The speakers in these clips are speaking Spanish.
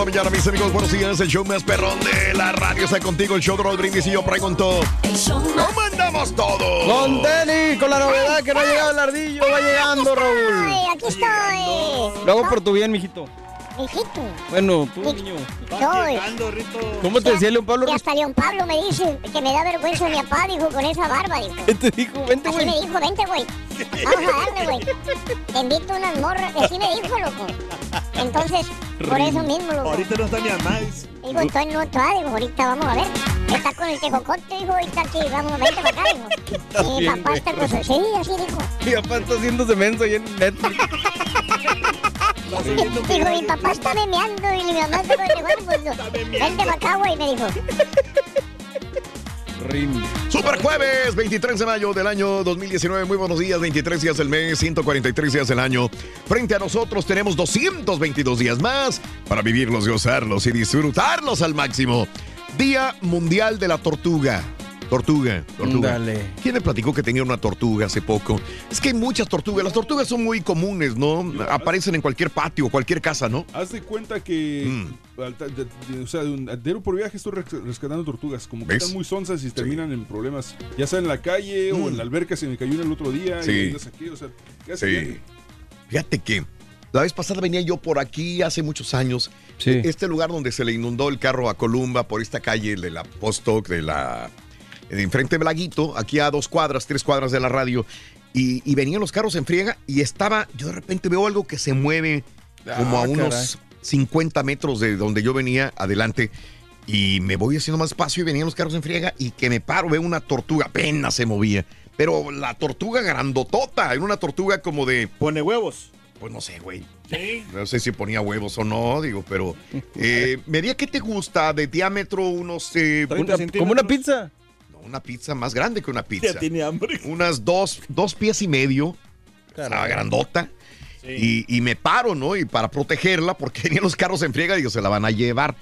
La mañana, mis amigos. Buenos días. El show más perrón de la radio está contigo. El show de Raúl Brindis y yo pregunto: ¿Cómo andamos todos? Con Denny, con la novedad que no ha llegado el ardillo, va llegando, Raúl. Ay, aquí estoy. Lo hago por tu bien, mijito. Mijito. Bueno, tú, Mi- niño. Soy. ¿Cómo te decía León Pablo? Y hasta León Pablo me dice que me da vergüenza mi papá, dijo, con esa barba, dijo. ¿Qué te dijo? Vente, Así güey. me dijo, vente, güey. Vamos a darle, güey. Te invito unas morras. Así me dijo, loco. Entonces, por eso mismo, loco. Ahorita no está mi mamá. Digo, entonces no está, digo, ahorita vamos a ver. Está con el tejocote, dijo, ahorita aquí, vamos, vente para acá, dijo. Y mi bien, papá está con su... Sí, así dijo. Mi papá está haciéndose menso ahí en Netflix. Dijo, mi papá está memeando y mi mamá no. Vente para acá, güey, me dijo. Rin. Super jueves, 23 de mayo del año 2019. Muy buenos días, 23 días del mes, 143 días del año. Frente a nosotros tenemos 222 días más para vivirlos, gozarlos y disfrutarlos al máximo. Día Mundial de la Tortuga. Tortuga, tortuga. Dale. ¿Quién me platicó que tenía una tortuga hace poco? Es que hay muchas tortugas. Las tortugas son muy comunes, ¿no? Aparecen en cualquier patio, cualquier casa, ¿no? Haz de cuenta que, Mm. al ta- de- de- o sea, de un- por viaje estoy res- rescatando tortugas. Como que ¿Ves? están muy sonzas y terminan en problemas. Ya sea en la calle o Mm. en la alberca se me cayó una el otro día. Sí. Y ahí la saqué, o sea, ¿qué hace Sí. Fíjate que la vez pasada venía yo por aquí hace muchos años. Sí. Este lugar donde se le inundó el carro a Columba por esta calle de la Postoc, de la. De enfrente de Blaguito, aquí a dos cuadras, tres cuadras de la radio. Y, y venían los carros en friega y estaba. Yo de repente veo algo que se mueve como Ah, a unos caray. 50 metros de donde yo venía adelante. Y me voy haciendo más espacio y venían los carros en friega y que me paro, veo una tortuga, apenas se movía. Pero la tortuga grandotota, era una tortuga como de Pone huevos. pues no sé, güey. No sé si ponía huevos o no, digo, pero. Eh, ¿Medía qué te gusta? ¿De diámetro unos. eh, 30 Una- centímetros. como una pizza. Una pizza más grande que una pizza. Ya tiene hambre. Unas dos, dos pies y medio. Estaba grandota. Y, y me paro, ¿no? Y para protegerla, porque venían los carros en friega, digo, se la van a llevar.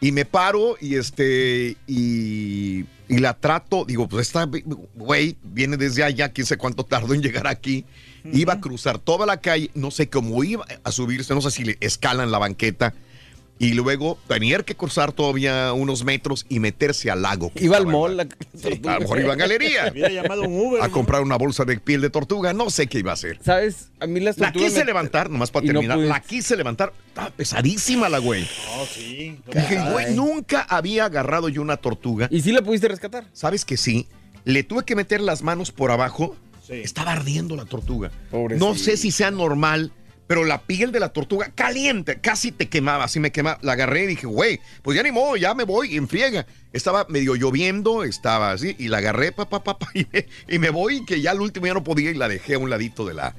Y me paro y este. Y, y la trato. Digo, pues esta güey viene desde allá, quién sé cuánto tardó en llegar aquí. Iba a cruzar toda la calle, no sé cómo iba a subirse, no sé si le escalan la banqueta. Y luego tenía que cruzar todavía unos metros y meterse al lago. Iba al mall. la Sí, a lo mejor iba a galería. Llamado un Uber. A ¿no? comprar una bolsa de piel de tortuga. No sé qué iba a hacer. ¿Sabes? A mí las La quise me- levantar, nomás para no terminar. la quise levantar. Estaba pesadísima la güey. No, sí. Dije, güey, nunca había agarrado yo una tortuga. ¿Y sí la pudiste rescatar? ¿Sabes que sí? Le tuve que meter las manos por abajo. Sí. Estaba ardiendo la tortuga. Pobrecito. No sé si sea normal, pero la piel de la tortuga caliente, casi te quemaba, así me quemaba. La agarré y dije, güey, pues ya ni modo, ya me voy, en friega. Estaba medio lloviendo, estaba así, y la agarré, papá, papá, y, me, y me voy, que ya al último ya no podía y la dejé a un ladito de la,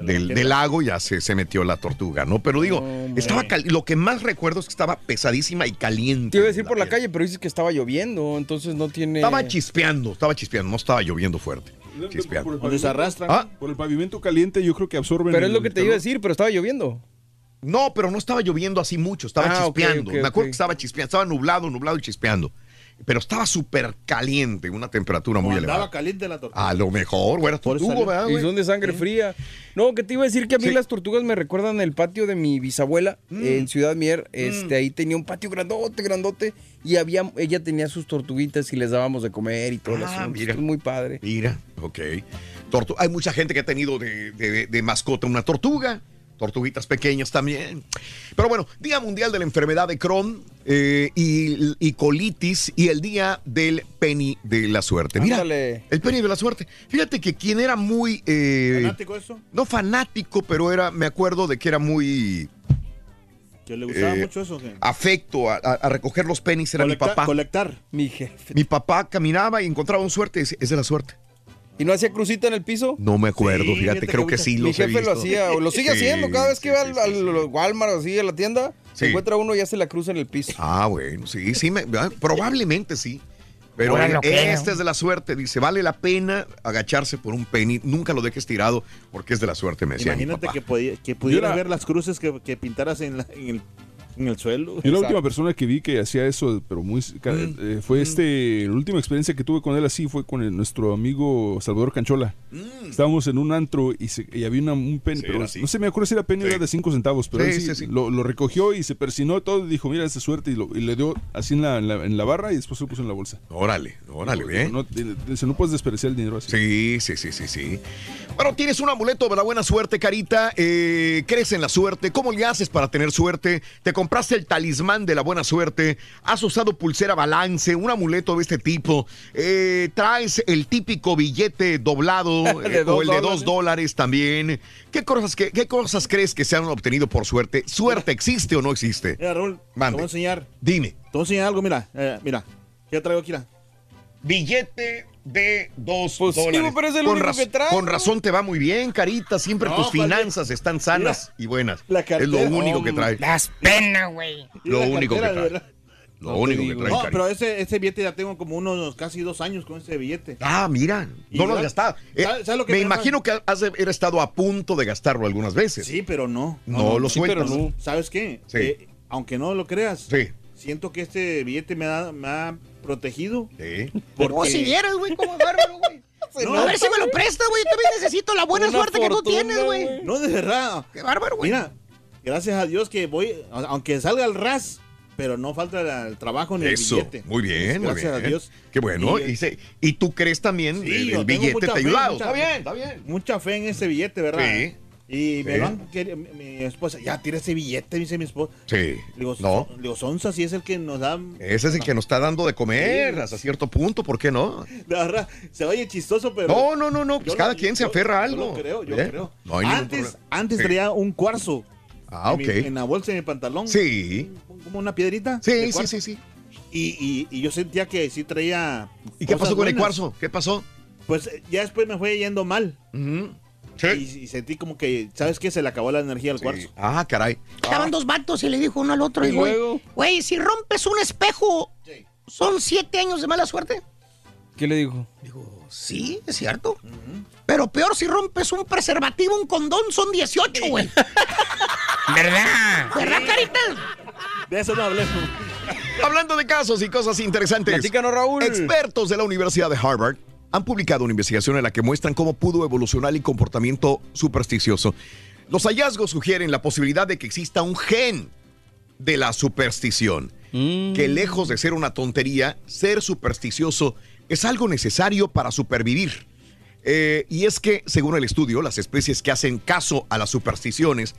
del, del lago, ya se, se metió la tortuga, ¿no? Pero digo, estaba cal- lo que más recuerdo es que estaba pesadísima y caliente. Te iba a decir por la calle, pero dices que estaba lloviendo, entonces no tiene. Estaba chispeando, estaba chispeando, no estaba lloviendo fuerte. Chispeando. Por el pavimento- Ah. Por el pavimento caliente yo creo que absorben Pero es lo que te iba a decir, pero estaba lloviendo. No, pero no estaba lloviendo así mucho, estaba Ah, chispeando. Me acuerdo que estaba chispeando, estaba nublado, nublado y chispeando. Pero estaba súper caliente, una temperatura muy Andaba elevada. caliente la tortuga. A lo mejor, güey, era Por eso tortugo, salió. ¿verdad, Y son de sangre fría. No, que te iba a decir que a mí Sí. las tortugas me recuerdan el patio de mi bisabuela Mm. en Ciudad Mier. Este, ahí tenía un patio grandote, grandote. Y había, ella tenía sus tortuguitas y les dábamos de comer y todo Ah, asunto. mira. Es muy padre. Mira, ok. Tortu- Hay mucha gente que ha tenido de, de- de mascota una tortuga. Tortuguitas pequeñas también. Pero bueno, Día Mundial de la Enfermedad de Crohn eh, y, y colitis y el Día del Penny de la Suerte. Mira, Ándale. el Penny de la Suerte. Fíjate que quien era muy... eh, ¿Fanático eso? no fanático, pero era, me acuerdo de que era muy Que le gustaba eh, mucho eso. que- afecto a, a- a recoger los pennies, era mi papá. Colectar. Mi jefe. Mi papá caminaba y encontraba un suerte, y decía, es de la suerte. ¿Y no hacía crucita en el piso? No me acuerdo, Sí, fíjate, fíjate creo que que sí Mi los he jefe lo hacía, o lo sigue Sí, haciendo cada vez sí, que va sí, al. Walmart así a la tienda, se encuentra uno y hace la cruz en el piso. Ah, bueno, sí, sí, me- ah, probablemente sí. Pero lo creo. este es de la suerte, dice, vale la pena agacharse por un penny, nunca lo dejes tirado porque es de la suerte, me decía mi Imagínate papá. que, podía- que pudieras Yo era- ver las cruces que, que pintaras en, la- en el, en el suelo. Yo la Exacto. última persona que vi que hacía eso, pero muy... Mm. eh, fue este... La última experiencia que tuve con él así fue con el- nuestro amigo Salvador Canchola. Estábamos en un antro y, se- y había una- un penny, Mm. Sí, pero no sé, me acuerdo si era penny o Sí. era de 5 centavos, pero Sí, él sí, sí, sí. Lo, lo recogió y se persinó todo y dijo, mira, esa suerte, y, lo- y le dio así en la, en, la, en la barra y después se lo puso en la bolsa. Órale, órale, bien. No, dice, no, no puedes desperdiciar el dinero así. Sí, sí, sí, sí, sí. Bueno, tienes un amuleto de la buena suerte, Carita. Eh, ¿Crees en la suerte? ¿Cómo le haces para tener suerte? ¿Te compraste el talismán de la buena suerte? ¿Has usado pulsera balance? ¿Un amuleto de este tipo? Eh, ¿Traes el típico billete doblado eh, o el de dos dólares. también? ¿Qué cosas, qué, qué cosas crees que se han obtenido por suerte? ¿Suerte existe o no existe? Mira, Raúl, te voy a enseñar. Dime. Te voy a enseñar algo, mira. eh, mira. ¿Qué traigo aquí? Mira. Billete de dos Pues sí, dólares. pero es el con, único que traigo. con razón te va muy bien, Carita. Siempre No, tus ¿cuál finanzas están sanas y buenas. la es cartera, lo único que trae. Das pena, güey. Lo La único que trae. verdad. Lo No único que trae, No, Carita. pero ese, ese billete ya tengo como unos casi dos años con ese billete. Ah, mira, no lo has gastado. Eh, ¿sabes- sabes lo que me imagino que has estado a punto de gastarlo algunas veces. Sí, pero no. No, lo sí, pero sueltas. no. ¿Sabes qué? Sí. Eh, aunque no lo creas, Sí. Siento que este billete me ha, me ha protegido. Sí. Porque... Si vieras, güey, como bárbaro, güey. No, a ver si me lo prestas, güey. Yo también necesito la buena suerte que tú fortuna, tienes, güey. No, de verdad. Qué bárbaro, güey. Mira, gracias a Dios que voy, aunque salga el ras, pero no falta el trabajo ni Eso, el billete. muy bien, muy Gracias bien. a Dios. Qué bueno. Y, Y, se- y tú crees también Sí, el, el billete te ha ayudado. Está bien, está bien. Mucha fe en ese billete, ¿verdad? Sí. Y me Sí. lo han querido, mi, mi esposa, ya tira ese billete, dice mi esposa. Sí. Digo, No. digo, Sonsa, si es el que nos da. Ese es el que nos está dando de comer Sí. hasta cierto punto, ¿por qué no? La verdad, se oye chistoso, pero. No, no, no, no, pues yo cada lo- quien se yo- aferra a yo algo. lo creo, yo ¿Eh? creo. No hay antes antes Sí. traía un cuarzo. Ah, en mi- ok. En, la bolsa de mi pantalón. Sí. Como una piedrita. Sí, sí, sí, sí. Y, y- y yo sentía que sí traía. ¿Y qué pasó con el cuarzo? ¿Qué pasó? Pues eh, ya después me fue yendo mal. Y, y sentí como que, ¿sabes qué? Se le acabó la energía al cuarzo. Ah, caray. Estaban dos vatos y le dijo uno al otro, ¿Y y güey, luego? güey, si rompes un espejo, ¿son siete años de mala suerte? ¿Qué le dijo? Digo, sí, es cierto. Pero peor si rompes un preservativo, un condón, son 18, güey. ¿Verdad? ¿Verdad, carita? De eso no hablemos. Hablando de casos y cosas interesantes. Platícanos, Raúl. Expertos de la Universidad de Harvard han publicado una investigación en la que muestran cómo pudo evolucionar el comportamiento supersticioso. Los hallazgos sugieren la posibilidad de que exista un gen de la superstición, que lejos de ser una tontería, ser supersticioso es algo necesario para supervivir. Eh, y es que, según el estudio, las especies que hacen caso a las supersticiones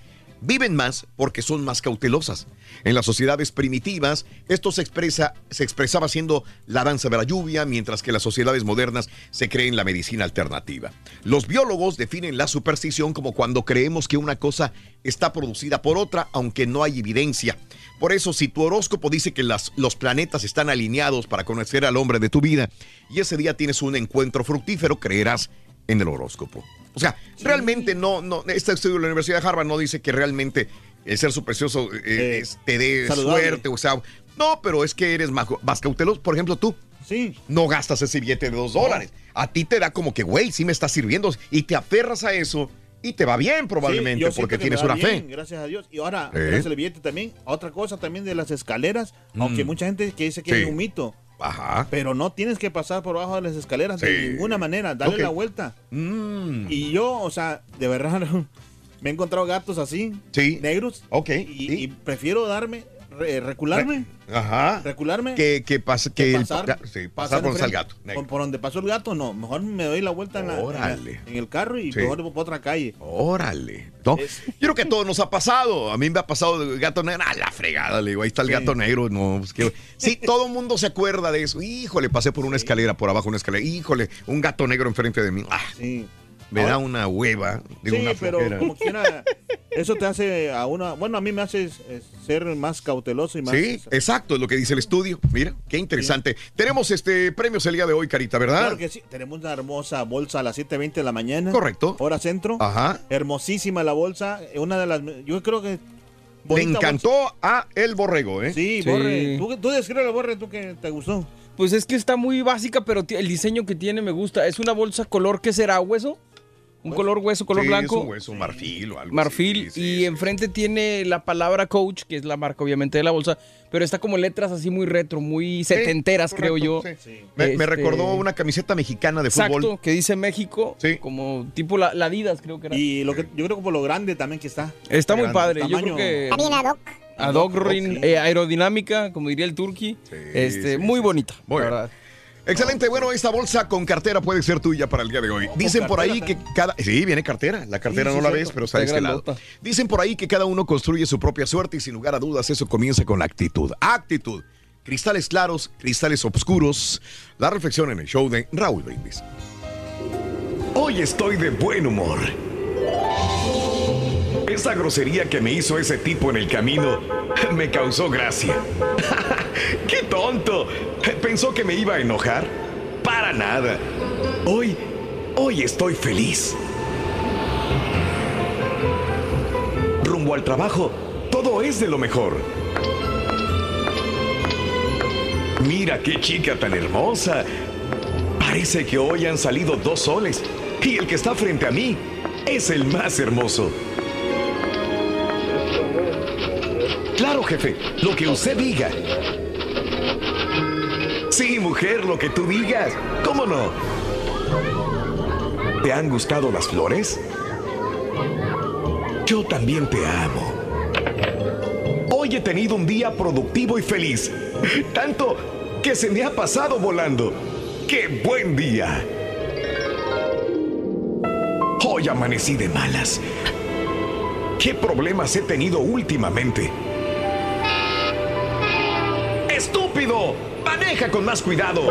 viven más porque son más cautelosas. En las sociedades primitivas, esto se, expresa, se expresaba siendo la danza de la lluvia, mientras que las sociedades modernas se cree en la medicina alternativa. Los biólogos definen la superstición como cuando creemos que una cosa está producida por otra, aunque no hay evidencia. Por eso, si tu horóscopo dice que las- los planetas están alineados para conocer al hombre de tu vida y ese día tienes un encuentro fructífero, creerás en el horóscopo. O sea, realmente no, no, este estudio de la Universidad de Harvard no dice que realmente el ser supersticioso eh, es- te dé suerte, o sea, no, pero es que eres más, más cauteloso. Por ejemplo, tú. Sí. No gastas ese billete de dos dólares. A ti te da como que, güey, sí me está sirviendo. Y te aferras a eso y te va bien probablemente Sí, porque que tienes una bien, fe. Gracias a Dios. Y ahora, Eh. gracias al billete también. Otra cosa también de las escaleras, aunque Mm. mucha gente que dice que Sí. es un mito. Ajá. Pero no tienes que pasar por abajo de las escaleras de ninguna manera. Dale la vuelta. Mm. Y yo, o sea, de verdad, me he encontrado gatos así, Sí. negros. Ok. Y, y prefiero darme, re- recularme. Ajá. Recularme. Que, que, pase, que el- pasar, sí, pasar pasar por donde el gato. Por, por donde pasó el gato, no. Mejor me doy la vuelta en, la- en la- Órale. en el carro y Sí. mejor voy por otra calle. Órale. No, yo creo que a todos nos ha pasado. A mí me ha pasado el gato negro. Ah, la fregada, le digo, ahí está el Sí. gato negro. No, pues que- Sí, todo el mundo se acuerda de eso. Híjole, pasé por una escalera, por abajo una escalera. Híjole, un gato negro enfrente de mí. Ah, Sí. Me da una hueva. Digo, sí, una pero flojera. como quiera, eso te hace a una, bueno, a mí me hace eh, ser más cauteloso y más. Sí, exacto, es lo que dice el estudio. Mira, qué interesante. Tenemos este premios el día de hoy, Carita, ¿verdad? Claro que sí, tenemos una hermosa bolsa a las 7.20 de la mañana. Correcto. Hora centro. Ajá. Hermosísima la bolsa, una de las, yo creo que... Le bonita encantó a el borrego, ¿eh? Sí, Sí. Borre, tú, tú describe Borre, tú que te gustó. Pues es que está muy básica, pero el diseño que tiene me gusta. Es una bolsa color, ¿qué será? ¿Hueso? Un color hueso, color Sí, blanco. Es un hueso, marfil o algo Marfil así, y sí. enfrente tiene la palabra coach, que es la marca obviamente de la bolsa, pero está como letras así muy retro, muy setenteras, creo yo. Me, me Este, recordó una camiseta mexicana de Exacto, fútbol. que dice México, Sí. como tipo la, la Adidas creo que era. Y lo que yo creo que por lo grande también que está. está muy grande. padre, yo Tamaño. creo que Está bien ad hoc. ad hoc, rin- Sí. eh, aerodinámica, como diría el turqui, Sí, este, sí, muy sí. bonita. Muy la bien. Excelente, bueno, esta bolsa con cartera puede ser tuya para el día de hoy. Dicen por ahí que cada... Sí, viene cartera. La cartera Sí, no sí, la ves, pero está de este lado. Dicen por ahí que cada uno construye su propia suerte y sin lugar a dudas eso comienza con la actitud. Actitud. Cristales claros, cristales oscuros. La reflexión en el show de Raúl Brindis. Hoy estoy de buen humor. Esa grosería que me hizo ese tipo en el camino me causó gracia. ¡Qué tonto! ¿Pensó que me iba a enojar? Para nada. Hoy, hoy estoy feliz. Rumbo al trabajo, todo es de lo mejor. Mira qué chica tan hermosa. Parece que hoy han salido dos soles y el que está frente a mí es el más hermoso. Claro, jefe, lo que usted diga. Sí, mujer, lo que tú digas. ¿Cómo no? ¿Te han gustado las flores? Yo también te amo. Hoy he tenido un día productivo y feliz. Tanto que se me ha pasado volando. ¡Qué buen día! Hoy amanecí de malas. ¿Qué problemas he tenido últimamente? ¡Estúpido! ¡Maneja con más cuidado!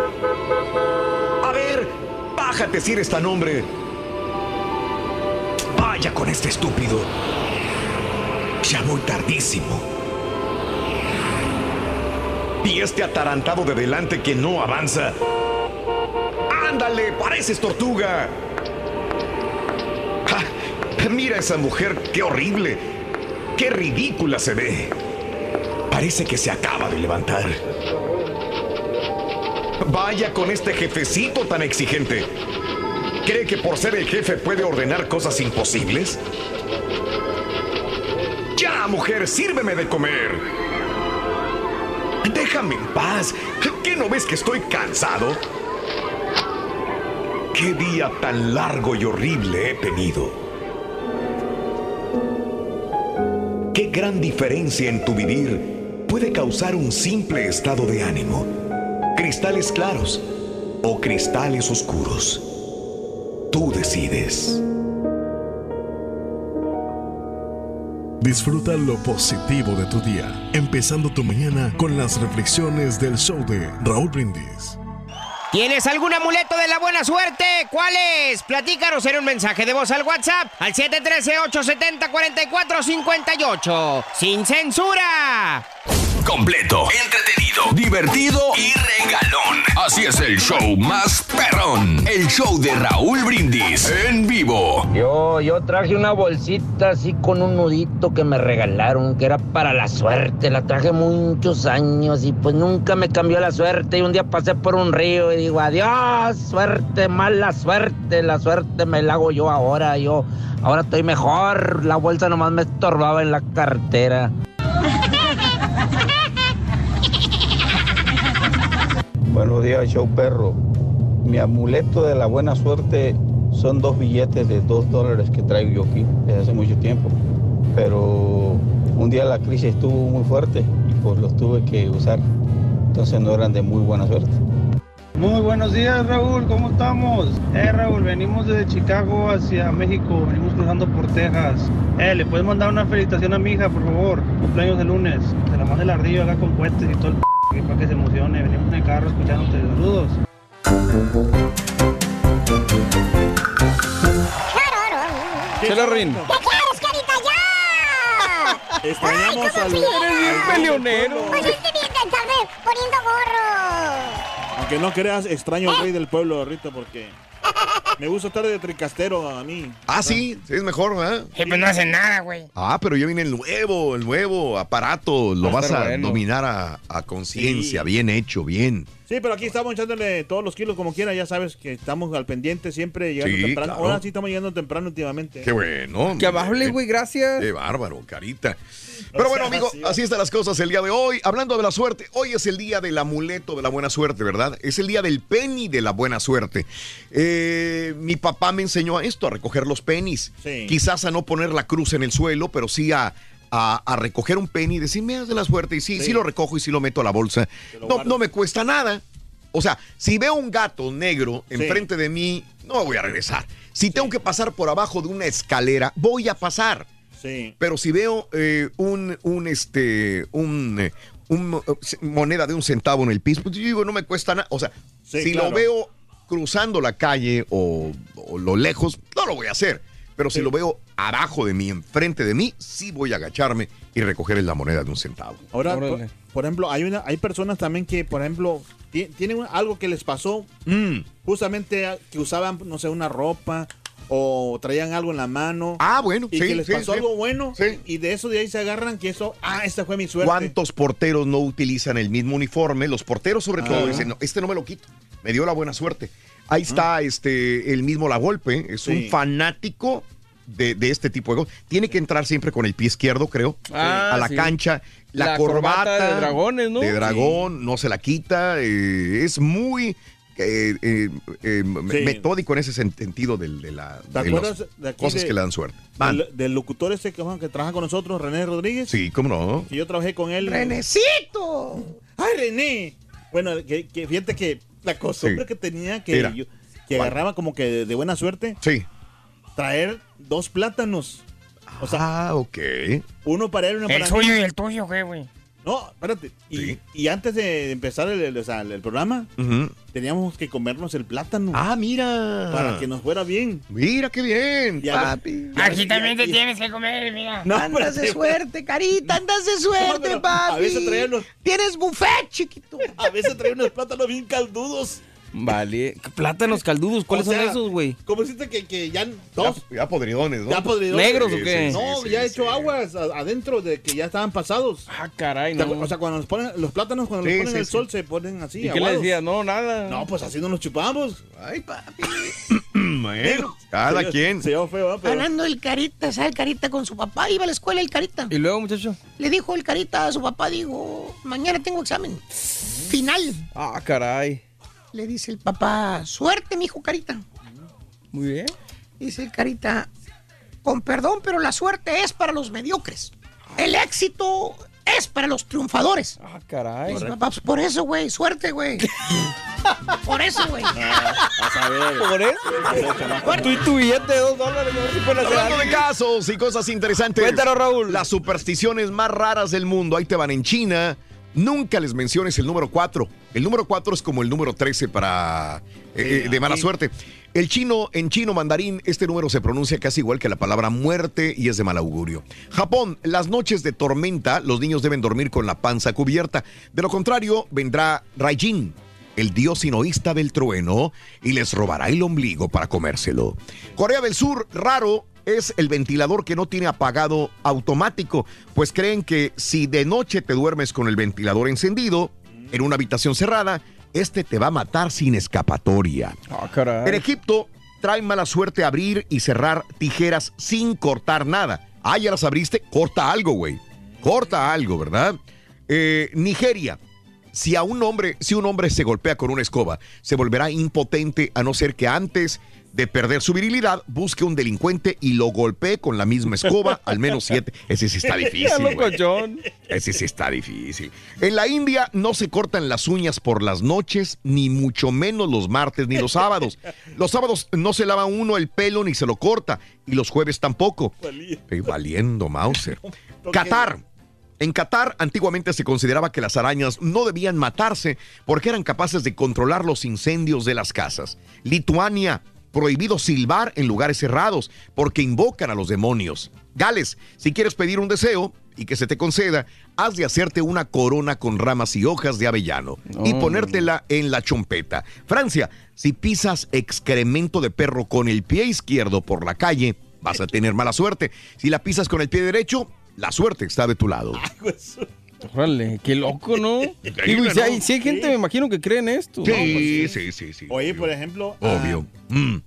A ver, bájate si eres tan hombre. Vaya con este estúpido. Ya voy tardísimo. Y este atarantado de delante que no avanza. ¡Ándale! ¡Pareces tortuga! Mira esa mujer, qué horrible. Qué ridícula se ve. Parece que se acaba de levantar. Vaya con este jefecito tan exigente. ¿Cree que por ser el jefe puede ordenar cosas imposibles? Ya, mujer, sírveme de comer. Déjame en paz. ¿Qué no ves que estoy cansado? ¿Qué día tan largo y horrible he tenido? Gran diferencia en tu vivir puede causar un simple estado de ánimo? ¿Cristales claros o cristales oscuros? Tú decides. Disfruta lo positivo de tu día, empezando tu mañana con las reflexiones del show de Raúl Brindis. ¿Tienes algún amuleto de la buena suerte? ¿Cuál es? Platícanos en un mensaje de voz al WhatsApp al 713-870-4458. ¡Sin censura! Completo, entretenido, divertido y regalón. Así es el show más perrón. El show de Raúl Brindis en vivo. Yo, yo traje una bolsita así con un nudito que me regalaron, que era para la suerte. La traje muchos años y pues nunca me cambió la suerte. Y un día pasé por un río y digo, adiós, suerte, mala suerte. La suerte me la hago yo ahora. Yo ahora estoy mejor. La bolsa nomás me estorbaba en la cartera. Buenos días, show perro. Mi amuleto de la buena suerte son dos billetes de dos dólares que traigo yo aquí desde hace mucho tiempo. Pero un día la crisis estuvo muy fuerte y pues los tuve que usar. Entonces no eran de muy buena suerte. Muy buenos días, Raúl, ¿cómo estamos? Eh, Raúl, venimos desde Chicago hacia México, venimos cruzando por Texas. Eh, ¿le puedes mandar una felicitación a mi hija, por favor? Cumpleaños de lunes. Se la manda el ardillo acá con puentes y todo el p para que se emocione. Venimos en el carro escuchándote. Saludos. Chela Rin. ¿Qué quieres, carita? ¡Ya! Extrañamos Ay, al. ¿cómo al- Eres bien al- peleonero. Pues este bien de estarme poniendo gorro. Aunque no creas, extraño al rey del pueblo, Rito, porque me gusta estar de tricastero a mí. Ah, sí, sí, es mejor, ¿verdad? Sí, pues no hacen nada, güey. Ah, pero ya viene el nuevo, el nuevo aparato. Lo Va a vas a bueno. dominar a, a conciencia, Sí. bien hecho, bien. Sí, pero aquí estamos echándole todos los kilos como quiera. Ya sabes que estamos al pendiente siempre llegando Sí, temprano. claro. Ahora sí estamos llegando temprano últimamente. Qué bueno. Qué amable, güey, gracias. Qué bárbaro, carita. Pero bueno, amigo, sí, así están las cosas el día de hoy. Hablando de la suerte, hoy es el día del amuleto de la buena suerte, ¿verdad? Es el día del penny de la buena suerte. Eh, mi papá me enseñó a esto, a recoger los pennies. Sí. Quizás a no poner la cruz en el suelo, pero sí a, a- a recoger un penny y decir, me de la suerte. Y sí, sí, Sí. lo recojo y sí lo meto a la bolsa. No, no me cuesta nada. O sea, si veo un gato negro Sí. enfrente de mí, no voy a regresar. Si tengo que pasar por abajo de una escalera, voy a pasar. Sí. Pero si veo eh, un, un, este, un, eh, un eh, moneda de un centavo en el piso, pues yo digo, no me cuesta nada. O sea, Sí, si claro. lo veo cruzando la calle o, o lo lejos, no lo voy a hacer. Pero si Sí. lo veo abajo de mí, enfrente de mí, sí voy a agacharme y recoger la moneda de un centavo. Ahora, por, ejemplo, hay una, hay personas también que, por ejemplo, ti- tienen algo que les pasó Mm. justamente a- que usaban, no sé, una ropa o traían algo en la mano. Ah, bueno, y sí, que les sí, pasó sí. algo bueno Sí. y de eso de ahí se agarran que eso, ah, esta fue mi suerte. ¿Cuántos porteros no utilizan el mismo uniforme? Los porteros, sobre todo, Ah. dicen, "No, este no me lo quito. Me dio la buena suerte. Ahí está este, el mismo La Golpe. Es un fanático de, de este tipo de cosas. Tiene que entrar siempre con el pie izquierdo, creo, Ah, a la sí. cancha. La, La corbata, corbata de dragones, ¿no? De dragón, no se la quita. eh, es muy eh, eh, eh, Sí. metódico en ese sen- sentido del- de, la, ¿Te de las acuerdas de aquí cosas de- que le dan suerte. Van. Del, del locutor ese que, que trabaja con nosotros, René Rodríguez. Sí, cómo no. Que yo trabajé con él. ¡Renecito! ¡Ay, René! Bueno, que, que fíjate que la costumbre Sí. que tenía que, agarraba como que de, de buena suerte, Sí. traer dos plátanos. O sea, Ah, ok. uno para él y uno El para suyo mí. y el tuyo, ¿qué, güey? No, espérate. Y, Sí. y antes de empezar el, el- o sea, el programa, teníamos que comernos el plátano Ah, mira. para que nos fuera bien. Mira qué bien, papi. Aquí también te tienes que comer, mira. No, Andas de suerte, carita, andas de suerte, papi. a veces traían los- Tienes buffet, chiquito. A veces traía unos plátanos bien caldudos. Vale. Plátanos caldudos, ¿cuáles O sea, son esos, güey? Como decirte que, que ya dos, ya podridones, ¿no? ya podridos. ¿Negros o qué? sí, No, sí, ya he hecho sí. aguas adentro de que ya estaban pasados. Ah, caray, ¿Te no. O sea, cuando nos ponen los plátanos, cuando Sí, los ponen sí, el sí. sol, se ponen así. ¿Y qué le decía? No, nada. No, pues así no los chupamos. Ay, papi. bueno, cada Se- quien. Se llevó feo, ¿verdad? Pero- Hablando el carita, ¿sabe el carita con su papá? Iba a la escuela el carita. Y luego, muchacho. Le dijo el carita a su papá, dijo, mañana tengo examen. Final. Ah, caray. Le dice el papá, suerte, mijo carita. Muy bien. Dice el carita, con perdón, pero la suerte es para los mediocres. El éxito es para los triunfadores. Ah, caray. Dice, papá, pues por eso, güey, suerte, güey. por eso, güey. Ah, a saber. Por eso. Tú y tu billete de dos dólares. Hablando de casos y cosas interesantes. Cuéntanos, Raúl. Las supersticiones más raras del mundo. Ahí te van en China. Nunca les menciones el número 4. El número 4 es como el número 13 para eh, de mala suerte. El chino, en chino mandarín, este número se pronuncia casi igual que la palabra muerte y es de mal augurio. Japón, las noches de tormenta, los niños deben dormir con la panza cubierta. De lo contrario, vendrá Raijin, el dios sinoísta del trueno, y les robará el ombligo para comérselo. Corea del Sur, raro, es el ventilador que no tiene apagado automático, pues creen que si de noche te duermes con el ventilador encendido en una habitación cerrada, este te va a matar sin escapatoria. En Egipto trae mala suerte abrir y cerrar tijeras sin cortar nada. Ah, ya las abriste, corta algo, güey. Corta algo, ¿verdad? Eh, Nigeria. Si a un hombre, si un hombre se golpea con una escoba, se volverá impotente a no ser que antes de perder su virilidad busque un delincuente y lo golpee con la misma escoba al menos siete. Ese sí está difícil. Ese sí está difícil. En la India no se cortan las uñas por las noches, ni mucho menos los martes ni los sábados. Los sábados no se lava uno el pelo ni se lo corta, y los jueves tampoco. Eh, Valiendo, Mauser. Qatar. En Qatar antiguamente se consideraba que las arañas no debían matarse porque eran capaces de controlar los incendios de las casas. Lituania, prohibido silbar en lugares cerrados porque invocan a los demonios. Gales, si quieres pedir un deseo y que se te conceda, has de hacerte una corona con ramas y hojas de avellano y Oh. ponértela en la chompeta. Francia, si pisas excremento de perro con el pie izquierdo por la calle, vas a tener mala suerte. Si la pisas con el pie derecho, la suerte está de tu lado. Órale, qué loco, ¿no? Digo, y si hay, ¿no? si hay gente, me imagino, que cree en esto. Sí, ¿no? Pues sí, sí, sí. Oye, por ejemplo. Obvio. Mm. ah,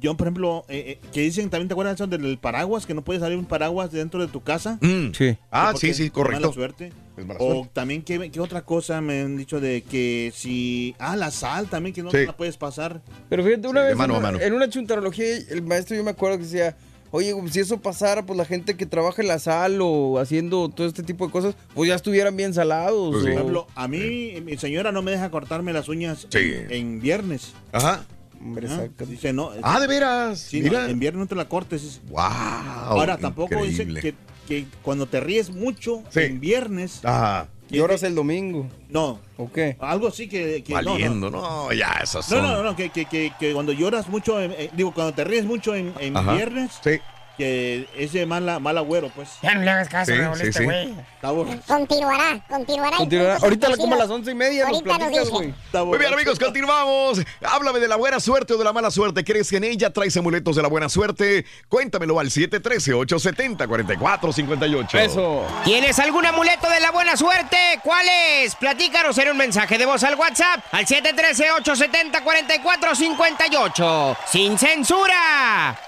yo, por ejemplo, eh, eh, que dicen también, ¿te acuerdas eso del paraguas? Que no puede salir un paraguas dentro de tu casa. Mm. Sí. Ah, sí, sí, es correcto. Mala suerte. Es mala o suerte. también, ¿qué, qué otra cosa me han dicho de que si. Ah, la sal también, que no Sí. te la puedes pasar. Pero fíjate, una Sí, de vez mano en, a mano. en una chuntarología, el maestro yo me acuerdo que decía, oye, si eso pasara, pues la gente que trabaja en la sal o haciendo todo este tipo de cosas, pues ya estuvieran bien salados. Pues sí. Por ejemplo, a mí, mi señora no me deja cortarme las uñas Sí. en, en viernes. Ajá. Hombre, Ah, Dice, no. Ah, de veras. sí, no, Mira. en viernes no te la cortes. dice. Wow. Ahora, tampoco dice increíble. que, que cuando te ríes mucho Sí. en viernes. Ajá. Y ahora es el domingo. No, ¿O qué? algo así que. que no, no. Valiendo, no, ya, esas No, son. no, no, que, que, que, que cuando lloras mucho, en- en- digo, cuando te ríes mucho en, en viernes, Sí. Que es de mala, mal agüero, pues. Ya no le hagas caso, Sí, Raúl, sí, este sí. güey. Está bueno. Continuará, continuará. y Continuará. Ahorita como a las once y media nos Ahorita nos platicas, dice. güey. Está Muy bien, amigos, continuamos. Háblame de la buena suerte o de la mala suerte. ¿Crees en ella? ¿Traes amuletos de la buena suerte? Cuéntamelo al 713-870-4458. Eso. ¿Tienes algún amuleto de la buena suerte? ¿Cuál es? Platícanos en un mensaje de voz al WhatsApp al 713-870-4458. ¡Sin censura!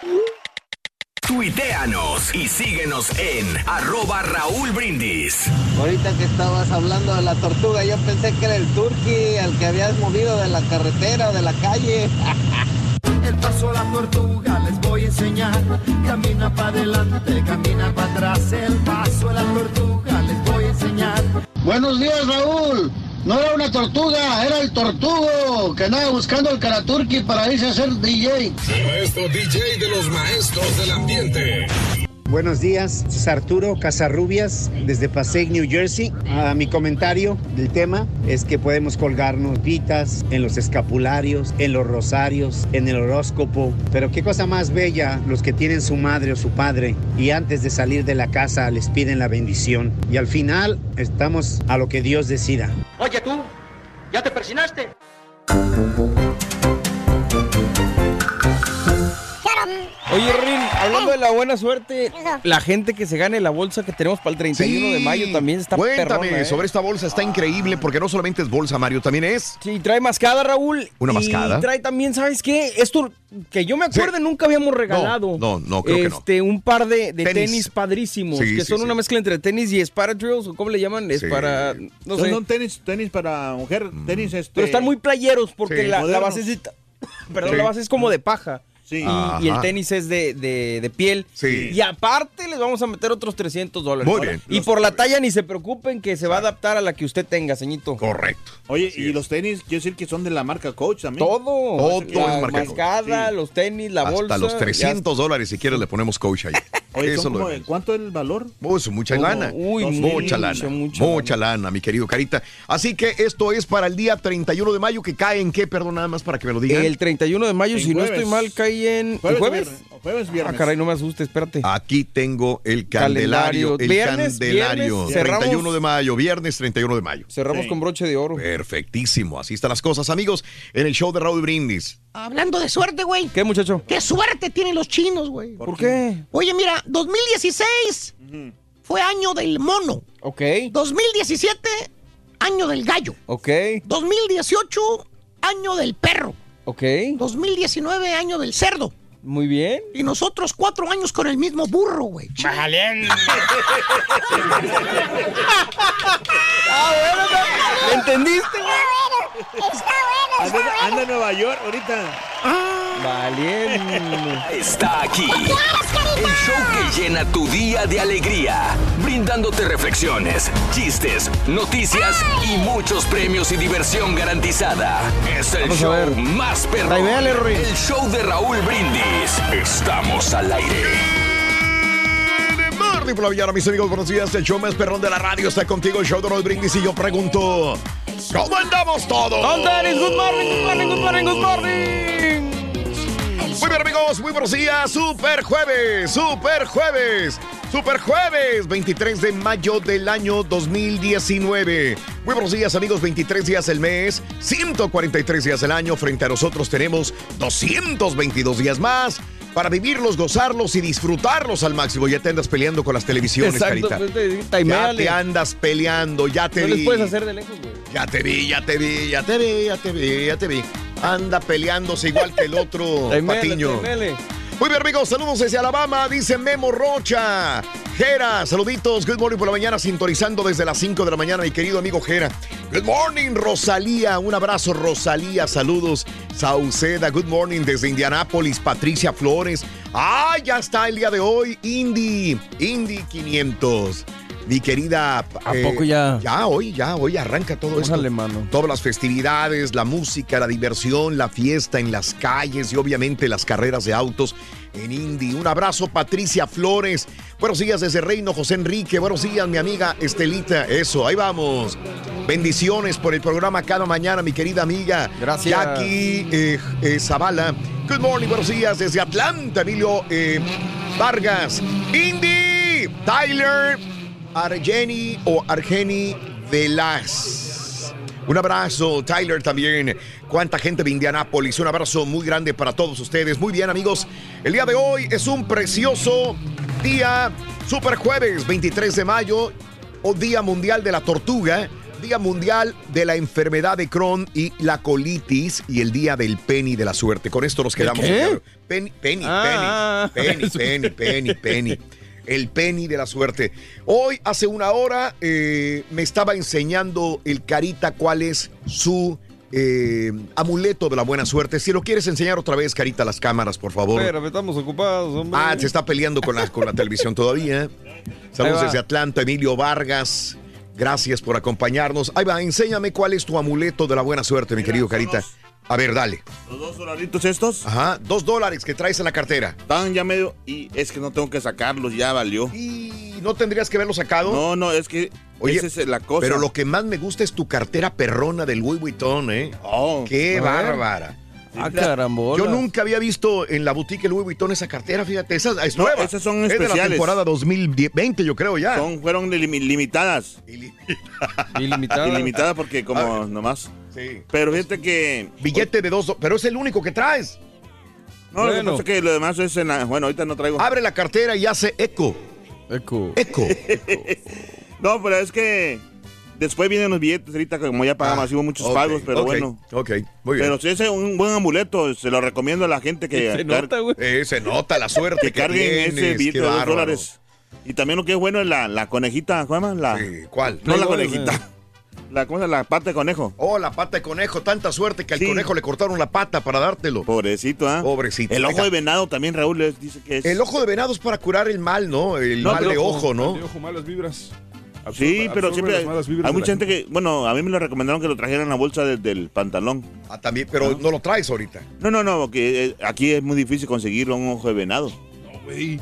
Tuiteanos y síguenos en arroba Raúl Brindis. Ahorita que estabas hablando de la tortuga, yo pensé que era el turqui, al que habías movido de la carretera o de la calle. El paso a la tortuga les voy a enseñar. Camina para adelante, camina para atrás. El paso a la tortuga les voy a enseñar. Buenos días, Raúl. No era una tortuga, era el tortugo que andaba buscando el Karaturki para irse a ser DJ. Maestro DJ de los maestros del ambiente. Buenos días, es Arturo Casarrubias desde Passaic, New Jersey. Ah, mi comentario del tema es que podemos colgarnos vitas en los escapularios, en los rosarios, en el horóscopo. Pero qué cosa más bella los que tienen su madre o su padre y antes de salir de la casa les piden la bendición. Y al final estamos a lo que Dios decida. Oye tú, ¿ya te persinaste? Oye, Rin, hablando de la buena suerte, la gente que se gane la bolsa que tenemos para el 31 de mayo también está Cuéntame perrona, ¿eh? sobre esta bolsa, está increíble porque no solamente es bolsa, Mario, también es. Sí, trae mascada, Raúl. Una y mascada. trae también, ¿sabes qué? Esto que yo me acuerdo nunca habíamos regalado. No, no, creo que no. este, un par de, de Tenis. tenis. padrísimos, Sí, que sí, son sí. una mezcla entre tenis y Sparadrills, o cómo le llaman, es Sí. para, no sé. son tenis, tenis para mujer, tenis este. Pero están muy playeros porque Sí. la, la Modernos. base es, perdón, Sí. la base es como de paja. Y, el tenis es de, de- de piel. Sí. Y aparte les vamos a meter otros 300 dólares. Muy bien. Y por la talla ni se preocupen que se va a adaptar a la que usted tenga, ceñito. Correcto. Oye, y los tenis, quiero decir que son de la marca Coach también. Todo. Todo la es marca Coach. mascada, los tenis, la bolsa. Hasta los ya 300 dólares si quieres le ponemos coach ahí. Oye, Eso como-. ¿cuánto es el valor? Oh, mucha Como- lana. uy, mucha sí, lana. mucha, Mucha, lana, mi querido Carita. Así que esto es para el día 31 de mayo, que cae en qué, perdón, nada más para que me lo digan. El 31 de mayo, En si no estoy mal, cae en. ¿en Jueves, jueves? viernes. Jueves, viernes. Ah, caray, no me asustes, espérate. Aquí tengo el candelario. Calendario. El Viernes, candelario. viernes, cerramos- 31 de mayo, viernes 31 de mayo. Cerramos con broche de oro. Perfectísimo, así están las cosas, amigos, en el show de Raúl Brindis. Hablando de suerte, güey. ¿Qué, muchacho? ¿Qué suerte tienen los chinos, güey? ¿Por qué? Oye, mira, 2016 fue año del mono. Ok. 2017, año del gallo. Ok. 2018, año del perro. Ok. 2019, año del cerdo. Muy bien. Y nosotros cuatro años con el mismo burro, güey. Ah, bueno, ¿me entendiste, güey? Anda, anda en Nueva York ahorita. Valiendo. Está aquí. El show que llena tu día de alegría, brindándote reflexiones, chistes, noticias y muchos premios y diversión garantizada. Es el Vamos show más Rory. El show de Raúl Brindis. Estamos al aire. Morning por la mañana, mis amigos, buenos días. El show más perrón de la radio está contigo, el show de Raúl Brindis. Y yo pregunto, ¿cómo andamos todos? Dennis, good morning, good morning, good morning, good morning. Muy bien, amigos, muy buenos días. Super jueves, super jueves, super jueves, 23 de mayo del año 2019. Muy buenos días, amigos, 23 días el mes, 143 días el año. Frente a nosotros tenemos 222 días más. Para vivirlos, gozarlos y disfrutarlos al máximo. Ya te andas peleando con las televisiones, Exacto, Carita. pues, te- Ya te andas peleando, ya te No vi. les puedes hacer de lejos, güey. Ya te vi, ya te vi, ya te vi, ya te vi, ya te vi. Anda peleándose igual que el otro patiño. Muy bien, amigos, saludos desde Alabama, dice Memo Rocha. Jera, saluditos, good morning por la mañana, sintonizando desde las 5 de la mañana, mi querido amigo Jera. Good morning, Rosalía, un abrazo, Rosalía, saludos. Sauceda, good morning desde Indianápolis, Patricia Flores. Ah, ya está el día de hoy, Indy, Indy 500. Mi querida. ¿A poco ya? Ya, hoy, ya, hoy arranca todo esto. Mano. Todas las festividades, la música, la diversión, la fiesta en las calles y obviamente las carreras de autos en Indy. Un abrazo, Patricia Flores. Buenos días desde Reino, José Enrique. Buenos días, mi amiga Estelita. Eso, ahí vamos. Bendiciones por el programa cada mañana, mi querida amiga. Gracias. Jackie eh, eh, Zavala. Good morning, buenos días desde Atlanta, Emilio eh, Vargas. Indy, Tyler, Argeni o Argeni Velaz. Un abrazo, Tyler también. Cuánta gente de Indianápolis. Un abrazo muy grande para todos ustedes. Muy bien, amigos. El día de hoy es un precioso día, super jueves, 23 de mayo, o Día Mundial de la Tortuga. Día Mundial de la Enfermedad de Crohn y la colitis y el Día del Penny de la Suerte. Con esto nos quedamos. qué? Penny, penny, Ah, penny, penny, penny, penny, penny. El penny de la suerte. Hoy, hace una hora, eh, me estaba enseñando el Carita cuál es su eh, amuleto de la buena suerte. Si lo quieres enseñar otra vez, Carita, las cámaras, por favor. Espérame, estamos ocupados, hombre. Ah, se está peleando con la, con la televisión todavía. Saludos desde Atlanta, Emilio Vargas. Gracias por acompañarnos. Ahí va, enséñame cuál es tu amuleto de la buena suerte, mi querido Carita. A ver, dale. Los dos dolaritos estos. Ajá, dos dólares que traes en la cartera. Están ya medio. Y es que no tengo que sacarlos, ya valió. ¿Y no tendrías que haberlo sacado? No, no, es que. Oye, esa es la cosa. Pero lo que más me gusta es tu cartera perrona del Louis Vuitton, ¿eh? Oh, ¡Qué bárbara! Ah, carambola. Yo nunca había visto en la boutique Louis Vuitton esa cartera, fíjate, esa es No, nueva. esas son Es de la especiales. temporada 2020, yo creo ya. Son, fueron limi- limitadas. Ilimitada. Ilimitadas porque como nomás. Sí. Pero fíjate que. Billete de dos, do- pero es el único que traes. No, lo que Bueno. pasa es que lo demás es en la- Bueno, ahorita no traigo. Abre la cartera y hace eco. Eco. Eco. No, pero es que. Después vienen los billetes, ahorita como ya pagamos, Ah, hubo muchos ok, pagos, pero bueno. Ok, muy bien. Pero si ese es un buen amuleto, se lo recomiendo a la gente que, Se nota, güey. Eh, se nota la suerte que que, carguen tienes, ese billete de dos dólares. Y también lo que es bueno es la, la conejita, ¿cómo se llama? La, Sí, ¿Cuál? No la conejita. La, ¿Cómo llama? La pata de conejo. Oh, la pata de conejo. Tanta suerte que al Sí. conejo le cortaron la pata para dártelo. Pobrecito, ¿ah? Pobrecito. El ojo Venga. de venado también, Raúl, es- dice que es. El ojo de venado es para curar el mal, ¿no? El No, mal de ojo, ojo, ¿no? De ojo, malas vibras. Sí, pero siempre hay mucha gente que, bueno, a mí me lo recomendaron que lo trajeran en la bolsa de- del pantalón. Ah, también, pero no lo traes ahorita. No, no, no, porque eh, aquí es muy difícil conseguir un ojo de venado. No, güey.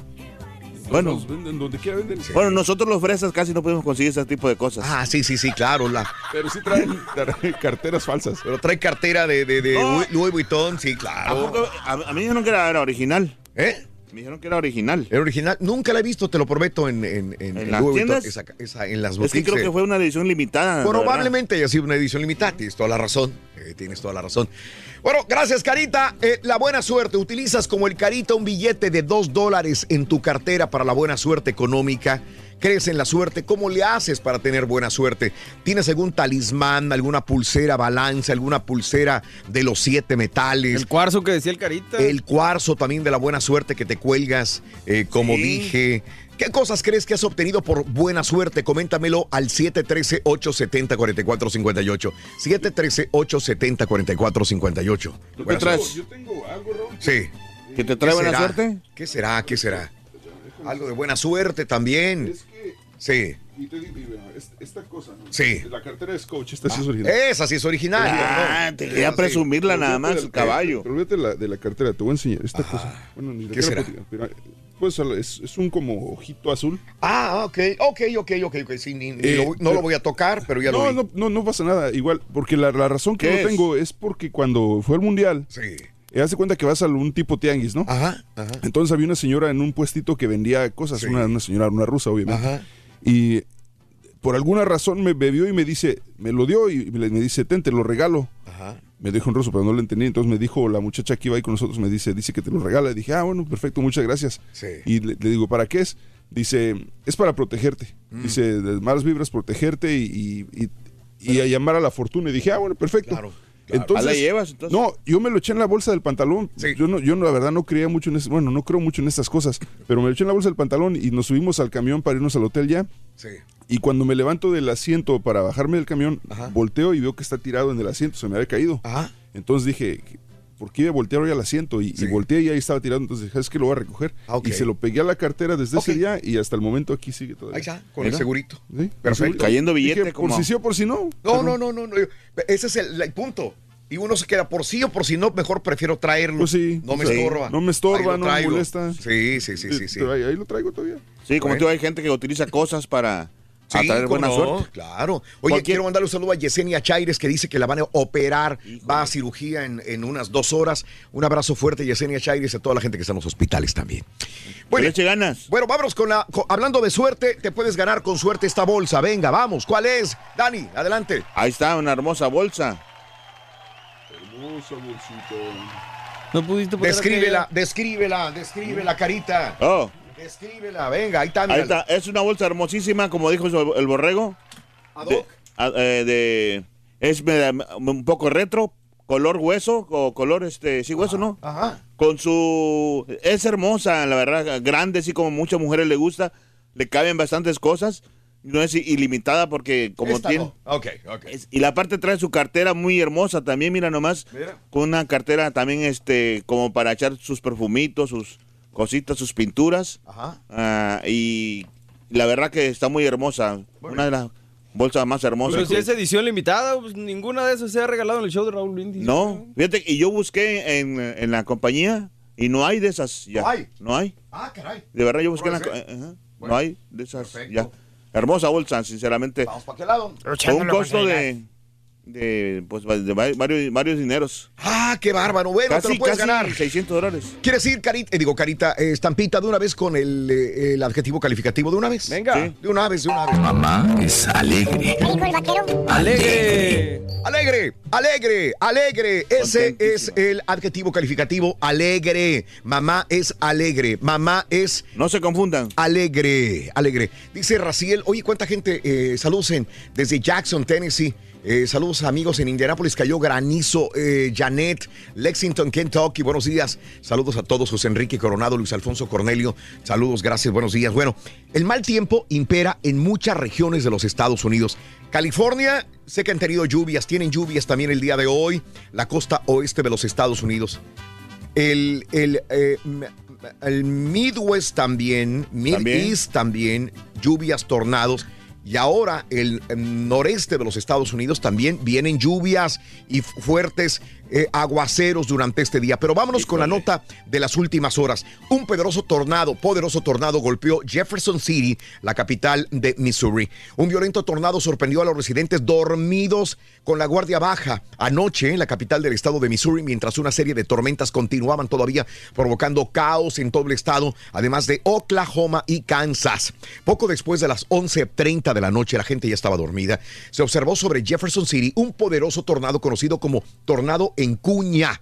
Bueno. Los venden donde quiera venden. Bueno, nosotros los fresas casi no podemos conseguir ese tipo de cosas. Ah, sí, sí, sí, claro. La... Pero sí traen, traen carteras falsas. Pero trae cartera de, de, de No. Louis Vuitton, sí, ¿A, claro. A- a mí me dijeron que era, era original. ¿Eh? Me dijeron que era original. El original, nunca la he visto, te lo prometo, en, en, en, ¿En en las Louis Vuitton, tiendas? esa- esa- en las Es que boutiques, creo eh. que fue una edición limitada. Probablemente haya sido una edición limitada, tienes toda la razón. eh, tienes toda la razón. Bueno, gracias, Carita. Eh, la buena suerte. Utilizas como el Carita un billete de dos dólares en tu cartera para la buena suerte económica. ¿Crees en la suerte? ¿Cómo le haces para tener buena suerte? ¿Tienes algún talismán, alguna pulsera balance, alguna pulsera de los siete metales? El cuarzo que decía el carita. El cuarzo también de la buena suerte que te cuelgas, eh, como Sí. dije. ¿Qué cosas crees que has obtenido por buena suerte? Coméntamelo al 713-870-4458. 713-870-4458. ¿Tú Buena qué traes? Yo tengo algo, Raúl. Sí. ¿Que te trae ¿Qué buena será? suerte? ¿Qué será? ¿Qué será? Algo de buena suerte también. Sí. y te digo, esta cosa, ¿no? Sí. La cartera es coach, esta sí es original. Esa sí es original. Ah, ¿no? te quería presumirla nada más, del- caballo. Pero olvídate la, de la cartera, te voy a enseñar esta cosa. Bueno, ni la ¿qué será? pero, pues es, es un como ojito azul. Ah, ok, ok, ok, ok, ok. Sí, ni- ni Eh, lo- no pero- lo voy a tocar, pero ya no, lo vi. no, no, no pasa nada, igual, porque la, la razón que ¿Qué lo es? tengo es porque cuando fue el mundial, Sí. eh, haz de cuenta que vas a un tipo tianguis, ¿no? Ajá, ajá. Entonces había una señora en un puestito que vendía cosas, Sí. una, una señora, una rusa, obviamente. Ajá. Y por alguna razón me bebió y me dice, me lo dio y me dice, ten, te lo regalo. Ajá. Me dijo en ruso, pero no lo entendí. Entonces me dijo la muchacha que iba ahí con nosotros, me dice, dice que te lo regala. Y dije, ah, bueno, perfecto, muchas gracias. Sí. Y le, le digo, ¿para qué es? Dice, es para protegerte. Mm. Dice, de malas vibras, protegerte y, y, y- y a llamar a la fortuna. Y dije, ah, bueno, perfecto. Claro. Entonces, ¿Ah, la llevas, entonces? No, yo me lo eché en la bolsa del pantalón. Sí. Yo no, yo no, la verdad no creía mucho en eso. Bueno, no creo mucho en estas cosas. Pero me lo eché en la bolsa del pantalón y nos subimos al camión para irnos al hotel ya. Sí. Y cuando me levanto del asiento para bajarme del camión, Ajá. volteo y veo que está tirado en el asiento, se me había caído. Ajá. Entonces dije, ¿por qué iba a voltear hoy al asiento? Y, Sí. y volteé y ahí estaba tirado, entonces dije, es que lo voy a recoger. Ah. Y se lo pegué a la cartera desde ese día y hasta el momento aquí sigue todavía. Ahí está, con el segurito. ¿Sí? Perfecto. Cayendo billete Dije, como- Por si sí o por si no. No, no, no, no, no. Ese es el, el punto. Y uno se queda por sí o por si no, mejor prefiero traerlo. Pues sí. No me Sí. estorba. No me estorba, no me traigo. molesta. Sí, sí, sí, sí. sí. Ahí, ahí lo traigo todavía. Sí, como Bueno. tú hay gente que utiliza cosas para Sí, atraer buena no, suerte. Claro. Oye, quiero mandarle un saludo a Yesenia Chaires que dice que la van a operar, va a cirugía en, en unas dos horas. Un abrazo fuerte, Yesenia Chaires, a toda la gente que está en los hospitales también. Que Bueno, le eche ganas. bueno, vámonos con la. con- hablando de suerte, te puedes ganar con suerte esta bolsa. Venga, vamos. ¿Cuál es? Dani, adelante. Ahí está, una hermosa bolsa. Hermoso bolsito. No pudiste poner Descríbela, descríbela, descríbela, carita. Oh, Descríbela, venga, ahí está. ahí está. Es una bolsa hermosísima, como dijo el borrego. Ad De- hoc. a- eh, de- es me- un poco retro, color hueso, o color este, sí, hueso, ¿no? Ajá. Con su... Es hermosa, la verdad, grande, así como muchas mujeres le gusta. Le caben bastantes cosas. No es ilimitada porque como Esta tiene... no. Ok, ok. Es- y la parte trae su cartera muy hermosa también, mira nomás. Mira. Con una cartera también este como para echar sus perfumitos, sus cositas, sus pinturas. Ajá. Ah, y la verdad que está muy hermosa. una de las bolsas más hermosas. Pero si es edición limitada, pues ninguna de esas se ha regalado en el show de Raúl Brindis. No, fíjate, y yo busqué en, en la compañía y no hay de esas ya. No hay. No hay. Ah, caray. De verdad yo busqué en la... Co- ser. ajá, Bueno, no hay de esas perfecto. ya. Hermosa bolsa, sinceramente. Vamos para qué lado. Con un costo de, de, pues, de va- varios, varios dineros. Ah, qué bárbaro. Bueno, te Casi, lo puedes casi ganar. 600 dólares. ¿Quieres ir, Carita? Eh, digo, Carita, eh, estampita de una vez con el, eh, el adjetivo calificativo de una vez. Venga. Sí. De una vez, de una vez. Mamá es alegre. ¿Qué dijo el vaquero? ¡Alegre! Alegre, alegre, alegre. Ese es el adjetivo calificativo. Alegre. Mamá es alegre. Mamá es No se confundan. alegre. Alegre. Dice Raciel, oye, ¿cuánta gente eh, saludos desde Jackson, Tennessee? Eh, saludos amigos en Indianápolis, cayó granizo. Eh, Janet, Lexington, Kentucky, buenos días. Saludos a todos, José Enrique Coronado, Luis Alfonso Cornelio. Saludos, gracias, buenos días. Bueno, el mal tiempo impera en muchas regiones de los Estados Unidos. California, sé que han tenido lluvias, tienen lluvias también el día de hoy. La costa oeste de los Estados Unidos. El, el, eh, el Midwest también, Mideast también, lluvias, tornados. Y ahora el em, noreste de los Estados Unidos también vienen lluvias y fu- fuertes eh, aguaceros durante este día. Pero vámonos con la nota de las últimas horas. Un poderoso tornado, poderoso tornado golpeó Jefferson City, la capital de Missouri. Un violento tornado sorprendió a los residentes dormidos con la guardia baja anoche en la capital del estado de Missouri, mientras una serie de tormentas continuaban todavía provocando caos en todo el estado, además de Oklahoma y Kansas. Poco después de las 11.30 de la noche, la gente ya estaba dormida. Se observó sobre Jefferson City un poderoso tornado conocido como tornado en cuña.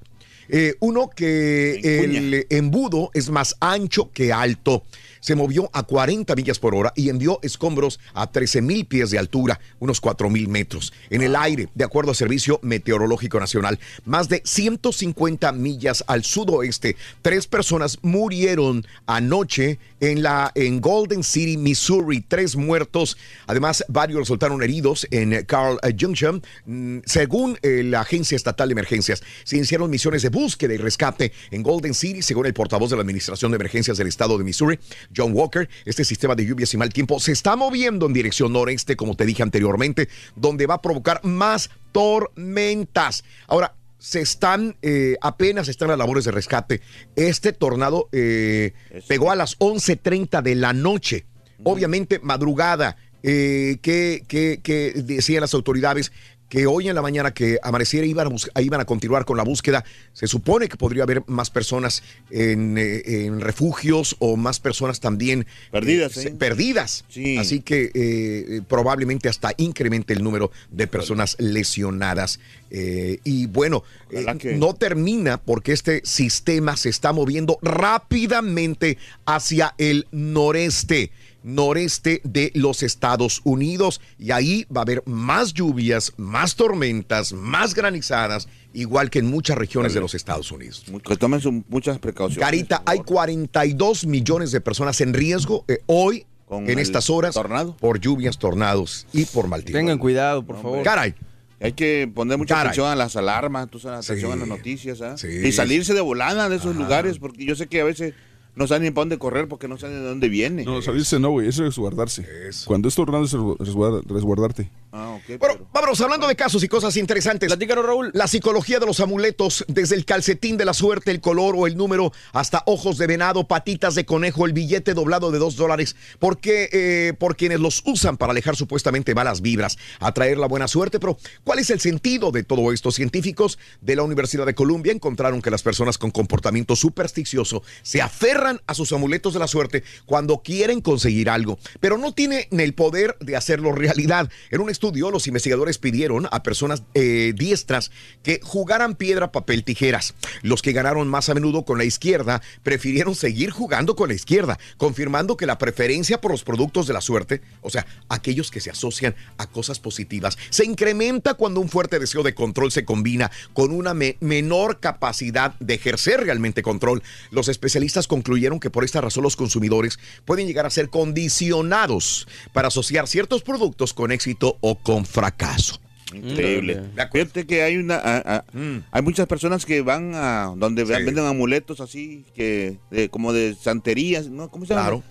Eh, uno que el embudo es más ancho que alto. Se movió a 40 millas por hora y envió escombros a 13 mil pies de altura, unos 4 mil metros, en el aire, de acuerdo al Servicio Meteorológico Nacional. Más de 150 millas al sudoeste, tres personas murieron anoche en, la, en Golden City, Missouri. Tres muertos, además varios resultaron heridos en Carl eh, Junction. Mm, Según eh, la Agencia Estatal de Emergencias, se iniciaron misiones de búsqueda y rescate en Golden City, según el portavoz de la Administración de Emergencias del Estado de Missouri, John Walker. Este sistema de lluvias y mal tiempo se está moviendo en dirección noreste, como te dije anteriormente, donde va a provocar más tormentas. Ahora, se están, eh, apenas están las labores de rescate. Este tornado eh, pegó a las 11.30 de la noche. Obviamente, madrugada. Eh, que, que- que decían las autoridades que hoy en la mañana que amaneciera iban a, iban a continuar con la búsqueda. Se supone que podría haber más personas en, eh, en refugios o más personas también Perdidas, eh, ¿eh? perdidas. Así que eh, probablemente hasta incremente el número de personas lesionadas. Eh, y bueno, eh, no termina porque este sistema se está moviendo rápidamente hacia el noreste noreste de los Estados Unidos y ahí va a haber más lluvias, más tormentas, más granizadas, igual que en muchas regiones de los Estados Unidos. Que tomen su- muchas precauciones. Carita, hay 42 millones de personas en riesgo eh, hoy, en estas horas, por lluvias, tornados y por mal tiempo. Tengan cuidado, por favor. Caray. Hay que poner mucha Caray. atención a las alarmas, tú sabes, atención a las noticias, ¿ah? Y salirse de volada de esos lugares, porque yo sé que a veces no saben ni para dónde correr porque no saben de dónde viene. No, salirse no, güey, eso es resguardarse. Cuando es tornado es resguarda- resguardarte. Ah, ok. Bueno, vámonos hablando de casos y cosas interesantes. Platícanos, Raúl. La psicología de los amuletos, desde el calcetín de la suerte, el color o el número, hasta ojos de venado, patitas de conejo, el billete doblado de dos dólares, porque eh, por quienes los usan para alejar supuestamente malas vibras, atraer la buena suerte. Pero, ¿cuál es el sentido de todo esto? Científicos de la Universidad de Columbia encontraron que las personas con comportamiento supersticioso se aferran a sus amuletos de la suerte cuando quieren conseguir algo, pero no tienen el poder de hacerlo realidad. En un estudio, los investigadores pidieron a personas eh, diestras que jugaran piedra, papel, tijeras. Los que ganaron más a menudo con la izquierda prefirieron seguir jugando con la izquierda, confirmando que la preferencia por los productos de la suerte, o sea, aquellos que se asocian a cosas positivas, se incrementa cuando un fuerte deseo de control se combina con una me- menor capacidad de ejercer realmente control. Los especialistas concluyeron que por esta razón los consumidores pueden llegar a ser condicionados para asociar ciertos productos con éxito o con fracaso. Increíble. Fíjate que hay una, a- a- hay muchas personas que van a donde venden amuletos así que de- como de santerías, ¿no? ¿Cómo se llama? Claro.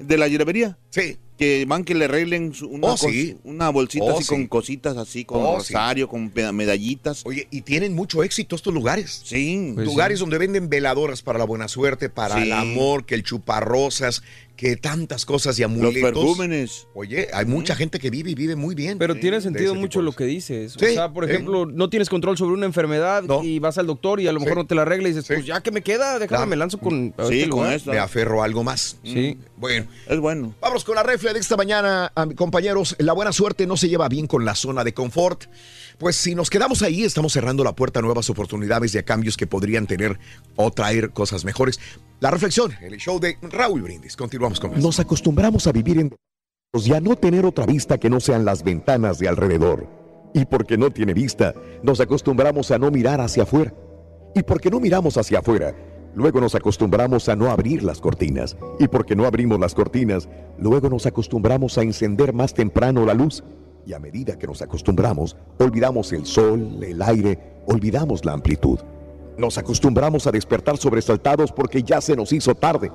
De la hierbería. Sí. Que van que le arreglen su- una, Oh, sí. una bolsita Oh, así sí. con cositas así, con Oh, sí. rosario, con medallitas. Oye, y tienen mucho éxito estos lugares. Sí. Pues lugares donde venden veladoras para la buena suerte, para Sí. el amor, que el chuparrosas, que tantas cosas y amuletos. perjúmenes. Oye, hay mucha gente que vive y vive muy bien. Pero tiene sentido mucho lo que dices. Sí, o sea, por sí. ejemplo, no tienes control sobre una enfermedad y vas al doctor y a lo mejor no te la arregla y dices, pues ya que me queda, déjame, Claro. me lanzo con Sí, este con. Me aferro a algo más. Sí. Bueno. Es bueno. Vamos con la refle de esta mañana, compañeros. La buena suerte no se lleva bien con la zona de confort. Pues si nos quedamos ahí, estamos cerrando la puerta a nuevas oportunidades y a cambios que podrían tener o traer cosas mejores. La reflexión, el show de Raúl Brindis. Continuamos con Nos acostumbramos a vivir en y a no tener otra vista que no sean las ventanas de alrededor. Y porque no tiene vista, nos acostumbramos a no mirar hacia afuera. Y porque no miramos hacia afuera, luego nos acostumbramos a no abrir las cortinas. Y porque no abrimos las cortinas, luego nos acostumbramos a encender más temprano la luz. Y a medida que nos acostumbramos, olvidamos el sol, el aire, olvidamos la amplitud. Nos acostumbramos a despertar sobresaltados porque ya se nos hizo tarde.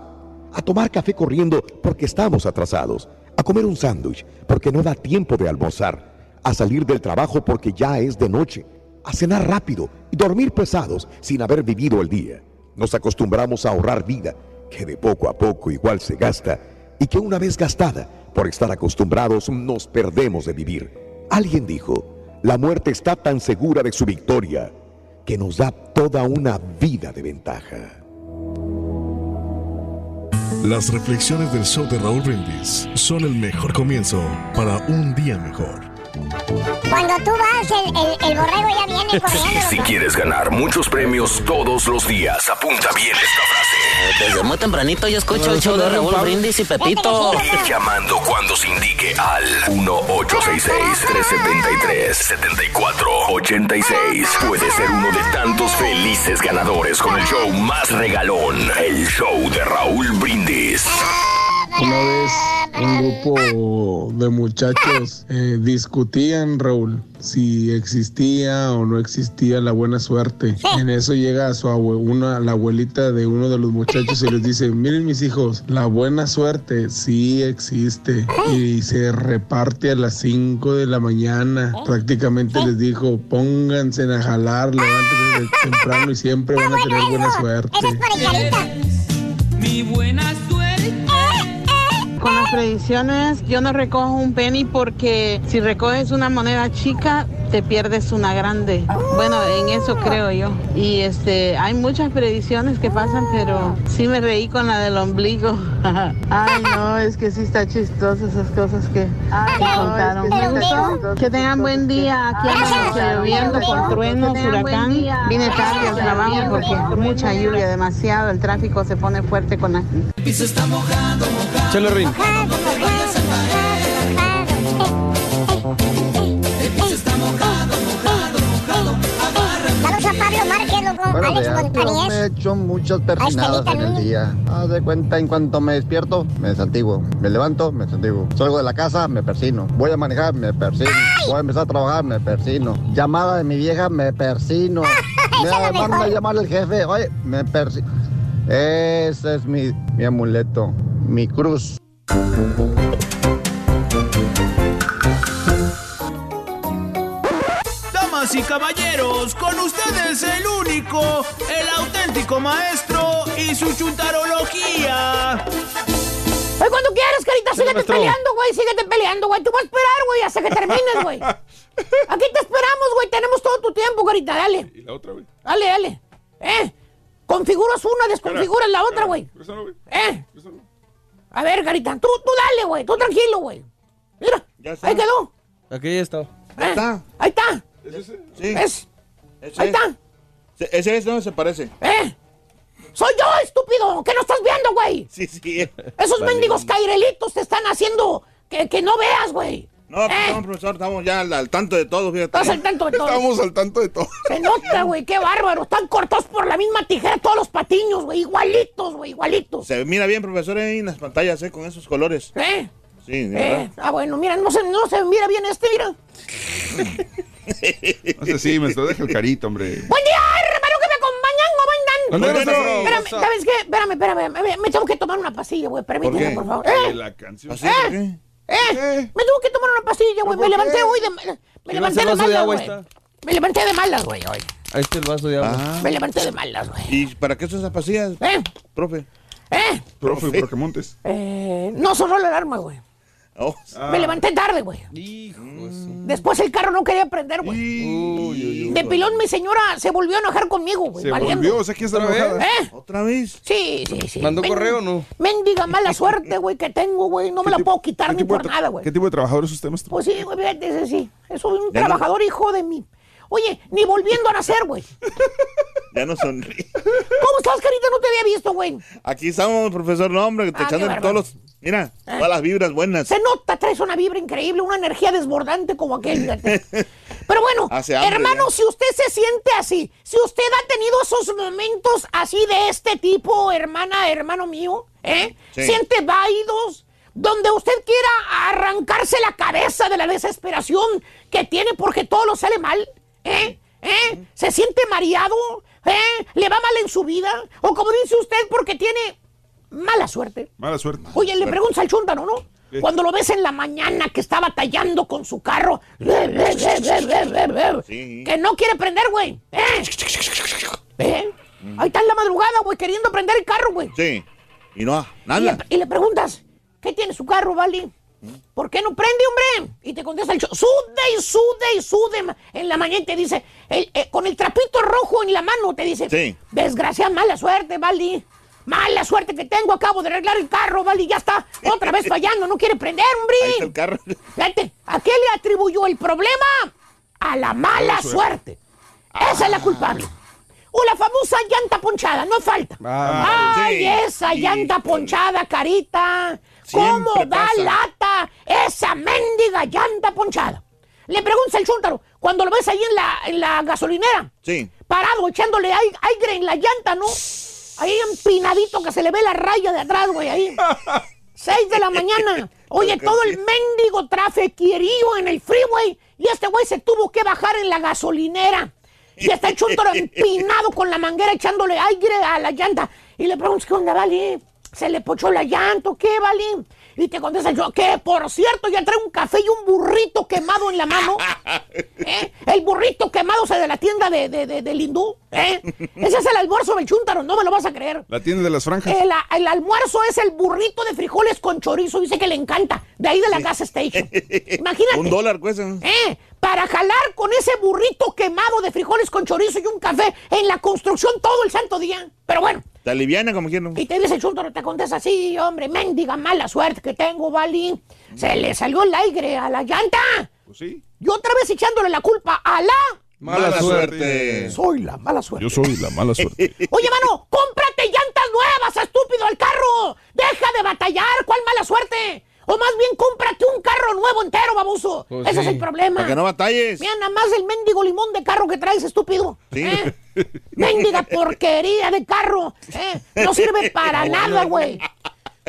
A tomar café corriendo porque estamos atrasados. A comer un sándwich porque no da tiempo de almorzar. A salir del trabajo porque ya es de noche. A cenar rápido y dormir pesados sin haber vivido el día. Nos acostumbramos a ahorrar vida, que de poco a poco igual se gasta y que una vez gastada, por estar acostumbrados, nos perdemos de vivir. Alguien dijo, la muerte está tan segura de su victoria que nos da toda una vida de ventaja. Las reflexiones del show de Raúl Brindis son el mejor comienzo para un día mejor. Cuando tú vas, el, el, el borrego ya viene corriendo. Si quieres ganar muchos premios todos los días, apunta bien esta frase. Desde muy tempranito yo escucho el show de Raúl Brindis y Pepito. Llamando cuando se indique al 1-866-373-7486. Puede ser uno de tantos felices ganadores con el show más regalón, el show de Raúl Brindis. Una vez un grupo de muchachos eh, discutían, Raúl, si existía o no existía la buena suerte. En eso llega su abue- una, la abuelita de uno de los muchachos y les dice, miren mis hijos, la buena suerte sí existe y se reparte a las 5 de la mañana. Prácticamente les dijo, pónganse a jalar, levántense temprano y siempre van a tener buena suerte. Mi buena suerte. Con las predicciones, yo no recojo un penny porque si recoges una moneda chica, te pierdes una grande. Bueno, en eso creo yo. Y este, hay muchas predicciones que pasan, pero sí me reí con la del ombligo. Ay, no, es que sí está chistoso esas cosas que, que contaron. Me gustó. Que tengan buen día. Aquí lloviendo con truenos, huracán. Vine tarde al trabajo porque mucha lluvia, demasiado. El tráfico se pone fuerte con la El piso está mojado, mojado. Chale, Rin. No te vayas a caer. El piso está mojado, mojado, mojado. Saludos a Pablo Márquez, loco. Buenos Alex días, yo me Montañez. echo muchas persinadas en el día. Haz de cuenta, en cuanto me despierto, me desantiguo. Me levanto, me desantiguo. Salgo de la casa, me persino. Voy a manejar, me persino. Voy a empezar a trabajar, me persino. Llamada de mi vieja, me persino. Me manda a llamar el jefe, oye, me persino. Ese es mi, mi amuleto, mi cruz. Damas y caballeros, con ustedes el único, el auténtico maestro y su chuntarología. Ay, cuando quieras, carita, síguete maestro. peleando, güey, síguete peleando, güey. Tú vas a esperar, güey, hasta que termines, güey. Aquí te esperamos, güey, tenemos todo tu tiempo, carita, dale. Y la otra, güey. Dale, dale. ¿Eh? Configuras una, desconfiguras la otra, güey. ¿Eh? A ver, carita, tú, tú dale, güey, tú tranquilo, güey. Mira, ahí quedó. Aquí ya está. ¿eh? Ahí está. Sí. ¿Ves? Ese Ahí es. está. Se- Ese es, no se parece. ¿Eh? Soy yo, estúpido. ¿Qué no estás viendo, güey? Sí, sí. Esos Vale. mendigos cairelitos te están haciendo que, que no veas, güey. No, pues, no, profesor, estamos ya al, al tanto de todo, fíjate. Estás al tanto de todo. Estamos al tanto de todo. Se nota, güey, qué bárbaro. Están cortados por la misma tijera todos los patiños, güey. Igualitos, güey, igualitos. Se mira bien, profesor, ahí en las pantallas, ¿eh? Con esos colores. ¿Eh? Sí, Eh, verdad. ah, bueno, mira, no se, no se mira bien este, mira. No sé, sí, me deja el carito, hombre. Buen día, hermano, que me acompañan, ¿cómo andan? ¿Dónde eres, bro? Espérame? ¿sabes qué? Espérame, espérame, me, me tengo que tomar una pastilla, güey. Permíteme, qué? por, favor. Eh, ¿Eh? La canción. ¿Eh? ¿Eh? Me tengo que tomar una pastilla, güey. Me levanté hoy de... Me levanté de malas, güey. Me levanté de malas, güey, hoy. Ahí está el vaso de agua. Ah. Me levanté de malas, güey. ¿Y para qué son esas pasillas? ¿Eh? Profe. ¿Eh? Profe, ¿por qué montes? Eh, no sonó la alarma, güey. Oh. Me levanté tarde, güey. Después el carro no quería prender, güey. De pilón mi señora se volvió a enojar conmigo, güey. Se valiendo. volvió, o sea que está enojada. ¿Eh? ¿Otra vez? Sí, sí, sí. ¿Mandó Men- correo o no? Mendiga mala suerte, güey, que tengo, güey. No me la puedo quitar ni por nada, güey. ¿Qué tipo de trabajador es usted, maestro? Pues sí, güey, fíjate, ese sí. Es un Ya no- trabajador hijo de mí. Oye, ni volviendo a nacer, güey. Ya no sonríe. ¿Cómo estás, carita? No te había visto, güey. Aquí estamos, profesor, no, hombre, te Ah, echando todos los... Mira, todas las vibras buenas. Se nota, traes una vibra increíble, una energía desbordante como aquel. Pero bueno, Hace hermano, si usted se siente así, si usted ha tenido esos momentos así de este tipo, hermana, hermano mío, ¿eh? Sí. Siente vaídos, donde usted quiera arrancarse la cabeza de la desesperación que tiene porque todo lo sale mal, ¿eh? ¿eh? Se siente mareado, ¿eh? Le va mal en su vida, o como dice usted, porque tiene mala suerte. Mala suerte. Oye, le preguntas al chúntaro, ¿no? ¿Qué? Cuando lo ves en la mañana que está batallando con su carro, que no quiere prender, güey. ¿Eh? ¿Eh? Ahí está en la madrugada, güey, queriendo prender el carro, güey. Sí. Y no, Y nada. le, y le preguntas, ¿qué tiene su carro, Vali? ¿Por qué no prende, hombre? Y te contesta el cho- sude y sude y sude. En la mañana te dice, el- eh, con el trapito rojo en la mano, te dice, Sí. desgraciada, mala suerte, Vali. Mala suerte que tengo, acabo de arreglar el carro, Vali, ya está otra vez fallando, no quiere prender, hombre. Ahí está el carro. Fíjate, ¿a qué le atribuyó el problema? A la mala suerte. suerte. Esa es la culpable. O la famosa llanta ponchada, no falta. Ah, Ay, sí. esa llanta ponchada, carita. ¿Cómo Siempre da pasa. lata esa mendiga llanta ponchada? Le pregunta el chúntaro, cuando lo ves ahí en la, en la gasolinera, Sí. parado, echándole ai- aire en la llanta, ¿no? Ahí empinadito que se le ve la raya de atrás, güey, ahí. Seis de la mañana. Oye, todo el mendigo trafiquerío en el freeway. Y este güey se tuvo que bajar en la gasolinera. Y está el chúntaro empinado con la manguera echándole aire a la llanta. Y le preguntas, ¿qué onda, vale? ¿Se le pochó la llanta o qué, vale? Y te contesta yo, que por cierto, ya trae un café y un burrito quemado en la mano. ¿Eh? El burrito quemado de la tienda de, de, de- del hindú. ¿eh? Ese es el almuerzo del chúntaro, no me lo vas a creer. La tienda de las franjas. El, el almuerzo es el burrito de frijoles con chorizo, dice que le encanta, de ahí de la gas station. Imagínate. Un dólar cuesta. ¿Eh? Para jalar con ese burrito quemado de frijoles con chorizo y un café en la construcción todo el santo día. Pero bueno, Te aliviana como quieran. y te dice el chúntaro, te contesta así, hombre, mendiga mala suerte que tengo, Vali. Se le salió el aire a la llanta. Pues sí. Y otra vez echándole la culpa a la... Mala Mala suerte. suerte. Soy la mala suerte. Yo soy la mala suerte. Oye, mano, cómprate llantas nuevas, estúpido, al carro. Deja de batallar, ¿cuál mala suerte? O más bien cómprate un carro nuevo entero, baboso. Pues Ese es el problema. Para que no batalles. Mira, nada más el mendigo limón de carro que traes, estúpido. Sí. ¿Eh? Mendiga porquería de carro. ¿eh? No sirve para nada, güey.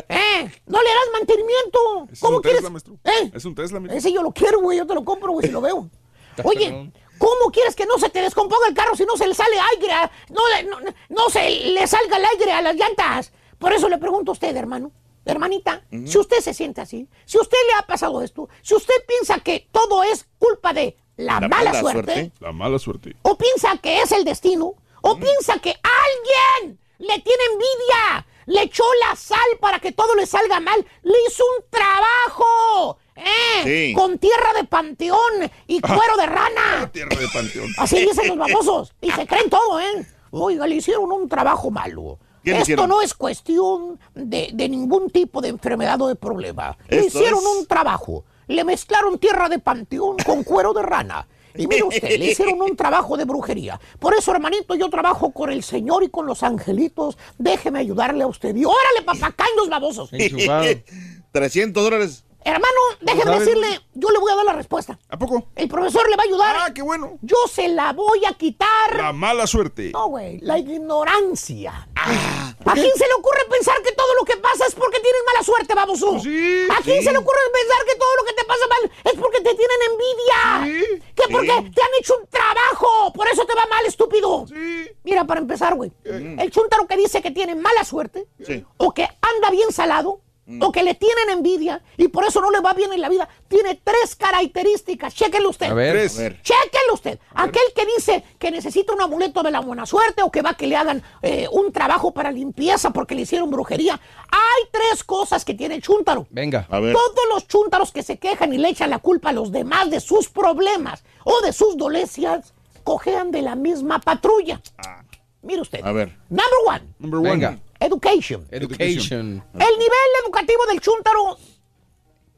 ¿Eh? No le das mantenimiento. Es ¿Cómo un quieres? Tesla, maestro. ¿Eh? Es un Tesla, mira. Ese yo lo quiero, güey. Yo te lo compro, güey, si lo veo. Oye, ¿cómo quieres que no se te descomponga el carro si no se le sale aire? a- no, le- no, no se le salga el aire a las llantas. Por eso le pregunto a usted, hermano, hermanita, si usted se siente así, si usted le ha pasado esto, si usted piensa que todo es culpa de la, mala, suerte, La mala suerte. o piensa que es el destino, o piensa que alguien le tiene envidia, le echó la sal para que todo le salga mal, le hizo un trabajo, ¿eh? Sí. Con tierra de panteón y cuero de rana. Tierra de panteón. Así dicen los babosos. Y se creen todo, ¿eh? Oiga, le hicieron un trabajo malo. ¿Qué le Esto hicieron? no es cuestión de, de ningún tipo de enfermedad o de problema. Le hicieron es- un trabajo. Le mezclaron tierra de panteón con cuero de rana. Y mire usted, le hicieron un trabajo de brujería. Por eso, hermanito, yo trabajo con el Señor y con los angelitos. Déjeme ayudarle a usted. Y órale, papacayos babosos. 300 dólares. Hermano, déjeme ¿Saben? decirle, yo le voy a dar la respuesta. ¿A poco? El profesor le va a ayudar. Ah, qué bueno. Yo se la voy a quitar. La mala suerte. No, güey, la ignorancia. ¿A quién se le ocurre pensar que todo lo que pasa es porque tienes mala suerte, baboso? ¿A quién sí. se le ocurre pensar que todo lo que te pasa mal es porque te tienen envidia? Que Sí. porque te han hecho un trabajo, por eso te va mal, estúpido. Mira, para empezar, güey, el chúntaro que dice que tiene mala suerte, Sí. o que anda bien salado, o que le tienen envidia y por eso no le va bien en la vida, tiene tres características. Chéquenlo usted. A ver. A ver. Chéquenlo usted. Aquel que dice que necesita un amuleto de la buena suerte o que va a que le hagan eh, un trabajo para limpieza porque le hicieron brujería. Hay tres cosas que tiene el chúntaro. Venga. Todos los chúntaros que se quejan y le echan la culpa a los demás de sus problemas o de sus dolencias, cojean de la misma patrulla. Mire usted. A ver. Number one. Number one. Venga. Education. Education. El nivel educativo del chúntaro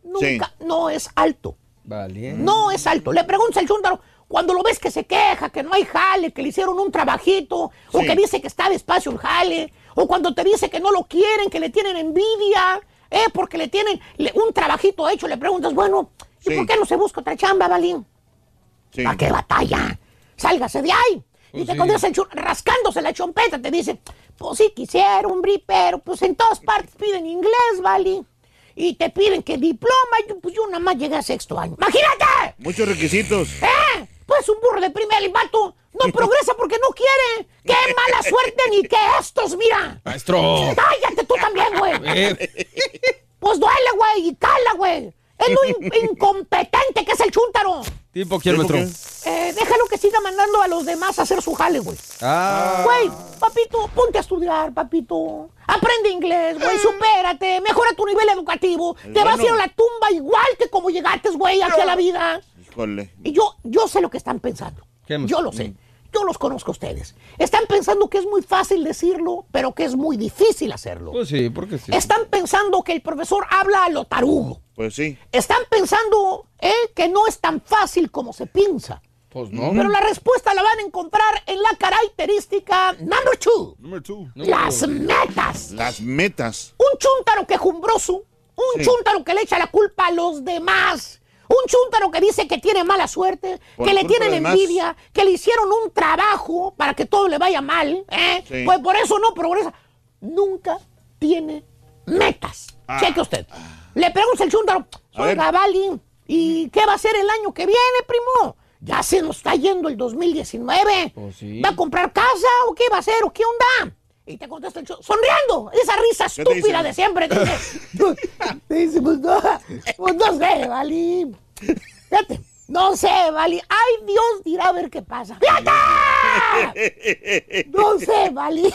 nunca no es alto. Vale. No es alto. Le preguntas al chúntaro, cuando lo ves que se queja, que no hay jale, que le hicieron un trabajito, o que dice que está despacio el jale, o cuando te dice que no lo quieren, que le tienen envidia, eh, porque le tienen le- un trabajito hecho, le preguntas, bueno, ¿y Sí. por qué no se busca otra chamba, Balín? Sí. ¿Para qué batalla? Sálgase de ahí. Y Pues te sí. el rascándose la chompeta, te dice, pues sí quisiera, hombre, pero pues en todas partes piden inglés, ¿vale? Y te piden que diploma, y yo, pues yo nada más llegué a sexto año. ¡Imagínate! Muchos requisitos. ¡Eh! Pues un burro de primer el vato no progresa porque no quiere. ¡Qué mala suerte ni que estos, mira! Maestro. ¡Cállate tú también, güey! Pues duele, güey, y cala, güey. Es lo in- incompetente que es el chúntaro. ¿Tipo quién, maestro? Eh, déjalo que siga mandando a los demás a hacer su jale, güey. Ah. Güey, papito, ponte a estudiar, papito. Aprende inglés, güey, supérate, mejora tu nivel educativo. Te vas a ir a la tumba igual que como llegaste, güey, aquí a la vida. Híjole. Y yo, yo sé lo que están pensando. ¿Qué Yo lo sé. Yo los conozco a ustedes. Están pensando que es muy fácil decirlo, pero que es muy difícil hacerlo. Pues sí, porque sí. Están pensando que el profesor habla a lo tarugo. Pues sí. Están pensando eh, que no es tan fácil como se piensa. Pues no. Pero la respuesta la van a encontrar en la característica number two. Number two. Las metas. Las metas. Un chúntaro quejumbroso. Un Sí. chúntaro que le echa la culpa a los demás. Un chúntaro que dice que tiene mala suerte, Por que le tienen envidia, que le hicieron un trabajo para que todo le vaya mal. ¿eh? Sí. Pues por eso no progresa. Nunca tiene metas. Ah. Cheque usted. Le pregunta el chúntaro, A ver. oiga, Vali, ¿y qué va a hacer el año que viene, primo? Ya se nos está yendo el 2019. Pues sí. ¿Va a comprar casa o qué va a hacer o qué onda? Y te contesta el chúntaro, sonriendo, esa risa ¿Qué te estúpida de siempre. Te dice, te dice, pues no, pues no sé, Vali. Fíjate, no sé, Vali. Ay, Dios dirá a ver qué pasa. ¡Fíjate! No sé, Vali.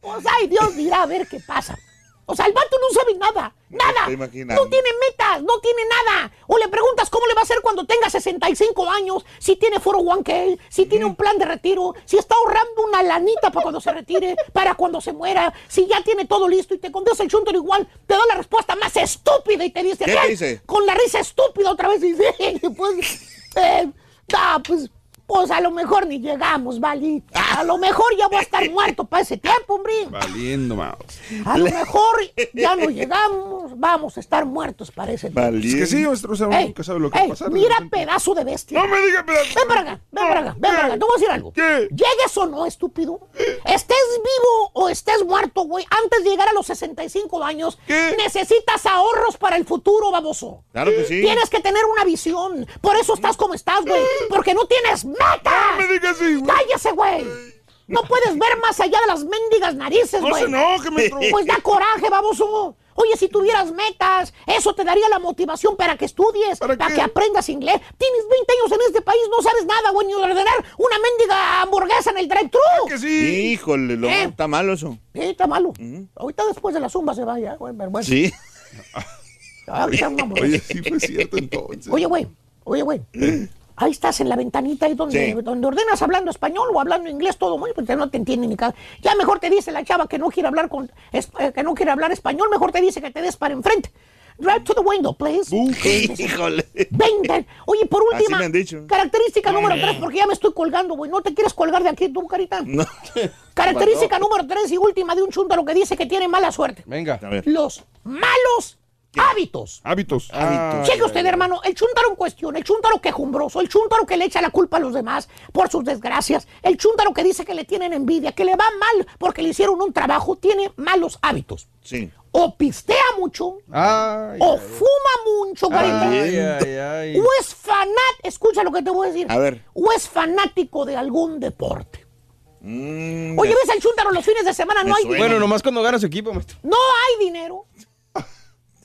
Pues ay, Dios dirá a ver qué pasa. O sea, el vato no sabe nada. Nada. No tiene metas, no tiene nada. O le preguntas cómo le va a hacer cuando tenga 65 años, si tiene foro 1K, si tiene un plan de retiro, si está ahorrando una lanita para cuando se retire, para cuando se muera, si ya tiene todo listo y te contesta el chúntaro igual, te da la respuesta más estúpida y te dice, ¿Qué te dice? Con la risa estúpida otra vez y dice, pues, eh, ah, pues, pues a lo mejor ni llegamos, ¿vale? A lo mejor ya voy a estar muerto para ese tiempo, hombre. Valiendo, mouse. A lo mejor ya no llegamos, vamos a estar muertos para ese tiempo. Es que sí, maestro, o sea, uno Ey, nunca sabe lo que va a pasar. Mira, pedazo de bestia. No me diga pedazo. Ven para acá, ven para acá, ven para acá. Te voy a decir algo. Llegues o no, estúpido. Estés vivo o estés muerto, güey. Antes de llegar a los 65 años, necesitas ahorros para el futuro, baboso. Claro que sí. Tienes que tener una visión. Por eso estás como estás, güey. Porque no tienes metas. No me digas así, güey. Cállese, güey. No puedes ver más allá de las mendigas narices, No güey. se enoje, maestro. Pues da coraje, baboso. Oye, si tuvieras metas, eso te daría la motivación para que estudies, para, que aprendas inglés. Tienes 20 años en este país, no sabes nada, güey, ni ordenar una mendiga hamburguesa en el drive-thru. Híjole, lo, ¿Eh? está malo eso. Sí, está malo. Ahorita después de la zumba se vaya, güey, bueno. Sí. Ah, está una hamburguesa. Oye, sí fue cierto entonces. Oye, güey, oye, güey. Ahí estás en la ventanita ahí donde, Sí. donde ordenas hablando español o hablando inglés todo muy, porque no te entiende ni cada. Ya mejor te dice la chava que no quiere hablar con es- eh, que no quiere hablar español, mejor te dice que te des para enfrente. Drive to the window, please. Híjole. Venga. Oye, por Así última, me han dicho. característica número tres, porque ya me estoy colgando, güey. ¿No te quieres colgar de aquí tú, carita? No. Característica número tres y última de un chúntaro que dice que tiene mala suerte. Venga. A ver. Los malos hábitos. Hábitos. Cheque usted, hermano, el chúntaro en cuestión, el chúntaro quejumbroso, el chúntaro que le echa la culpa a los demás por sus desgracias, el chúntaro que dice que le tienen envidia, que le va mal porque le hicieron un trabajo, tiene malos hábitos. Sí. O pistea mucho, Ay, o fuma mucho, ay, ay, ay. O es fanático, escucha lo que te voy a decir. A ver. O es fanático de algún deporte. Mm, Oye, ¿ves al chúntaro los fines de semana? No hay suena. dinero. Bueno, nomás cuando gana su equipo, maestro. No hay dinero.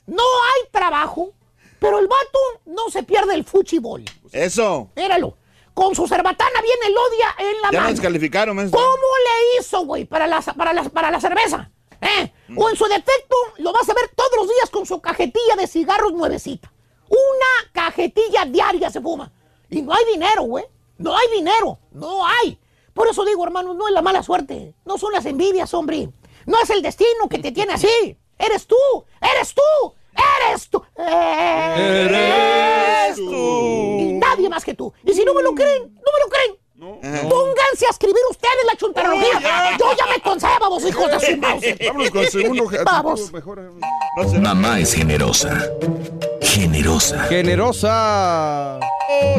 No hay trabajo. Pero el vato no se pierde el fútbol. Eso. Míralo. Con su cerbatana viene el odia en la Ya mano. nos descalificaron, maestro. ¿Cómo le hizo, güey, para la, para, la, para la cerveza? ¿Eh? O en su defecto, lo vas a ver todos los días con su cajetilla de cigarros nuevecita. Una cajetilla diaria se fuma. Y no hay dinero, güey. No hay dinero. No hay. Por eso digo, hermano, no es la mala suerte. No son las envidias, hombre. No es el destino que te tiene así. Eres tú. Eres tú. Eres tú. Eres tú. Y nadie más que tú. Y si no me lo creen, no me lo creen? Pónganse a escribir ustedes la chuntarología. Yo ya me concebo, vos hijos de su mouse. Vámonos con el segundo. Vamos. Mamá es generosa. Generosa. Generosa.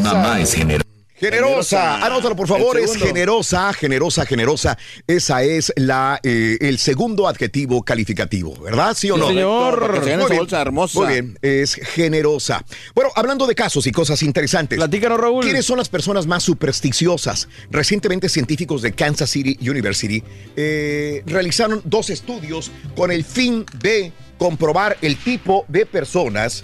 Mamá es generosa. Generosa, anótalo por favor, es generosa, generosa, generosa. Esa es la eh, el segundo adjetivo calificativo, ¿verdad? ¿Sí o Sí, no? señor. Se Muy bien, bolsa hermosa. Muy bien, es generosa. Bueno, hablando de casos y cosas interesantes. Platícanos, Raúl. ¿Quiénes son las personas más supersticiosas? Recientemente científicos de Kansas City University eh, realizaron dos estudios con el fin de comprobar el tipo de personas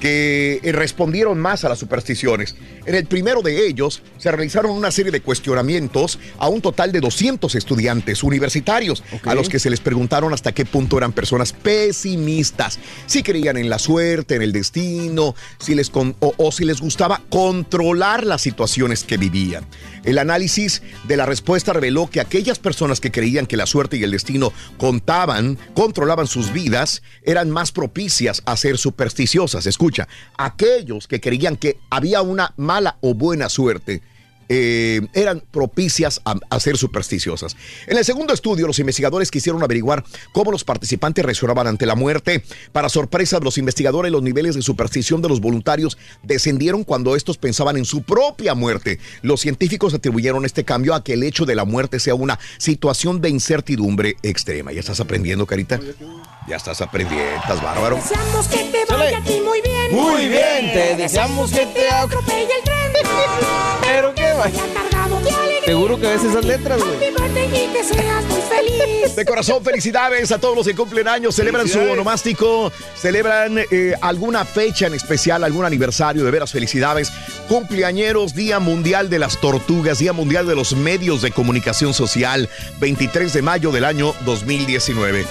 que eh, respondieron más a las supersticiones. En el primero de ellos se realizaron una serie de cuestionamientos a un total de 200 estudiantes universitarios, a los que se les preguntaron hasta qué punto eran personas pesimistas, si creían en la suerte, en el destino, si les con- o, o si les gustaba controlar las situaciones que vivían. El análisis de la respuesta reveló que aquellas personas que creían que la suerte y el destino contaban, controlaban sus vidas, eran más propicias a ser supersticiosas. Escucha, aquellos que creían que había una mala o buena suerte, eh, eran propicias a, a ser supersticiosas. En el segundo estudio, los investigadores quisieron averiguar cómo los participantes reaccionaban ante la muerte. Para sorpresa de los investigadores, los niveles de superstición de los voluntarios descendieron cuando estos pensaban en su propia muerte. Los científicos atribuyeron este cambio a que el hecho de la muerte sea una situación de incertidumbre extrema. ¿Ya estás aprendiendo, Carita? Ya estás aprendiendo, estás bárbaro. Que te vaya a ti muy bien. Te deseamos que te atropelle el tren. Pero qué va. Seguro que ves esas letras, güey. Happy birthday y que seas muy feliz. De corazón, felicidades a todos los que cumplen años, celebran su onomástico, celebran eh, alguna fecha en especial, algún aniversario, de veras felicidades. Cumpleañeros, Día Mundial de las Tortugas, Día Mundial de los Medios de Comunicación Social, 23 de mayo del año 2019.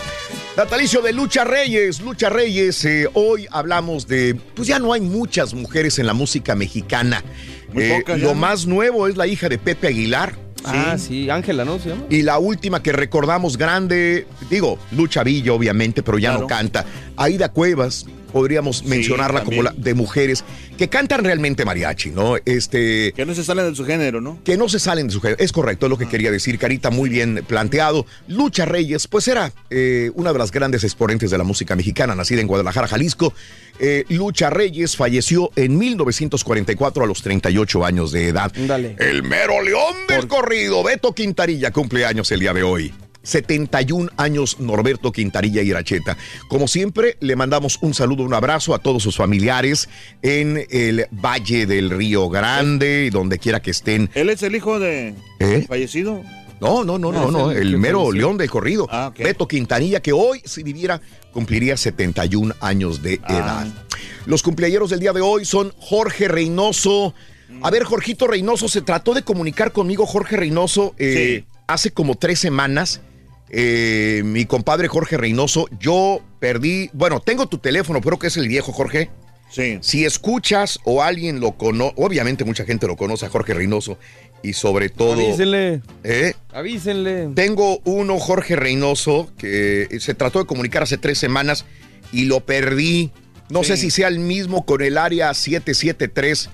Natalicio de Lucha Reyes, Lucha Reyes, eh, hoy hablamos de, pues ya no hay muchas mujeres en la música mexicana. Muy Eh, lo más nuevo es la hija de Pepe Aguilar. Ah, sí, Ángela, ¿no? Se llama. Y la última que recordamos grande, digo, Lucha Villa, obviamente, pero ya Claro. no canta. Aida Cuevas, podríamos mencionarla como la de mujeres que cantan realmente mariachi, ¿no? Este. Que no se salen de su género, ¿no? Que no se salen de su género. Es correcto, es lo que quería decir, Carita, muy bien planteado. Lucha Reyes, pues era eh, una de las grandes exponentes de la música mexicana, nacida en Guadalajara, Jalisco. Eh, Lucha Reyes falleció en 1944 a los 38 años de edad. Dale. El mero león del corrido, Beto Quintarilla, cumple años el día de hoy. 71 años Norberto Quintarilla Iracheta. Como siempre, le mandamos un saludo, un abrazo a todos sus familiares en el Valle del Río Grande, donde quiera que estén. Él es el hijo de ¿Eh? fallecido. No, no, no, Ah, no, es no, el mero león del corrido. Ah. Beto Quintanilla, que hoy, si viviera, cumpliría 71 años de Ah. edad. Los cumpleaños del día de hoy son Jorge Reynoso. A ver, Jorgito Reynoso, se trató de comunicar conmigo, Jorge Reynoso, eh, hace como tres semanas. Eh, mi compadre Jorge Reynoso, yo perdí, bueno, tengo tu teléfono, creo que es el viejo Jorge. Sí. Si escuchas o alguien lo conoce, obviamente mucha gente lo conoce a Jorge Reynoso y sobre todo... Avísenle. ¿Eh? Avísenle. Tengo uno, Jorge Reynoso, que se trató de comunicar hace tres semanas y lo perdí. No sé si sea el mismo con el área 77383.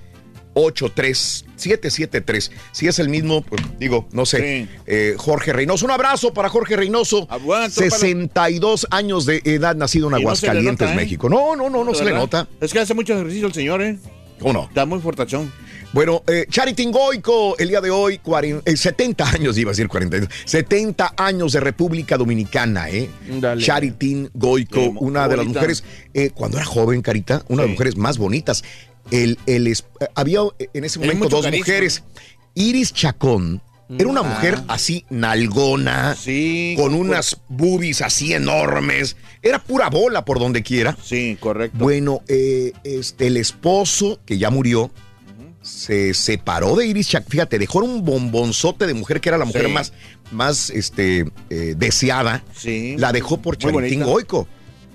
773. Si es el mismo, pues digo, no sé. Eh, Jorge Reynoso. Un abrazo para Jorge Reynoso. Aguanta, 62 años de edad, nacido en no Aguascalientes, nota, ¿eh? México. No, no, no, no se le nota. Es que hace mucho ejercicio el señor, ¿eh? ¿Cómo no? Está muy fortachón. Bueno, eh, Charitín Goico, el día de hoy, cuaren- eh, 70 años, iba a decir 42, 70 años de República Dominicana, ¿eh? Dale. Charitín Goico, Sí, una de las mujeres, eh, cuando era joven, Carita, una de las mujeres más bonitas. El, el eh, había eh, en ese momento dos carisma. mujeres. Iris Chacón. Era una Ah. mujer así nalgona, Sí. con unas boobies así enormes. Era pura bola por donde quiera. Sí, correcto. Bueno, eh, este, el esposo, que ya murió, se separó de Iris Chacón. Fíjate, dejó un bombonzote de mujer que era la mujer Sí. más, más este, eh, deseada. Sí. La dejó por Charitín. Goico.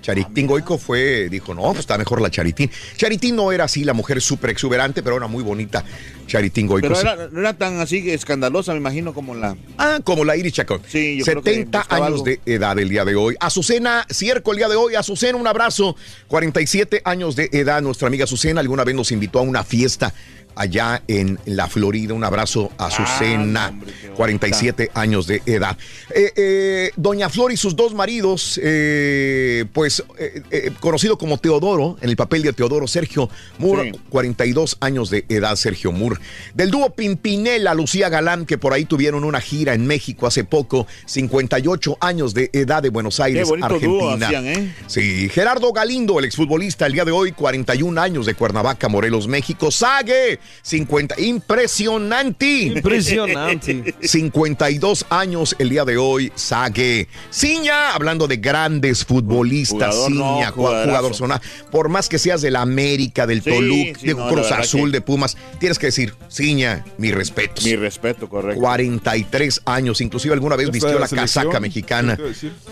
Charitín Goico fue, dijo, no, pues está mejor la Charitín. Charitín no era así la mujer súper exuberante, pero era muy bonita. Charitín Goico. Pero era, no era tan así escandalosa, me imagino, como la. Ah, como la Iris Chacón. Sí, yo creo que 70 buscaba años algo. de edad el día de hoy. Azucena Cierco el día de hoy. Azucena, un abrazo. 47 años de edad. Nuestra amiga Azucena alguna vez nos invitó a una fiesta allá en la Florida. Un abrazo a Azucena, hombre, bonita. 47 años de edad. Eh, eh, Doña Flor y sus dos maridos, eh, pues eh, conocido como Teodoro, en el papel de Teodoro, Sergio Moore, 42 años de edad, Sergio Moore. Del dúo Pimpinela, Lucía Galán, que por ahí tuvieron una gira en México hace poco, 58 años de edad de Buenos Aires, Argentina. hacían. Sí, Gerardo Galindo, el exfutbolista, el día de hoy, 41 años de Cuernavaca, Morelos, México. Sague, 50, impresionante. Impresionante. 52 años el día de hoy, Sague. Ciña, hablando de grandes futbolistas, Jugador, no, Ciña, jugador zona. Por más que seas de la América, del Sí, Toluca, sí, de no, Cruz Azul, que- de Pumas, tienes que decir, Ciña, mi respeto. Mi respeto, correcto. 43 años, inclusive alguna vez vistió la casaca mexicana.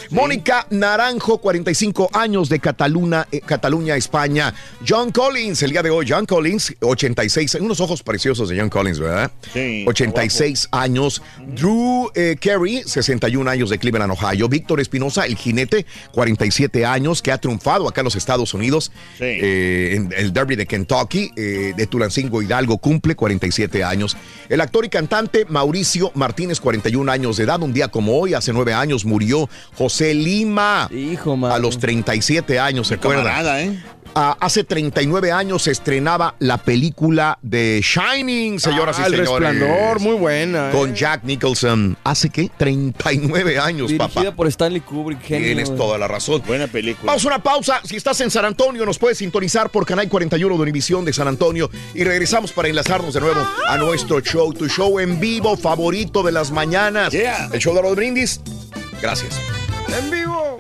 Mónica Naranjo, 45 años de Cataluna, eh, Cataluña, España. John Collins, el día de hoy, John Collins, 86, unos ojos preciosos de John Collins, ¿verdad? Sí, 86 años. Drew eh, Carey, 61 años de Cleveland, Ohio. Víctor Espinosa, el jinete, 47 años, que ha triunfado acá en los Estados Unidos. Sí. Eh, en el Derby de Kentucky, eh, de Tulancingo Hidalgo, cumple 47 años. El actor y cantante Mauricio Martínez, 41 años de edad. Un día como hoy, hace nueve años, murió José Lima. Hijo, A mano. los 37 años, ¿se acuerdan? Camarada, ¿eh? Ah, hace 39 años se estrenaba la película de Shining, señoras Ah, y El señores. Resplandor, muy buena. eh. Con Jack Nicholson. ¿Hace qué? 39 años, Dirigida papá. por Stanley Kubrick. genio, Tienes güey. toda la razón. Buena película. Vamos a una pausa. Si estás en San Antonio, nos puedes sintonizar por Canal 41 de Univisión de San Antonio. Y regresamos para enlazarnos de nuevo a nuestro show, tu show en vivo favorito de las mañanas. Yeah. El show de los brindis. Gracias. En vivo.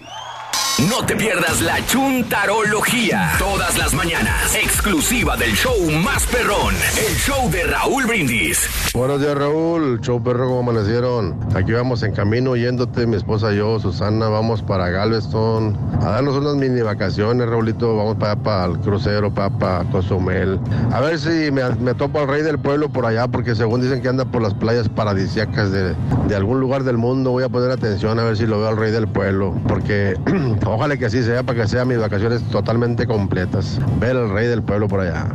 No te pierdas la chuntarología. Todas las mañanas. Exclusiva del show más perrón. El show de Raúl Brindis. Buenos días, Raúl. Show perro, ¿cómo amanecieron? Aquí vamos en camino yéndote, mi esposa y yo, Susana. Vamos para Galveston a darnos unas mini vacaciones, Raulito. Vamos para, allá, para el crucero, para, para Cozumel. A ver si me, me topo al rey del pueblo por allá, porque según dicen que anda por las playas paradisíacas de, de algún lugar del mundo. Voy a poner atención a ver si lo veo al rey del pueblo, porque ojalá que así sea, para que sean mis vacaciones totalmente completas. Ver al rey del pueblo por allá.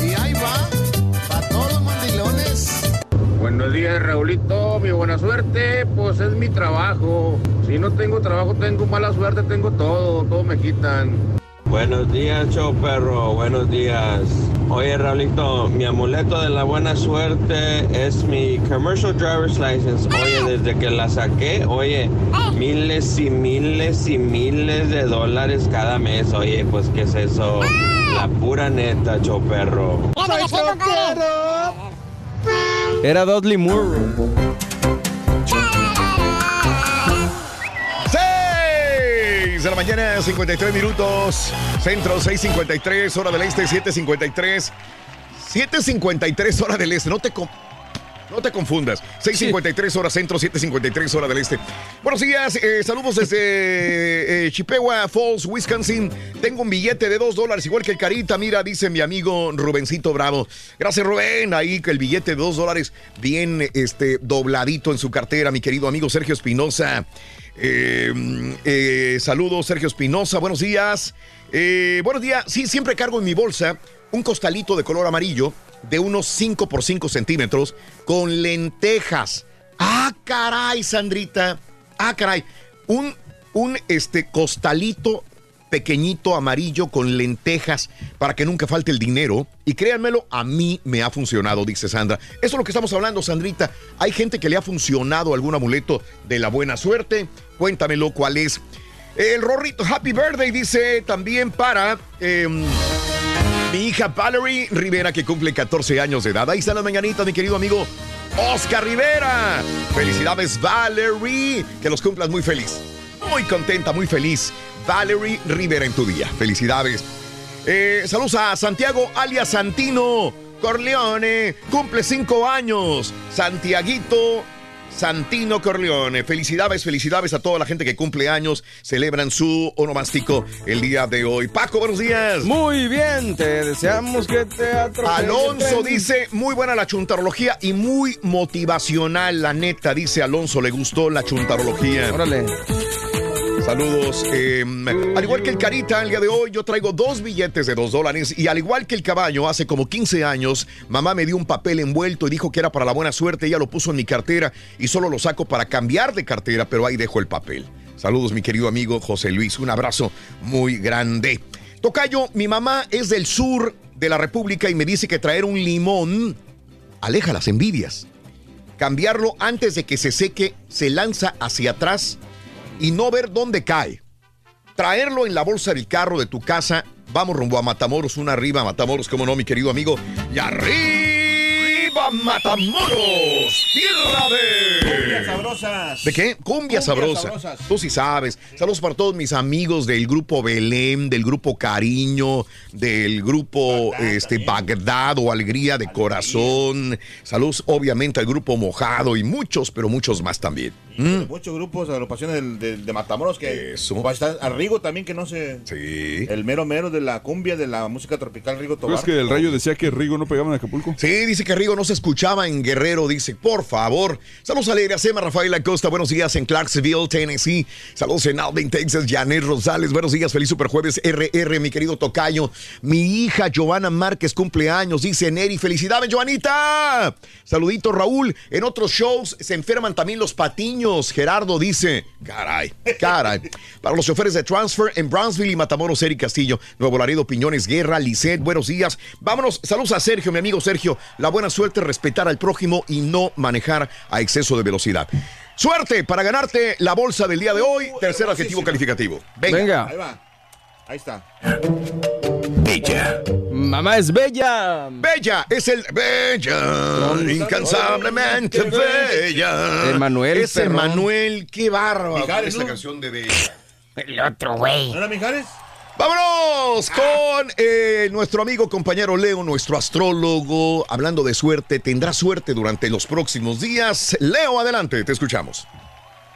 Y ahí va, para todos los mandilones. Buenos días, Raulito. Mi buena suerte, pues es mi trabajo. Si no tengo trabajo, tengo mala suerte, tengo todo, todo me quitan. Buenos días, show perro. Buenos días. Oye, Raulito, mi amuleto de la buena suerte es mi commercial driver's license. Oye, desde que la saqué, oye, miles y miles y miles de dólares cada mes. Oye, pues, ¿qué es eso? La pura neta, show perro. Era Dudley Moore. La mañana, 53 minutos. Centro 6:53, hora del este, 7:53. 7:53, hora del este. No te, no te confundas. 6:53, hora centro, 7:53, hora del este. Buenos días, eh, saludos desde eh, Chippewa Falls, Wisconsin. Tengo un billete de 2 dólares, igual que el Carita. Mira, dice mi amigo Rubencito Bravo. Gracias, Rubén. Ahí que el billete de 2 dólares bien este, dobladito en su cartera, mi querido amigo Sergio Espinosa. Eh, eh, saludos, Sergio Espinosa. Buenos días. Eh, buenos días. Sí, siempre cargo en mi bolsa un costalito de color amarillo de unos 5 por 5 centímetros con lentejas. Ah, caray, Sandrita. Ah, caray. Un, un este, costalito pequeñito amarillo con lentejas para que nunca falte el dinero. Y créanmelo, a mí me ha funcionado, dice Sandra. Eso es lo que estamos hablando, Sandrita. Hay gente que le ha funcionado algún amuleto de la buena suerte. Cuéntamelo cuál es. El Rorrito Happy Birthday dice también para em, mi hija Valerie Rivera que cumple 14 años de edad. Ahí está la mañanita, mi querido amigo Oscar Rivera. Felicidades, Valerie. Que los cumplas muy feliz. Muy contenta, muy feliz. Valerie Rivera en tu día. Felicidades. Eh, saludos a Santiago alias Santino Corleone. Cumple cinco años. Santiaguito Santino Corleone. Felicidades, felicidades a toda la gente que cumple años. Celebran su onomástico el día de hoy. Paco, buenos días. Muy bien, te deseamos que te Alonso dice, muy buena la chuntarología y muy motivacional, la neta, dice Alonso, le gustó la chuntarología. Órale. Saludos. eh, al igual que el Carita, el día de hoy yo traigo dos billetes de dos dólares y al igual que el caballo, hace como 15 años, mamá me dio un papel envuelto y dijo que era para la buena suerte. Ella lo puso en mi cartera y solo lo saco para cambiar de cartera, pero ahí dejo el papel. Saludos, mi querido amigo José Luis. Un abrazo muy grande. Tocayo, mi mamá es del sur de la República y me dice que traer un limón aleja las envidias. Cambiarlo antes de que se seque se lanza hacia atrás y no ver dónde cae. Traerlo en la bolsa del carro de tu casa. Vamos rumbo a Matamoros, una arriba Matamoros, como no, mi querido amigo. Y arriba Matamoros, tierra de... Cumbias sabrosas. ¿De qué? Cumbia Cumbias sabrosa. sabrosas. Tú sí sabes. Saludos para todos mis amigos del grupo Belén, del grupo Cariño, del grupo este, Bagdad o Alegría de Corazón. Saludos obviamente al grupo Mojado y muchos, pero muchos más también. Mm. Muchos grupos, agrupaciones del- del- de, Matamoros que está a Rigo también que no sé. Sí. El mero mero de la cumbia de la música tropical Rigo ¿Tú crees Tobar. que el rayo decía que Rigo no pegaba en Acapulco? Sí, dice que Rigo no se escuchaba en Guerrero, dice, por favor. Saludos a Leira Sema, Rafael Acosta, buenos días en Clarksville, Tennessee. Saludos en Alvin, Texas, Janet Rosales, buenos días, feliz super jueves, RR, mi querido Tocayo. Mi hija Giovanna Márquez cumpleaños, dice Neri, felicidades, Giovanita. Saludito, Raúl. En otros shows se enferman también los patiños. Gerardo dice, caray, caray. Para los choferes de Transfer en Brownsville y Matamoros, Eric Castillo, Nuevo Laredo, Piñones, Guerra, Lisset, buenos días. Vámonos, saludos a Sergio, mi amigo Sergio. La buena suerte es respetar al prójimo y no manejar a exceso de velocidad. Suerte para ganarte la bolsa del día de hoy. Tercer adjetivo calificativo. Venga. Ahí va. Ahí está. Bella. Mamá es bella. Bella es el bella, incansablemente bella. Emanuel, Es. Emanuel, qué bárbaro. Mijares, esta ¿no? canción de Bella. El otro, güey. ¿No era Mijares? Vámonos con eh, nuestro amigo compañero Leo, nuestro astrólogo, hablando de suerte. Tendrá suerte durante los próximos días. Leo, adelante, te escuchamos.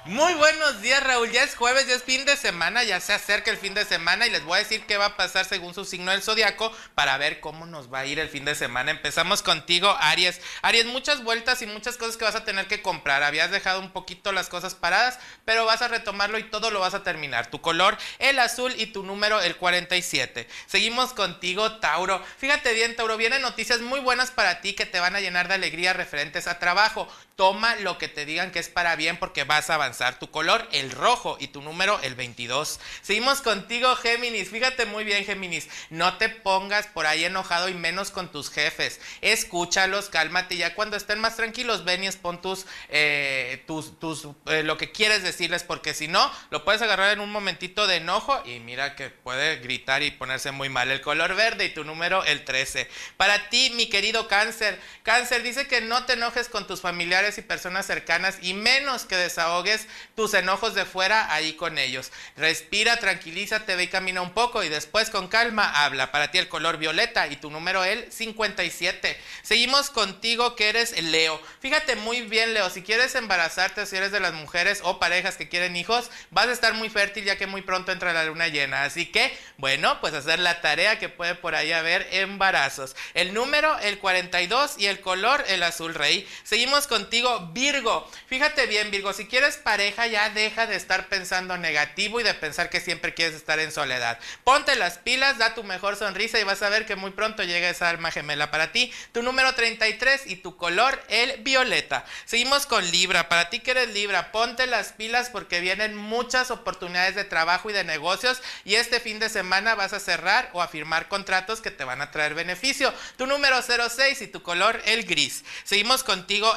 Muy buenos días, Raúl. Ya es jueves, ya es fin de semana, ya se acerca el fin de semana y les voy a decir qué va a pasar según su signo del zodiaco para ver cómo nos va a ir el fin de semana. Empezamos contigo, Aries. Aries, muchas vueltas y muchas cosas que vas a tener que comprar. Habías dejado un poquito las cosas paradas, pero vas a retomarlo y todo lo vas a terminar. Tu color, el azul y tu número, el 47. Seguimos contigo, Tauro. Fíjate bien, Tauro, vienen noticias muy buenas para ti que te van a llenar de alegría referentes a trabajo. Toma lo que te digan que es para bien porque vas a avanzar. Tu color, el rojo y tu número, el 22. Seguimos contigo, Géminis. Fíjate muy bien, Géminis. No te pongas por ahí enojado y menos con tus jefes. Escúchalos, cálmate. Ya cuando estén más tranquilos, ven y expon tus, eh, tus, tus, eh, lo que quieres decirles porque si no, lo puedes agarrar en un momentito de enojo y mira que puede gritar y ponerse muy mal. El color verde y tu número, el 13. Para ti, mi querido cáncer. Cáncer dice que no te enojes con tus familiares y personas cercanas y menos que desahogues tus enojos de fuera ahí con ellos. Respira, tranquilízate, ve y camina un poco y después con calma habla. Para ti el color violeta y tu número el 57. Seguimos contigo que eres Leo. Fíjate muy bien Leo, si quieres embarazarte, si eres de las mujeres o parejas que quieren hijos, vas a estar muy fértil ya que muy pronto entra la luna llena. Así que, bueno, pues hacer la tarea que puede por ahí haber embarazos. El número el 42 y el color el azul rey. Seguimos contigo Virgo. Fíjate bien Virgo, si quieres pareja ya deja de estar pensando negativo y de pensar que siempre quieres estar en soledad. Ponte las pilas, da tu mejor sonrisa y vas a ver que muy pronto llega esa alma gemela para ti. Tu número 33 y tu color el violeta. Seguimos con Libra. Para ti que eres Libra, ponte las pilas porque vienen muchas oportunidades de trabajo y de negocios y este fin de semana vas a cerrar o a firmar contratos que te van a traer beneficio. Tu número 06 y tu color el gris. Seguimos contigo,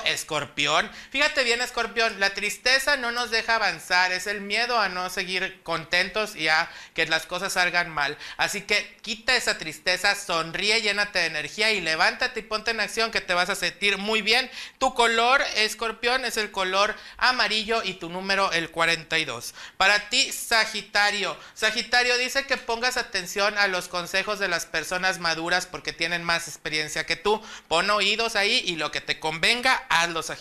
Fíjate bien, Escorpión, la tristeza no nos deja avanzar, es el miedo a no seguir contentos y a que las cosas salgan mal. Así que quita esa tristeza, sonríe, llénate de energía y levántate y ponte en acción que te vas a sentir muy bien. Tu color, escorpión, es el color amarillo y tu número el 42. Para ti, Sagitario. Sagitario dice que pongas atención a los consejos de las personas maduras porque tienen más experiencia que tú. Pon oídos ahí y lo que te convenga, hazlo, Sagitario.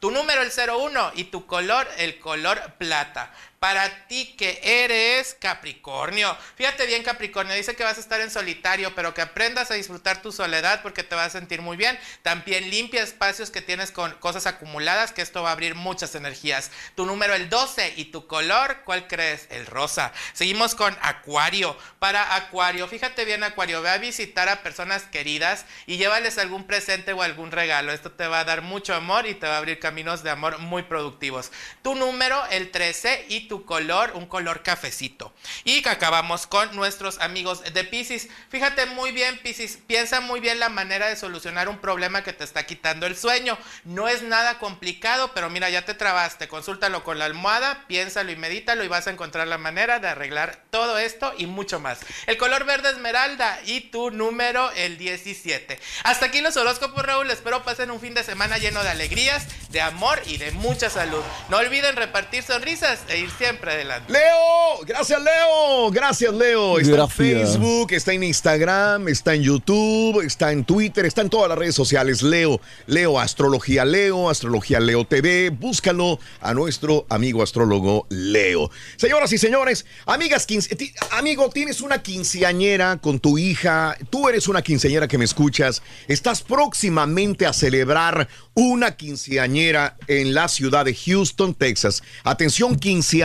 Tu número el 01 y tu color el color plata. Para ti que eres Capricornio. Fíjate bien Capricornio, dice que vas a estar en solitario, pero que aprendas a disfrutar tu soledad porque te vas a sentir muy bien. También limpia espacios que tienes con cosas acumuladas, que esto va a abrir muchas energías. Tu número el 12 y tu color, ¿cuál crees? El rosa. Seguimos con Acuario. Para Acuario, fíjate bien Acuario, ve a visitar a personas queridas y llévales algún presente o algún regalo. Esto te va a dar mucho amor y te va a abrir caminos de amor muy productivos. Tu número el 13 y tu color, un color cafecito. Y acabamos con nuestros amigos de Pisces. Fíjate muy bien Pisces, piensa muy bien la manera de solucionar un problema que te está quitando el sueño. No es nada complicado, pero mira, ya te trabaste, consúltalo con la almohada, piénsalo y medítalo y vas a encontrar la manera de arreglar todo esto y mucho más. El color verde esmeralda y tu número el 17. Hasta aquí los horóscopos, Raúl. Espero pasen un fin de semana lleno de alegrías, de amor y de mucha salud. No olviden repartir sonrisas e ir siempre adelante. Leo, gracias Leo, gracias Leo. Está Gracias. en Facebook, está en Instagram, está en YouTube, está en Twitter, está en todas las redes sociales. Leo, Leo Astrología Leo, Astrología Leo TV, búscalo a nuestro amigo astrólogo Leo. Señoras y señores, amigas, quince- ti- amigo, tienes una quinceañera con tu hija, tú eres una quinceañera que me escuchas, estás próximamente a celebrar una quinceañera en la ciudad de Houston, Texas. Atención,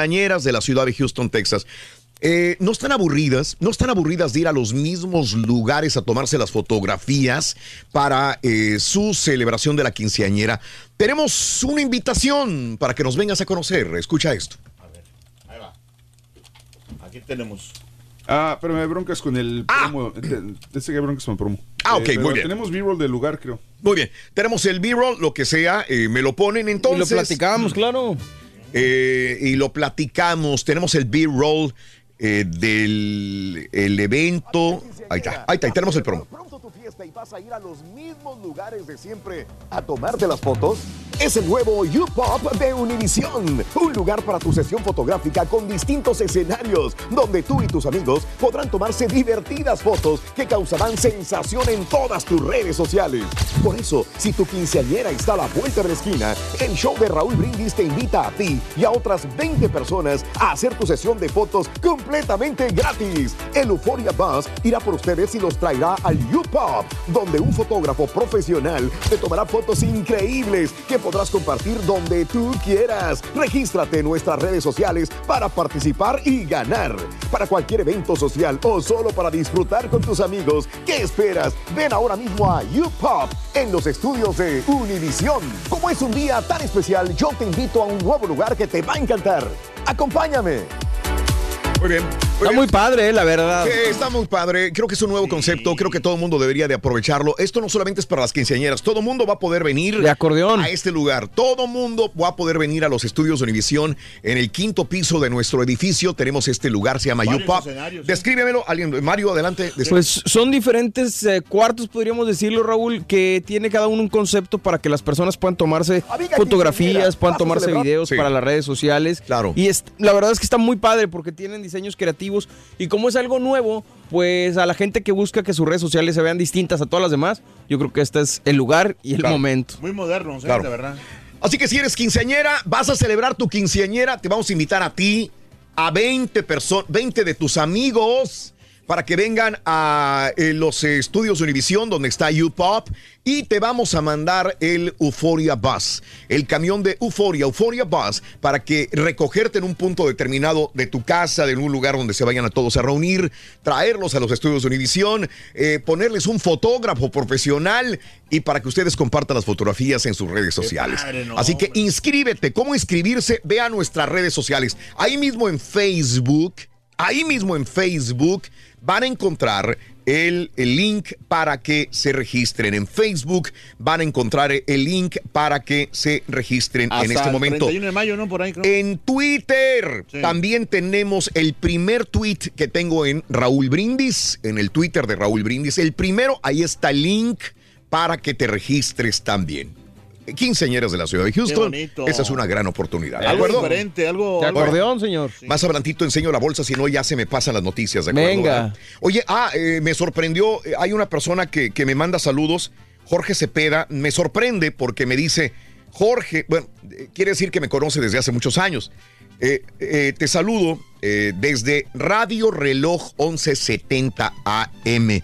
quinceañeras de la ciudad de Houston, Texas. Eh, no están aburridas, no están aburridas de ir a los mismos lugares a tomarse las fotografías para eh, su celebración de la quinceañera. Tenemos una invitación para que nos vengas a conocer. Escucha esto. Aquí tenemos. Ah, pero me broncas con el promo. Te- Ese que broncas con el promo. Ah, ok, pero muy bien. Tenemos B-roll del lugar, creo. Muy bien, tenemos el B-roll, lo que sea, eh, me lo ponen entonces. Y lo platicamos, claro. Eh, y lo platicamos. Tenemos el B-roll eh, del el evento. Ahí está, ahí está, ahí tenemos el promo. Y vas a ir a los mismos lugares de siempre a tomarte las fotos? Es el nuevo U-Pop de Univision. Un lugar para tu sesión fotográfica con distintos escenarios, donde tú y tus amigos podrán tomarse divertidas fotos que causarán sensación en todas tus redes sociales. Por eso, si tu quinceañera está a la vuelta de la esquina, el show de Raúl Brindis te invita a ti y a otras 20 personas a hacer tu sesión de fotos completamente gratis. El Euphoria Bus irá por ustedes y los traerá al U-Pop, donde un fotógrafo profesional te tomará fotos increíbles que podrás compartir donde tú quieras. Regístrate en nuestras redes sociales para participar y ganar. Para cualquier evento social o solo para disfrutar con tus amigos, ¿qué esperas? Ven ahora mismo a U-Pop en los estudios de Univision. Como es un día tan especial, yo te invito a un nuevo lugar que te va a encantar. Acompáñame. Muy bien. Está muy padre, eh, la verdad. Sí, está muy padre. Creo que es un nuevo concepto. Creo que todo el mundo debería de aprovecharlo. Esto no solamente es para las quinceañeras. Todo el mundo va a poder venir De acordeón. a este lugar. Todo el mundo va a poder venir a los estudios de Univisión. En el quinto piso de nuestro edificio tenemos este lugar. Se llama U-Pop. ¿eh? Descríbemelo. Alguien, Mario, adelante. Pues son diferentes eh, cuartos, podríamos decirlo, Raúl, que tiene cada uno un concepto para que las personas puedan tomarse Amiga fotografías, puedan ¿vas a tomarse videos Sí. para las redes sociales. Claro. Y es- la verdad es que está muy padre porque tienen diseños creativos y como es algo nuevo, pues a la gente que busca que sus redes sociales se vean distintas a todas las demás, yo creo que este es el lugar y el Claro. momento. Muy modernos, ¿eh? Claro. de verdad. Así que si eres quinceañera, vas a celebrar tu quinceañera, te vamos a invitar a ti, a 20 personas, 20 de tus amigos para que vengan a eh, los estudios de Univisión donde está U-Pop y te vamos a mandar el Euphoria Bus, el camión de Euphoria, Euphoria Bus, para que recogerte en un punto determinado de tu casa, de un lugar donde se vayan a todos a reunir, traerlos a los estudios de Univisión, eh, ponerles un fotógrafo profesional y para que ustedes compartan las fotografías en sus redes sociales. padre, no, Así que inscríbete. ¿Cómo inscribirse? Ve a nuestras redes sociales. Ahí mismo en Facebook, ahí mismo en Facebook van a encontrar el, el link para que se registren. En Facebook van a encontrar el link para que se registren Hasta en este el momento. 31 de mayo, ¿no? Por ahí creo. En Twitter Sí. también tenemos el primer tweet que tengo en Raúl Brindis, en el Twitter de Raúl Brindis. El primero, ahí está el link para que te registres también. Quinceañeras de la ciudad de Houston. bonito. Esa es una gran oportunidad. ¿De algo acuerdo? diferente, algo. De acordeón, señor. Más adelantito enseño la bolsa, si no ya se me pasan las noticias, ¿de acuerdo? Venga. ¿verdad? Oye, ah, eh, me sorprendió, eh, hay una persona que, que me manda saludos, Jorge Cepeda, me sorprende porque me dice, Jorge, bueno, eh, quiere decir que me conoce desde hace muchos años. Eh, eh, te saludo eh, desde Radio Reloj 1170 AM.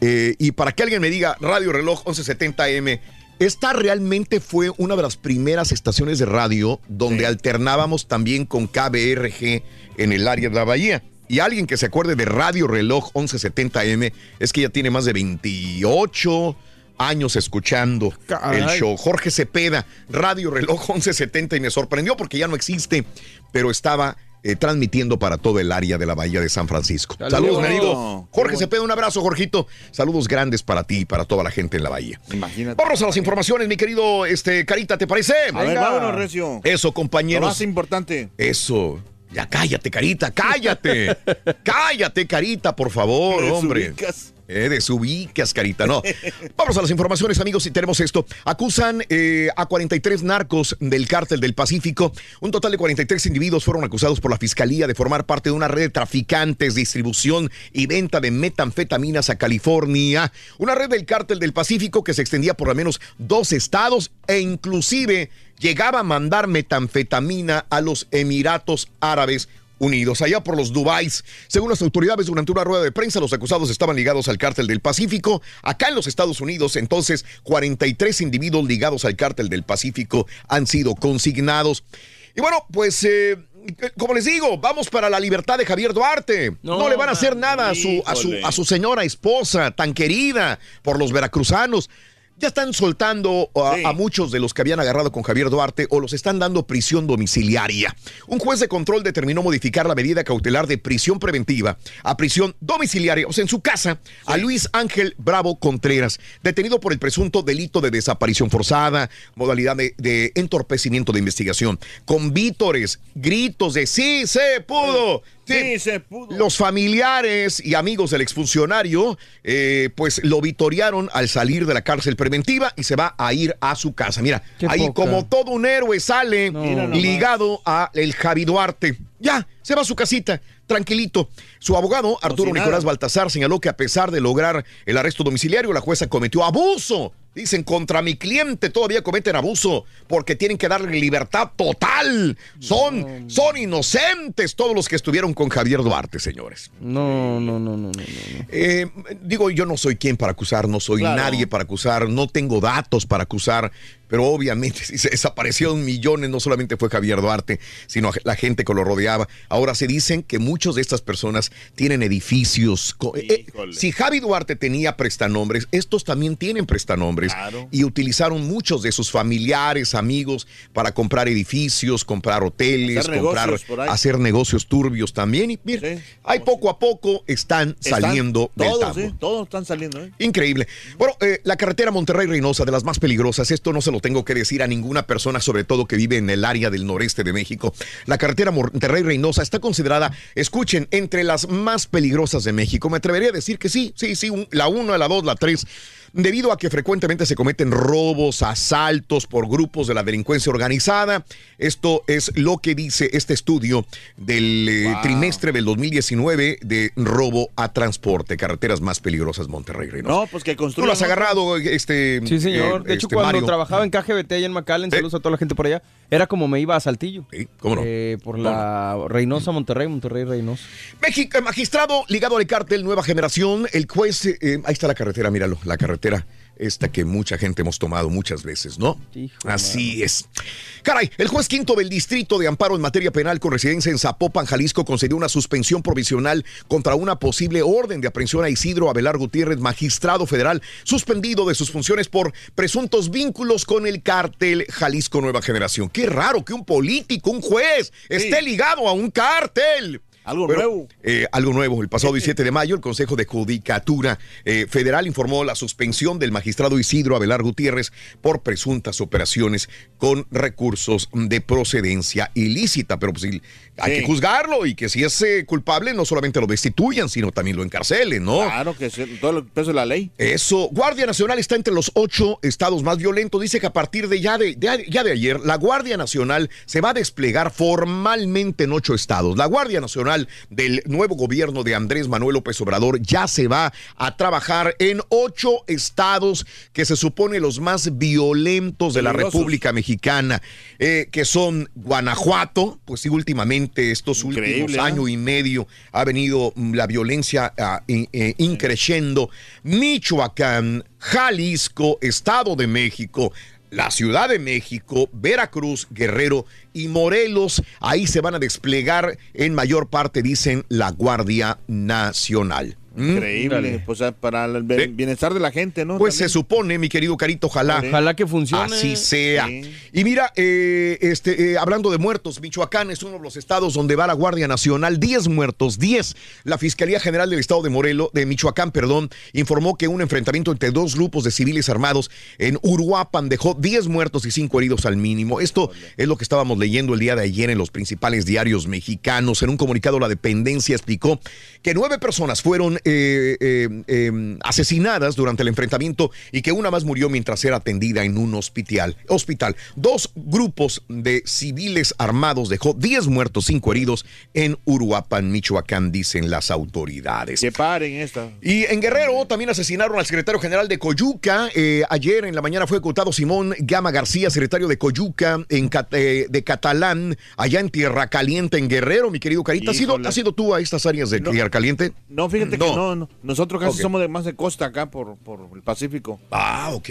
Eh, y para que alguien me diga Radio Reloj 1170 AM, esta realmente fue una de las primeras estaciones de radio donde alternábamos también con KBRG en el área de la Bahía. Y alguien que se acuerde de Radio Reloj 1170 AM es que ya tiene más de 28 años escuchando Caray. el show. Jorge Cepeda, Radio Reloj 1170 y me sorprendió porque ya no existe, pero estaba eh, transmitiendo para todo el área de la Bahía de San Francisco. Saludos. Saludos, mi amigo. Jorge Cepeda, un abrazo, Jorgito. Saludos grandes para ti y para toda la gente en la Bahía. Imagínate. Vamos a las informaciones, mi querido este, Carita, ¿te parece? A ver, vámonos, Recio. Eso, Lo compañeros. más importante. Eso. Ya cállate, Carita, cállate. cállate, Carita, por favor, hombre. Eh, desubicas, Carita, no. Vamos a las informaciones, amigos, y tenemos esto. Acusan eh, a 43 narcos del cártel del Pacífico. Un total de 43 individuos fueron acusados por la fiscalía de formar parte de una red de traficantes, distribución y venta de metanfetaminas a California. Una red del cártel del Pacífico que se extendía por al menos dos estados e inclusive llegaba a mandar metanfetamina a los Emiratos Árabes Unidos, allá por los Dubáis. Según las autoridades, durante una rueda de prensa, los acusados estaban ligados al cártel del Pacífico. Acá en los Estados Unidos, entonces, 43 individuos ligados al cártel del Pacífico han sido consignados. Y bueno, pues, eh, como les digo, vamos para la libertad de Javier Duarte. No, No, le van a hacer nada a su, a, su, a su señora esposa, tan querida por los veracruzanos. Ya están soltando a, Sí. a muchos de los que habían agarrado con Javier Duarte o los están dando prisión domiciliaria. Un juez de control determinó modificar la medida cautelar de prisión preventiva a prisión domiciliaria, o sea, en su casa, a Luis Ángel Bravo Contreras, detenido por el presunto delito de desaparición forzada, modalidad de, de entorpecimiento de investigación, con vítores, gritos de sí se pudo. Sí, se pudo. Los familiares y amigos del exfuncionario, eh, pues lo vitorearon al salir de la cárcel preventiva y se va a ir a su casa. Mira, Qué ahí poca. como todo un héroe sale ligado a el Javi Duarte. Ya, se va a su casita, tranquilito. Su abogado, Arturo. Nicolás Baltasar, señaló que a pesar de lograr el arresto domiciliario, la jueza cometió abuso. Dicen, contra mi cliente todavía cometen abuso porque tienen que darle libertad total. Son, son inocentes todos los que estuvieron con Javier Duarte, señores. No, no, no, no, no. no. Eh, digo, yo no soy quien para acusar, no soy Claro. nadie para acusar, no tengo datos para acusar, pero obviamente si se desaparecieron millones, no solamente fue Javier Duarte, sino la gente que lo rodeaba. Ahora se dicen que muchos de estas personas tienen edificios. eh, eh, si Javi Duarte tenía prestanombres, estos también tienen prestanombres Claro. y utilizaron muchos de sus familiares, amigos para comprar edificios, comprar hoteles, Hacer comprar, negocios hacer negocios turbios también. Y mira, Sí. ahí poco a poco están, Están saliendo del todos, tambo. ¿eh? Todos están saliendo, ¿eh? Increíble. Bueno, eh, la carretera Monterrey-Reynosa, de las más peligrosas, esto no se lo tengo que decir a ninguna persona, sobre todo que vive en el área del noreste de México. La carretera Monterrey-Reynosa está considerada, escuchen, entre las más peligrosas de México. Me atrevería a decir que sí, sí, sí, la 1, la 2, la 3. Debido a que frecuentemente se cometen robos, asaltos por grupos de la delincuencia organizada. Esto es lo que dice este estudio del eh, Wow. trimestre del 2019 de robo a transporte, carreteras más peligrosas Monterrey Reynosa. No, pues que Tú construyan. lo has agarrado, este. Sí, señor. eh, de hecho, este, cuando Mario. trabajaba en KGBT allá en McAllen, Sí. saludos a toda la gente por allá, era como me iba a Saltillo. Sí, ¿cómo no? Eh, por la Reynosa, Monterrey, Monterrey, Reynosa. México, magistrado ligado al cártel Nueva Generación, el juez, eh, ahí está la carretera, míralo, la carretera esta que mucha gente hemos tomado muchas veces, ¿no? Hijo, Así es. Caray, el juez quinto del Distrito de Amparo en materia penal con residencia en Zapopan, Jalisco, concedió una suspensión provisional contra una posible orden de aprehensión a Isidro Abelar Gutiérrez, magistrado federal, suspendido de sus funciones por presuntos vínculos con el cártel Jalisco Nueva Generación. Qué raro que un político, un juez, esté ligado a un cártel. Algo nuevo. eh, algo nuevo. El pasado 17 de mayo, el Consejo de Judicatura eh, Federal informó la suspensión del magistrado Isidro Abelar Gutiérrez por presuntas operaciones con recursos de procedencia ilícita. Pero pues hay Sí. que juzgarlo y que si es eh, culpable, no solamente lo destituyan, sino también lo encarcelen, ¿no? Claro que sí, todo el peso de la ley. Eso, Guardia Nacional está entre los ocho estados más violentos. Dice que a partir de ya de, de- ya de ayer, la Guardia Nacional se va a desplegar formalmente en ocho estados. La Guardia Nacional del nuevo gobierno de Andrés Manuel López Obrador ya se va a trabajar en ocho estados que se supone los más violentos de la. República Mexicana, eh, que son Guanajuato, pues sí, últimamente estos últimos ¿eh? años y medio ha venido la violencia in- eh, increciendo. Michoacán, Jalisco, Estado de México. La Ciudad de México, Veracruz, Guerrero y Morelos, ahí se van a desplegar en mayor parte, dicen, la Guardia Nacional. ¿Mm? Increíble. Pues ah, para el bienestar de la gente, ¿no? Pues se supone, mi querido Carito, ojalá. Ojalá que funcione. Así sea. Sí. Y mira, eh, este, eh, hablando de muertos, Michoacán es uno de los estados donde va la Guardia Nacional. 10 muertos, 10. La Fiscalía General del Estado de Morelos, de Michoacán, perdón, informó que un enfrentamiento entre dos grupos de civiles armados en Uruapan dejó 10 muertos y 5 heridos al mínimo. Esto es lo que estábamos leyendo el día de ayer en los principales diarios mexicanos. En un comunicado, la dependencia explicó que nueve personas fueron eh, eh, eh, asesinadas durante el enfrentamiento y que una más murió mientras era atendida en un hospital. hospital. Dos grupos de civiles armados dejó 10 muertos, 5 heridos en Uruapan, Michoacán, dicen las autoridades. Que paren esta. Y en Guerrero también asesinaron al secretario general de Coyuca. Eh, ayer en la mañana fue ejecutado Simón Gama García, secretario de Coyuca en de Catalán, allá en Tierra Caliente, en Guerrero, mi querido Carita. ¿Has ido, Híjole. has ido tú a estas áreas de Tierra Caliente? No, fíjate que no, no. Nosotros casi somos de más de costa acá por, por el Pacífico. Ah, ok.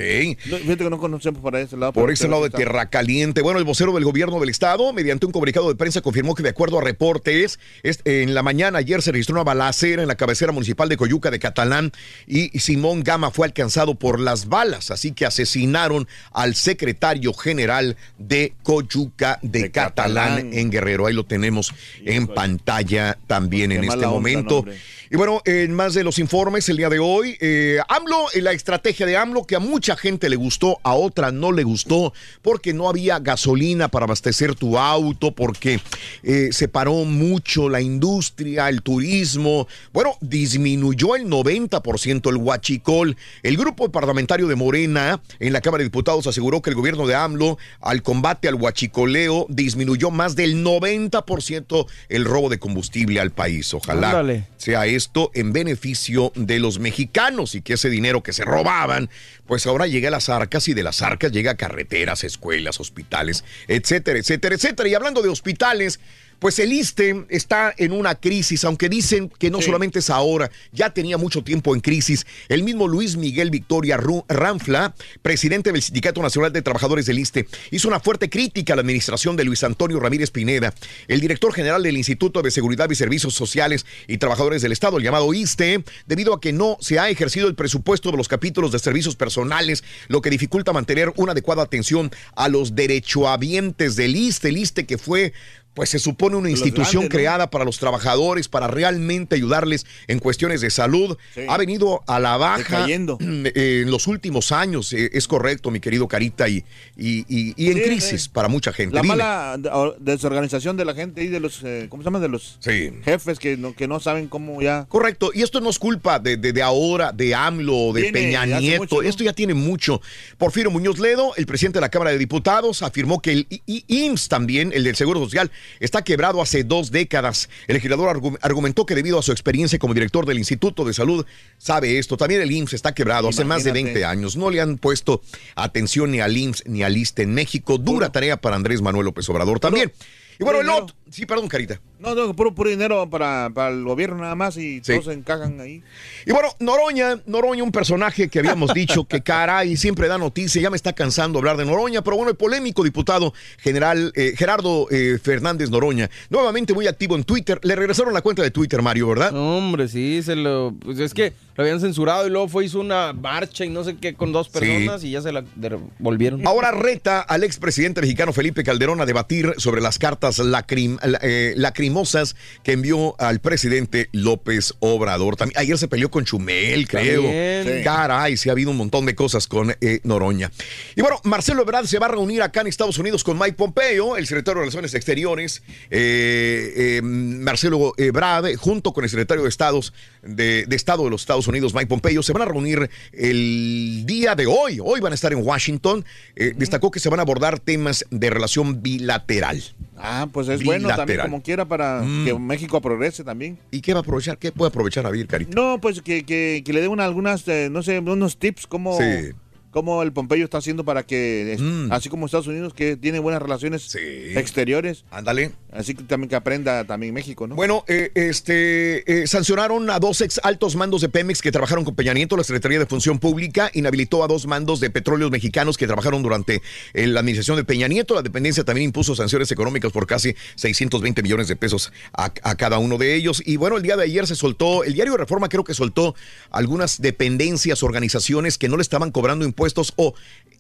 No, fíjate que no conocemos para ese lado. Por ese lado de Tierra Caliente. Bueno, el vocero del gobierno del estado, mediante un comunicado de prensa, confirmó que de acuerdo a reportes, es- en la mañana ayer se registró una balacera en la cabecera municipal de Coyuca de Catalán y Simón Gama fue alcanzado por las balas, así que asesinaron al secretario general de Coyuca de, Catalán, Catalán. en Guerrero. Ahí lo tenemos en pantalla también en este onda, momento. no. Y bueno, en más de los informes el día de hoy, eh, AMLO, eh, la estrategia de AMLO que a mucha gente le gustó, a otra no le gustó, porque no había gasolina para abastecer tu auto, porque eh, se paró mucho la industria, el turismo. Bueno, disminuyó el 90% el huachicol. El grupo parlamentario de Morena en la Cámara de Diputados aseguró que el gobierno de AMLO, al combate al huachicoleo, disminuyó más del 90% el robo de combustible al país. Ojalá Ándale. sea esto en beneficio de los mexicanos y que ese dinero que se robaban, pues ahora llega a las arcas y de las arcas llega a carreteras, escuelas, hospitales, etcétera, etcétera, etcétera. Y hablando de hospitales, pues el ISTE está en una crisis, aunque dicen que no solamente es ahora, ya tenía mucho tiempo en crisis. El mismo Luis Miguel Victoria Ranfla, presidente del Sindicato Nacional de Trabajadores del ISTE, hizo una fuerte crítica a la administración de Luis Antonio Ramírez Pineda, el director general del Instituto de Seguridad y Servicios Sociales y Trabajadores del Estado, el llamado ISTE, debido a que no se ha ejercido el presupuesto de los capítulos de servicios personales, lo que dificulta mantener una adecuada atención a los derechohabientes del ISTE, el ISTE que fue pues se supone una institución grandes, ¿no? creada para los trabajadores, para realmente ayudarles en cuestiones de salud. Sí. Ha venido a la baja eh, en los últimos años, eh, es correcto, mi querido Carita, y, y, y- y en Sí, crisis sí. para mucha gente. La Dime. mala de- desorganización de la gente y de los, eh, ¿cómo se llama? De los jefes que no, que no saben cómo ya... Correcto, y esto no es culpa de, de- de ahora, de AMLO, de Tiene Peña Nieto, mucho, ¿no? esto ya tiene mucho. Porfirio Muñoz Ledo, el presidente de la Cámara de Diputados, afirmó que el IMSS también, el del Seguro Social, está quebrado hace dos décadas. El legislador argu- argumentó que debido a su experiencia como director del Instituto de Salud, sabe esto. También el IMSS está quebrado hace más de Imagínate. 20 años. No le han puesto atención ni al IMSS ni al ISTE en México. Dura tarea para Andrés Manuel López Obrador también. Y bueno, el otro... Sí, perdón, Carita. No, no, puro, puro dinero para, para el gobierno nada más y Sí. todos se encajan ahí. Y bueno, Noroña, Noroña, un personaje que habíamos dicho que caray, siempre da noticia, ya me está cansando hablar de Noroña, pero bueno, el polémico diputado general eh, Gerardo eh, Fernández Noroña, nuevamente muy activo en Twitter, le regresaron la cuenta de Twitter, Mario, ¿verdad? Hombre, sí, se lo. Pues es que lo habían censurado y luego fue, hizo una marcha y no sé qué con dos personas y ya se la devolvieron. Ahora reta al expresidente mexicano Felipe Calderón a debatir sobre las cartas lacrim- eh, lacrimosas que envió al presidente López Obrador. También, ayer se peleó con Chumel, creo. Sí. Caray, sí ha habido un montón de cosas con eh, Noroña. Y bueno, Marcelo Ebrard se va a reunir acá en Estados Unidos con Mike Pompeo, el secretario de Relaciones Exteriores. Eh, eh, Marcelo Ebrard, junto con el secretario de Estados de, de Estado de los Estados Unidos, Mike Pompeo, se van a reunir el día de hoy. Hoy van a estar en Washington. Eh, Destacó que se van a abordar temas de relación bilateral. Ah, pues es bueno también como quiera para Mm. que México progrese también. ¿Y qué va a aprovechar? ¿Qué puede aprovechar a Bill, Carita? No, pues que, que, que le den una- algunas, eh, no sé, unos tips como, Sí. Como el Pompeyo está haciendo para que, es- así como Estados Unidos, que tiene buenas relaciones exteriores. Ándale. Así que también que aprenda también México, ¿no? Bueno, eh, este, eh, sancionaron a dos ex altos mandos de Pemex que trabajaron con Peña Nieto. La Secretaría de Función Pública inhabilitó a dos mandos de petróleos mexicanos que trabajaron durante eh, la administración de Peña Nieto. La dependencia también impuso sanciones económicas por casi 620 millones de pesos a, a cada uno de ellos. Y bueno, el día de ayer se soltó, el diario de Reforma creo que soltó algunas dependencias, organizaciones que no le estaban cobrando impuestos o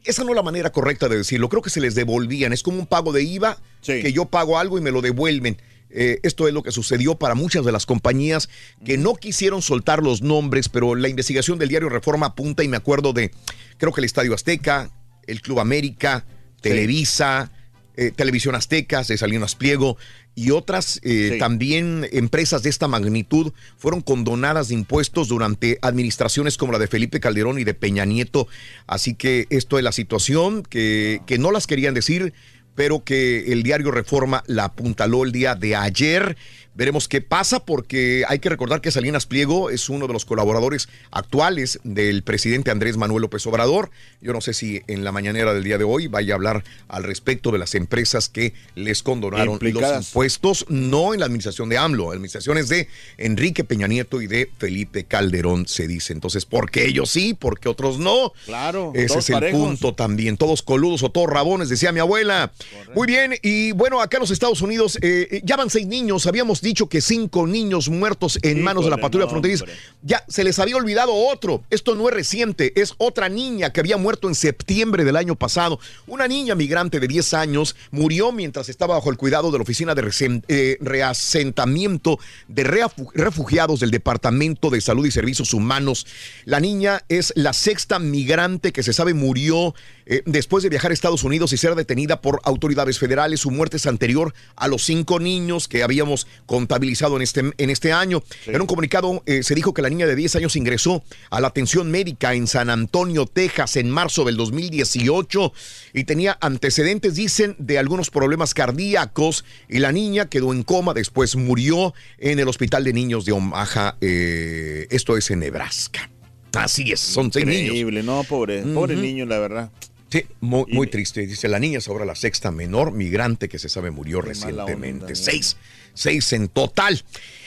esa no es la manera correcta de decirlo. Creo que se les devolvían. Es como un pago de IVA que yo pago algo y me lo devuelven. Eh, esto es lo que sucedió para muchas de las compañías que no quisieron soltar los nombres, pero la investigación del diario Reforma apunta y me acuerdo de, creo que el Estadio Azteca, el Club América, Televisa, eh, Televisión Azteca, de Salinas Pliego y otras eh, Sí. también empresas de esta magnitud fueron condonadas de impuestos durante administraciones como la de Felipe Calderón y de Peña Nieto. Así que esto es la situación que, que no las querían decir, pero que el diario Reforma la apuntaló el día de ayer. Veremos qué pasa porque hay que recordar que Salinas Pliego es uno de los colaboradores actuales del presidente Andrés Manuel López Obrador. Yo no sé si en la mañanera del día de hoy vaya a hablar al respecto de las empresas que les condonaron los impuestos, no en la administración de AMLO, la administración es de Enrique Peña Nieto y de Felipe Calderón, se dice. Entonces, ¿por qué ellos sí? ¿Por qué otros no? Claro, Ese es el parejos. punto también. Todos coludos o todos rabones, decía mi abuela. Muy bien, y bueno, acá en los Estados Unidos eh, eh, ya van seis niños. Habíamos dicho que cinco niños muertos en manos de la patrulla fronteriza. Ya se les había olvidado otro. Esto no es reciente, es otra niña que había muerto en septiembre del año pasado. Una niña migrante de 10 años murió mientras estaba bajo el cuidado de la Oficina de eh, Reasentamiento de Refugiados del Departamento de Salud y Servicios Humanos. La niña es la sexta migrante que se sabe murió eh, después de viajar a Estados Unidos y ser detenida por autoridades federales. Su muerte es anterior a los cinco niños que habíamos contabilizado en este, en este año. En un comunicado eh, se dijo que la niña de 10 años ingresó a la atención médica en San Antonio, Texas, en marzo del 2018 y tenía antecedentes, dicen, de algunos problemas cardíacos y la niña quedó en coma, después murió en el Hospital de Niños de Omaha, eh, esto es en Nebraska. Así es, son seis niños. Increíble, no, pobre, niño, la verdad. Sí, muy, muy triste. Dice, la niña es ahora la sexta menor migrante que se sabe murió recientemente. onda, seis, seis en total.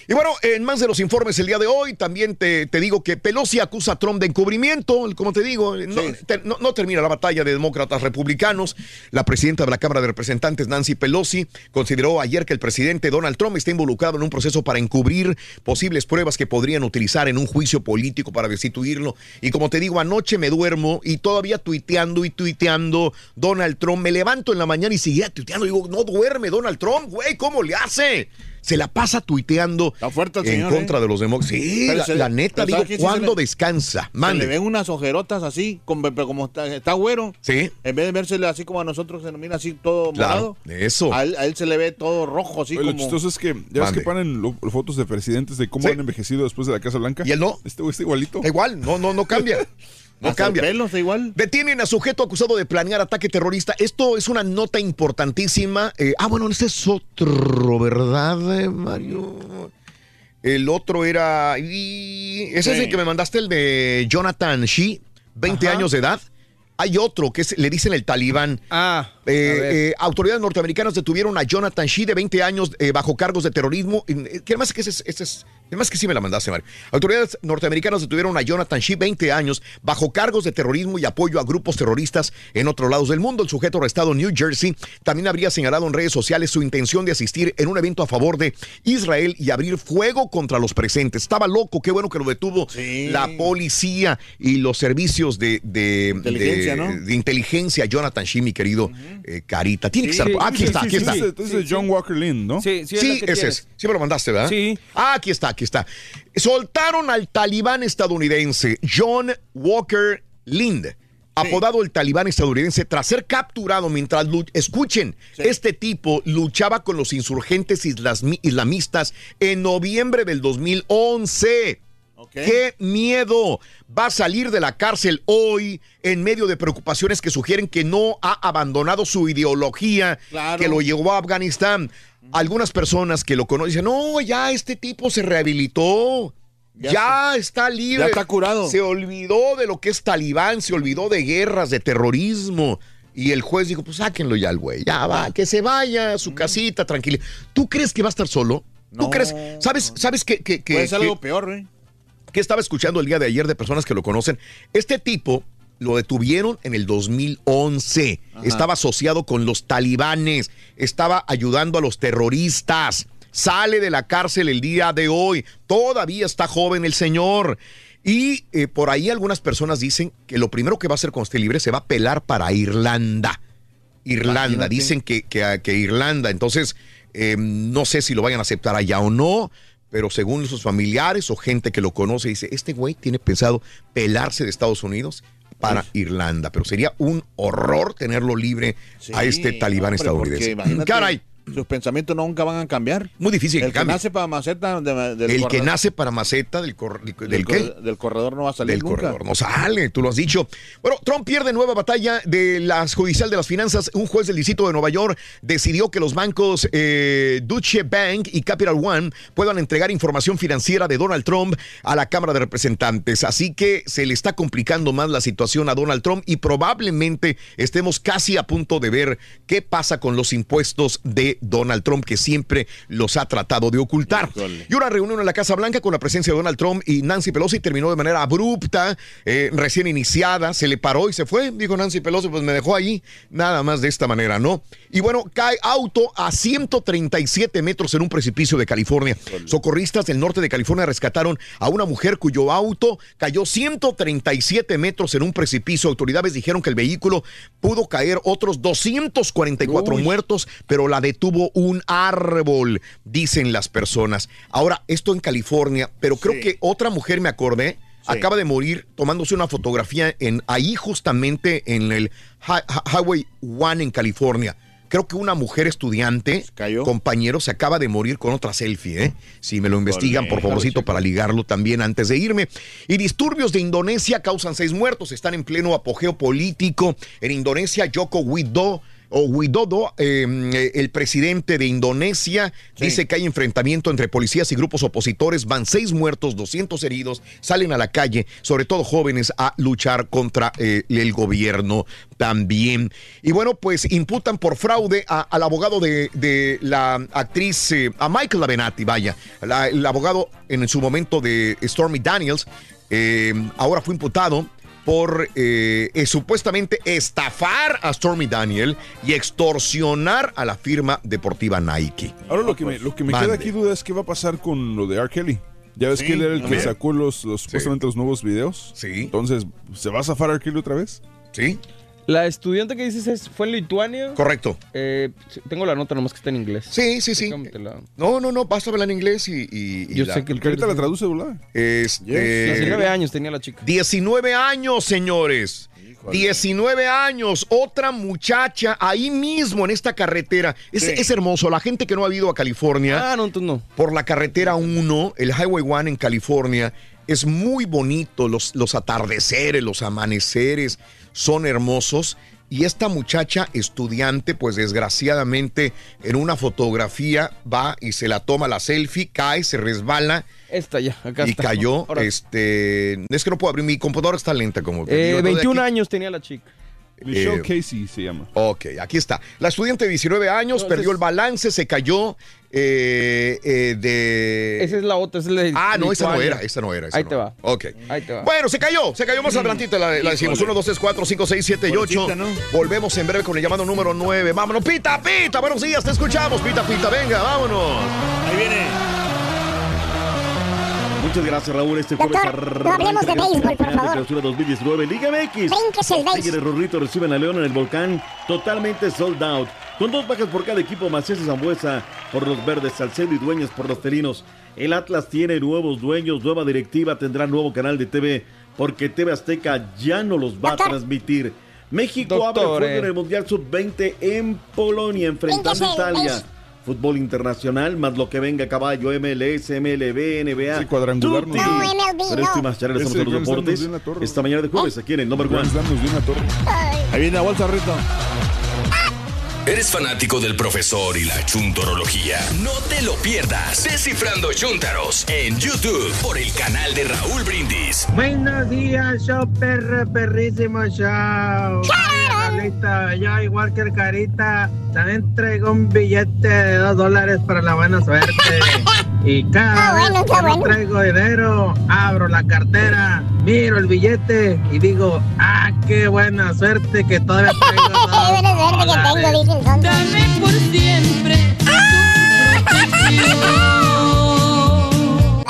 Y bueno, en más de los informes el día de hoy, también te, te digo que Pelosi acusa a Trump de encubrimiento. Como te digo, no, te- no- no termina la batalla de demócratas republicanos. La presidenta de la Cámara de Representantes, Nancy Pelosi, consideró ayer que el presidente Donald Trump está involucrado en un proceso para encubrir posibles pruebas que podrían utilizar en un juicio político para destituirlo. Y como te digo, anoche me duermo y todavía tuiteando y tuiteando Donald Trump. Me levanto en la mañana y seguía tuiteando. Digo, no duerme Donald Trump, güey, ¿cómo le hace? Se la pasa tuiteando fuerte en señor, contra ¿eh? de los demócratas. Sí, la, se- la neta, digo, ¿sabes qué? Sí se ¿cuándo le- descansa? Se le Mande. ven unas ojerotas así, como, pero como está, está güero. Sí. En vez de vérsele así como a nosotros, se nos mira así todo Claro, morado. eso. A él, a él se le ve todo rojo, así Oye, lo chistoso es que ya ves Mande. que ponen lo- fotos de presidentes de cómo Sí. han envejecido después de la Casa Blanca. ¿Y él no? Este güey está igualito. Igual, no, no, no cambia. No Hasta cambia. pelo está igual. Detienen a sujeto acusado de planear ataque terrorista. Esto es una nota importantísima. Eh, ah, bueno, ese es otro, ¿verdad, eh, Mario? El otro era. y- ese es el que me mandaste, el de Jonathan Shee, 20 Ajá. años de edad. Hay otro que es- le dicen el talibán. Ah, Eh, eh, autoridades norteamericanas detuvieron a Jonathan Shee de 20 años eh, bajo cargos de terrorismo. Que además que ese es, ese es- además que sí me la mandaste, Mario. Autoridades norteamericanas detuvieron a Jonathan Shee 20 años bajo cargos de terrorismo y apoyo a grupos terroristas en otros lados del mundo. El sujeto arrestado en New Jersey también habría señalado en redes sociales su intención de asistir en un evento a favor de Israel y abrir fuego contra los presentes. Estaba loco, qué bueno que lo detuvo la policía y los servicios de, de- Inteligencia, de- ¿no? de inteligencia. Jonathan Shee, mi querido eh, Carita. Tiene que estar. sí, aquí sí, está, aquí sí, Entonces John Walker Lynn, ¿no? Sí, sí, es ese es. Sí me lo mandaste, ¿verdad? Sí. Ah, aquí está, aquí está. Soltaron al talibán estadounidense John Walker Lind, apodado el talibán estadounidense, tras ser capturado mientras, escuchen, este tipo luchaba con los insurgentes islamistas en noviembre del 2011. ¡Qué miedo! Va a salir de la cárcel hoy en medio de preocupaciones que sugieren que no ha abandonado su ideología que lo llevó a Afganistán. Algunas personas que lo conocen dicen, no, ya este tipo se rehabilitó. Ya, está libre. Ya está curado. Se olvidó de lo que es talibán, se olvidó de guerras, de terrorismo. Y el juez dijo, pues sáquenlo ya al güey. Ya va, que se vaya a su casita, tranquila. ¿Tú crees que va a estar solo? ¿Tú crees? ¿Sabes, sabes que, que, que- Puede ser algo peor, güey. que estaba escuchando el día de ayer de personas que lo conocen. Este tipo lo detuvieron en el 2011. Ajá. Estaba asociado con los talibanes. Estaba ayudando a los terroristas. Sale de la cárcel el día de hoy. Todavía está joven el señor. Y eh, por ahí algunas personas dicen que lo primero que va a hacer cuando esté libre se va a pelar para Irlanda. Irlanda, Imagínate. dicen que, que- que Irlanda, entonces eh, no sé si lo vayan a aceptar allá o no, pero según sus familiares o gente que lo conoce, dice, este güey tiene pensado pelarse de Estados Unidos para Irlanda, pero sería un horror tenerlo libre a este talibán hombre, estadounidense. Caray, Sus pensamientos nunca van a cambiar. muy difícil El que que nace para maceta de- del El que nace para maceta del, cor- del, del, qué? del corredor no va a salir del nunca. corredor. No sale, tú lo has dicho. Bueno, Trump pierde nueva batalla de la judicial de las finanzas. Un juez del distrito de Nueva York decidió que los bancos eh, Deutsche Bank y Capital One puedan entregar información financiera de Donald Trump a la Cámara de Representantes. Así que se le está complicando más la situación a Donald Trump y probablemente estemos casi a punto de ver qué pasa con los impuestos de Donald Trump, que siempre los ha tratado de ocultar. Y una reunión en la Casa Blanca con la presencia de Donald Trump y Nancy Pelosi terminó de manera abrupta, eh, recién iniciada, se le paró y se fue. Dijo Nancy Pelosi, pues me dejó allí, nada más de esta manera, ¿no? Y bueno, cae auto a 137 metros en un precipicio de California. Socorristas del norte de California rescataron a una mujer cuyo auto cayó 137 metros en un precipicio. Autoridades dijeron que el vehículo pudo caer otros 244 Uy. muertos, pero la detuvo un árbol, dicen las personas. Ahora, esto en California, pero creo que otra mujer, me acordé, acaba de morir tomándose una fotografía en ahí justamente en el Hi- Hi- Highway One en California. Creo que una mujer estudiante, compañero, se acaba de morir con otra selfie, ¿eh? Si me lo investigan, por favorcito, para ligarlo también antes de irme. Y disturbios de Indonesia causan seis muertos. Están en pleno apogeo político. En Indonesia, Joko Widodo o Widodo, eh, el presidente de Indonesia, dice que hay enfrentamiento entre policías y grupos opositores. Van seis muertos, 200 heridos. Salen a la calle, sobre todo jóvenes, a luchar contra eh, el gobierno también. Y bueno, pues imputan por fraude a- al abogado de, de la actriz, eh, a Michael Avenatti, vaya, la- el abogado en su momento de Stormy Daniels, eh, ahora fue imputado por eh, eh, supuestamente estafar a Stormy Daniel y extorsionar a la firma deportiva Nike. Ahora lo que me, lo que me Mande. queda aquí duda es qué va a pasar con lo de R. Kelly. Ya ves Sí, que él era el que sacó los, los supuestamente los nuevos videos. Sí. Entonces, ¿se va a zafar R. Kelly otra vez? Sí. La estudiante que dices es, fue en Lituania. Correcto. Eh, tengo la nota nomás que está en inglés. Sí, sí, sí. Déjamela. No, no, no, vas a hablar en inglés y... y- y Yo sé que el ahorita la traduce, ¿verdad? Este, 19 años tenía la chica. 19 años, señores. 19 años, otra muchacha ahí mismo en esta carretera. Es, Sí. es hermoso. La gente que no ha ido a California. Ah, no, entonces no. Por la carretera 1, el Highway 1 en California, es muy bonito. Los, los atardeceres, los amaneceres son hermosos. Y esta muchacha estudiante, pues desgraciadamente en una fotografía va y se la toma la selfie, cae, se resbala. Esta ya, acá y está. cayó. Ahora- Este, es que no puedo abrir, mi computadora está lenta como. Eh, yo, ¿no? de 21 aquí- años tenía la chica. Michelle Eh, Casey se llama. Ok, aquí está. La estudiante de 19 años Entonces- perdió el balance, se cayó eh, eh, de... Esa es la otra, esa es la de Ah, no, esa no era, esa no era. esa Ahí no te era. va. Ok. Ahí te va. Bueno, se cayó, se cayó más adelantito, la, la decimos. 1, 2, 3, 4, 5, 6, 7 y 8. Volvemos en breve con el llamado número 9. Vámonos, Pita, Pita, buenos días, te escuchamos, Pita, Pita, venga, vámonos. Ahí viene. Muchas gracias, Raúl. Este jueves Doctor, no hablemos de béisbol, por favor. clausura 2019, Liga MX. Brinques el béis. Tigres Rorrito reciben a León en el Volcán, totalmente sold out. Con dos bajas por cada equipo, Macías y Zambuesa por los verdes, Salcedo y Dueñas por los felinos. El Atlas tiene nuevos dueños, nueva directiva, tendrá nuevo canal de TV, porque TV Azteca ya no los va a transmitir. México abre fuego eh. en el Mundial Sub-20 en Polonia, enfrentando a Italia. fútbol internacional, más lo que venga a caballo, MLS, MLB, NBA. Sí, cuadrangular. No, MLB, Pero esto y más charlas los deportes. Esta mañana de jueves aquí en el Number One. Ahí viene la bolsa, Rito. ¿Eres fanático del profesor y la chuntorología? No te lo pierdas. Descifrando Chuntaros en YouTube por el canal de Raúl Brindis. Buenos días, show perro, perrísimo show. Raulito, yo igual que el Carita, también traigo un billete de dos dólares para la buena suerte. Y cada vez bueno, que no bueno. traigo dinero, abro la cartera, miro el billete y digo, ah, qué buena suerte que todavía traigo Qué buena suerte que tengo. Dame por siempre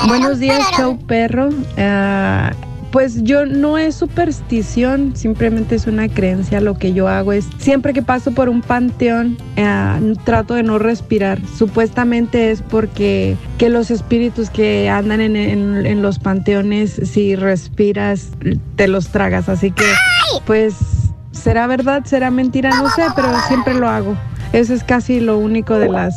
Buenos días, show perro. Ah, pues yo no es superstición, simplemente es una creencia. Lo que yo hago es, siempre que paso por un panteón, ah, trato de no respirar. Supuestamente es porque que los espíritus que andan en, en- en los panteones, si respiras, te los tragas. Así que, pues, será verdad, será mentira, no sé, pero siempre lo hago. Eso es casi lo único de las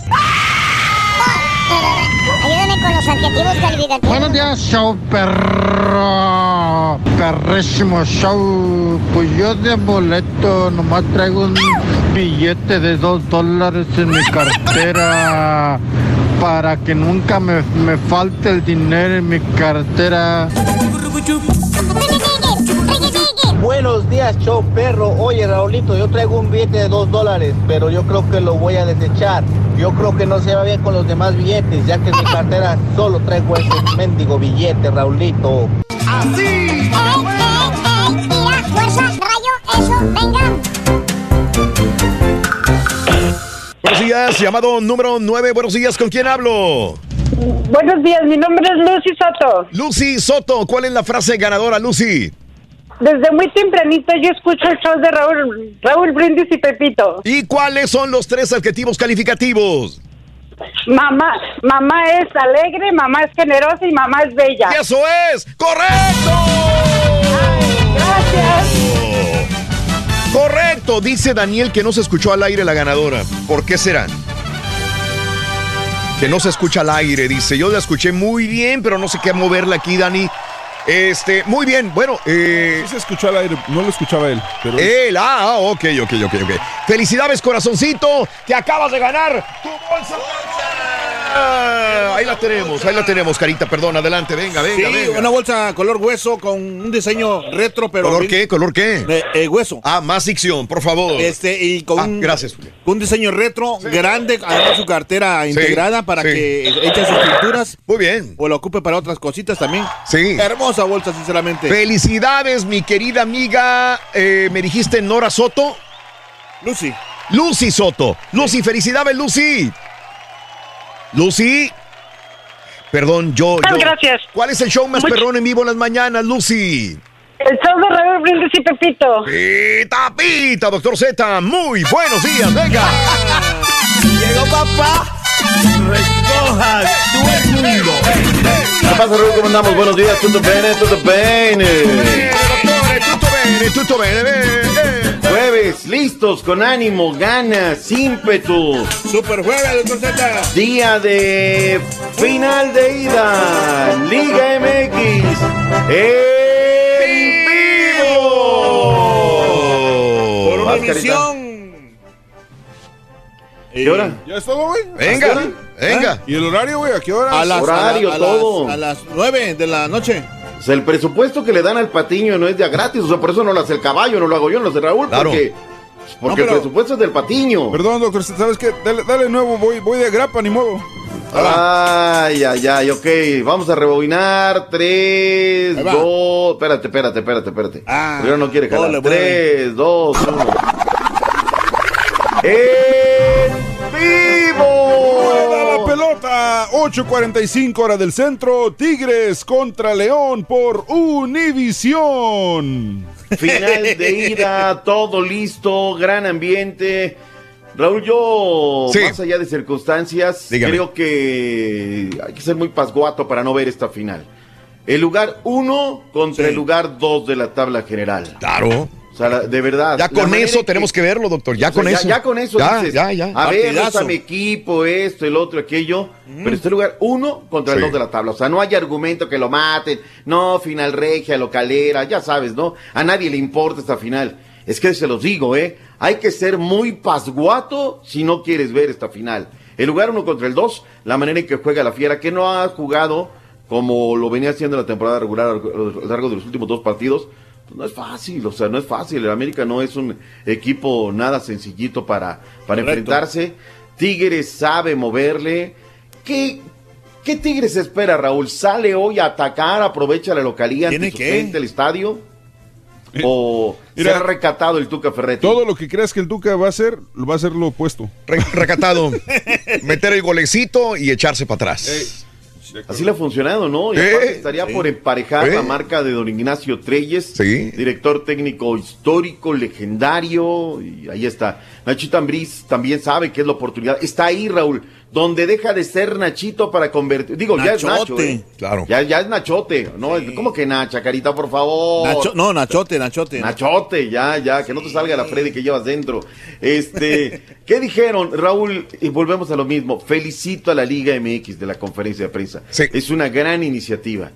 Ayúdame con los adjetivos calificativos. Buenos días, show perro. Perrísimo show. Pues yo de boleto nomás traigo un billete de dos dólares en mi cartera. Para que nunca me, me falte el dinero en mi cartera. Buenos días, show perro. Oye, Raulito, yo traigo un billete de dos dólares, pero yo creo que lo voy a desechar. Yo creo que no se va bien con los demás billetes, ya que en mi cartera solo traigo ese mendigo billete, Raulito. ¡Así! ¡Eh, eh, eh! Mira, fuerza, rayo, eso, venga. Buenos días, llamado número 9. Buenos días, ¿con quién hablo? Buenos días, mi nombre es Lucy Soto. Lucy Soto, ¿cuál es la frase ganadora, Lucy? Desde muy tempranito yo escucho el show de Raúl, Raúl Brindis y Pepito. ¿Y cuáles son los tres adjetivos calificativos? Mamá, mamá es alegre, mamá es generosa y mamá es bella. ¡Y eso es! ¡Correcto! gracias. Correcto, dice Daniel que no se escuchó al aire la ganadora. ¿Por qué será? Que no se escucha al aire, dice. Yo la escuché muy bien, pero no sé qué moverla aquí, Dani. Este, muy bien, bueno, eh. Sí se escuchó al aire, no lo escuchaba él. Pero Él, ah, ah, ok, ok, ok, ok. Felicidades, corazoncito, te acabas de ganar tu bolsa. Ah, ahí la tenemos, ahí la tenemos, Carita, perdón, adelante, venga, venga, Sí, venga. una bolsa color hueso con un diseño retro, pero... ¿Color qué? ¿Color qué? Eh, eh, hueso. Ah, más dicción, por favor. Este, y con Ah, un, gracias, con un diseño retro grande, además su cartera integrada para que eche sus pinturas. Muy bien. O lo ocupe para otras cositas también. Sí. Hermosa bolsa, sinceramente. Felicidades, mi querida amiga. eh, ¿Me dijiste Nora Soto? Lucy. Lucy Soto. Lucy, felicidades, Lucy. Lucy. Perdón, yo. Ah, yo- gracias. ¿Cuál es el show más perrón en vivo en las mañanas, Lucy? El show de Raúl Brindis y Pepito. Pita, pita, doctor Z. Muy buenos días, venga. Llegó papá. Recoja todo el mundo. ¿Qué pasa, Raúl? ¿Cómo andamos? Buenos días, tutto bene, tutto bene. Dottore, tutto bene, tutto bene. Eh, Jueves, listos, con ánimo, ganas, ímpetu. Super jueves, doctor Z. Día de final de ida. Liga MX. En vivo. Por una emisión. ¿Qué hora? ¿Ya es todo, güey? Venga, venga. ¿Y el horario, güey? ¿A qué hora? A las, Horario, a la- a todo. las- a las nueve de la noche. O sea, el presupuesto que le dan al patiño no es de a gratis, o sea, por eso no lo hace el caballo, no lo hago yo, no lo hace Raúl, Claro. porque, porque No, pero- el presupuesto es del patiño. Perdón, doctor, ¿sabes qué? Dale, dale nuevo, voy, voy de grapa, ni modo. Ay, ay, ay, ok. Vamos a rebobinar. Tres, dos. Espérate, espérate, espérate, espérate. Ah, Primero no quiere jalar. Tres, dos, uno. ¡En ¡Rueda la vivo! Pelota! 8.45 hora del centro. Tigres contra León por Univisión. Final de ida, todo listo, gran ambiente. Raúl, yo, Sí. más allá de circunstancias, Dígame. creo que hay que ser muy pasguato para no ver esta final. El lugar uno contra Sí. el lugar dos de la tabla general. Claro. Sea, de verdad. Ya con eso que- tenemos que verlo, doctor. Ya o sea, con eso. Ya, con eso Ya, dices, ya, ya. a ver, está mi equipo, esto, el otro, aquello. Pero este lugar, uno contra el dos de la tabla. O sea, no hay argumento que lo maten. No, final regia, localera, ya sabes, ¿no? A nadie le importa esta final. Es que se los digo, ¿eh? Hay que ser muy pasguato si no quieres ver esta final. El lugar uno contra el dos, la manera en que juega la fiera, que no ha jugado como lo venía haciendo en la temporada regular a lo largo de los últimos dos partidos, no es fácil, o sea, no es fácil. El América no es un equipo nada sencillito para, para Correcto. enfrentarse. Tigres sabe moverle. ¿Qué, ¿Qué Tigres espera, Raúl? ¿Sale hoy a atacar, aprovecha la localía ante ¿Tiene su que? gente, el estadio? ¿O mira, será recatado el Tuca Ferretti? Todo lo que creas que el Tuca va a hacer, lo va a hacer lo opuesto. recatado. Meter el golecito y echarse para atrás. Así le ha funcionado, ¿no? Y aparte estaría por emparejar la marca de don Ignacio Treyes, Sí. director técnico histórico, legendario, y ahí está. Nachito Ambriz también sabe que es la oportunidad. Está ahí, Raúl, donde deja de ser Nachito para convertir. Digo, ya es Nacho, Nachote. ¿eh? Claro. Ya, ya es Nachote, ¿no? ¿Cómo que Nacha, carita, por favor? Nacho- no, Nachote, Nachote. Nachote, ya, ya, que no te salga la Freddy que llevas dentro. Este, ¿qué dijeron, Raúl? Y volvemos a lo mismo. Felicito a la Liga MX de la conferencia de prensa. Es una gran iniciativa.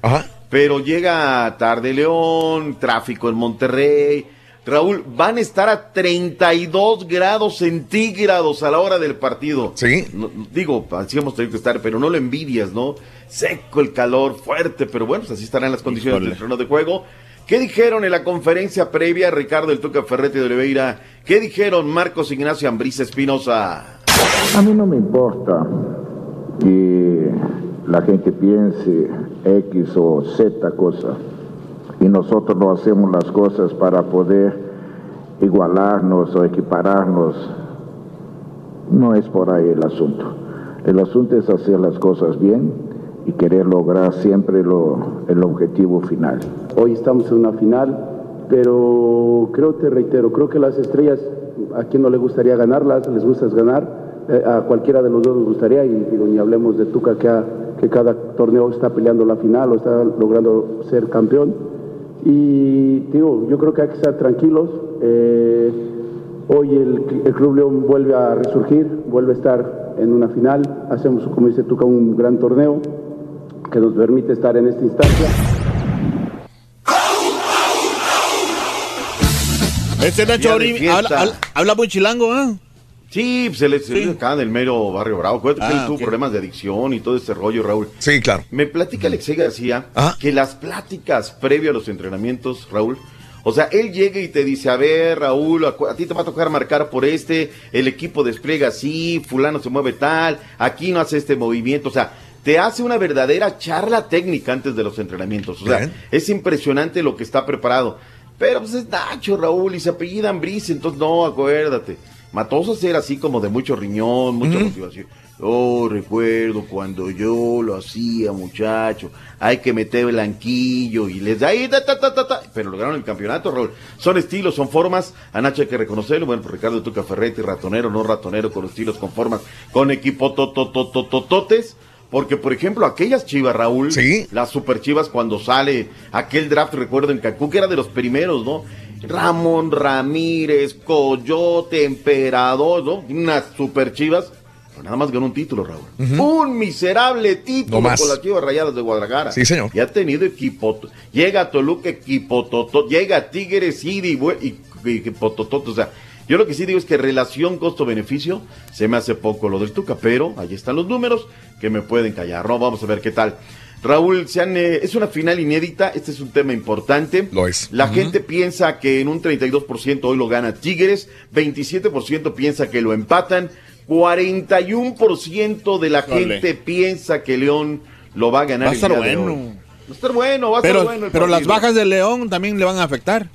Pero llega tarde León, tráfico en Monterrey. Raúl, van a estar a 32 grados centígrados a la hora del partido. Sí. No, digo, así hemos tenido que estar, pero no lo envidias, ¿no? Seco el calor, fuerte, pero bueno, pues así estarán las condiciones Híjole. del terreno de juego. ¿Qué dijeron en la conferencia previa Ricardo El Tuca Ferretti de Oliveira? ¿Qué dijeron Marcos Ignacio Ambriz Espinosa? A mí no me importa que la gente piense X o Z cosa y nosotros no hacemos las cosas para poder igualarnos o equipararnos. No es por ahí el asunto. El asunto es hacer las cosas bien y querer lograr siempre lo- el objetivo final. Hoy estamos en una final, pero creo, te reitero, creo que las estrellas, a quien no le gustaría ganarlas, les gusta ganar, eh, a cualquiera de los dos nos gustaría, y digo, ni hablemos de Tuca que, que cada torneo está peleando la final o está logrando ser campeón. Y digo, yo creo que hay que estar tranquilos. eh, hoy el, el Club León vuelve a resurgir, vuelve a estar en una final, hacemos, como dice Tuca, un gran torneo que nos permite estar en esta instancia. Este Nacho habla, habla- habla muy chilango, ¿ah? Sí, pues él es él es acá del mero barrio bravo. Acuérdate que Ah, él tuvo ok. problemas de adicción y todo este rollo, Raúl. Sí, claro. Me platica Alexei García que las pláticas previo a los entrenamientos, Raúl, o sea, él llega y te dice, a ver, Raúl, a, a ti te va a tocar marcar por este, el equipo despliega así, fulano se mueve tal, aquí no hace este movimiento, o sea, te hace una verdadera charla técnica antes de los entrenamientos. O sea, Bien. es impresionante lo que está preparado. Pero pues es Nacho, Raúl, y se apellida Ambriz, entonces no, acuérdate. Matoso era así como de mucho riñón, mucha motivación. Oh, recuerdo cuando yo lo hacía, muchacho. Hay que meter blanquillo y les da ahí, ta, ta, ta, ta, ta. Pero lograron el campeonato, Raúl. Son estilos, son formas. A Nacho hay que reconocerlo. Bueno, Ricardo Tuca Ferretti, ratonero, no ratonero, con estilos, con formas, con equipo totototototes. Porque, por ejemplo, aquellas chivas, Raúl, las super chivas, cuando sale aquel draft, recuerdo en Cancún, que era de los primeros, ¿no? Ramón Ramírez, Coyote, Emperador, ¿no? Unas super chivas. Pero nada más ganó un título, Raúl. Un miserable título No con las chivas rayadas de Guadalajara. Sí, señor. Y ha tenido equipo. Llega Toluca, equipo toto. Llega Tigres, y, y, equipo tototo. O sea, yo lo que sí digo es que relación costo-beneficio se me hace poco lo del Tuca, pero ahí están los números que me pueden callar, ¿no? Vamos a ver qué tal. Raúl, se han, eh, es una final inédita, este es un tema importante. Lo es. La gente piensa que en un 32% hoy lo gana Tigres, 27% piensa que lo empatan, 41% de la gente piensa que León lo va a ganar. Va a estar bueno. Va a estar bueno, va a Pero, estar bueno. el pero las bajas de León también le van a afectar.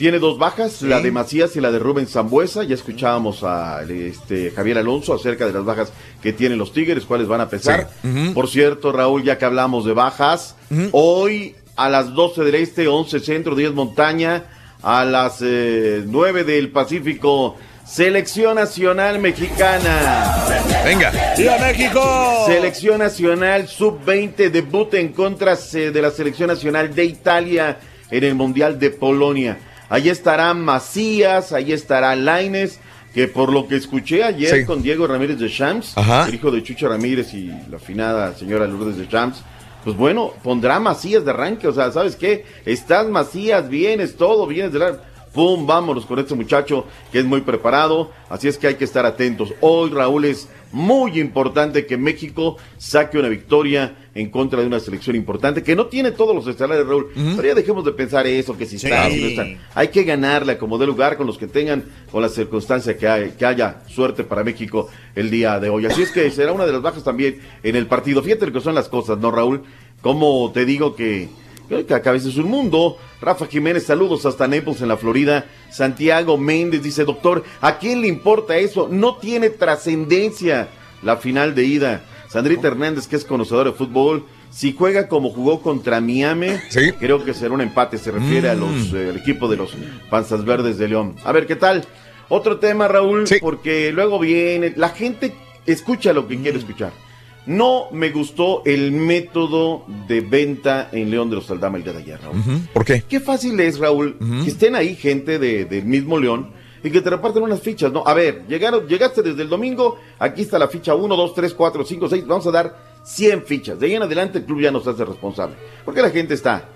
Tiene dos bajas, Sí. la de Macías y la de Rubén Zambuesa. Ya escuchábamos a este, Javier Alonso acerca de las bajas que tienen los Tigres, cuáles van a pesar. Por cierto, Raúl, ya que hablamos de bajas, hoy a las 12 del Este, 11 Centro, 10 Montaña, a las eh, 9 del Pacífico, Selección Nacional Mexicana. Venga. ¡Viva México! Selección Nacional Sub-20 debuta en contra eh, de la Selección Nacional de Italia en el Mundial de Polonia. Ahí estará Macías, ahí estará Laines, que por lo que escuché ayer Sí. con Diego Ramírez de Shams, Ajá. el hijo de Chucho Ramírez y la finada señora Lourdes de Shams, pues bueno, pondrá Macías de arranque, o sea, ¿sabes qué? Estás Macías, vienes todo, vienes de la... ¡Pum! Vámonos con este muchacho que es muy preparado, así es que hay que estar atentos. Hoy, Raúl, es muy importante que México saque una victoria en contra de una selección importante que no tiene todos los estelares, Raúl. Pero ya dejemos de pensar eso, que si Sí. está, si no está. Hay que ganarle como de lugar con los que tengan, con la circunstancia que, hay- que haya suerte para México el día de hoy. Así es que será una de las bajas también en el partido. Fíjate lo que son las cosas, ¿no, Raúl? Como te digo que, que a veces es un mundo. Rafa Jiménez, saludos hasta Naples en la Florida. Santiago Méndez dice, doctor, ¿a quién le importa eso? No tiene trascendencia la final de ida. Sandrita Hernández, que es conocedor de fútbol, si juega como jugó contra Miami, creo que será un empate. Se refiere a los, eh, al equipo de los Panzas Verdes de León. A ver, ¿qué tal? Otro tema, Raúl, porque luego viene, la gente escucha lo que quiere escuchar. No me gustó el método de venta en León de los Aldama el día de ayer, Raúl. ¿Por qué? Qué fácil es, Raúl, que estén ahí gente de- del mismo León y que te reparten unas fichas, ¿no? A ver, llegaron, llegaste desde el domingo, aquí está la ficha 1, 2, 3, 4, 5, 6, vamos a dar 100 fichas. De ahí en adelante el club ya nos hace responsable. Porque la gente está,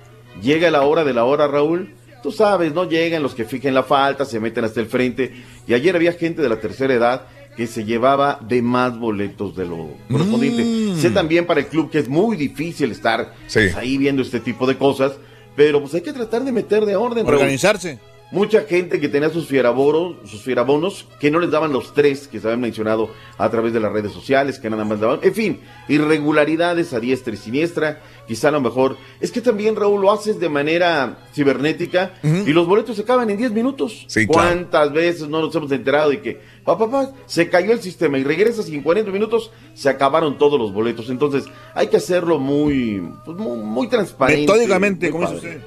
llega la hora de la hora, Raúl, tú sabes, no llegan los que fijen la falta, se meten hasta el frente. Y ayer había gente de la tercera edad que se llevaba de más boletos de lo correspondiente. Sé también para el club que es muy difícil estar pues, ahí viendo este tipo de cosas, pero pues hay que tratar de meter de orden. Raúl. Mucha gente que tenía sus fierabonos, sus fierabonos, que no les daban los tres que se habían mencionado a través de las redes sociales, que nada más daban, en fin, irregularidades a diestra y siniestra, quizá a lo mejor, es que también Raúl lo haces de manera cibernética y los boletos se acaban en 10 minutos. Sí, claro. ¿Cuántas veces no nos hemos enterado de que, papá, papá, se cayó el sistema y regresas y en 40 minutos se acabaron todos los boletos? Entonces, hay que hacerlo muy, pues, muy, muy transparente. Metódicamente, como dice usted.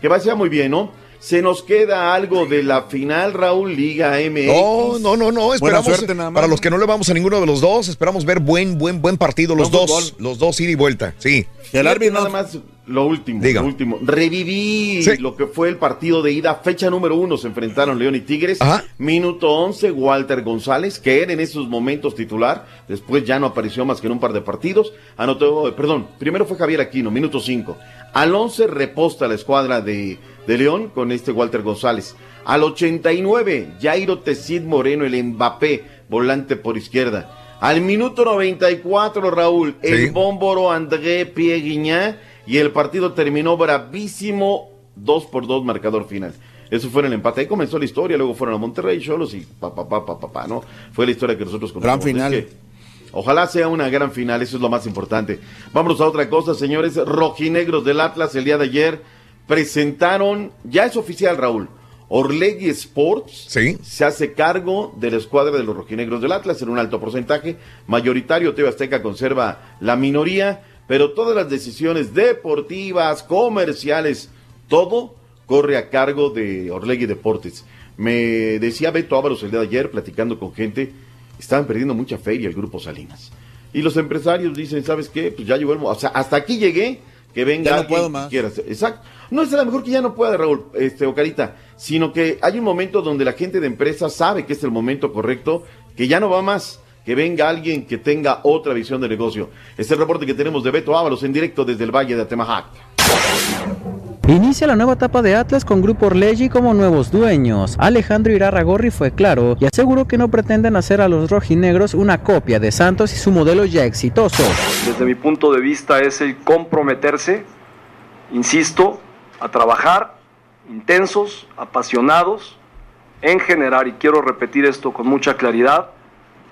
Que vaya muy bien, ¿no? Se nos queda algo de la final, Raúl, Liga MX. No, no, no, no. Esperamos, suerte nada más. para los que no le vamos a ninguno de los dos, esperamos ver buen, buen, buen partido, los dos, los dos ida y vuelta, sí. Fíjate nada más lo último, Diga. lo último. Reviví lo que fue el partido de ida, fecha número uno, se enfrentaron León y Tigres. Minuto 11, Walter González, que era en esos momentos titular, después ya no apareció más que en un par de partidos. Anotó, eh, perdón, primero fue Javier Aquino, minuto 5. Al 11 reposta la escuadra de, de León con este Walter González. Al 89, Jairo Tecid Moreno, el Mbappé, volante por izquierda. Al minuto 94, Raúl, el bómboro André Pieguiñá y el partido terminó bravísimo 2 por 2 marcador final. Eso fue en el empate. Ahí comenzó la historia, luego fueron a Monterrey, Cholos y pa, pa, pa, pa, pa, pa, ¿no? Fue la historia que nosotros contamos. Gran final. Es que Ojalá sea una gran final, eso es lo más importante. Vámonos a otra cosa, señores. Rojinegros del Atlas el día de ayer presentaron, ya es oficial, Raúl. Orlegui Sports se hace cargo de la escuadra de los rojinegros del Atlas en un alto porcentaje. Mayoritario, TV Azteca conserva la minoría, pero todas las decisiones deportivas, comerciales, todo corre a cargo de Orlegui Deportes. Me decía Beto Ábalos el día de ayer, platicando con gente, estaban perdiendo mucha feria el grupo Salinas. Y los empresarios dicen, ¿sabes qué? Pues ya llegó el O sea, hasta aquí llegué, que venga Ya no puedo más. Exacto. No es a lo mejor que ya no pueda, Raúl, este, Ocarita, sino que hay un momento donde la gente de empresa sabe que es el momento correcto, que ya no va más, que venga alguien que tenga otra visión de negocio. Este es el reporte que tenemos de Beto Ábalos en directo desde el Valle de Atemajac. Inicia la nueva etapa de Atlas con Grupo Orleggi como nuevos dueños. Alejandro Irarragorri fue claro y aseguró que no pretenden hacer a los rojinegros una copia de Santos y su modelo ya exitoso. desde mi punto de vista es el comprometerse, insisto, a trabajar intensos, apasionados, en generar, y quiero repetir esto con mucha claridad,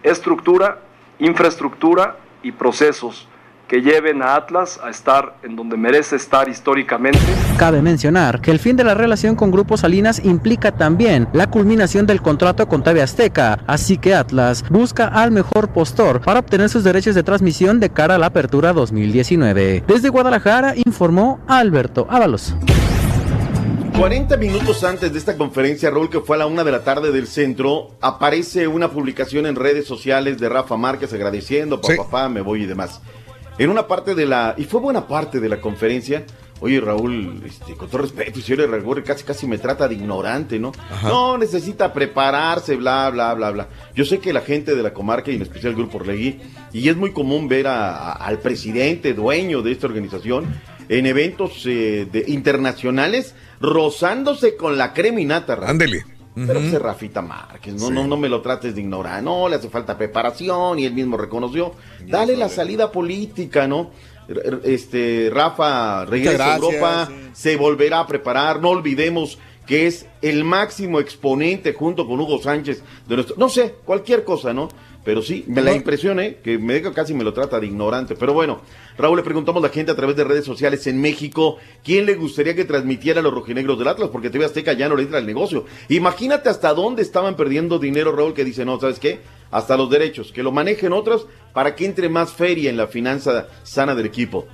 estructura, infraestructura y procesos que lleven a Atlas a estar en donde merece estar históricamente. Cabe mencionar que el fin de la relación con Grupo Salinas implica también la culminación del contrato con TV Azteca, así que Atlas busca al mejor postor para obtener sus derechos de transmisión de cara a la apertura 2019. Desde Guadalajara informó Alberto Ábalos. 40 minutos antes de esta conferencia, Raúl, que fue a la una de la tarde del centro, aparece una publicación en redes sociales de Rafa Márquez agradeciendo, papá, papá, me voy y demás. En una parte de la, y fue buena parte de la conferencia, Oye, Raúl, este, con todo respeto, señor Raúl casi casi me trata de ignorante, ¿no? No, necesita prepararse, bla, bla, bla, bla. Yo sé que la gente de la comarca y en especial el Grupo Orlegui, y es muy común ver a- a- al presidente, dueño de esta organización, en eventos eh, de, internacionales, rozándose con la creminata. Ándele. Pero pues es Rafita Márquez, no, no, no me lo trates de ignorar, no, le hace falta preparación y él mismo reconoció. Dale la salida política, ¿no? Este, Rafa regresa a Europa, se volverá a preparar, no olvidemos que es el máximo exponente junto con Hugo Sánchez de nuestro, no sé, cualquier cosa, ¿no? Pero sí, me la impresión, ¿eh? que me deja casi me lo trata de ignorante. Pero bueno, Raúl, le preguntamos a la gente a través de redes sociales en México, ¿quién le gustaría que transmitiera a los rojinegros del Atlas? Porque TV Azteca ya no le entra al negocio. Imagínate hasta dónde estaban perdiendo dinero, Raúl, que dice, no, ¿sabes qué? Hasta los derechos, que lo manejen otros para que entre más feria en la finanza sana del equipo.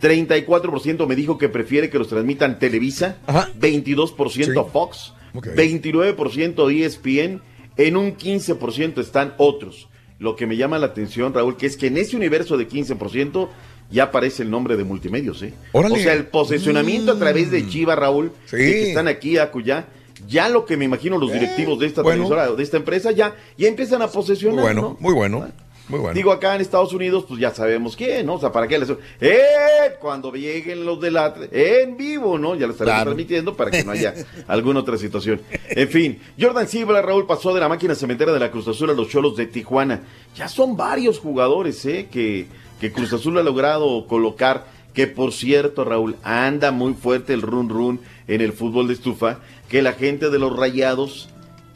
34% me dijo que prefiere que los transmitan Televisa, 22% Fox, 29% ESPN, en un 15% están otros. Lo que me llama la atención, Raúl, que es que en ese universo de 15% ya aparece el nombre de multimedios, ¿eh? Órale. O sea, el posesionamiento a través de Chiva, Raúl, Sí. de que están aquí, acullá, ya lo que me imagino los directivos de esta bueno. televisora, de esta empresa, ya, ya empiezan a posesionar, Muy bueno, ¿no? muy bueno. Muy bueno. Digo, acá en Estados Unidos, pues ya sabemos quién, ¿no? O sea, ¿para qué les... ¡Eh! Cuando lleguen los de la... En vivo, ¿no? Ya lo estaremos Claro. transmitiendo para que no haya alguna otra situación. En fin, Jordan Silva, Raúl, pasó de la máquina cementera de la Cruz Azul a los Cholos de Tijuana. Ya son varios jugadores, ¿eh? Que, que Cruz Azul ha logrado colocar. Que por cierto, Raúl, anda muy fuerte el run run en el fútbol de estufa. Que la gente de los rayados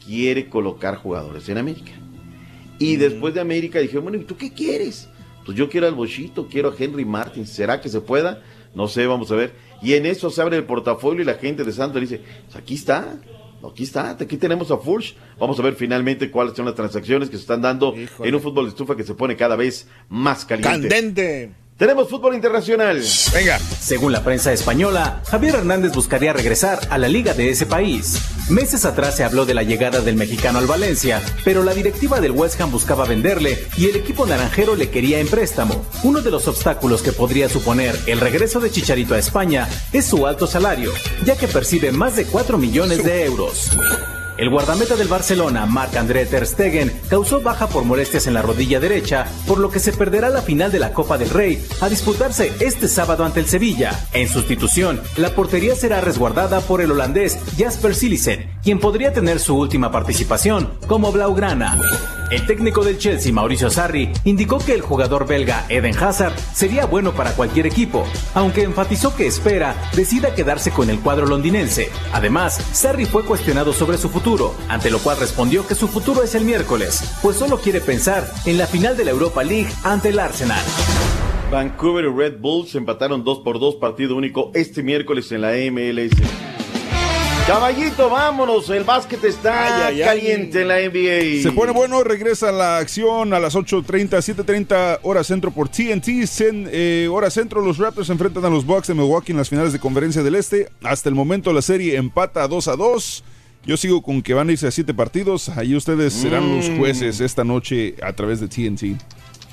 quiere colocar jugadores en América. Y después de América dije, bueno, ¿y tú qué quieres? Pues yo quiero al Bochito, quiero a Henry Martin. ¿Será que se pueda? No sé, vamos a ver. Y en eso se abre el portafolio y la gente de Santos dice, pues aquí está, aquí está, aquí tenemos a Furch. Vamos a ver finalmente cuáles son las transacciones que se están dando en un fútbol de estufa que se pone cada vez más caliente. Candente. Tenemos fútbol internacional. Venga. Según la prensa española, Javier Hernández buscaría regresar a la liga de ese país. Meses atrás se habló de la llegada del mexicano al Valencia, pero la directiva del West Ham buscaba venderle y el equipo naranjero le quería en préstamo. Uno de los obstáculos que podría suponer el regreso de Chicharito a España es su alto salario, ya que percibe más de 4 millones de euros. El guardameta del Barcelona, Marc-André Ter Stegen, causó baja por molestias en la rodilla derecha, por lo que se perderá la final de la Copa del Rey a disputarse este sábado ante el Sevilla. En sustitución, la portería será resguardada por el holandés Jasper Sillissen, quien podría tener su última participación como Blaugrana. El técnico del Chelsea, Mauricio Sarri, indicó que el jugador belga Eden Hazard sería bueno para cualquier equipo, aunque enfatizó que espera decida quedarse con el cuadro londinense. Además, Sarri fue cuestionado sobre su futuro, ante lo cual respondió que su futuro es el miércoles, pues solo quiere pensar en la final de la Europa League ante el Arsenal. Vancouver y Red Bulls empataron 2 por 2 partido único este miércoles en la MLS. Caballito, vámonos, el básquet está Ay, ay, ay. caliente en la NBA. Se pone bueno, regresa la acción a las 8.30, 7.30 hora centro por TNT. Cen- eh, hora centro, los Raptors se enfrentan a los Bucks de Milwaukee en las finales de conferencia del Este. Hasta el momento la serie empata 2 a 2. Yo sigo con que van a irse a siete partidos. Ahí ustedes serán los Mm. jueces esta noche a través de TNT.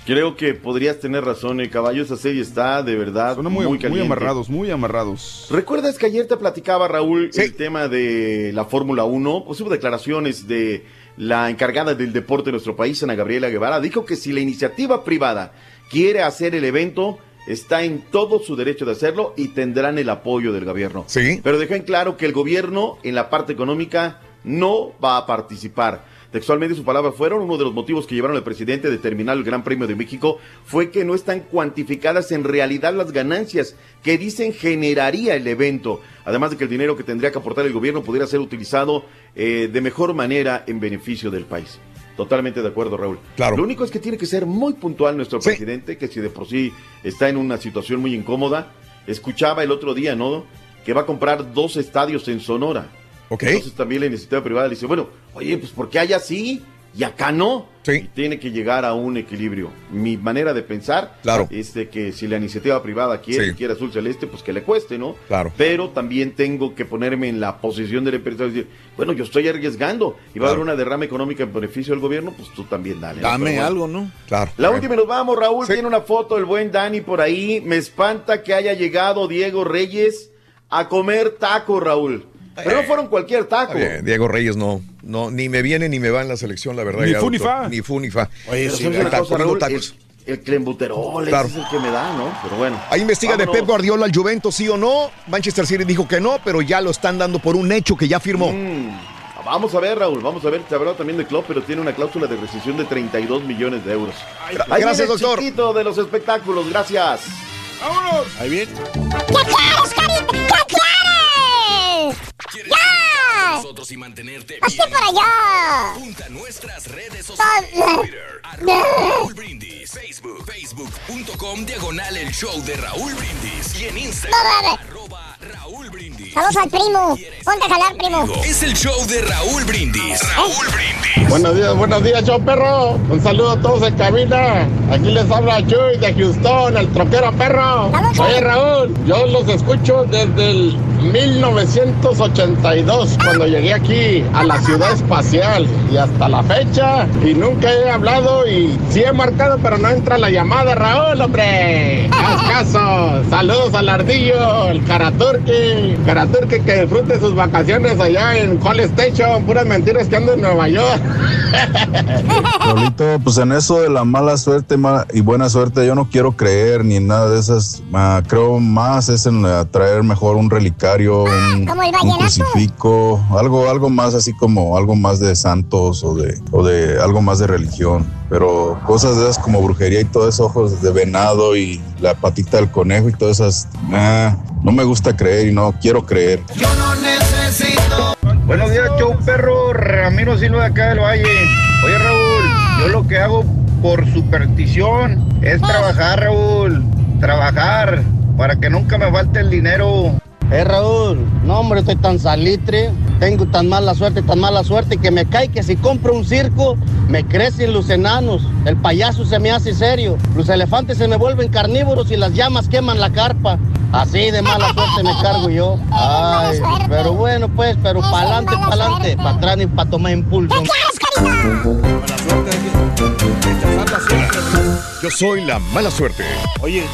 Creo que podrías tener razón, el caballo. Esa serie está de verdad Son muy, muy, amarrados, muy amarrados. ¿Recuerdas que ayer te platicaba, Raúl, el tema de la Fórmula 1? Pues hubo declaraciones de la encargada del deporte de nuestro país, Ana Gabriela Guevara. Dijo que si la iniciativa privada quiere hacer el evento, está en todo su derecho de hacerlo y tendrán el apoyo del gobierno. Sí. Pero dejó en claro que el gobierno, en la parte económica, no va a participar. Textualmente sus palabras fueron, uno de los motivos que llevaron al presidente a determinar el Gran Premio de México fue que no están cuantificadas en realidad las ganancias que dicen generaría el evento. Además de que el dinero que tendría que aportar el gobierno pudiera ser utilizado eh, de mejor manera en beneficio del país. Totalmente de acuerdo, Raúl. Claro. Lo único es que tiene que ser muy puntual nuestro presidente, que si de por sí está en una situación muy incómoda, escuchaba el otro día, ¿no? Que va a comprar dos estadios en Sonora. Ok. Entonces también la iniciativa privada le dice, bueno, oye, pues ¿por qué hay así? Y acá no. Y tiene que llegar a un equilibrio. Mi manera de pensar Claro. es de que si la iniciativa privada quiere, Sí. quiere azul celeste, pues que le cueste, ¿no? Claro. Pero también tengo que ponerme en la posición del empresario y decir, bueno, yo estoy arriesgando y va a haber una derrama económica en beneficio del gobierno, pues tú también dale. Dame algo, ¿no? Claro. La última nos vamos, Raúl. Tiene una foto del buen Dani por ahí. Me espanta que haya llegado Diego Reyes a comer taco, Raúl. Pero no fueron cualquier taco. Bien, Diego Reyes no, no, ni me viene ni me va en la selección, la verdad. Ni ya, fu ni doctor. fa. Ni fu ni fa. Oye, sí, sí, una está Raúl, tacos. el, el clembuterol Claro. es el que me da, ¿no? Pero bueno. Hay investiga de. Pep Guardiola al Juventus, sí o no. Manchester City dijo que no, pero ya lo están dando por un hecho que ya firmó. Mm, Vamos a ver, Raúl, vamos a ver. Se habló también de Klopp, pero tiene una cláusula de rescisión de 32 millones de euros. Ahí gracias, viene el doctor. de los espectáculos, gracias. ¡Vámonos! Ahí viene. Nosotros y mantenerte ¡Hazte para allá! Junta nuestras redes sociales. Twitter, Raúl Brindis. Facebook, facebook.com, diagonal el show de Raúl Brindis. Y en Instagram, arroba Raúl Brindis. Saludos al primo. Ponte a jalar, primo. Es el show de Raúl Brindis. Raúl Brindis. Buenos días, buenos días, show perro. Un saludo a todos en cabina. Aquí les habla Chuy de Houston, el troquero perro. Oye, Raúl, yo los escucho desde el 1982, cuando llegué aquí a la ciudad espacial y hasta la fecha. Y nunca he hablado y sí he marcado, pero no entra la llamada, Raúl, hombre. Haz caso. Saludos al ardillo, el Karaturki. Karaturki que disfrute sus vacaciones allá en Call Station. Puras mentiras que ando en Nueva York. Raulito, pues en eso de la mala suerte ma- y buena suerte yo no quiero creer ni en nada de esas. Ma, creo más es en traer mejor un relicario, un, como el un vallenato. crucifijo, algo, algo más así como algo más de santos o de, o de algo más de religión. Pero cosas de esas como brujería y todo eso, ojos de venado y la patita del conejo y todas esas, nah, no me gusta creer y no quiero creer. Yo no necesito. Buenos días, show perro. Ramiro Silva de acá del Valle. Oye, Raúl, yo lo que hago por superstición es trabajar, Raúl. Trabajar para que nunca me falte el dinero. Eh, Raúl, no, hombre, estoy tan salitre, tengo tan mala suerte, tan mala suerte que me cae que si compro un circo, me crecen los enanos, el payaso se me hace serio, los elefantes se me vuelven carnívoros y las llamas queman la carpa. Así de mala suerte me cargo yo. Ay, pero bueno, pues, pero pa'lante, pa'lante, para atrás ni para tomar impulso. Yo soy la mala suerte. Oye,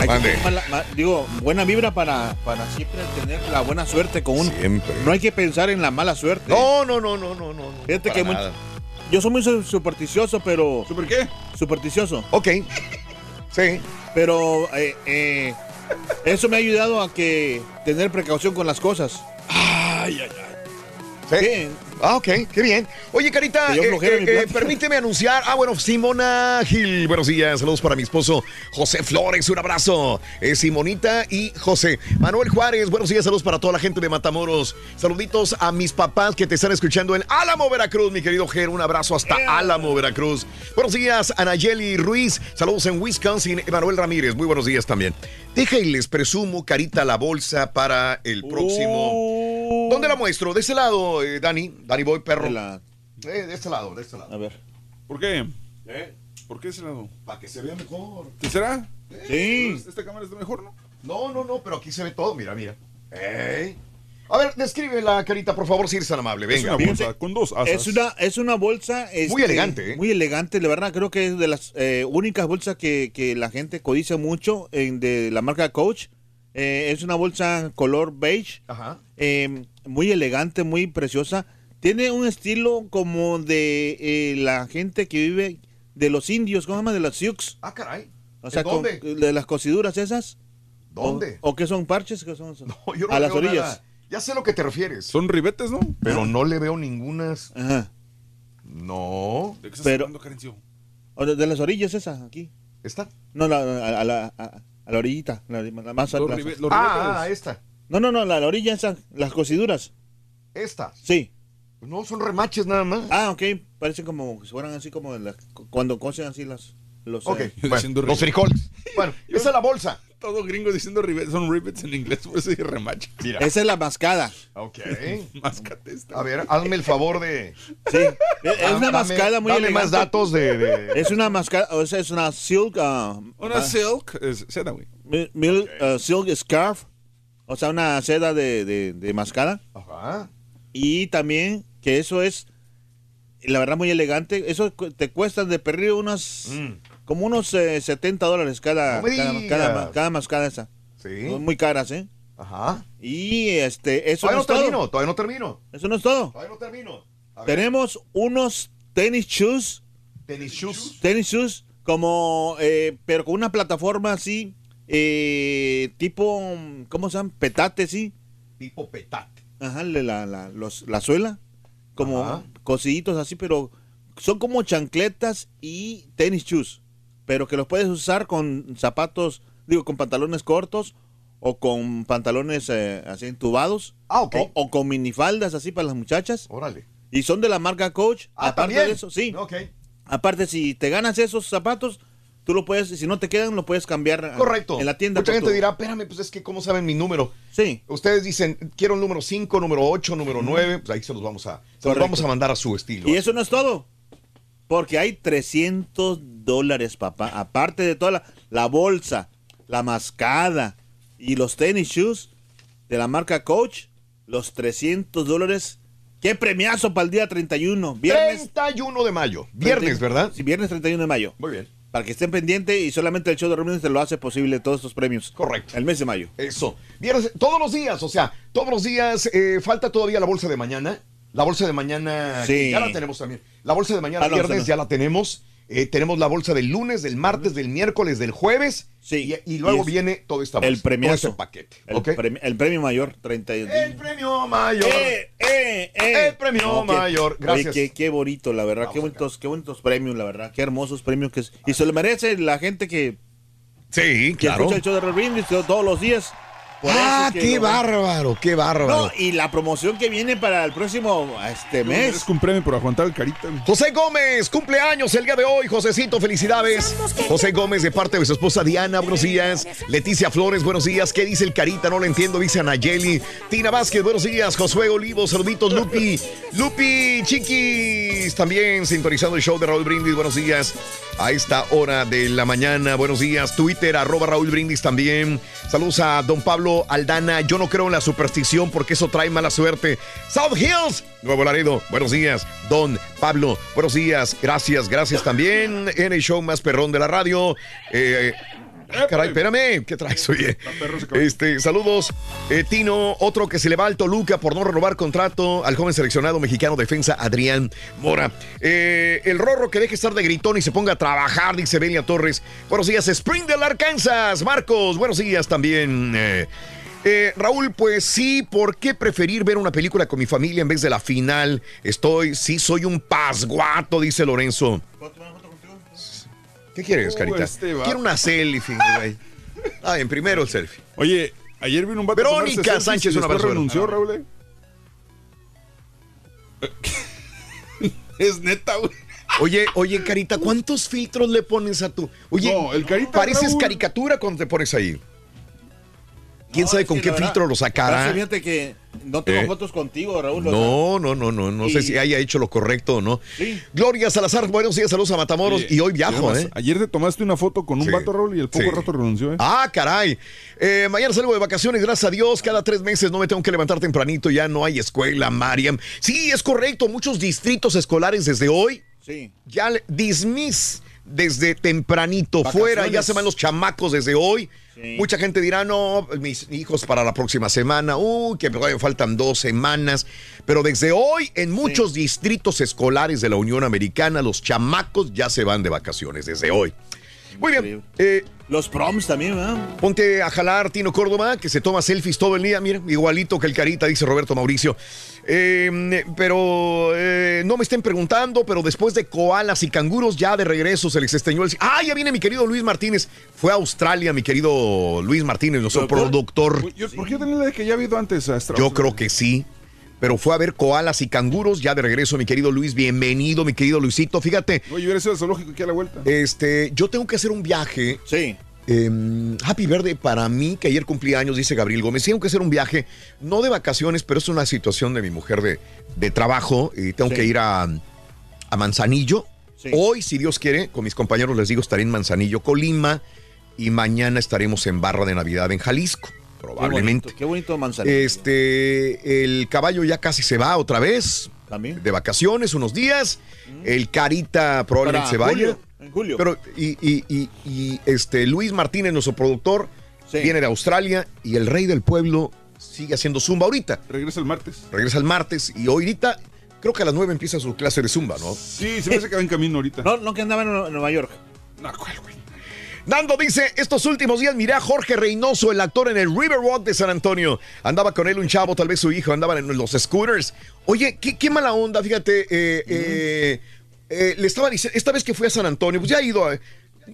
hay que Mande. tener mala- ma- digo, buena vibra para, para siempre tener la buena suerte con uno. Siempre. No hay que pensar en la mala suerte. No, no, no, no, no, no. Fíjate para que much- nada. yo soy muy su- supersticioso, pero. ¿Super qué? Supersticioso. Ok. Sí. Pero eh, eh, eso me ha ayudado a que tener precaución con las cosas. Ay, ay, ay. Sí. Ah, ok, qué bien. Oye, Carita, eh, eh, eh, permíteme anunciar. Ah, bueno, Simona Gil, buenos días. Saludos para mi esposo José Flores, un abrazo. Eh, Simonita y José. Manuel Juárez, buenos días. Saludos para toda la gente de Matamoros. Saluditos a mis papás que te están escuchando en Álamo, Veracruz, mi querido Ger. Un abrazo hasta Álamo, Veracruz. Buenos días, Anayeli Ruiz. Saludos en Wisconsin. Emanuel Ramírez, muy buenos días también. Deja y les presumo, Carita, la bolsa para el próximo. ¿Dónde la muestro? De ese lado, eh, Dani. Dani Boy, perro. De Eh, de este lado, de este lado. A ver. ¿Por qué? ¿Eh? ¿Por qué ese lado? Para que se vea mejor. ¿Qué será? Sí. ¿Esta cámara está mejor, no? No, no, no, pero aquí se ve todo, mira, mira. Ey. A ver, describe la carita, por favor, si eres tan amable. Venga. Fíjate, con dos Es una, es una bolsa. este, Muy elegante, ¿eh? Muy elegante, la verdad. Creo que es de las eh, únicas bolsas que, que la gente codicia mucho en, de la marca Coach. Eh, es una bolsa color beige. Ajá. eh, muy elegante, muy preciosa. Tiene un estilo como de eh, la gente que vive de los indios, ¿cómo se llama? De los Sioux. Ah, caray. O sea, de las cosiduras esas. ¿Dónde? ¿O, o qué son parches? ¿Qué son? No, yo no a las orillas. nada. Ya sé a lo que te refieres. Son ribetes, ¿no? Pero no le veo ningunas. Ajá. No. ¿De qué estás Pero- hablando, Carencio? De, de las orillas esas, aquí. ¿Esta? No, la, a, a la, a, a la orillita. La, la más Los la- ribe- los Ah, ribetes. esta. No, no, no, la, la orilla esa, las cosiduras. Esta. Sí. No, son remaches nada más. Ah, ok. Parecen como si fueran así como las- cuando cosen así las. Los, eh, bueno, los frijoles. Bueno, esa es la bolsa. Todo gringo diciendo rivets, son rivets en inglés, por eso dije remache. Esa es la mascada. Ok. Máscate esta. A ver, hazme el favor de. Sí. Es una mascada muy dame elegante. más datos de- de- Es una mascada, o sea, es una silk. ah, Una ah, silk. es- seda, güey. mil, ah, silk scarf. O sea, una seda de, de, de mascada. Ajá. Y también que eso es, la verdad, muy elegante. Eso cu- te cuesta de perder unos, como unos eh, 70 dólares cada, cada, cada, cada mascada esa. Sí. Son muy caras, ¿eh? Ajá. Y este, eso Todavía no es todo. termino, todavía no termino. Eso no es todo. Todavía no termino. Tenemos unos tenis shoes. Tenis shoes. Tenis shoes, como, eh, pero con una plataforma así, eh, tipo, ¿cómo se llama? Petate, sí. Tipo petate. Ajá, la, la, los- la suela. Como Ajá. cosillitos así, pero son como chancletas y tenis shoes. Pero que los puedes usar con zapatos, digo, con pantalones cortos o con pantalones eh, así entubados. Ah, ok. O, o con minifaldas así para las muchachas. Órale. Y son de la marca Coach. Ah, Aparte también. de eso, sí. Ok. Aparte, si te ganas esos zapatos, tú lo puedes, si no te quedan, lo puedes cambiar Correcto. en la tienda. Mucha gente tu- dirá, espérame, pues es que ¿cómo saben mi número? Sí. Ustedes dicen, quiero el número 5, número 8, número 9, pues ahí se los vamos a, se los vamos a mandar a su estilo. Y eso no es todo. Porque hay 300 dólares, papá. Aparte de toda la, la bolsa, la mascada y los tenis shoes de la marca Coach, los 300 dólares. ¡Qué premiazo para el día 31! Viernes. 31 de mayo. Viernes, ¿verdad? Sí, viernes 31 de mayo. Muy bien. Para que estén pendientes y solamente el show de Romines te lo hace posible todos estos premios. Correcto. El mes de mayo. Eso. Viernes, todos los días, o sea, todos los días. eh, falta todavía la bolsa de mañana. La bolsa de mañana, Sí. ya la tenemos también. La bolsa de mañana, Ah, no, viernes, no. ya la tenemos. Eh, tenemos la bolsa del lunes, del martes, del miércoles, del jueves. Sí. Y, y luego Y viene toda esta bolsa. El todo premiazo. ese paquete. El, ¿ok? premi- el premio mayor, 30 y- El premio mayor. ¡Eh, eh! El premio mayor. Gracias. Oye, qué, qué bonito, la verdad. Qué bonitos, qué bonitos premios, la verdad. Qué hermosos premios que es. Y se lo merece la gente que, Sí, que claro. escucha el show de Brindis todos los días. Por Ah, eso es que qué bárbaro, qué bárbaro. No, y la promoción que viene para el próximo este mes. Es un premio por aguantar el carita. José Gómez, cumpleaños el día de hoy. Josecito, felicidades. José Gómez, de parte de su esposa Diana, buenos días. Leticia Flores, buenos días. ¿Qué dice el Carita? No lo entiendo, dice Anayeli. Tina Vázquez, buenos días. Josué Olivo, saluditos. Lupi, Lupi Chiquis, también sintonizando el show de Raúl Brindis, buenos días. A esta hora de la mañana, buenos días. Twitter, arroba Raúl Brindis también. Saludos a don Pablo Aldana. Yo no creo en la superstición porque eso trae mala suerte. South Hills, Nuevo Laredo, buenos días. Don Pablo, buenos días. Gracias, gracias también. En el show más perrón de la radio. Eh, caray, espérame, ¿qué traes? Oye, este, saludos. Eh, Tino, otro que se le va al Toluca por no renovar contrato al joven seleccionado mexicano defensa Adrián Mora. Eh, el Rorro que deje estar de gritón y se ponga a trabajar, dice Belia Torres. Buenos días, Springdale, Arkansas. Marcos, buenos días también. Eh, eh, Raúl, pues sí, ¿por qué preferir ver una película con mi familia en vez de la final? Estoy, sí, soy un pasguato, dice Lorenzo. ¿Qué quieres, Uh, Carita? este. Quiero una selfie, güey. Ah, en primero el selfie. Oye, ayer vino un vato Verónica selfies Sánchez, y un después abrazo. renunció, Raúl. eh. es neta, güey. Oye, oye, Carita, ¿cuántos filtros le pones a tu? Oye, No, el Carita, pareces Raúl. caricatura cuando te pones ahí. ¿Quién sabe con qué verdad, filtro lo sacará? Fíjate que no tengo ¿Eh? fotos contigo, Raúl. No, no, no, no, no sé si haya hecho lo correcto o no. Sí. Gloria Salazar, buenos días, saludos a Matamoros. Y hoy viajo, además, ¿eh? Ayer te tomaste una foto con un Sí. vato, Raúl, y el poco Sí. rato renunció, ¿eh? Ah, caray. Eh, mañana salgo de vacaciones, gracias a Dios. Cada tres meses no me tengo que levantar tempranito, ya no hay escuela, Mariam. Sí, es correcto, muchos distritos escolares desde hoy Sí. ya dismiss desde tempranito Vacaciones. fuera, ya se van los chamacos desde hoy. Sí. Mucha gente dirá, no, mis hijos para la próxima semana, uy, que todavía faltan dos semanas. Pero desde hoy, en muchos distritos escolares de la Unión Americana, los chamacos ya se van de vacaciones, desde hoy. Muy bien, eh, Los proms también, ¿verdad? Ponte a jalar Tino Córdoba, que se toma selfies todo el día, mira, igualito que el carita, dice Roberto Mauricio. Eh, pero eh, no me estén preguntando, pero después de koalas y canguros, ya de regreso se les extrañó el... Ah, ya viene mi querido Luis Martínez. Fue a Australia, mi querido Luis Martínez, nuestro productor. Yo- ¿Por qué tenía la de que ya ha habido antes a? Yo creo que sí. Pero fue a ver koalas y canguros, ya de regreso, mi querido Luis. Bienvenido, mi querido Luisito. Fíjate, Oye, yo hubiera sido al zoológico aquí a la vuelta. este, yo tengo que hacer un viaje Sí. em, happy Verde para mí, que ayer cumplí años, dice Gabriel Gómez. Sí, aunque ser un viaje, no de vacaciones, pero es una situación de mi mujer de, de trabajo y tengo Sí. que ir a, a Manzanillo. Hoy, si Dios quiere, con mis compañeros les digo, estaré en Manzanillo, Colima, y mañana estaremos en Barra de Navidad en Jalisco, probablemente. Qué bonito, qué bonito manzanillo. Este, el caballo ya casi se va otra vez. También. De vacaciones, unos días. El Carita probablemente Para se vaya. julio, en julio. Pero, y, y- y- y, este, Luis Martínez, nuestro productor, viene de Australia y el rey del pueblo sigue haciendo zumba ahorita. Regresa el martes. Regresa el martes y hoy ahorita, creo que a las 9 empieza su clase de zumba, ¿no? Sí, se me hace que va en camino ahorita. No, no que andaba en Nue- Nueva York. No, ¿cuál, güey? Nando dice, estos últimos días miré a Jorge Reynoso, el actor en el Riverwalk de San Antonio. Andaba con él un chavo, tal vez su hijo, andaban en los scooters. Oye, qué, qué mala onda, fíjate. eh, eh, eh, le estaba diciendo, esta vez que fui a San Antonio, pues ya he ido a...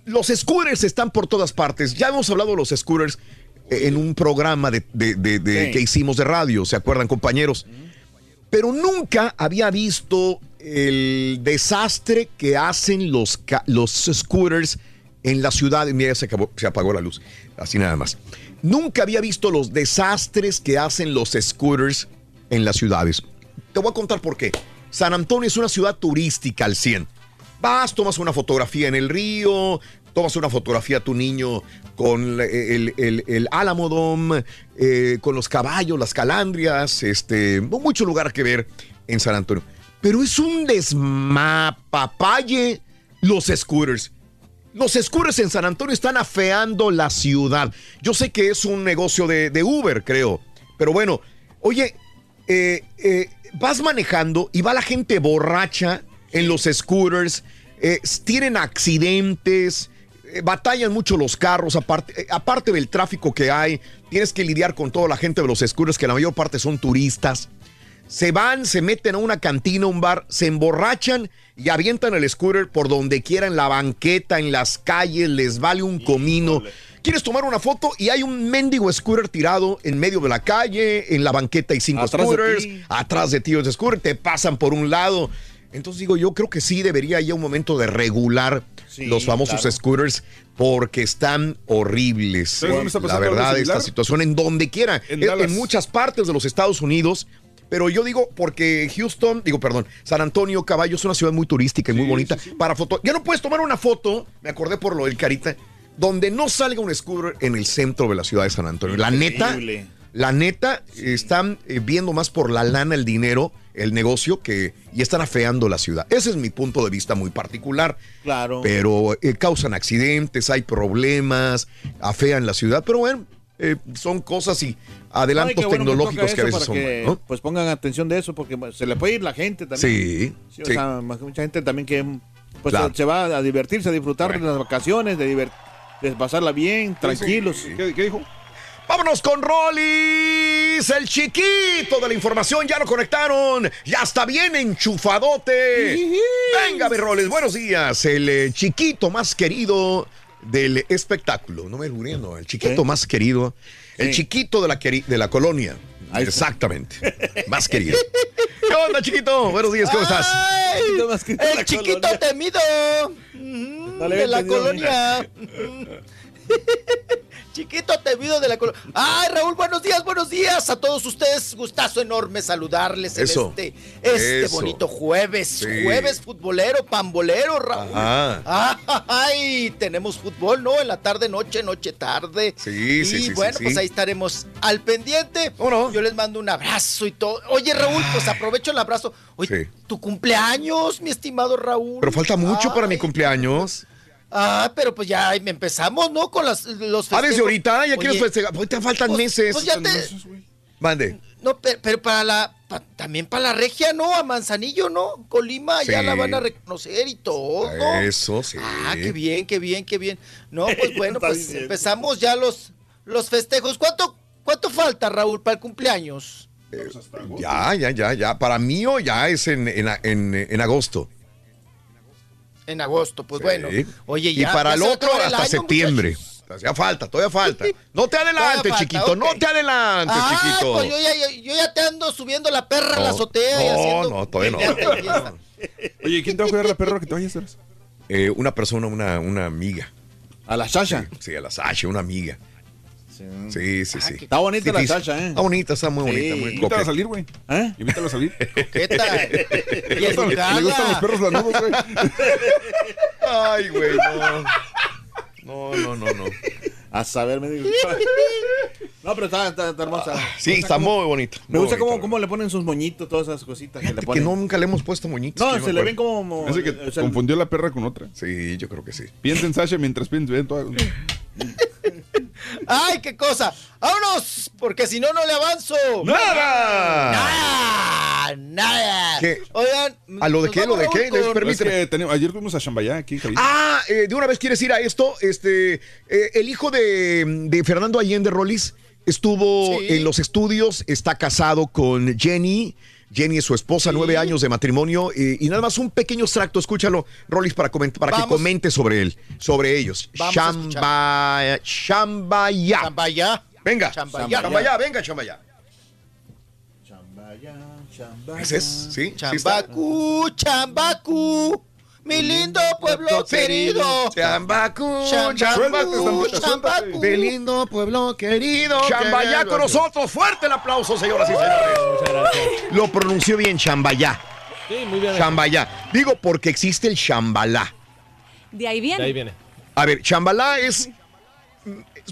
Los scooters están por todas partes. Ya hemos hablado de los scooters en un programa de, de- de- de- Sí. que hicimos de radio, ¿se acuerdan, compañeros? Pero nunca había visto el desastre que hacen los, los scooters en la ciudad. Mira, se, acabó- se apagó la luz. Así nada más. Nunca había visto los desastres que hacen los scooters en las ciudades. Te voy a contar por qué. San Antonio es una ciudad turística al 100. Vas, tomas una fotografía en el río, tomas una fotografía a tu niño con el, el, el eh, con los caballos, las calandrias, este, mucho lugar que ver en San Antonio. Pero es un desmapapalle los scooters. Los scooters en San Antonio están afeando la ciudad. Yo sé que es un negocio de, Uber, creo. Pero bueno, oye, eh, eh, vas manejando y va la gente borracha en los scooters, eh, tienen accidentes, batallan mucho los carros, aparte, aparte del tráfico que hay, tienes que lidiar con toda la gente de los scooters, que la mayor parte son turistas. Se van, se meten a una cantina, un bar, se emborrachan y avientan el scooter por donde quiera, en la banqueta, en las calles, les vale un comino. ¿Quieres tomar una foto? Y hay un mendigo scooter tirado en medio de la calle, en la banqueta hay cinco Atrás de scooters, ti. atrás de ti los scooter, te pasan por un lado. Entonces digo, yo creo que sí debería ya un momento de regular Sí, los famosos claro. scooters porque están horribles. ¿Sabes dónde está la verdad, esta situación en donde quiera, En en, Dallas. en muchas partes de los Estados Unidos. Pero yo digo, porque Houston, digo, perdón, San Antonio, Caballo, es una ciudad muy turística y muy bonita. Para foto, ya no puedes tomar una foto, me acordé por lo del Carita, donde no salga un scooter en el centro de la ciudad de San Antonio. La neta, la neta, están eh, viendo más por la lana, el dinero, el negocio, que y están afeando la ciudad. Ese es mi punto de vista muy particular. Claro. Pero eh, causan accidentes, hay problemas, afean la ciudad. Pero bueno, eh, son cosas y adelantos Ay, bueno tecnológicos que a veces son. que, ¿no? Pues pongan atención de eso porque se le puede ir la gente también. Sí, Sí, o sí. sea, ma- mucha gente también que pues, Claro. se, se va a divertirse, a disfrutar de las vacaciones, de, divert- de pasarla bien, tranquilos. ¿Qué, qué dijo? Vámonos con Rollis, el chiquito de la información. Ya lo conectaron. Ya está bien enchufadote. Venga, mi Rollis, buenos días. El eh, chiquito más querido del espectáculo. No me muriendo, el chiquito más querido. El Sí. chiquito de la, queri- de la colonia. Exactamente. más querido. ¿Qué onda, chiquito? Buenos días, ¿cómo estás? El la chiquito colonia. temido mm, No le de la colonia. chiquito temido de la colonia. Ay, Raúl, buenos días, buenos días a todos ustedes. Gustazo enorme saludarles Eso. en este, este Eso. bonito jueves. Sí. Jueves futbolero, pambolero, Raúl. Ajá. Ay, tenemos fútbol, ¿no? En la tarde, noche, noche, tarde. Sí, y sí, sí, bueno, sí, pues sí. ahí estaremos al pendiente. ¿Cómo no? Yo les mando un abrazo y todo. Oye, Raúl, pues aprovecho el abrazo. Oye, tu cumpleaños, mi estimado Raúl. Pero falta mucho para mi cumpleaños. Ah, pero pues ya empezamos, ¿no? Con las, los Ah, festejos. ahorita, ya Oye, quieres festejar. Ahorita faltan pues- meses. Pues ya te... Mande. No, pe- pero, para la... pa- también para la regia, ¿no? A Manzanillo, ¿no? Colima, ya la van a reconocer y todo. Eso, sí. Ah, qué bien, qué bien, qué bien. No, pues bueno, pues diciendo. empezamos ya los, los festejos. ¿Cuánto, ¿Cuánto falta, Raúl, para el cumpleaños? Ya, ya, ya, ya. Para mí o ya es en, en, en- en agosto. En agosto, pues bueno. Oye, ya. y para ya el otro el hasta año, septiembre. muchachos. Ya falta, todavía falta. No te adelantes, chiquito. No te adelantes, Ah, chiquito. pues yo ya, yo, yo ya te ando subiendo la perra a la No, azotea y no, haciendo. no, todavía no. y. Oye, ¿quién te va a cuidar la perra que te vayas a hacer? Eh, una persona, una, una amiga. ¿A la Sasha? Sí, a la Sasha, una amiga. Sí, sí, sí. Está bonita la. Sasha, ¿eh? Está bonita, está muy Sí. bonita. Muy Invítala a salir, güey. ¿Eh? Invítala a salir. ¿Qué tal? Le gustan, le gustan los perros lanudos, güey. Ay, güey, no. No, no, no, no. A saber, me digo. No, pero está, está- está hermosa. Sí, Me gusta está cómo- muy bonito. Me muy gusta bonito. cómo, cómo le ponen sus moñitos, todas esas cositas que le Que nunca le hemos puesto moñitos. No, se le ven como... Parece que o sea, confundió la perra con otra. Sí, yo creo que sí. Piensa en Sasha mientras piensa en todo. ¡Ay, qué cosa! ¡Vámonos! Porque si no, no le avanzo. ¡Nada! ¡Nada! ¡Nada! ¿Qué? Oigan. ¿A lo de qué? ¿Lo de qué? con- Es permíteme. que tenemos- ayer fuimos a Chambayá, aquí en Jalisco. Ah, eh, de una vez quieres ir a esto. Este, eh, el hijo de, de Fernando Allende Rollis estuvo Sí. en los estudios, está casado con Jenny. Jenny es su esposa, nueve años de matrimonio. y nada más un pequeño extracto, escúchalo, Rollis, para, coment- para que comente sobre él, sobre ellos. Vamos a escuchar. Chamba, Chambaya. Chambaya. Venga, Chambaya. Chambaya, venga, Chambaya. Chambaya, chambaya. ¿Ese es? ¿Sí? ¿Sí? Chambacu, Chambacu, mi lindo pueblo querido. Chambacu, Chambacu, Chambacu, Chambacu. Mi lindo pueblo querido. Chambayá con nosotros. Fuerte el aplauso, señoras y señores. Muchas gracias. Lo pronunció bien, Chambayá. Sí, muy bien. Chambayá. Digo porque existe el Chambalá. De ahí De ahí viene. viene. A ver, Chambalá es,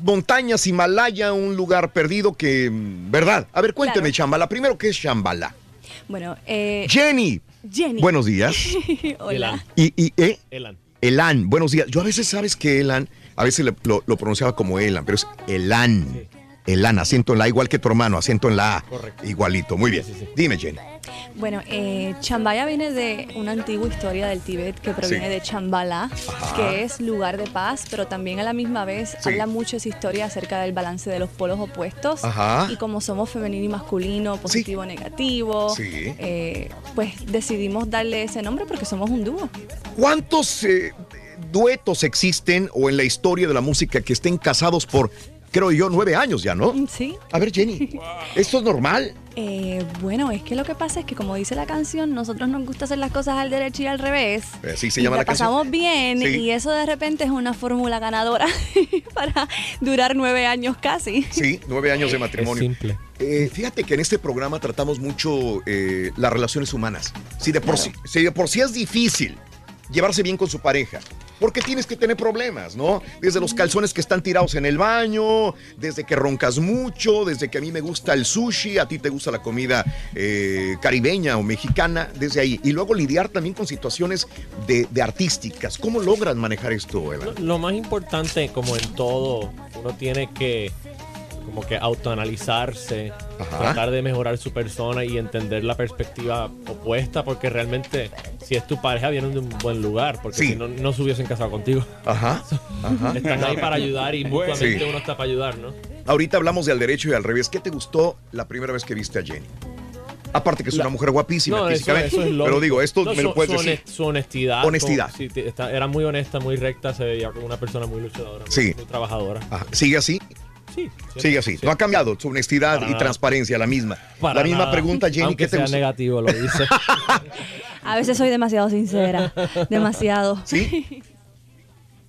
montañas, Himalaya, un lugar perdido que, mm, ¿verdad? A ver, cuénteme, Claro. Chambalá. Primero, ¿qué es Chambalá? Bueno, eh, Jenny, Jenny. buenos días. Hola. Y, y, ¿eh? Elan. Elan, buenos días. Yo a veces sabes que Elan, a veces lo pronunciaba como Elan, pero es Elan. Elan, acento en la A, igual que tu hermano, acento en la A. Correcto. Igualito, muy bien. Dime, Jenny. Bueno, eh, Chambaya viene de una antigua historia del Tíbet que proviene Sí. de Chambala, Ajá. que es lugar de paz, pero también a la misma vez Sí. habla mucho esa historia acerca del balance de los polos opuestos Ajá. y como somos femenino y masculino, positivo, negativo, Sí. eh, pues decidimos darle ese nombre porque somos un dúo. ¿Cuántos eh, duetos existen o en la historia de la música que estén casados por, creo yo, nueve años ya, ¿no? Sí. A ver, Jenny, ¿esto es normal? Eh, bueno, es que lo que pasa es que como dice la canción, nosotros nos gusta hacer las cosas al derecho y al revés. Eh, Así se y llama la canción. pasamos bien Sí. y eso de repente es una fórmula ganadora para durar nueve años casi. Sí, nueve años de matrimonio. Es simple. Eh, fíjate que en este programa tratamos mucho eh, las relaciones humanas. Si de, por sí, si de por sí es difícil llevarse bien con su pareja, porque tienes que tener problemas, ¿no? Desde los calzones que están tirados en el baño, desde que roncas mucho, desde que a mí me gusta el sushi, a ti te gusta la comida eh, caribeña o mexicana, desde ahí. Y luego lidiar también con situaciones de, de artísticas. ¿Cómo logran manejar esto, Eva? Lo, lo más importante, como en todo, uno tiene que como que autoanalizarse, Ajá. tratar de mejorar su persona y entender la perspectiva opuesta, porque realmente si es tu pareja vienen de un buen lugar, porque Sí. si no, no se hubiesen casado contigo. Ajá, ajá. Están ahí para ayudar y Bueno. mutuamente Sí. uno está para ayudar, ¿no? Ahorita hablamos de al derecho y al revés. ¿Qué te gustó la primera vez que viste a Jenny? Aparte que es La- una mujer guapísima No, físicamente. eso es lógico. pero digo, esto No, me lo puedes su decir. honest- Su honestidad. Honestidad. sí, era muy honesta, muy recta, se veía como una persona muy luchadora, muy, Sí. muy trabajadora. Ajá. ¿Sigue así? Sí. Sigue así. No ha cambiado su honestidad Para y nada. transparencia, la misma. Para la misma nada. pregunta, Jenny, Aunque ¿qué te sea negativo, lo dice. A veces soy demasiado sincera, demasiado. ¿Sí?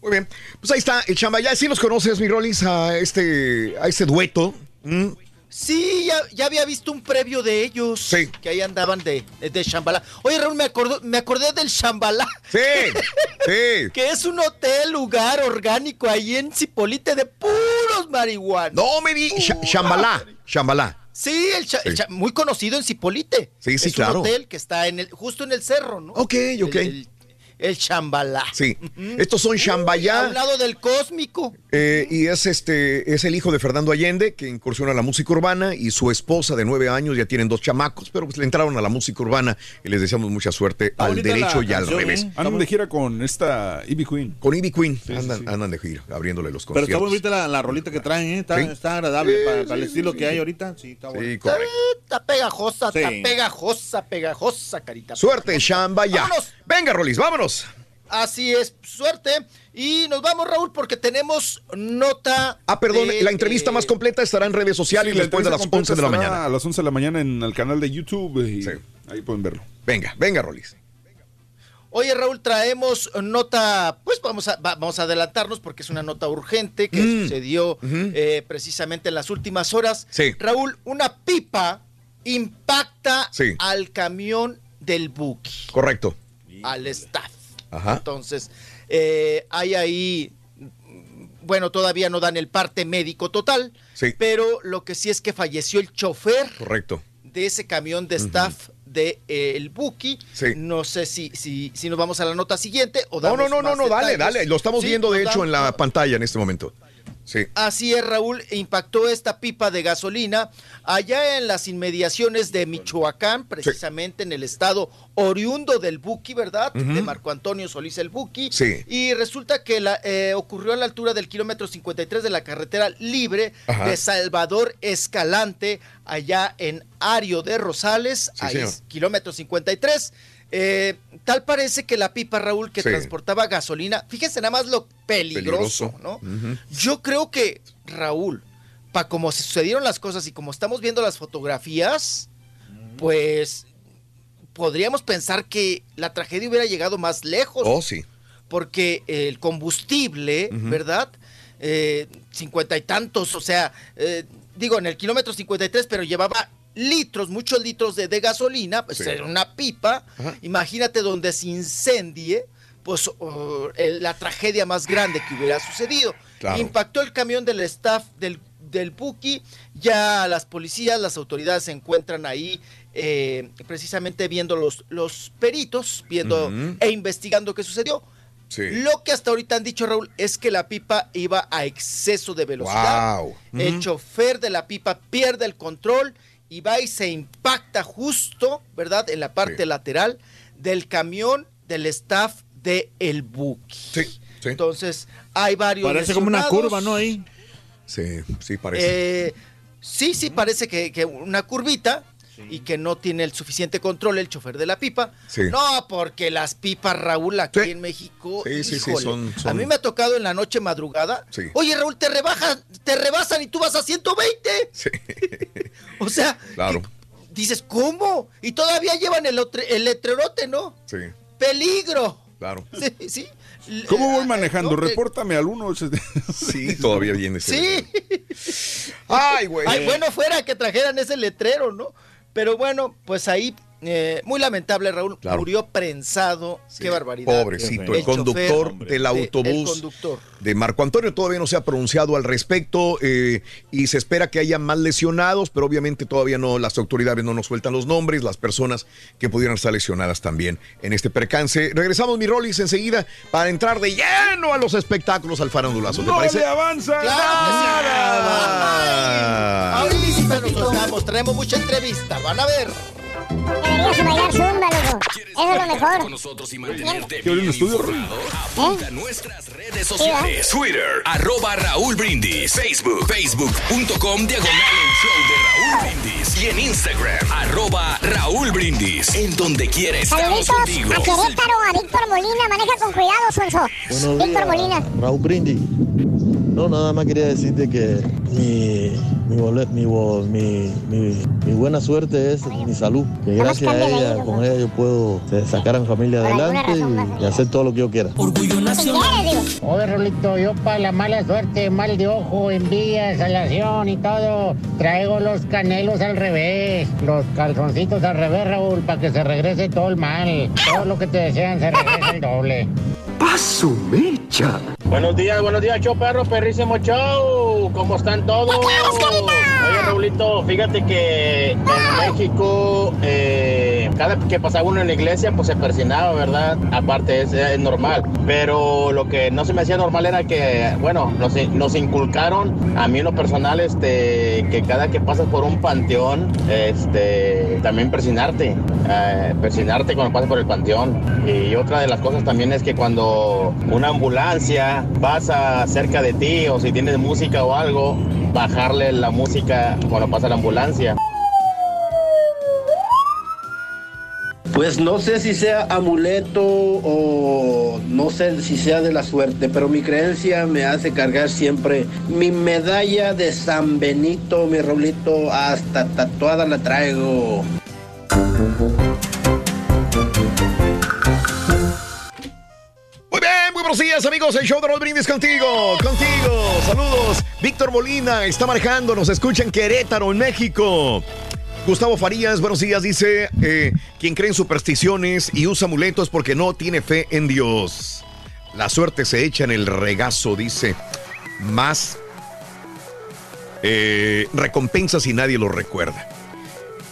Muy bien. Pues ahí está, el Chambaya. ¿Sí los conoces, mi Rollins, a este, a este dueto? ¿Mm? Sí, ya, ya había visto un previo de ellos. Sí. Que ahí andaban de, de Shambhala. Oye, Raúl, me, acordó- me acordé del Shambhala. Sí, sí. que es un hotel, lugar orgánico ahí en Cipolite de puros marihuanos. No me di. Sh- Shambhala. Shambhala. Sí, el muy conocido en Cipolite. Sí, sí, es claro. un hotel que está en el, justo en el cerro, ¿no? Ok, ok. El, el, el Shambhala. Sí. Estos son A Shambaya. un lado del cósmico. Eh, y es este es el hijo de Fernando Allende que incursiona a la música urbana y su esposa de nueve años ya tienen dos chamacos, pero pues le entraron a la música urbana y les deseamos mucha suerte al derecho y al revés. ¿eh? Andan de gira con esta Ivy Queen. Con Ivy Queen andan, andan de gira, abriéndole los Pero está conciertos. bonita la, la rolita que traen, ¿eh? está, Sí. está agradable Sí, para, sí, para el estilo sí, que sí. hay ahorita. Sí, está bueno. Sí, correcto. Está pegajosa, Sí. está pegajosa, pegajosa, carita. Suerte. Vámonos. Venga, Rolis, vámonos. Así es, suerte. Y nos vamos, Raúl, porque tenemos nota. Ah, perdón, de, la entrevista eh, más completa estará en redes sociales Sí, después de las entrevista 11 de la mañana. A las 11 de la mañana en el canal de YouTube y ahí pueden verlo. Venga, venga, Rolis. Oye, Raúl, traemos nota, pues vamos a, va- vamos a adelantarnos porque es una nota urgente que Mm. sucedió eh, precisamente en las últimas horas. Sí. Raúl, una pipa impacta Sí. al camión del Buki, Correcto. Al staff. Ajá. Entonces, eh, hay ahí, bueno, todavía no dan el parte médico total, Sí. pero lo que sí es que falleció el chofer Correcto. de ese camión de staff de eh, el Buki. Sí. No sé si, si, si nos vamos a la nota siguiente o No, no, no, no, no, dale, dale. Lo estamos Sí, viendo, de hecho, damos- en la pantalla en este momento. Sí. Así es, Raúl, impactó esta pipa de gasolina allá en las inmediaciones de Michoacán, precisamente en el estado oriundo del Buki, ¿verdad? De Marco Antonio Solís el Buki. Sí. Y resulta que la, eh, ocurrió a la altura del kilómetro 53 de la carretera libre Ajá. de Salvador Escalante, allá en Ario de Rosales, ahí kilómetro 53. Eh, tal parece que la pipa, Raúl, que Sí. transportaba gasolina, fíjense nada más lo peligroso, ¿no? Yo creo que, Raúl, para como se sucedieron las cosas y como estamos viendo las fotografías, pues podríamos pensar que la tragedia hubiera llegado más lejos. Oh, sí. Porque el combustible. ¿verdad? Eh, Cincuenta y tantos, o sea, eh, digo, en el kilómetro 53, pero llevaba litros, muchos litros de, de gasolina, pues Sí. era una pipa. Ajá. Imagínate donde se incendie, pues oh, el- la tragedia más grande que hubiera sucedido. Claro. Impactó el camión del staff del, del Puki, ya las policías, las autoridades se encuentran ahí eh, precisamente viendo los, los peritos, viendo e investigando qué sucedió. Sí. Lo que hasta ahorita han dicho, Raúl, es que la pipa iba a exceso de velocidad. Wow. El chofer de la pipa pierde el control y va y se impacta justo, ¿verdad? En la parte lateral del camión del staff de el Buki. Sí, sí. Entonces, hay varios Parece como una curva, ¿no? Ahí. Sí, sí, parece. Eh, sí, sí, parece que, que una curvita y que no tiene el suficiente control el chofer de la pipa. Sí. No, porque las pipas, Raúl, aquí en México, Sí, sí, sí, híjole, son- son- a mí me ha tocado en la noche madrugada. Sí. Oye, Raúl, te rebajan, te rebasan y tú vas a 120. O sea, Claro. dices, ¿cómo? Y todavía llevan el, el letrerote, ¿no? Sí, Peligro. claro. Sí, sí. ¿Cómo voy manejando? no, Repórtame al 1. Sí, todavía viene ese. Sí. Ay, güey. Ay, bueno fuera que trajeran ese letrero, ¿no? Pero bueno, pues ahí, eh, muy lamentable, Raúl, Claro. murió prensado. Qué barbaridad. Pobrecito, el, conductor de- del el autobús conductor. de Marco Antonio todavía no se ha pronunciado al respecto eh, y se espera que haya más lesionados, pero obviamente todavía no, las autoridades no nos sueltan los nombres, las personas que pudieran estar lesionadas también en este percance. Regresamos, mi Rolis, enseguida para entrar de lleno a los espectáculos al farandulazo. ¿Te ¡No parece? le avanza! Nada. Ahorita nos traemos mucha entrevista, van a ver. Deberías bailar zumba, loco. Eso es lo mejor. Con nosotros y mantenerte ¿Qué bien el estudio? informado. Apunta a nuestras redes sociales. Twitter, arroba Raúl Brindis. Facebook, facebook.com, diagonal el show de Raúl Brindis. Y en Instagram, arroba Raúl Brindis. En donde quiera estamos Saluditos contigo. a Querétaro, a Víctor Molina. Maneja con cuidado, Sonso. Víctor Molina. Raúl Brindis. No, nada más quería decirte que mi, mi, bolet- mi, mi, mi- mi buena suerte es mi salud. Que gracias a ella, con ella yo puedo eh, sacar a mi familia adelante y hacer todo lo que yo quiera. Orgullo nacional. Oye, Rolito, yo para la mala suerte, mal de ojo, envidia, salación y todo, traigo los canelos al revés, los calzoncitos al revés, Raúl, para que se regrese todo el mal. Todo lo que te desean se regresa el doble. ¡Paso mecha! Buenos días, buenos días, show perro, perrísimo show. ¿Cómo están todos? Raulito, fíjate que en México, eh, cada que pasaba uno en la iglesia, pues se persinaba, ¿verdad? Aparte, es, normal. Pero lo que no se me hacía normal era que, bueno, nos, nos inculcaron, a mí en lo personal, este, que cada que pasas por un panteón, este, también persinarte, eh, persinarte cuando pasas por el panteón. Y otra de las cosas también es que cuando una ambulancia pasa cerca de ti o si tienes música o algo, bajarle la música cuando pasa la ambulancia. Pues no sé si sea amuleto o no sé si sea de la suerte, pero mi creencia me hace cargar siempre mi medalla de San Benito, mi Raulito, hasta tatuada la traigo. Buenos días, amigos. El show de Roll Brindis contigo, contigo. Saludos. Víctor Molina está manejando, nos escucha en Querétaro, en México. Gustavo Farías, buenos días, dice, eh, quien cree en supersticiones y usa amuletos porque no tiene fe en Dios. La suerte se echa en el regazo, dice. Más eh, recompensa si nadie lo recuerda.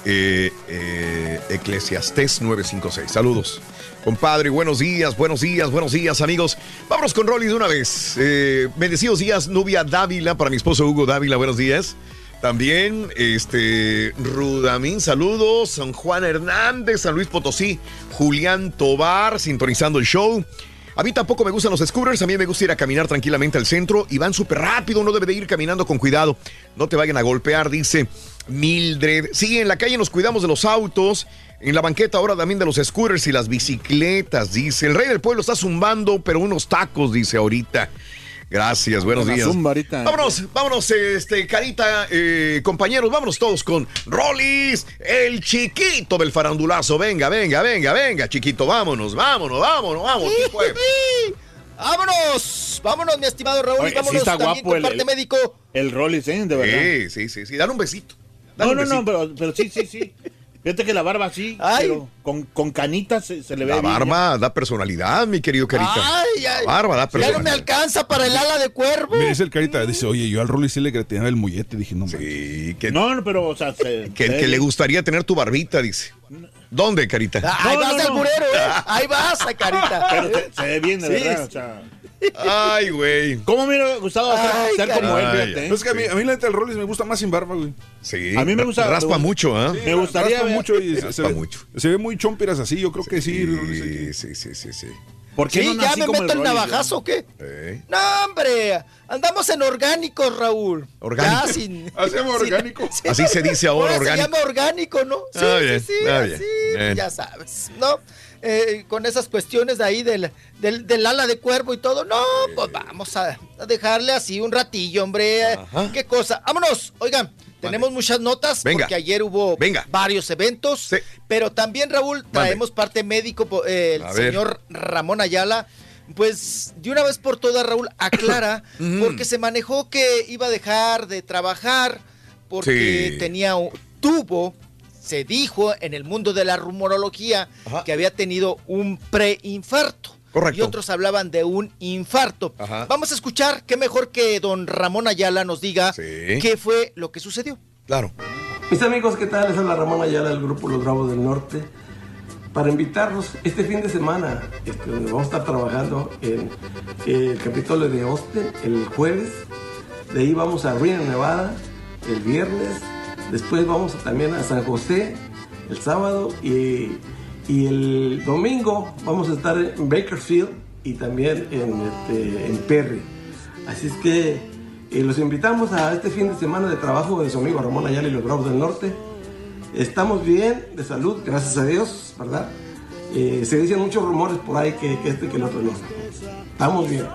Eh, eh, Eclesiastés 956. Saludos. Compadre, buenos días, buenos días, buenos días, amigos. Vámonos con Rolly de una vez. Eh, bendecidos días, Nubia Dávila, para mi esposo Hugo Dávila, buenos días. También, este, Rudamín, saludos. San Juan Hernández, San Luis Potosí, Julián Tobar, sintonizando el show. A mí tampoco me gustan los scooters, a mí me gusta ir a caminar tranquilamente al centro y van súper rápido, uno debe de ir caminando con cuidado. No te vayan a golpear, dice Mildred. Sí, en la calle nos cuidamos de los autos, en la banqueta ahora también de los scooters y las bicicletas, dice. El rey del pueblo está zumbando, pero unos tacos, dice ahorita. Gracias, buenos días. zumba. Vámonos, vámonos, este, Carita, eh, compañeros, vámonos todos con Rollis, el chiquito del farandulazo. Venga, venga, venga, venga, chiquito, vámonos, vámonos, vámonos, vámonos. ¡Vámonos! Vámonos, mi estimado Raúl. Oye, sí vámonos está también guapo con el- parte el- médico. El Rollis, ¿eh? De verdad. Sí, sí, sí, sí, dale un besito. Dale No, un no, no, pero, pero sí, sí, sí. Fíjate que la barba sí, Ay. pero con, con canitas se, se le ve La bien, barba da personalidad, mi querido Carita. Ay, ay. La barba da Ya no me personalidad. alcanza para el ala de cuervo. Me dice el carita, dice, oye, yo al Rolly sí le gratinaba el mullete. Dije, no, Sí, que, No, no, pero, o sea, se- que, se- que le gustaría tener tu barbita, dice. ¿Dónde, Carita? Ahí No, vas no, al no. burero, ¿eh? Ahí vas, carita. Pero se, se ve bien, de Sí, verdad. sí. O sea, Ay, güey. ¿Cómo me hubiera gustado hacer, Ay, ser como él, fíjate? Es que a mí, a mí la neta el Rollis me gusta más sin barba, güey. Sí. A mí me gusta- Raspa mucho, ¿ah? Me gustaría Raspa ver- mucho y se, se Raspa ve, mucho. se ve muy chompiras así. Yo creo que sí. el. Sí, sí, sí, sí, sí. ¿Por qué Sí, no ya me como meto el, Rollis, navajazo, ¿o qué? Eh, No, hombre. Andamos en orgánicos, Raúl. Orgánico. Ya sin. Hacemos orgánico. sí. Así se dice ahora, Ahora se orgánico. llama orgánico, ¿no? Sí, Ah, sí, bien, sí, ah, así, ya sabes, ¿no? Eh, con esas cuestiones de ahí del, del, del ala de cuervo y todo. No, pues vamos a, a dejarle así un ratillo, hombre. Ajá. ¿Qué cosa? Vámonos. Oigan, tenemos muchas notas Venga. porque ayer hubo Venga. varios eventos. Sí. Pero también, Raúl, traemos parte médico. eh, el A ver. señor Ramón Ayala. Pues de una vez por todas, Raúl, aclara, Mm. porque se manejó que iba a dejar de trabajar, porque Sí. tenía, un- tuvo, se dijo en el mundo de la rumorología Ajá. que había tenido un preinfarto. Correcto. Y otros hablaban de un infarto. Ajá. Vamos a escuchar, qué mejor que don Ramón Ayala nos diga Sí. qué fue lo que sucedió. Claro. Mis amigos, ¿qué tal? Les habla Ramón Ayala del grupo Los Bravos del Norte para invitarlos este fin de semana, este, donde vamos a estar trabajando en el Capitolio de Austin el jueves. De ahí vamos a Reno, Nevada, el viernes. Después vamos también a San José el sábado y, y el domingo vamos a estar en Bakersfield y también en, este, en Perry. Así es que eh, los invitamos a este fin de semana de trabajo de su amigo Ramón Ayala y los Bravos del Norte. Estamos bien, de salud, gracias a Dios, ¿verdad? Eh, se dicen muchos rumores por ahí que, que este que el otro no. Estamos bien.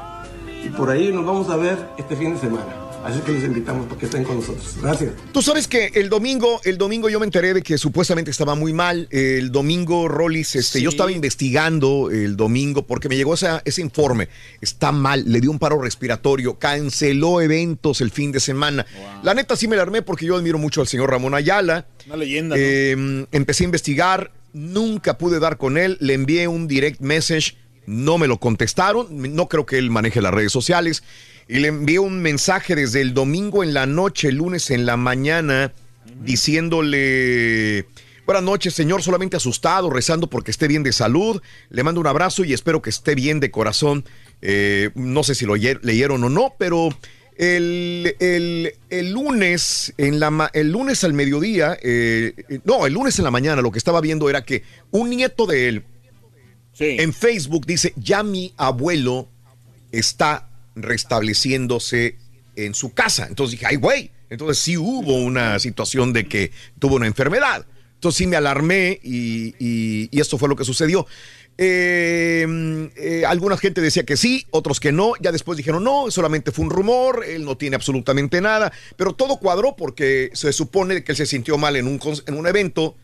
Y por ahí nos vamos a ver este fin de semana. Así que les invitamos para que estén con nosotros. Gracias. Tú sabes que el domingo, el domingo yo me enteré de que supuestamente estaba muy mal. El domingo, Rollis, este, yo estaba investigando el domingo porque me llegó esa- ese informe. Está mal, le dio un paro respiratorio, canceló eventos el fin de semana. La neta sí me la armé porque yo admiro mucho al señor Ramón Ayala. Una leyenda, ¿no? Eh, empecé a investigar, nunca pude dar con él, le envié un direct message, no me lo contestaron, no creo que él maneje las redes sociales, y le envié un mensaje desde el domingo en la noche, el lunes en la mañana, diciéndole... Buenas noches, señor, solamente asustado, rezando porque esté bien de salud. Le mando un abrazo y espero que esté bien de corazón. Eh, no sé si lo ye- leyeron o no, pero el, el- el lunes, en la, el lunes al mediodía, eh, eh, no, el lunes en la mañana, lo que estaba viendo era que un nieto de él en Facebook dice, ya mi abuelo está restableciéndose en su casa. Entonces dije, ay, güey. Entonces sí hubo una situación de que tuvo una enfermedad. Entonces sí me alarmé y, esto fue lo que sucedió. Eh, eh, alguna gente decía que sí, otros que no. Ya después dijeron no, solamente fue un rumor, él no tiene absolutamente nada. Pero todo cuadró porque se supone que él se sintió mal en un, en un evento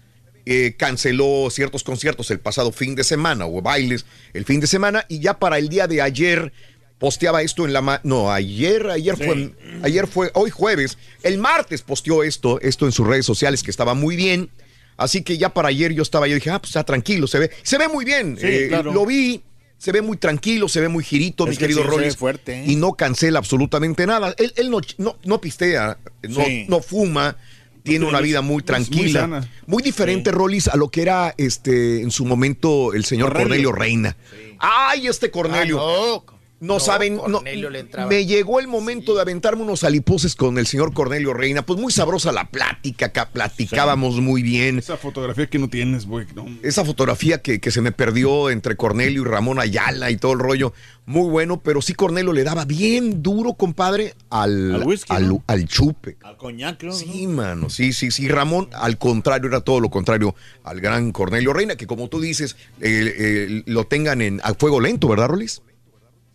eh, canceló ciertos conciertos el pasado fin de semana o bailes el fin de semana y ya para el día de ayer posteaba esto en la ma- no ayer ayer fue ayer fue hoy jueves el martes posteó esto esto en sus redes sociales que estaba muy bien así que ya para ayer yo estaba yo dije ah pues está tranquilo se ve se ve muy bien Sí, Eh, claro. lo vi se ve muy tranquilo, se ve muy girito, Es mi que querido sí, se ve fuerte, ¿eh? Y no cancela absolutamente nada. Él, él no, no, no pistea, no, Sí. no fuma, tiene una vida muy tranquila. sana. Muy diferente, Rollis, a lo que era este en su momento el señor Cornelio, Cornelio. Reina. ¡Ay, este Cornelio! No. No, saben, no, Cornelio le entraba. me llegó el momento de aventarme unos aliposes con el señor Cornelio Reina. Pues muy sabrosa la plática, acá platicábamos muy bien. Esa fotografía que no tienes, güey. no. Esa fotografía que, que se me perdió entre Cornelio y Ramón Ayala y todo el rollo, muy bueno, pero sí Cornelio le daba bien duro, compadre, al, Al whisky, al, ¿no? al chupe. Al coñac, creo, Sí, mano, sí, sí, sí. Ramón, al contrario, era todo lo contrario al gran Cornelio Reina, que como tú dices, eh, eh, lo tengan en a fuego lento, ¿verdad, Rolis?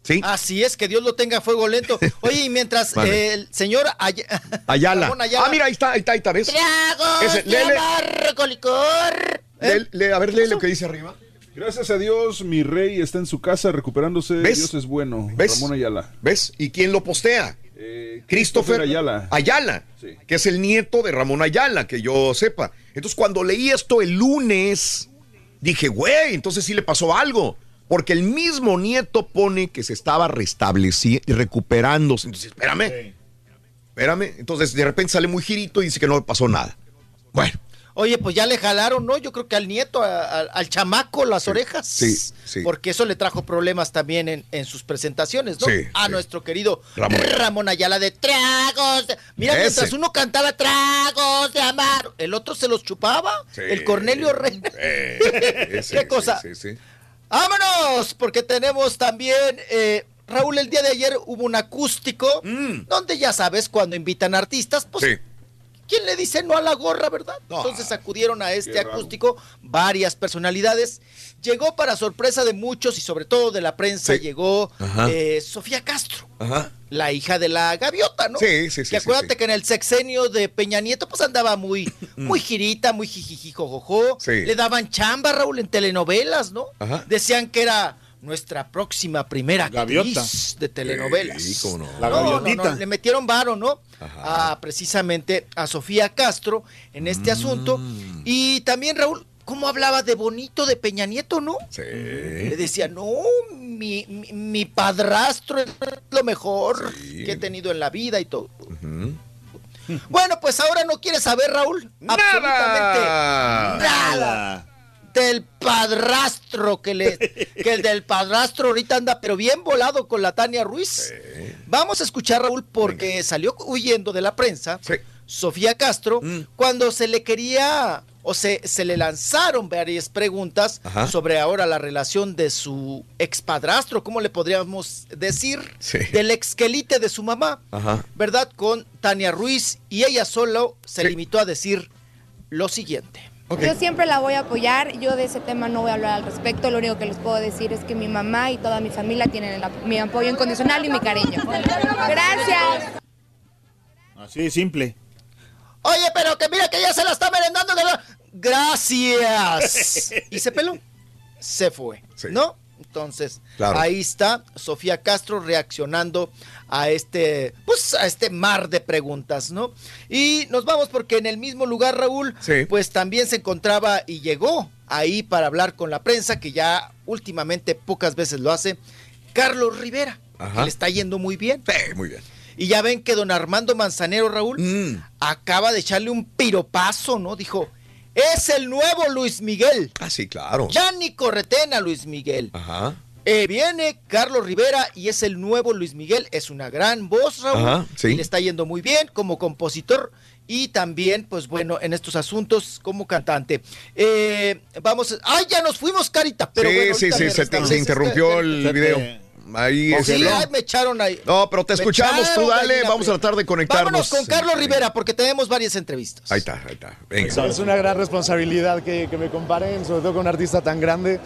Sí. Así es, que Dios lo tenga a fuego lento. Oye, y mientras Vale. eh, el señor Ay- Ayala. Ayala- Ah, mira, ahí está, ahí está, ahí está, ¿ves? Tragos de licor. Lee- lee- a ver, lee lo que dice arriba. Gracias a Dios, mi rey está en su casa recuperándose. ¿Ves? Dios es bueno. ¿Ves? Ramón Ayala. ¿Ves? ¿Y quién lo postea? Eh, Christopher Ayala. Ayala, que es el nieto de Ramón Ayala, que yo sepa. Entonces, cuando leí esto el lunes, dije, güey, entonces sí le pasó algo. Porque el mismo nieto pone que se estaba restableciendo y recuperándose. Entonces, espérame, espérame. Entonces, de repente sale muy girito y dice que no le pasó nada. Bueno, Oye, pues ya le jalaron, ¿no? Yo creo que al nieto, a- a- al chamaco, las orejas. sí, sí. Porque eso le trajo problemas también en, en sus presentaciones, ¿no? Sí, a sí. nuestro querido Ramón Ramón. Ayala. De tragos. de- Mira, Ese. mientras uno cantaba tragos de amar, el otro se los chupaba. Sí. El Cornelio Rey. ¿Qué cosa? ¡Vámonos! Porque tenemos también, eh, Raúl, el día de ayer hubo un acústico, donde ya sabes, cuando invitan artistas, pues, Mm. Sí. ¿quién le dice no a la gorra, verdad? Entonces acudieron a este acústico varias personalidades. Llegó para sorpresa de muchos y sobre todo de la prensa, Sí. llegó Ajá. eh, Sofía Castro. Ajá. La hija de la gaviota, ¿no? Sí, sí, sí, Que sí, acuérdate sí. que en el sexenio de Peña Nieto, pues andaba muy, muy girita, muy jijijijojojo. Sí. Le daban chamba, Raúl, en telenovelas, ¿no? Ajá. Decían que era nuestra próxima primera Gaviota. actriz de telenovelas. Sí, cómo no. La No, no, gaviotita. no, le metieron varo, ¿no? A, precisamente a Sofía Castro en este asunto. Mm. Y también, Raúl, ¿cómo hablaba de bonito de Peña Nieto, no? Sí. Le decía, no, mi, mi, mi padrastro es lo mejor que he tenido en la vida y todo. Bueno, pues ahora no quiere saber, Raúl. Absolutamente Nada. nada del padrastro que le que el del padrastro ahorita anda pero bien volado con la Tania Ruiz. Vamos a escuchar Raúl porque salió huyendo de la prensa Sí. Sofía Castro Mm. cuando se le quería o se, se le lanzaron varias preguntas Ajá. sobre ahora la relación de su expadrastro, ¿cómo le podríamos decir? Sí. Del exquelite de su mamá, Ajá. ¿verdad? Con Tania Ruiz y ella solo se Sí. limitó a decir lo siguiente. Yo siempre la voy a apoyar, yo de ese tema no voy a hablar al respecto, lo único que les puedo decir es que mi mamá y toda mi familia tienen el mi apoyo incondicional y mi cariño. Gracias. Así de simple. Oye, pero que mira que ya se la está merendando. que Gracias. y se peló. Se fue. Sí. ¿No? Entonces, Claro. ahí está Sofía Castro reaccionando a este, pues, a este mar de preguntas, ¿no? Y nos vamos porque en el mismo lugar, Raúl, Sí. pues también se encontraba y llegó ahí para hablar con la prensa, que ya últimamente pocas veces lo hace, Carlos Rivera, Ajá. que le está yendo muy bien. Sí, muy bien. Y ya ven que don Armando Manzanero, Raúl, Mm. acaba de echarle un piropazo, ¿no? Dijo, es el nuevo Luis Miguel. Ah, sí, claro. Ya ni corretena Luis Miguel. Ajá. Eh, viene Carlos Rivera y es el nuevo Luis Miguel. Es una gran voz, Raúl. Ajá, sí. Y le está yendo muy bien como compositor y también, pues bueno, en estos asuntos como cantante. Eh, vamos, a- ¡ay, ya nos fuimos, Carita! Pero sí, bueno, sí, sí, se, te- restableces. se interrumpió el Se te- video. Ahí Sí, ay, me echaron ahí. No, pero te Me escuchamos, tú dale, vamos a tratar de conectarnos. Vámonos con Carlos Rivera porque tenemos varias entrevistas. Ahí está, ahí está. Venga. Es una gran responsabilidad que, que me comparen, sobre todo con un artista tan grande,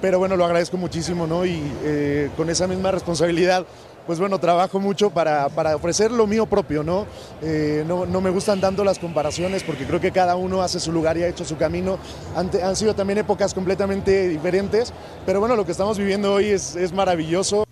pero bueno, lo agradezco muchísimo, ¿no? Y eh, con esa misma responsabilidad pues bueno, trabajo mucho para, para ofrecer lo mío propio, ¿no? Eh, ¿no? No me gustan tanto las comparaciones porque creo que cada uno hace su lugar y ha hecho su camino. Han, han sido también épocas completamente diferentes, pero bueno, lo que estamos viviendo hoy es, es maravilloso.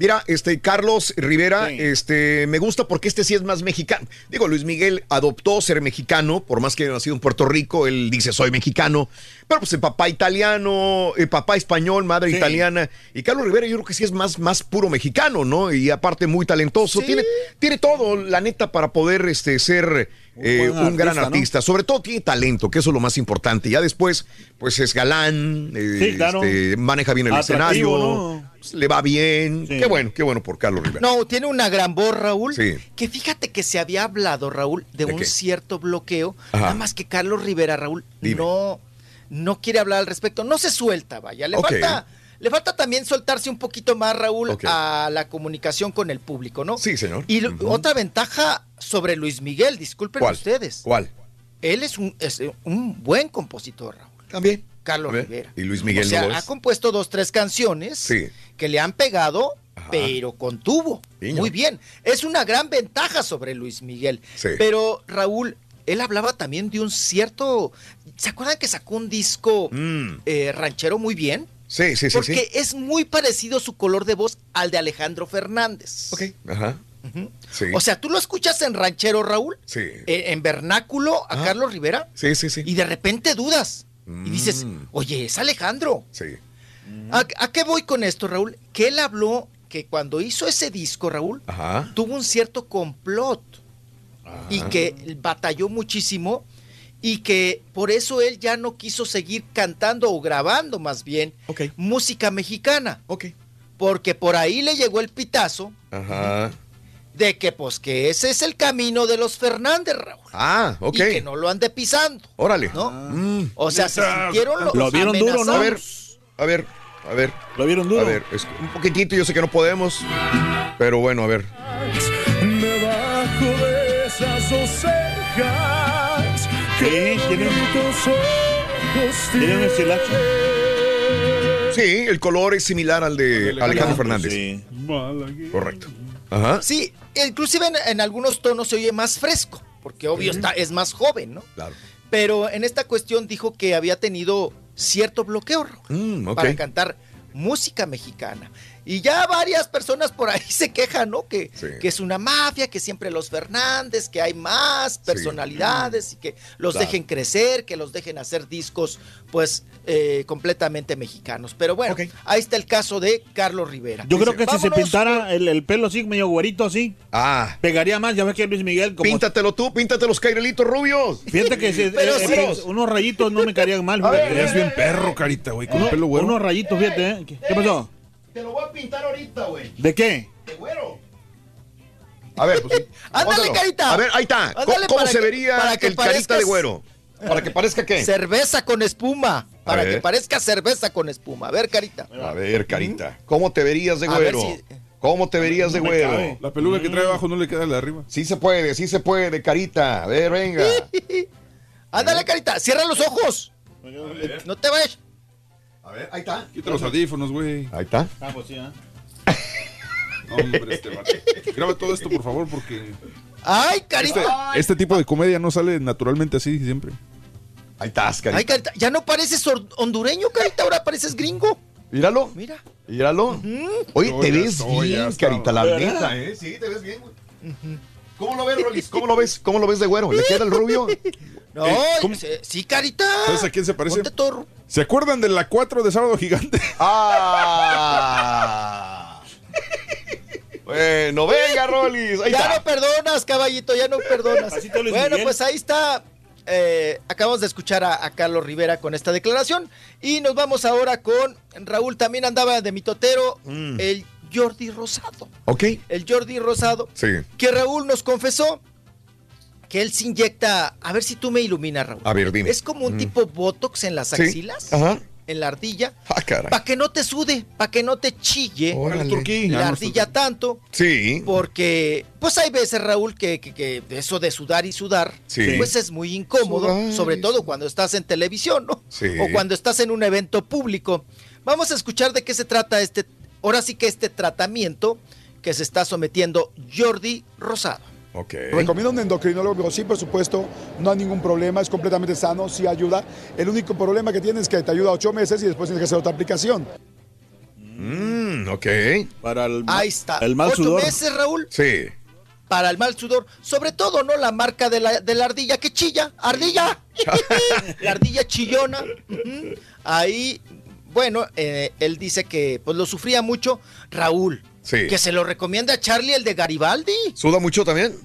Mira, este Carlos Rivera, este me gusta porque este sí es más mexicano. Digo, Luis Miguel adoptó ser mexicano, por más que haya nacido en Puerto Rico, él dice soy mexicano, pero pues el papá italiano, el papá español, madre Sí. italiana, y Carlos Rivera yo creo que sí es más, más puro mexicano, ¿no? Y aparte muy talentoso, tiene, tiene todo, la neta, para poder este, ser eh, un gran artista. Sobre todo tiene talento, que eso es lo más importante. Ya después, pues es galán, eh, Sí, claro. este, maneja bien el Atractivo, escenario, ¿no? pues, le va bien. Qué bueno, qué bueno por Carlos Rivera. No, tiene una gran voz, Raúl. Sí. Que fíjate que se había hablado, Raúl, de, ¿De un qué? cierto bloqueo. Ajá. Nada más que Carlos Rivera, Raúl, Dime. no, no quiere hablar al respecto. No se suelta, vaya. Le falta. Le falta también soltarse un poquito más, Raúl, a la comunicación con el público, ¿no? Sí, señor. Y otra ventaja sobre Luis Miguel, disculpen ¿Cuál? ustedes. ¿Cuál? Él es un, es un buen compositor, Raúl. También. Carlos Rivera. ¿y Luis Miguel o sea, no ha es? compuesto dos, tres canciones Sí. que le han pegado, pero contuvo. Niño. Muy bien. Es una gran ventaja sobre Luis Miguel. Sí. Pero, Raúl, él hablaba también de un cierto. ¿Se acuerdan que sacó un disco Mm. eh, ranchero muy bien? Sí, sí, sí, Porque sí. es muy parecido su color de voz al de Alejandro Fernández. Ok. Ajá. Sí. O sea, tú lo escuchas en ranchero, Raúl, sí. eh, en vernáculo a Ah. Carlos Rivera, Sí, sí, sí. y de repente dudas. Y dices, Mm. oye, es Alejandro. Sí. ¿A, a qué voy con esto, Raúl? Que él habló que cuando hizo ese disco, Raúl, Ajá. tuvo un cierto complot y que batalló muchísimo y que por eso él ya no quiso seguir cantando o grabando más bien música mexicana. Ok. Porque por ahí le llegó el pitazo Ajá. de que pues que ese es el camino de los Fernández, Raúl. Ah, ok. Y que no lo ande pisando. Órale. ¿no? Mm. O sea, se sintieron los Lo vieron duro, ¿no? A ver, a ver, a ver. Lo vieron duro. A ver, es- un poquitito, yo sé que no podemos. Pero bueno, a ver. Debajo de esas ¿Qué? ¿Tiene, ojos ¿Tiene un estilacho? Sí, el color es similar al de Alejandro Fernández. Sí. Correcto. Ajá. Sí, inclusive en, en algunos tonos se oye más fresco, porque obvio está, es más joven, ¿no? Claro. Pero en esta cuestión dijo que había tenido cierto bloqueo Mm, para cantar música mexicana. Y ya varias personas por ahí se quejan, ¿no? Que, Sí. que es una mafia, que siempre los Fernández, que hay más personalidades y que los Claro. dejen crecer, que los dejen hacer discos, pues, eh, completamente mexicanos. Pero bueno, ahí está el caso de Carlos Rivera. Yo creo que si se pintara el, el pelo así, medio güerito así, Ah. pegaría más. Ya ves que Luis Miguel, como. Píntatelo tú, píntate los cairelitos rubios. Fíjate que si- Pero eh, sí. eh, unos rayitos no me caerían mal. Eres bien perro, carita, güey, con el pelo güero. Unos rayitos, fíjate. ¿eh? ¿Qué, qué pasó? Te lo voy a pintar ahorita, güey. ¿De qué? De güero. A ver, pues. Ándale, carita. A ver, ahí está. ¿Cómo, Ándale, cómo se que- vería para que el carita de güero? Para que parezca qué. Cerveza con espuma. Para que parezca cerveza con espuma. A ver, carita. A ver, carita. ¿Cómo te verías de güero? si- ¿Cómo te verías de güero? cabe. La peluca que trae abajo no le queda la de arriba. Sí se puede, sí se puede, carita. A ver, venga. Ándale, carita. Cierra los ojos. No te vayas. A ver, ahí está. Quita los audífonos, güey. Ahí está. Ah, pues sí, ¿eh? Hombre, este vato. Graba todo esto, por favor, porque Ay, este, carita. este tipo de comedia no sale naturalmente así siempre. Ahí estás, carita. Ay, carita. Ya no pareces hondureño, carita. Ahora pareces gringo. Míralo. Mira. Míralo. Oye, No, te ves estoy, bien, estaba. carita, la neta, ¿eh? Sí, te ves bien, güey. ¿Cómo lo ves, Rolis? ¿Cómo lo ves? ¿Cómo lo ves de güero? ¿Le queda el rubio? No, Eh, ¿cómo? se- sí, carita. ¿Sabes a quién se parece? Ponte todo- ¿Se acuerdan de la 4 de Sábado Gigante? ¡Ah! bueno, venga, Rolis. Ahí ya está. no perdonas, caballito, ya no perdonas. Bueno, Miguel. pues ahí está. Eh, acabamos de escuchar a, a Carlos Rivera con esta declaración. Y nos vamos ahora con Raúl. También andaba de mitotero, Mm. el Jordi Rosado. Ok. El Jordi Rosado. Sí. Que Raúl nos confesó que él se inyecta. A ver si tú me iluminas, Raúl. A ver, dime. Es como un Mm. tipo botox en las Sí. axilas, Ajá. en la ardilla, Ah, para que no te sude, para que no te chille Órale. La ardilla tanto. Sí. Porque, pues hay veces, Raúl, que, que- que eso de sudar y sudar, Sí. pues es muy incómodo, Sudar sobre todo cuando estás en televisión, ¿no? Sí. O cuando estás en un evento público. Vamos a escuchar de qué se trata este, ahora sí que este tratamiento que se está sometiendo Jordi Rosado. Ok. Recomiendo un endocrinólogo, sí, por supuesto, no hay ningún problema, es completamente sano, sí ayuda. El único problema que tiene es que te ayuda ocho meses y después tienes que hacer otra aplicación. Mm, ok. Para el, Ahí está. el mal Ocho sudor. meses, Raúl, Sí. para el mal sudor. Sobre todo, ¿no? La marca de la, de la ardilla que chilla. ¡Ardilla! la ardilla chillona. Ahí, bueno, eh, él dice que pues lo sufría mucho. Raúl, Sí. que se lo recomienda a Charlie el de Garibaldi. ¿Suda mucho también?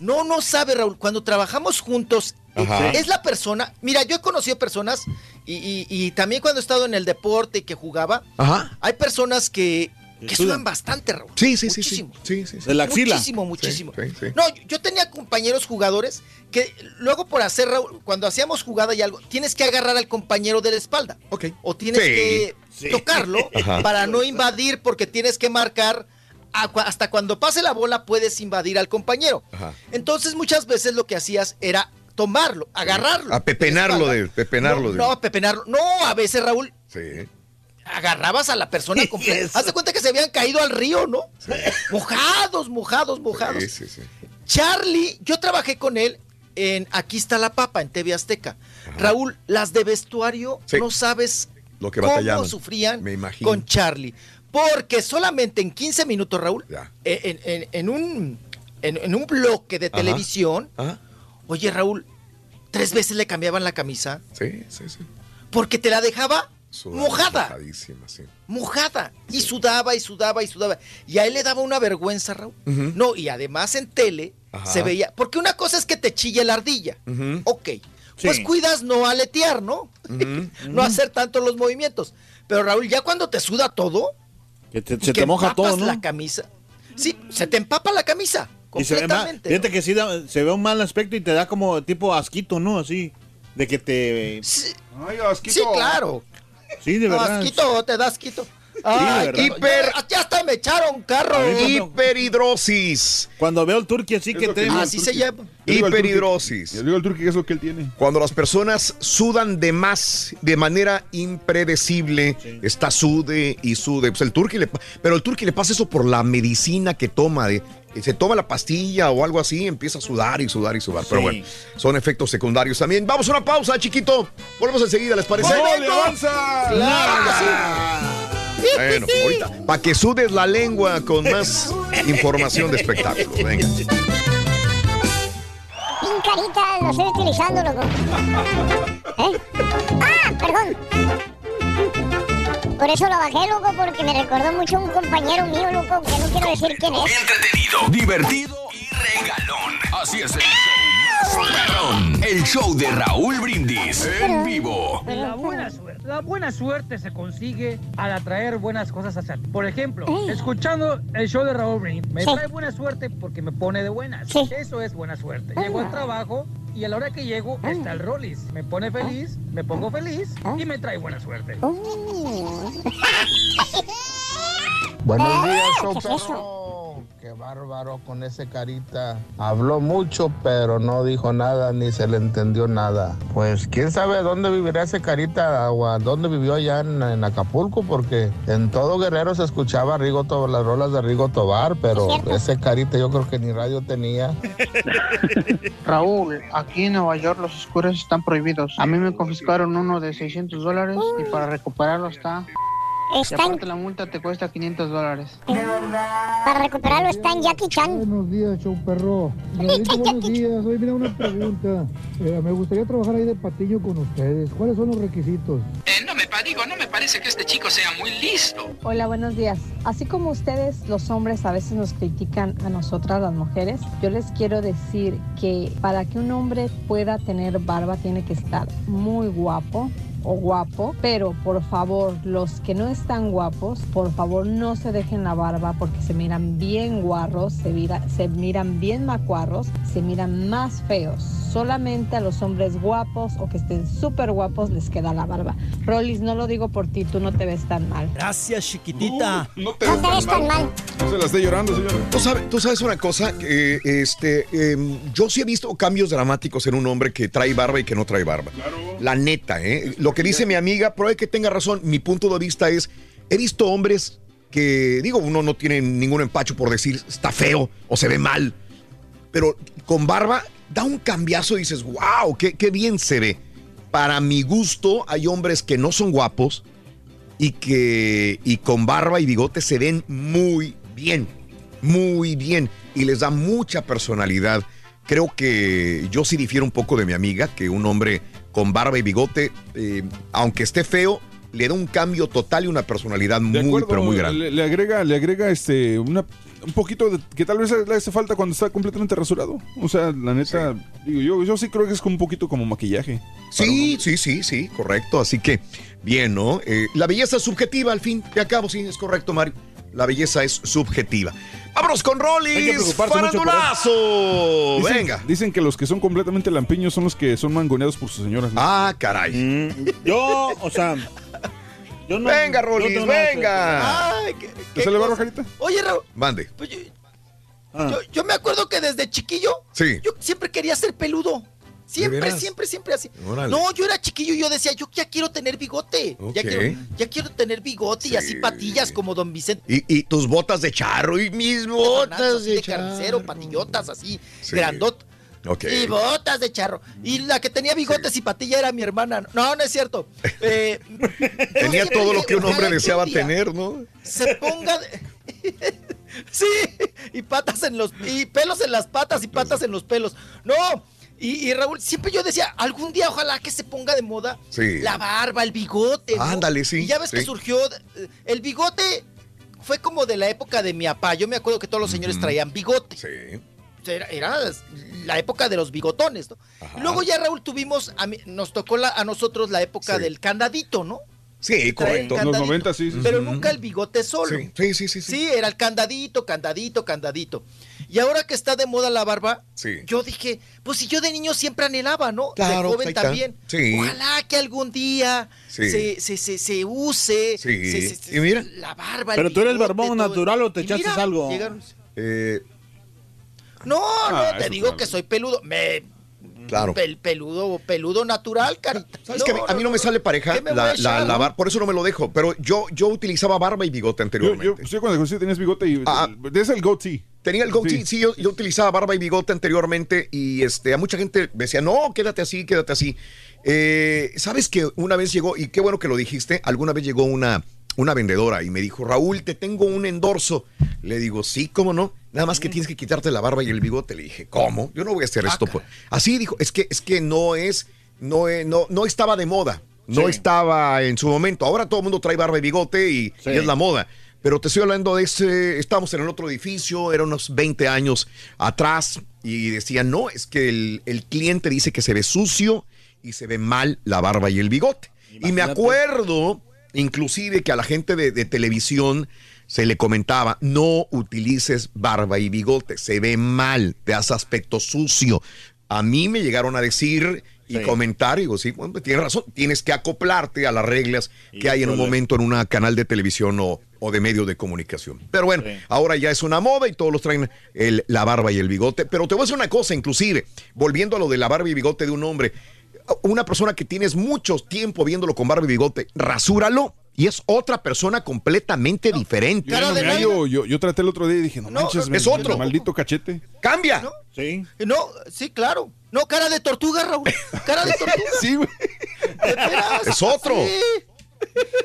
No, no sabe, Raúl. Cuando trabajamos juntos, Ajá. es la persona. Mira, yo he conocido personas y, y- y también cuando he estado en el deporte y que jugaba, Ajá. hay personas que, que sudan. bastante, Raúl. Sí, sí, sí, sí. Muchísimo. Sí, sí, sí. De la axila. Muchísimo, muchísimo. Sí, sí. No, yo- yo tenía compañeros jugadores que luego por hacer, Raúl, cuando hacíamos jugada y algo, tienes que agarrar al compañero de la espalda. Ok. O tienes Sí. que Sí. tocarlo Ajá. para no invadir porque tienes que marcar. hasta cuando pase la bola puedes invadir al compañero. Ajá. Entonces muchas veces lo que hacías era tomarlo, agarrarlo. A pepenarlo de pepenarlo No, de. no, a pepenarlo. No, a veces, Raúl, Sí. agarrabas a la persona completa. Haz de cuenta que se habían caído al río, ¿no? Mojados, mojados, mojados. Sí, sí, sí. Charlie, yo trabajé con él en Aquí está la papa, en TV Azteca. Raúl, las de vestuario, no sabes Lo que cómo sufrían Me imagino. con Charlie. Porque solamente en 15 minutos, Raúl, Ya. en, en- en un, en, un bloque de Ajá. televisión, Ajá. oye, Raúl, tres veces le cambiaban la camisa Sí, sí, sí. porque te la dejaba Sudada, mojada mojadísima, sí. mojada. Y sudaba y sudaba y sudaba. Y a él le daba una vergüenza, Raúl. No, y además en tele Ajá. se veía. Porque una cosa es que te chille la ardilla. Ujú. Ok. Pues cuidas no aletear, ¿no? No hacer tanto los movimientos. Pero Raúl, ya cuando te suda todo, Que te, y se que te moja todo, ¿no? la camisa. Sí, se te empapa la camisa. Y se ve mal. Completamente. Fíjate que sí da- se ve un mal aspecto y te da como tipo asquito, ¿no? Así. De que te. Sí, Ay, asquito. sí, claro. Sí, de No, verdad. asquito, te da asquito. Que- Hiper- ya, hasta me echaron carro. Hiperhidrosis. Cuando veo el turqui así que lo que te. digo. Así se llama. Hiperhidrosis. Yo digo al turqui que es lo que él tiene. Cuando las personas sudan de más, de manera impredecible, está sude y sude. Pues el turqui le, pero el turqui le pasa eso por la medicina que toma. De, se toma la pastilla o algo así, empieza a sudar y sudar y sudar. Pero Sí. bueno, son efectos secundarios también. Vamos a una pausa, chiquito. Volvemos enseguida, ¿les parece? ¡Gol, avanza! Claro sí. Bueno, ahorita, para que sudes la lengua con más información de espectáculos. Venga. Carita lo estoy utilizando, loco. ¿Eh? ¡Ah! Perdón. Por eso lo bajé, loco, porque me recordó mucho a un compañero mío, loco, que no quiero decir quién es. Entretenido, divertido y regalón. Así es el show El show de Raúl Brindis en vivo. La buena suerte. La buena suerte se consigue al atraer buenas cosas hacia ti. Por ejemplo, escuchando el show de Raúl Brindis, me Sí. trae buena suerte porque me pone de buenas. Sí. Eso es buena suerte. Llego al trabajo y a la hora que llego está el Rollis. Me pone feliz, me pongo feliz y me trae buena suerte. Buenos días, show ¿Qué bárbaro con ese carita. Habló mucho, pero no dijo nada ni se le entendió nada. Pues quién sabe dónde vivirá ese carita o a dónde vivió allá en, en Acapulco, porque en todo Guerrero se escuchaba Rigo To- las rolas de Rigo Tobar, pero ese carita yo creo que ni radio tenía. Raúl, aquí en Nueva York los oscuros están prohibidos. A mí me confiscaron uno de 600 dólares y para recuperarlo está... Está en- aparte la multa te cuesta 500 dólares. para recuperarlo está en Jackie Chan. Buenos días, show perro. Buenos días. Oye, mira una pregunta. Eh, me gustaría trabajar ahí de patiño con ustedes. ¿Cuáles son los requisitos? no me digo, no me parece que este chico sea muy listo. Hola, buenos días. Así como ustedes, los hombres, a veces nos critican a nosotras, las mujeres, yo les quiero decir que para que un hombre pueda tener barba tiene que estar muy guapo o guapo, pero por favor, los que no están guapos, por favor no se dejen la barba porque se miran bien guarros, se, mira- se miran bien macuarros, se miran más feos. Solamente a los hombres guapos o que estén súper guapos les queda la barba. Rolis, no lo digo por ti, tú no te ves tan mal. Gracias, chiquitita. no te No te ves tan mal. No se la esté llorando, señor. ¿Tú sabes, tú sabes una cosa, Eh, este, em, yo sí he visto cambios dramáticos en un hombre que trae barba y que no trae barba. La neta, ¿eh? Lo que dice mi amiga, puede que tenga razón, mi punto de vista es, he visto hombres que, digo, uno no tiene ningún empacho por decir está feo o se ve mal, pero con barba da un cambiazo y dices, wow, qué, qué bien se ve. Para mi gusto, hay hombres que no son guapos y que y con barba y bigote se ven muy bien, muy bien y les da mucha personalidad. Creo que yo sí difiero un poco de mi amiga, que un hombre con barba y bigote, eh, aunque esté feo, le da un cambio total y una personalidad muy, acuerdo, pero muy grande. Le, le agrega, le agrega este una, un poquito de, que tal vez le hace falta cuando está completamente rasurado. O sea, la neta, digo yo, yo sí creo que es como un poquito como maquillaje. Sí, sí, sí, sí, correcto. Así que, bien, ¿no? Eh, la belleza es subjetiva, al fin de acabo, sí, es correcto, Mario. La belleza es subjetiva. Vámonos con Rollis, farandulazo. Dicen, Venga. Dicen que los que son completamente lampiños son los que son mangoneados por sus señoras. ¿no? Ah, caray. Mm, yo, o sea. Yo no, Venga, Rolis, venga. Ay, qué- ¿Te qué sale barba. Jarita? Oye, Raúl, Mande. pues yo, Ah. yo- yo me acuerdo que desde chiquillo Sí. yo siempre quería ser peludo. Siempre, siempre, siempre así. Órale. No, yo era chiquillo y yo decía, yo ya quiero tener bigote. Ya, quiero, ya quiero tener bigote y así Sí. patillas como Don Vicente. Y, y tus botas de charro y mis botas de de carnicero, patillotas así, Sí. grandot. Y botas de charro. Y la que tenía bigotes y patilla era mi hermana. No, no es cierto. Eh, Tenía todo lo que un hombre deseaba tener, ¿no? Se ponga. de- sí, y patas en los. Y pelos en las patas y patas en los pelos. No. Y, y Raúl, siempre yo decía, algún día ojalá que se ponga de moda Sí. la barba, el bigote. ¿no? Ándale, sí, Y ya ves que surgió. eh, El bigote fue como de la época de mi papá. Yo me acuerdo que todos los señores traían bigote. Sí. Era, era la época de los bigotones, ¿no? Luego ya, Raúl, tuvimos, a mí- nos tocó la- a nosotros la época Sí. del candadito, ¿no? Sí, correcto. Los candadito. 90, sí, sí. Pero sí. nunca el bigote solo. Sí, sí, sí, sí. sí. Sí, era el candadito, candadito, candadito. Y ahora que está de moda la barba, Sí. yo dije, pues si yo de niño siempre anhelaba, ¿no? Claro, de joven también. Sí. Ojalá que algún día Sí. se, se, se, se use. Sí. se- se- se- Y mira. La barba. Pero tú eres barbón natural o te echaste algo. llegaron- Eh, No, Ah, no, te eso digo claro. que soy peludo. Me, claro. pel- peludo, peludo natural, carita. ¿Sabes que a mí, a mí no me sale pareja ¿Qué me la, echar, la- la bar- por eso no me lo dejo. Pero yo, yo utilizaba barba y bigote Yo, anteriormente. yo, pues yo cuando conocí tenías bigote y Ah. es el goatee. Tenía el goatee, Sí. sí, yo, yo utilizaba barba y bigote anteriormente y este, a mucha gente me decía, no, quédate así, quédate así. Eh, ¿Sabes que una vez llegó, y qué bueno que lo dijiste, alguna vez llegó una, una vendedora y me dijo, Raúl, te tengo un endorso. Le digo, sí, ¿cómo no? Nada más que tienes que quitarte la barba y el bigote. Le dije, ¿cómo? Yo no voy a hacer esto. por-". Así dijo, es que, es que no es, no, eh, no, no estaba de moda. No Sí. estaba en su momento. Ahora todo el mundo trae barba y bigote y, Sí. y es la moda. Pero te estoy hablando de ese, estábamos en el otro edificio, era unos 20 años atrás y decían, no, es que el, el cliente dice que se ve sucio y se ve mal la barba y el bigote. Y me acuerdo, inclusive, que a la gente de, de televisión se le comentaba, no utilices barba y bigote, se ve mal, te hace aspecto sucio. A mí me llegaron a decir y Sí. comentar, y digo, sí, bueno, tienes razón, tienes que acoplarte a las reglas que hay en un momento en un canal de televisión o, o de medio de comunicación. Pero bueno, Sí. ahora ya es una moda y todos los traen el- la barba y el bigote. Pero te voy a decir una cosa, inclusive, volviendo a lo de la barba y bigote de un hombre, una persona que tienes mucho tiempo viéndolo con barba y bigote, rasúralo y es otra persona completamente diferente. Yo, Cara no de me yo, yo traté el otro día y dije, no, No, manches, no, es me- otro. maldito cachete. ¡Cambia! ¿No? Sí. No, sí, claro. No, cara de tortuga, Raúl. Cara de tortuga. Sí, güey. Es otro. Sí.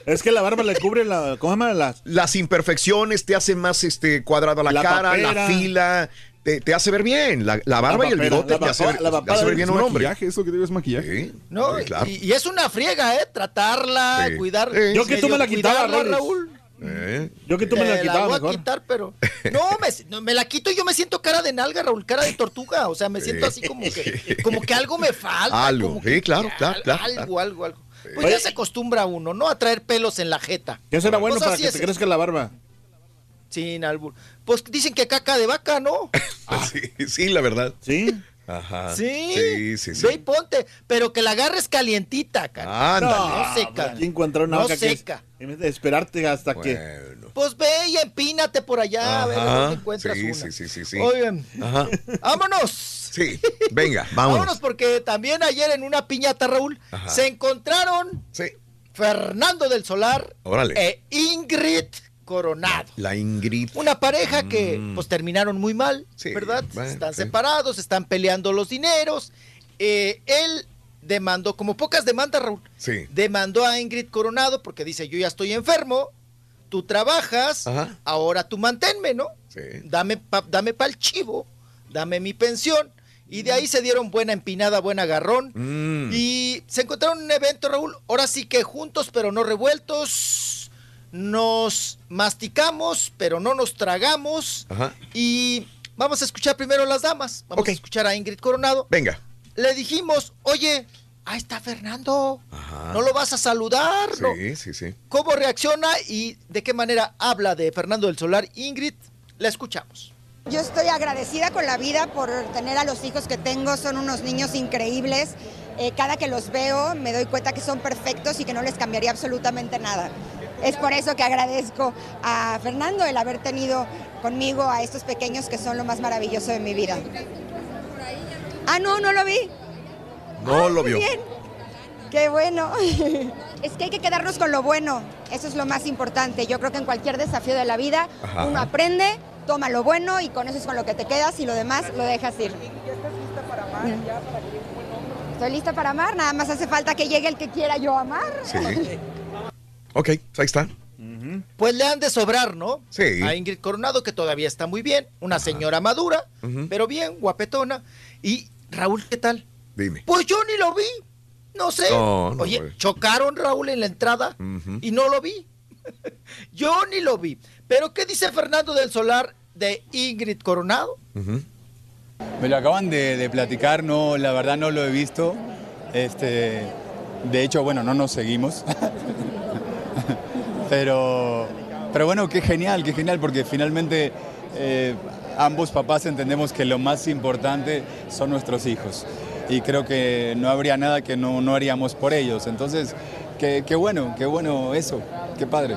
Es que la barba le cubre la. ¿Cómo se llama? Las, Las imperfecciones te hacen más este, cuadrada la, La cara, la fila, te, te hace ver bien. La, la barba La y el bigote la te hace ver, la te hace ver bien un hombre. maquillaje, es lo que digo, es maquillaje. Sí, No, sí, claro. y, y es una friega, ¿eh? Tratarla, Sí. cuidar. Sí. Yo que tú me la quitaba. Raúl. Eh, yo que tú me Eh, la quitaba voy mejor. a quitar, pero. No me, no, me la quito y yo me siento cara de nalga, Raúl, cara de tortuga. O sea, me siento así como que, como que algo me falta. Algo, como que- claro, claro, al- claro, Algo, algo, algo. Pues Oye, ya se acostumbra uno, ¿no? A traer pelos en la jeta. ¿Qué será bueno Pues para que es. te crezca la barba? Sin albur. Pues dicen que caca de vaca, ¿no? sí, sí, la verdad. Sí. Ajá. Sí. Sí, sí, sí. Ve y ponte, pero que la agarres calientita, cara. Ándale. No seca. Aquí encontrar una No vaca que es- seca. en vez de esperarte hasta que. Bueno. Pues ve y empínate por allá, a ver dónde encuentras Sí, una. sí, sí, sí, sí. Oigan, Ajá. vámonos. Sí, venga, vámonos. Vámonos porque también ayer en una piñata, Raúl, Ajá. se encontraron Sí. Fernando del Solar Órale. e Ingrid Coronado. La Ingrid. Una pareja que Mm. pues terminaron muy mal, Sí, ¿verdad? bueno, están sí. separados, están peleando los dineros. Eh, él demandó, como pocas demandas, Raúl, Sí. demandó a Ingrid Coronado porque dice, yo ya estoy enfermo, tú trabajas, Ajá. ahora tú manténme, ¿no? Sí. Dame pa, dame pa'l chivo, dame mi pensión. Y de ahí se dieron buena empinada, buen agarrón. Mm. Y se encontraron en un evento, Raúl, ahora sí que juntos pero no revueltos. Nos masticamos, pero no nos tragamos. Ajá. Y vamos a escuchar primero las damas. Vamos a escuchar a Ingrid Coronado. Venga. Le dijimos, oye, ahí está Fernando. Ajá. ¿No lo vas a saludar? ¿No? Sí, sí, sí. ¿Cómo reacciona y de qué manera habla de Fernando del Solar? Ingrid, la escuchamos. Yo estoy agradecida con la vida por tener a los hijos que tengo, son unos niños increíbles. Eh, cada que los veo me doy cuenta que son perfectos y que no les cambiaría absolutamente nada. Es por eso que agradezco a Fernando el haber tenido conmigo a estos pequeños que son lo más maravilloso de mi vida. Ah, no, no lo vi. No lo Muy vio. bien. Qué bueno. Es que hay que quedarnos con lo bueno. Eso es lo más importante. Yo creo que en cualquier desafío de la vida Ajá. uno aprende, toma lo bueno y con eso es con lo que te quedas y lo demás lo dejas ir. Estoy lista para amar, nada más hace falta que llegue el que quiera yo amar. Sí. Ok, ahí está. Pues le han de sobrar, ¿no? Sí. A Ingrid Coronado, que todavía está muy bien, una señora madura, pero bien, guapetona. Y Raúl, ¿qué tal? Dime. Pues yo ni lo vi. No sé. No, no, Oye, chocaron Raúl en la entrada y no lo vi. yo ni lo vi. Pero ¿qué dice Fernando del Solar de Ingrid Coronado? Me lo acaban de, de platicar, no, la verdad no lo he visto. Este, de hecho, bueno, no nos seguimos. pero, pero bueno, qué genial, qué genial, porque finalmente eh, ambos papás entendemos que lo más importante son nuestros hijos. Y creo que no habría nada que no, no haríamos por ellos. Entonces, qué, qué bueno, qué bueno eso, qué padre.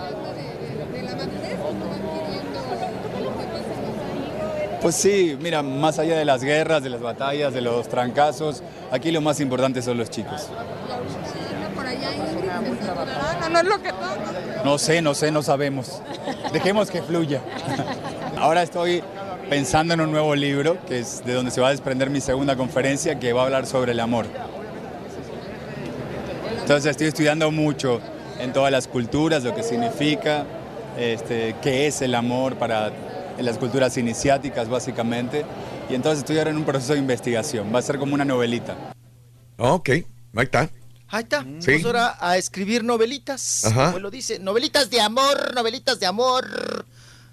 Pues sí, mira, más allá de las guerras, de las batallas, de los trancazos, aquí lo más importante son los chicos. No, no es lo que toca. No sé, no sé, no sabemos. Dejemos que fluya. Ahora estoy pensando en un nuevo libro, que es de donde se va a desprender mi segunda conferencia, que va a hablar sobre el amor. Entonces estoy estudiando mucho en todas las culturas, lo que significa, este, qué es el amor para en las culturas iniciáticas, básicamente. Y entonces estoy ahora en un proceso de investigación. Va a ser como una novelita. Ok, ahí está. Ahí está. Sí. Vamos ahora a escribir novelitas. Ajá. Como él lo dice. Novelitas de amor, novelitas de amor.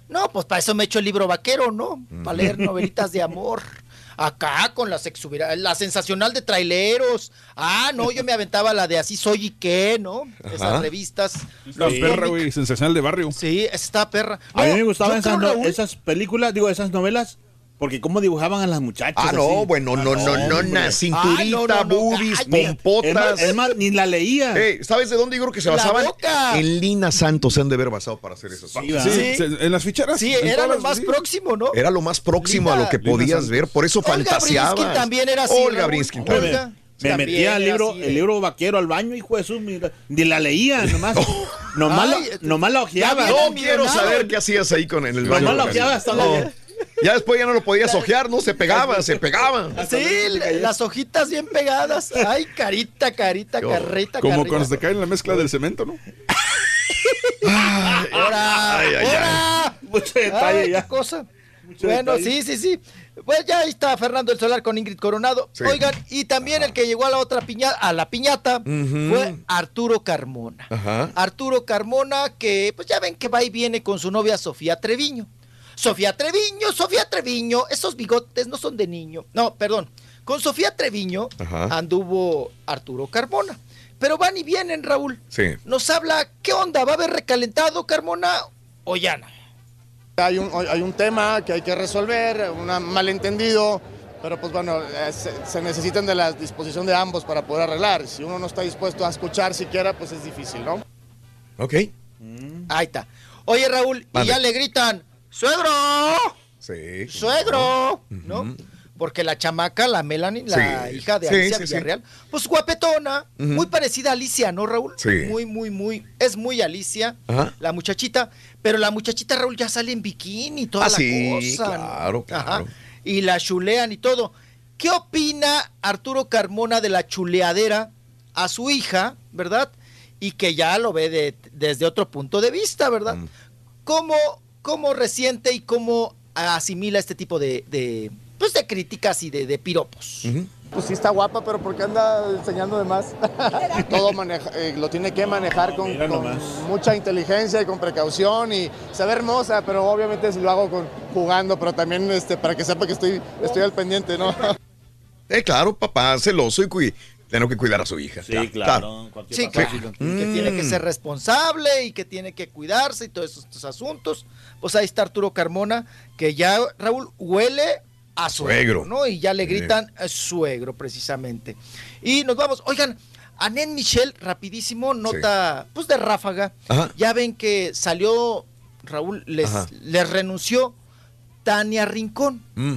No, pues para eso me he hecho el libro vaquero, ¿no? Para leer novelitas de amor. Acá con la sexualidad, la sensacional de traileros. Ah, no, yo me aventaba la de Así soy y qué, ¿no? Esas Ajá. revistas. La Los perra, güey, sensacional de barrio. Sí, esta perra. A mí me gustaban esas, no- esas películas, digo, esas novelas, porque cómo dibujaban a las muchachas. Ah, no, así. bueno, no, no, no, hombre. na, cinturita, boobies, Ay, mira, pompotas. Es más, es más, ni la leía. ¿Sabes de dónde yo creo que se La basaban? En Lina Santos se han de haber basado para hacer esas Sí, cosas. se- en las ficheras. Sí, en era lo más sí. próximo, ¿no? Era lo más próximo a lo que podías ver, por eso Olga fantaseabas. Brinskin también era así, Olga. Brinskin Olga. también. Me También metía el libro, así el libro vaquero al baño, hijo de su, mira, ni la leía, nomás, nomás, Ay, lo, nomás la ojeaba. No quiero saber qué hacías ahí con el Nomás baño. la ojeaba hasta la- No. Ya después ya no lo podías ojear, ¿no? Se pegaba, se pegaba. Sí, las hojitas bien pegadas. Ay, carita, carita, carita, Como carita. cuando se cae en la mezcla del cemento, ¿no? ¡Hora! Ay, ay, ay. ¡Hora! Mucho detalle Ay, ya. qué cosa. Mucho bueno, detalle. sí, sí, sí. Pues ya ahí está Fernando el Solar con Ingrid Coronado. Sí. Oigan, y también el que llegó a la otra piñata, a la piñata, fue Arturo Carmona. Ajá. Arturo Carmona, que pues ya ven que va y viene con su novia Sofía Treviño. Sofía Treviño, Sofía Treviño, esos bigotes no son de niño. No, perdón. Con Sofía Treviño Ajá. anduvo Arturo Carmona. Pero van y vienen, Raúl. Sí. Nos habla, ¿qué onda? ¿Va a haber recalentado Carmona o ya no? Hay un, hay un tema que hay que resolver, un malentendido, pero pues bueno, eh, se, se necesitan de la disposición de ambos para poder arreglar. Si uno no está dispuesto a escuchar siquiera, pues es difícil, ¿no? Ok. Ahí está. Oye, Raúl, y ya le gritan, ¡suegro! Sí. ¡Suegro! ¿No? Porque la chamaca, la Melanie, la Sí. hija de Alicia sí. Villarreal, pues guapetona, muy parecida a Alicia, ¿no, Raúl? Sí. Muy, muy, muy, es muy Alicia, Ajá. la muchachita, pero la muchachita, Raúl, ya sale en bikini y toda Ah, la cosa. claro, claro. Ajá. Y la chulean y todo. ¿Qué opina Arturo Carmona de la chuleadera a su hija, verdad? Y que ya lo ve de- desde otro punto de vista, ¿verdad? Mm. ¿Cómo, cómo resiente y cómo asimila este tipo de, de, pues de críticas y de, de piropos? Pues sí está guapa, pero ¿por qué anda enseñando de más? Todo maneja- eh, lo tiene que manejar con, mucha inteligencia y con precaución y se ve hermosa, pero obviamente lo hago con, jugando, pero también este, para que sepa que estoy, estoy al pendiente, ¿no? Eh, claro, papá, celoso y cui- tengo que cuidar a su hija. Sí, claro. cualquier Sí, cosa. claro. Y que tiene que Mm. ser responsable y que tiene que cuidarse y todos esos, estos asuntos. Pues ahí está Arturo Carmona, que ya, Raúl, huele a suegro, Suegro. ¿no? Y ya le gritan eh, suegro, precisamente. Y nos vamos. Oigan, Anet Michel, rapidísimo, nota, pues de ráfaga. Ajá. Ya ven que salió, Raúl, les, les renunció Tania Rincón, Mm,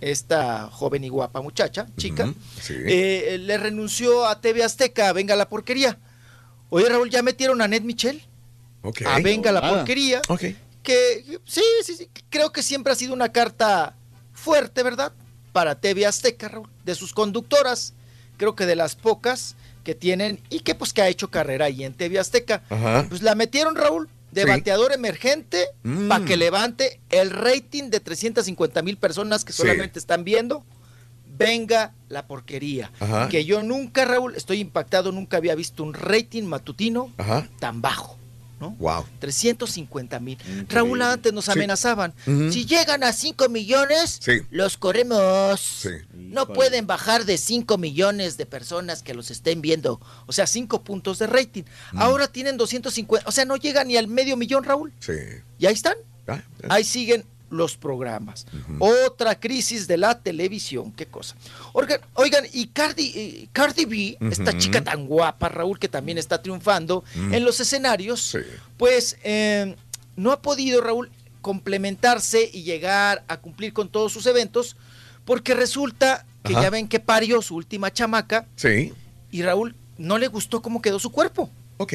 esta joven y guapa muchacha, chica. sí. Eh, le renunció a TV Azteca, venga la porquería. Oye, Raúl, ¿ya metieron a Ned Michel? ok. A venga la porquería. Ok. Que sí, sí, sí, creo que siempre ha sido una carta fuerte, ¿verdad? Para TV Azteca, Raúl, de sus conductoras. Creo que de las pocas que tienen y que pues que ha hecho carrera ahí en TV Azteca. Ajá. Pues la metieron, Raúl, de Sí. bateador emergente Mm. para que levante el rating de 350 mil personas que Sí. solamente están viendo. Venga la porquería. Ajá. Que yo nunca, Raúl, estoy impactado, nunca había visto un rating matutino Ajá. tan bajo. Wow. 350 mil. Raúl, antes nos Sí. amenazaban. Si llegan a 5 millones, Sí. los corremos. Sí. No pueden bajar de 5 millones de personas que los estén viendo. O sea, 5 puntos de rating. Mm. Ahora tienen 250. O sea, no llegan ni al medio millón, Raúl. Sí. Y ahí están. Ah, ah. Ahí siguen los programas. Otra crisis de la televisión. Qué cosa. Oigan, oigan y Cardi, eh, Cardi B, esta chica tan guapa, Raúl, que también está triunfando Mm. en los escenarios, pues eh, no ha podido, Raúl, complementarse y llegar a cumplir con todos sus eventos, porque resulta que Ajá. ya ven que parió su última chamaca Sí. y Raúl no le gustó cómo quedó su cuerpo. Ok.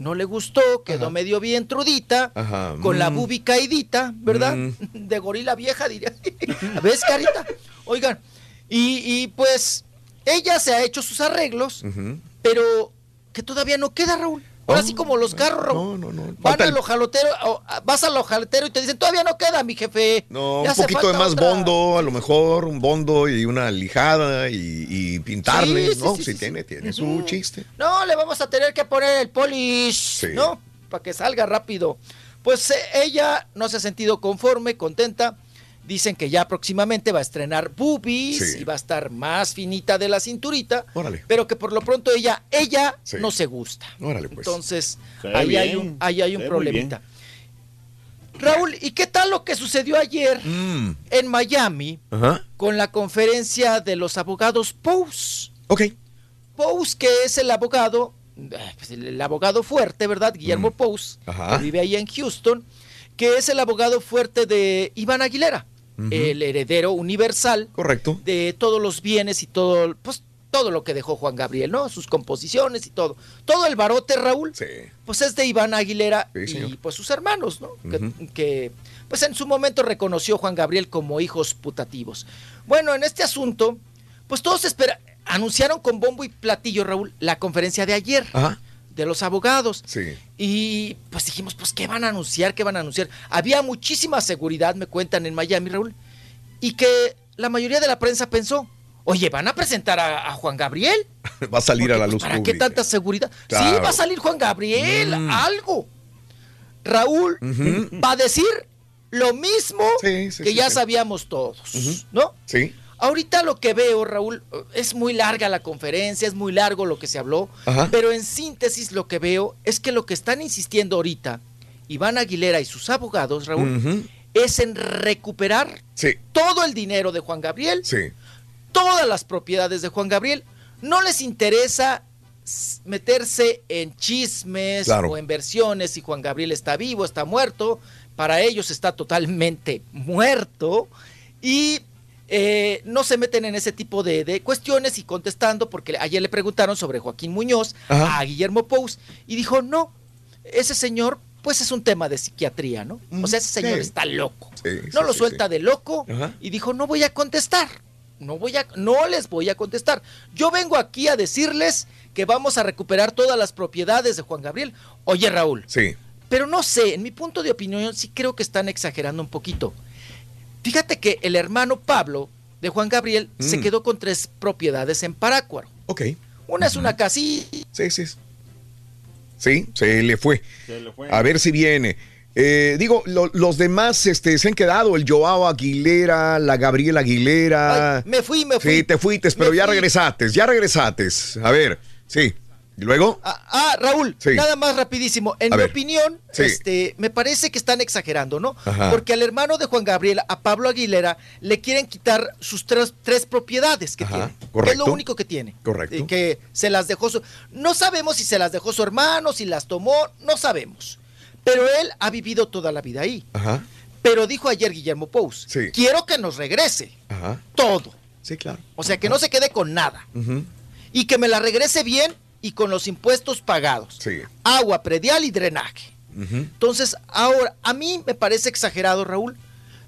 No le gustó, quedó medio bien trudita, Ajá. con la Mm. bubi caidita, ¿verdad? Mm. De gorila vieja, diría. ¿Ves, carita? Oigan, y, y pues ella se ha hecho sus arreglos, pero que todavía no queda, Raúl. Ahora sí como los carros. No, no, no. Van Falta al el- ojalotero, o, a- vas al ojalotero y te dicen, todavía no queda, mi jefe. No, Ya un poquito de más otra". bondo, a lo mejor un bondo y una lijada y, y pintarle, Sí, ¿no? sí, Sí, sí, tiene, tiene su Ujú. chiste. No, le vamos a tener que poner el polish, ¿no? Para que salga rápido. Pues eh, ella no se ha sentido conforme, contenta. Dicen que ya próximamente va a estrenar boobies Sí. y va a estar más finita de la cinturita. Órale. Pero que por lo pronto ella, ella Sí. no se gusta. Órale, pues. Entonces, ahí hay un, ahí hay un problemita. Raúl, ¿y qué tal lo que sucedió ayer Mm. en Miami Ajá. con la conferencia de los abogados Pous? Ok. Pous, que es el abogado, eh, pues, el, abogado fuerte, ¿verdad? Guillermo Pous, Mm. Ajá. que vive ahí en Houston, que es el abogado fuerte de Iván Aguilera, El heredero universal Correcto. de todos los bienes y todo, pues todo lo que dejó Juan Gabriel, ¿no? Sus composiciones y todo. Todo el barote, Raúl, Sí. pues es de Iván Aguilera Sí, y pues sus hermanos, ¿no? Que, pues en su momento reconoció Juan Gabriel como hijos putativos. Bueno, en este asunto, pues todos espera, anunciaron con bombo y platillo, Raúl, la conferencia de ayer Ajá. De los abogados. Sí. Y pues dijimos, pues, ¿qué van a anunciar? ¿Qué van a anunciar? Había muchísima seguridad, me cuentan, en Miami, Raúl. Y que la mayoría de la prensa pensó, oye, ¿van a presentar a, a Juan Gabriel? Va a salir a la Pues, luz ¿Para pública. qué tanta seguridad? Sí, va a salir Juan Gabriel, Mm. algo. Raúl va a decir lo mismo Sí, sí, que sí, ya sabíamos todos. ¿no? Sí. Ahorita lo que veo, Raúl, es muy larga la conferencia, es muy largo lo que se habló, Ajá. pero en síntesis lo que veo es que lo que están insistiendo ahorita Iván Aguilera y sus abogados, Raúl, es en recuperar Sí. todo el dinero de Juan Gabriel, Sí. todas las propiedades de Juan Gabriel. No les interesa meterse en chismes Claro. o en versiones si Juan Gabriel está vivo, está muerto. Para ellos está totalmente muerto. Y eh, no se meten en ese tipo de, de cuestiones y contestando, porque ayer le preguntaron sobre Joaquín Muñoz Ajá. a Guillermo Pous y dijo, no, ese señor pues es un tema de psiquiatría, ¿no? O sea, ese señor sí. está loco. Sí, no lo suelta de loco Ajá. y dijo, no voy a contestar. No voy a, no les voy a contestar. Yo vengo aquí a decirles que vamos a recuperar todas las propiedades de Juan Gabriel. Oye, Raúl, Sí. pero no sé, en mi punto de opinión sí creo que están exagerando un poquito. Fíjate que el hermano Pablo de Juan Gabriel se Mm. quedó con tres propiedades en Parácuaro. Ok. Una es una casilla. Sí, sí. Sí, se le fue. Se le fue. A ver si viene. Eh, digo, lo- los demás este, se han quedado, el Joao Aguilera, la Gabriela Aguilera. Ay, me fui, me fui. Sí, te fuiste, pero Me ya fui. regresaste, ya regresaste. A ver, sí. ¿Y luego? Ah, ah, Raúl, Sí. nada más rapidísimo. En A mi ver. opinión, Sí. este, me parece que están exagerando, ¿no? Ajá. Porque al hermano de Juan Gabriel, a Pablo Aguilera, le quieren quitar sus tres, tres propiedades que Ajá, tiene. Que es correcto. lo único que tiene. Correcto. Y que se las dejó su... No sabemos si se las dejó su hermano, si las tomó, no sabemos. Pero él ha vivido toda la vida ahí. Ajá, Pero dijo ayer Guillermo Pous, Sí. quiero que nos regrese ajá. todo. Sí, claro. O sea, que no se quede con nada. Ujú, Y que me la regrese bien y con los impuestos pagados. Sí. Agua, predial y drenaje. Entonces, ahora, a mí me parece exagerado, Raúl.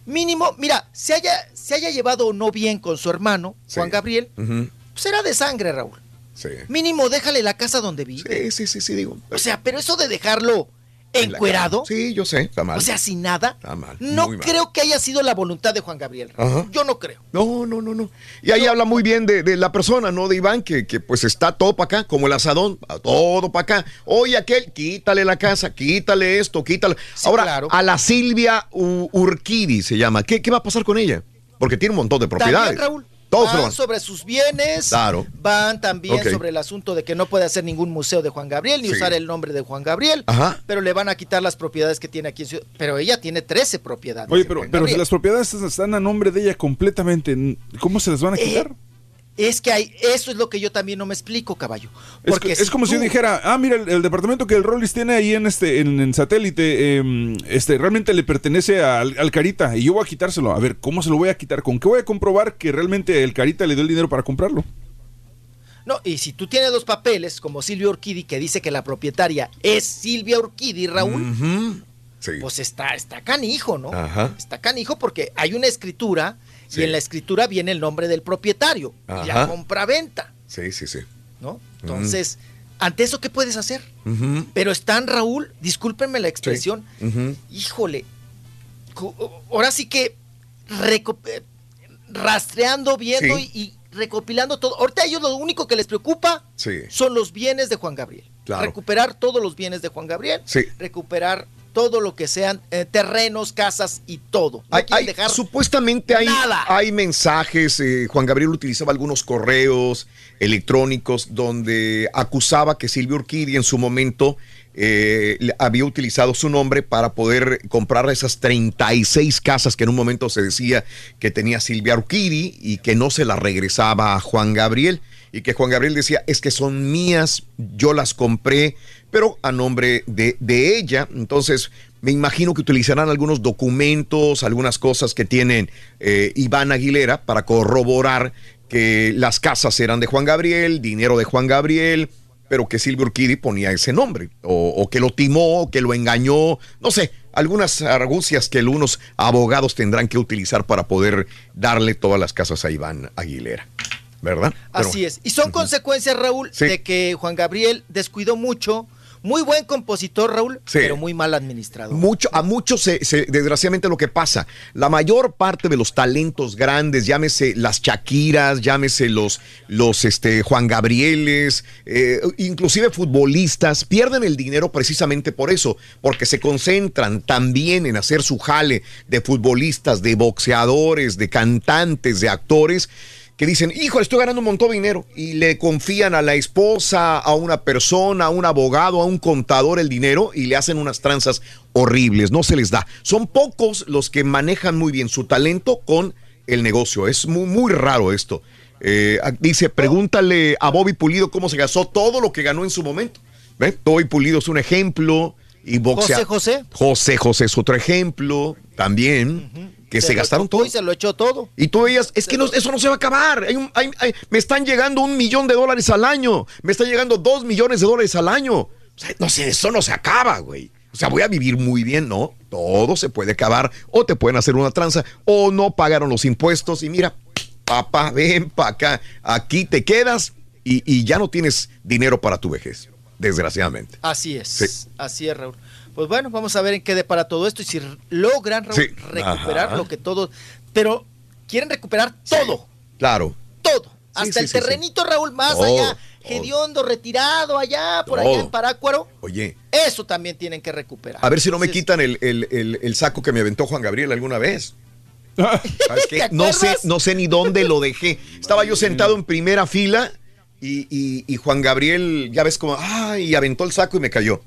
Mínimo, mira, se haya, se haya llevado o no bien con su hermano, Sí. Juan Gabriel, Ujú, pues de sangre, Raúl. Sí. Mínimo, déjale la casa donde vive. Sí, sí, sí, sí, digo. O sea, pero eso de dejarlo encuerado. Sí, yo sé, está mal. o sea, sin nada, Está mal, no mal. creo que haya sido la voluntad de Juan Gabriel. Ajá. Yo no creo. No, no, no, no. Y ahí habla muy bien de, de la persona, ¿no? De Iván, que, que pues está todo para acá, como el asadón, todo para acá. Oye, aquel, quítale la casa, quítale esto, quítale. Ahora, claro. a la Silvia Urquidi se llama. ¿Qué, ¿Qué va a pasar con ella? Porque tiene un montón de propiedades. También, Raúl, Todos se lo van sobre sus bienes, Claro. van también sobre el asunto de que no puede hacer ningún museo de Juan Gabriel ni Sí. usar el nombre de Juan Gabriel, Ajá. pero le van a quitar las propiedades que tiene aquí en Ciudad. Pero ella tiene 13 propiedades. Oye, pero, pero si las propiedades están a nombre de ella completamente, ¿cómo se las van a Eh, quitar? Es que hay, eso es lo que yo también no me explico, caballo. Es, Porque que- es como si yo dijera, ah, mira, el, el departamento que el Rollis tiene ahí en este en, en satélite, eh, este realmente le pertenece al, al Carita y yo voy a quitárselo. A ver, ¿cómo se lo voy a quitar? ¿Con qué voy a comprobar que realmente el Carita le dio el dinero para comprarlo? No, y si tú tienes los papeles, como Silvia Urquidi, que dice que la propietaria es Silvia Urquidi, Raúl. Sí. pues está, está canijo, ¿no? Ajá. Está canijo porque hay una escritura Sí. y en la escritura viene el nombre del propietario. Y la Ajá. compra-venta, Sí, sí, sí. ¿no? Entonces, ante eso, ¿qué puedes hacer? Pero están, Raúl, discúlpenme la expresión, híjole, ahora sí que eh, rastreando, viendo Sí. y, y recopilando todo. Ahorita a ellos lo único que les preocupa son los bienes de Juan Gabriel. Claro. Recuperar todos los bienes de Juan Gabriel. Sí. Recuperar todo lo que sean eh, terrenos, casas y todo. No Hay- hay- dejar supuestamente hay, nada. hay mensajes, eh, Juan Gabriel utilizaba algunos correos electrónicos donde acusaba que Silvia Urquidi en su momento eh, había utilizado su nombre para poder comprar esas 36 casas que en un momento se decía que tenía Silvia Urquidi y que no se las regresaba a Juan Gabriel y que Juan Gabriel decía es que son mías, yo las compré, pero a nombre de, de ella. Entonces, me imagino que utilizarán algunos documentos, algunas cosas que tienen eh, Iván Aguilera para corroborar que las casas eran de Juan Gabriel, dinero de Juan Gabriel, pero que Silvio Urquidi ponía ese nombre, o, o que lo timó, o que lo engañó, no sé, algunas argucias que algunos abogados tendrán que utilizar para poder darle todas las casas a Iván Aguilera, ¿verdad? Pero- Así es. Y son consecuencias, Raúl, Sí. de que Juan Gabriel descuidó mucho. Muy buen compositor, Raúl, Sí. pero muy mal administrador. Mucho, a muchos, se, se- desgraciadamente, lo que pasa, la mayor parte de los talentos grandes, llámese las Shakiras, llámese los, los este, Juan Gabrieles, eh, inclusive futbolistas, pierden el dinero precisamente por eso, porque se concentran también en hacer su jale de futbolistas, de boxeadores, de cantantes, de actores que dicen, hijo, estoy ganando un montón de dinero y le confían a la esposa, a una persona, a un abogado, a un contador el dinero y le hacen unas tranzas horribles, no se les da. Son pocos los que manejan muy bien su talento con el negocio, es muy, muy raro esto. Eh, dice, pregúntale a Bobby Pulido cómo se gastó todo lo que ganó en su momento. ¿Ve? Bobby Pulido es un ejemplo y boxea. José José. José José es otro ejemplo también. Que se, gastaron todo. Y se lo echó todo. Y tú veías, es que no- eso no se va a acabar. Hay un- hay- hay- me están llegando un millón de dólares al año. Me están llegando dos millones de dólares al año. O sea, no sé, eso no se acaba, güey. O sea, voy a vivir muy bien, ¿no? Todo se puede acabar. O te pueden hacer una tranza. O no pagaron los impuestos. Y mira, papá, ven para acá. Aquí te quedas y, y ya no tienes dinero para tu vejez. Desgraciadamente. Así es. Sí. Así es, Raúl. Pues bueno, vamos a ver en qué depara todo esto y si logran, Sí. recuperar Ajá. lo que todo. Pero quieren recuperar todo, Claro. todo. Hasta el terrenito, Raúl, más allá. todo. Hediondo, retirado allá, por Todo. allá en Parácuaro. Oye, Eso también tienen que recuperar. a ver si no me quitan el, el- el- el saco que me aventó Juan Gabriel alguna vez. ¿Sabes qué? ¿Te No sé, no sé ni dónde lo dejé. Estaba yo sentado en primera fila y, y- y Juan Gabriel, ya ves como, ay, aventó el saco y me cayó.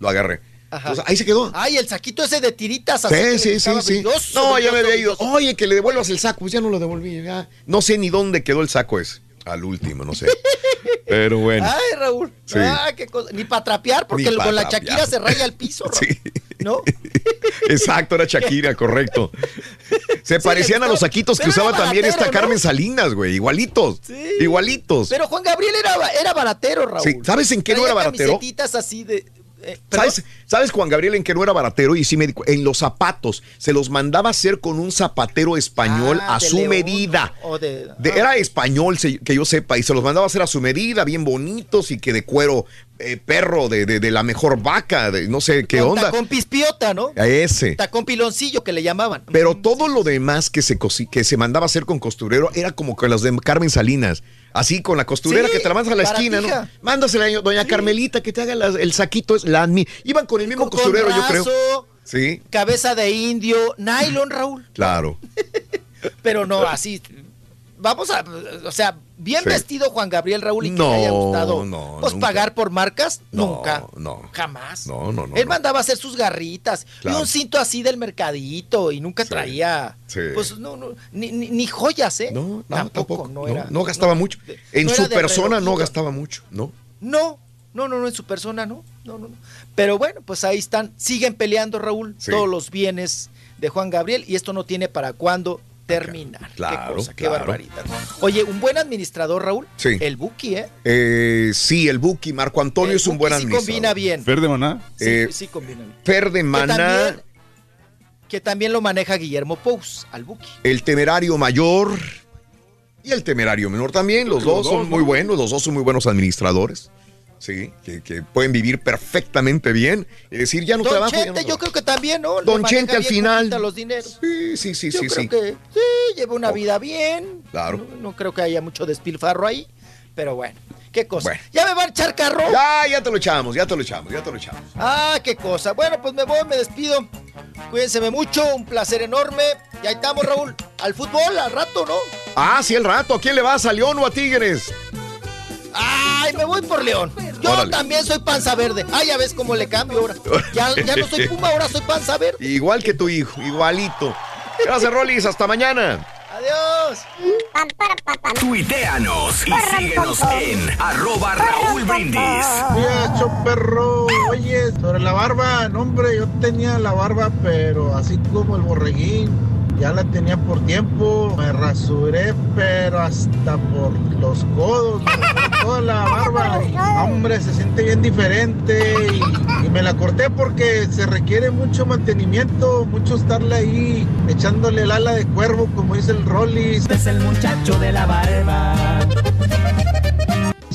Lo agarré. Entonces, ahí se quedó. Ay, el saquito ese de tiritas. Sí, sí, sí, sí. brilloso, No, ya me había ido. Oye, que le devuelvas el saco. Pues ya no lo devolví. ya. No sé ni dónde quedó el saco ese. Al último, no sé. Pero bueno. Ay, Raúl. Sí. Ah, qué cosa. Ni para trapear, porque pa' con la. Shakira se raya el piso, Raúl. Sí. ¿No? Exacto, era Shakira, correcto. Se parecían a los saquitos que usaba también esta ¿no? Carmen Salinas, güey. Igualitos. Sí. Igualitos. Pero Juan Gabriel era, era baratero, Raúl. Sí, ¿sabes en qué no Traía era baratero? así de. Eh. ¿Sabes, ¿Sabes, Juan Gabriel, en que no era baratero? Y sí me di cu- En los zapatos. Se los mandaba a hacer con un zapatero español Ah, a su León, medida. O de, De- era español, que yo sepa, y se los mandaba a hacer a su medida, bien bonitos y que de cuero eh, perro, de, de- de la mejor vaca, de no sé qué onda. Tacón pispiota, ¿no? A ese. Tacón piloncillo que le llamaban. Pero todo lo demás que se, cosi- que se mandaba a hacer con costurero era como con las de Carmen Salinas. Así con la costurera Sí, que te la mandas a la esquina, ¿no? Mándasela a doña Carmelita que te haga el saquito. La, mi- iban con el mismo Con costurero, yo creo. Sí, Cabeza de indio, nylon, Raúl. claro. Pero no, así. Vamos a. O sea, bien Sí. vestido Juan Gabriel Raúl y que No, le haya gustado. no, pues nunca. pagar por marcas, No, nunca. no. Jamás. No, no, no. Él mandaba hacer sus garritas Claro. y un cinto así del mercadito y nunca traía. sí. Pues no, no, ni, ni- ni joyas, ¿eh? No, tampoco, tampoco. no era. no gastaba mucho. En su persona no gastaba mucho, ¿no? No, no, no, no, en su persona no. No, no, no. Pero bueno, pues ahí están. Siguen peleando, Raúl, todos los bienes de Juan Gabriel y esto no tiene para cuándo terminar. Claro, qué cosa, qué barbaridad. Oye, un buen administrador, Raúl. Sí. El Buki, ¿eh? Eh, sí, el Buki, Marco Antonio El es un Buki buen sí administrador. combina bien. Fer de Maná. Sí, Eh, sí combina bien. Fer de Que Maná, también, que también lo maneja Guillermo Pous, al Buki. el temerario mayor y el temerario menor también. Los, Los dos, dos, son ¿no? muy buenos, los dos son muy buenos administradores. Sí, que, que pueden vivir perfectamente bien. Y decir, ya no Don trabajo. ya no Chente, yo trabajo. creo que también, ¿no? Don Chente al final. los dineros. Sí, sí, sí, Yo sí. creo sí. que sí, lleva una vida bien. Claro. No, no creo que haya mucho despilfarro ahí. Pero bueno, qué cosa. Bueno. ¿Ya me va a echar carro? Ya, ya te lo echamos, ya te lo echamos, ya te lo echamos. Ah, qué cosa. Bueno, pues me voy, me despido. Cuídense mucho, un placer enorme. Y ahí estamos, Raúl. Al fútbol, al rato, ¿no? Ah, sí, el rato. ¿A quién le vas? ¿A León o a Tigres? Ay, me voy por León. Yo Órale. también soy panza verde. Ah, ya ves cómo le cambio ahora. Ya, ya no soy puma, ahora soy panza verde. Igual que tu hijo, igualito. Gracias, Rolis. Hasta mañana. Adiós. Tuiteanos y síguenos en arroba Raúl Brindis. Hecho perro, oye, sobre la barba, no hombre, yo tenía la barba, pero así como el borreguín, ya la tenía por tiempo, me rasuré, pero hasta por los codos, me rasuré toda la barba, y, hombre, se siente bien diferente y, y me la corté porque se requiere mucho mantenimiento, mucho estarle ahí echándole el ala de cuervo, como dice el Rollis. Es el muchacho de la barba.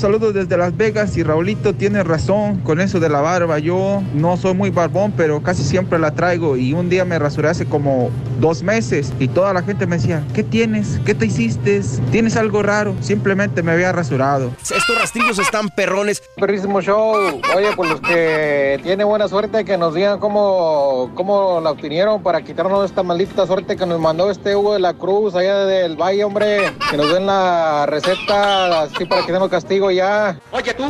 Saludos desde Las Vegas y Raulito tiene razón con eso de la barba. Yo no soy muy barbón, pero casi siempre la traigo. Y un día me rasuré hace como dos meses y toda la gente me decía, ¿qué tienes? ¿Qué te hiciste? ¿Tienes algo raro? Simplemente me había rasurado. Estos rastrillos están perrones. Perrísimo show. Oye, pues los que tienen buena suerte que nos digan cómo, cómo la obtuvieron para quitarnos esta maldita suerte que nos mandó este Hugo de la Cruz allá del Valle, hombre. Que nos den la receta así para que demos castigo ya. Oye tú,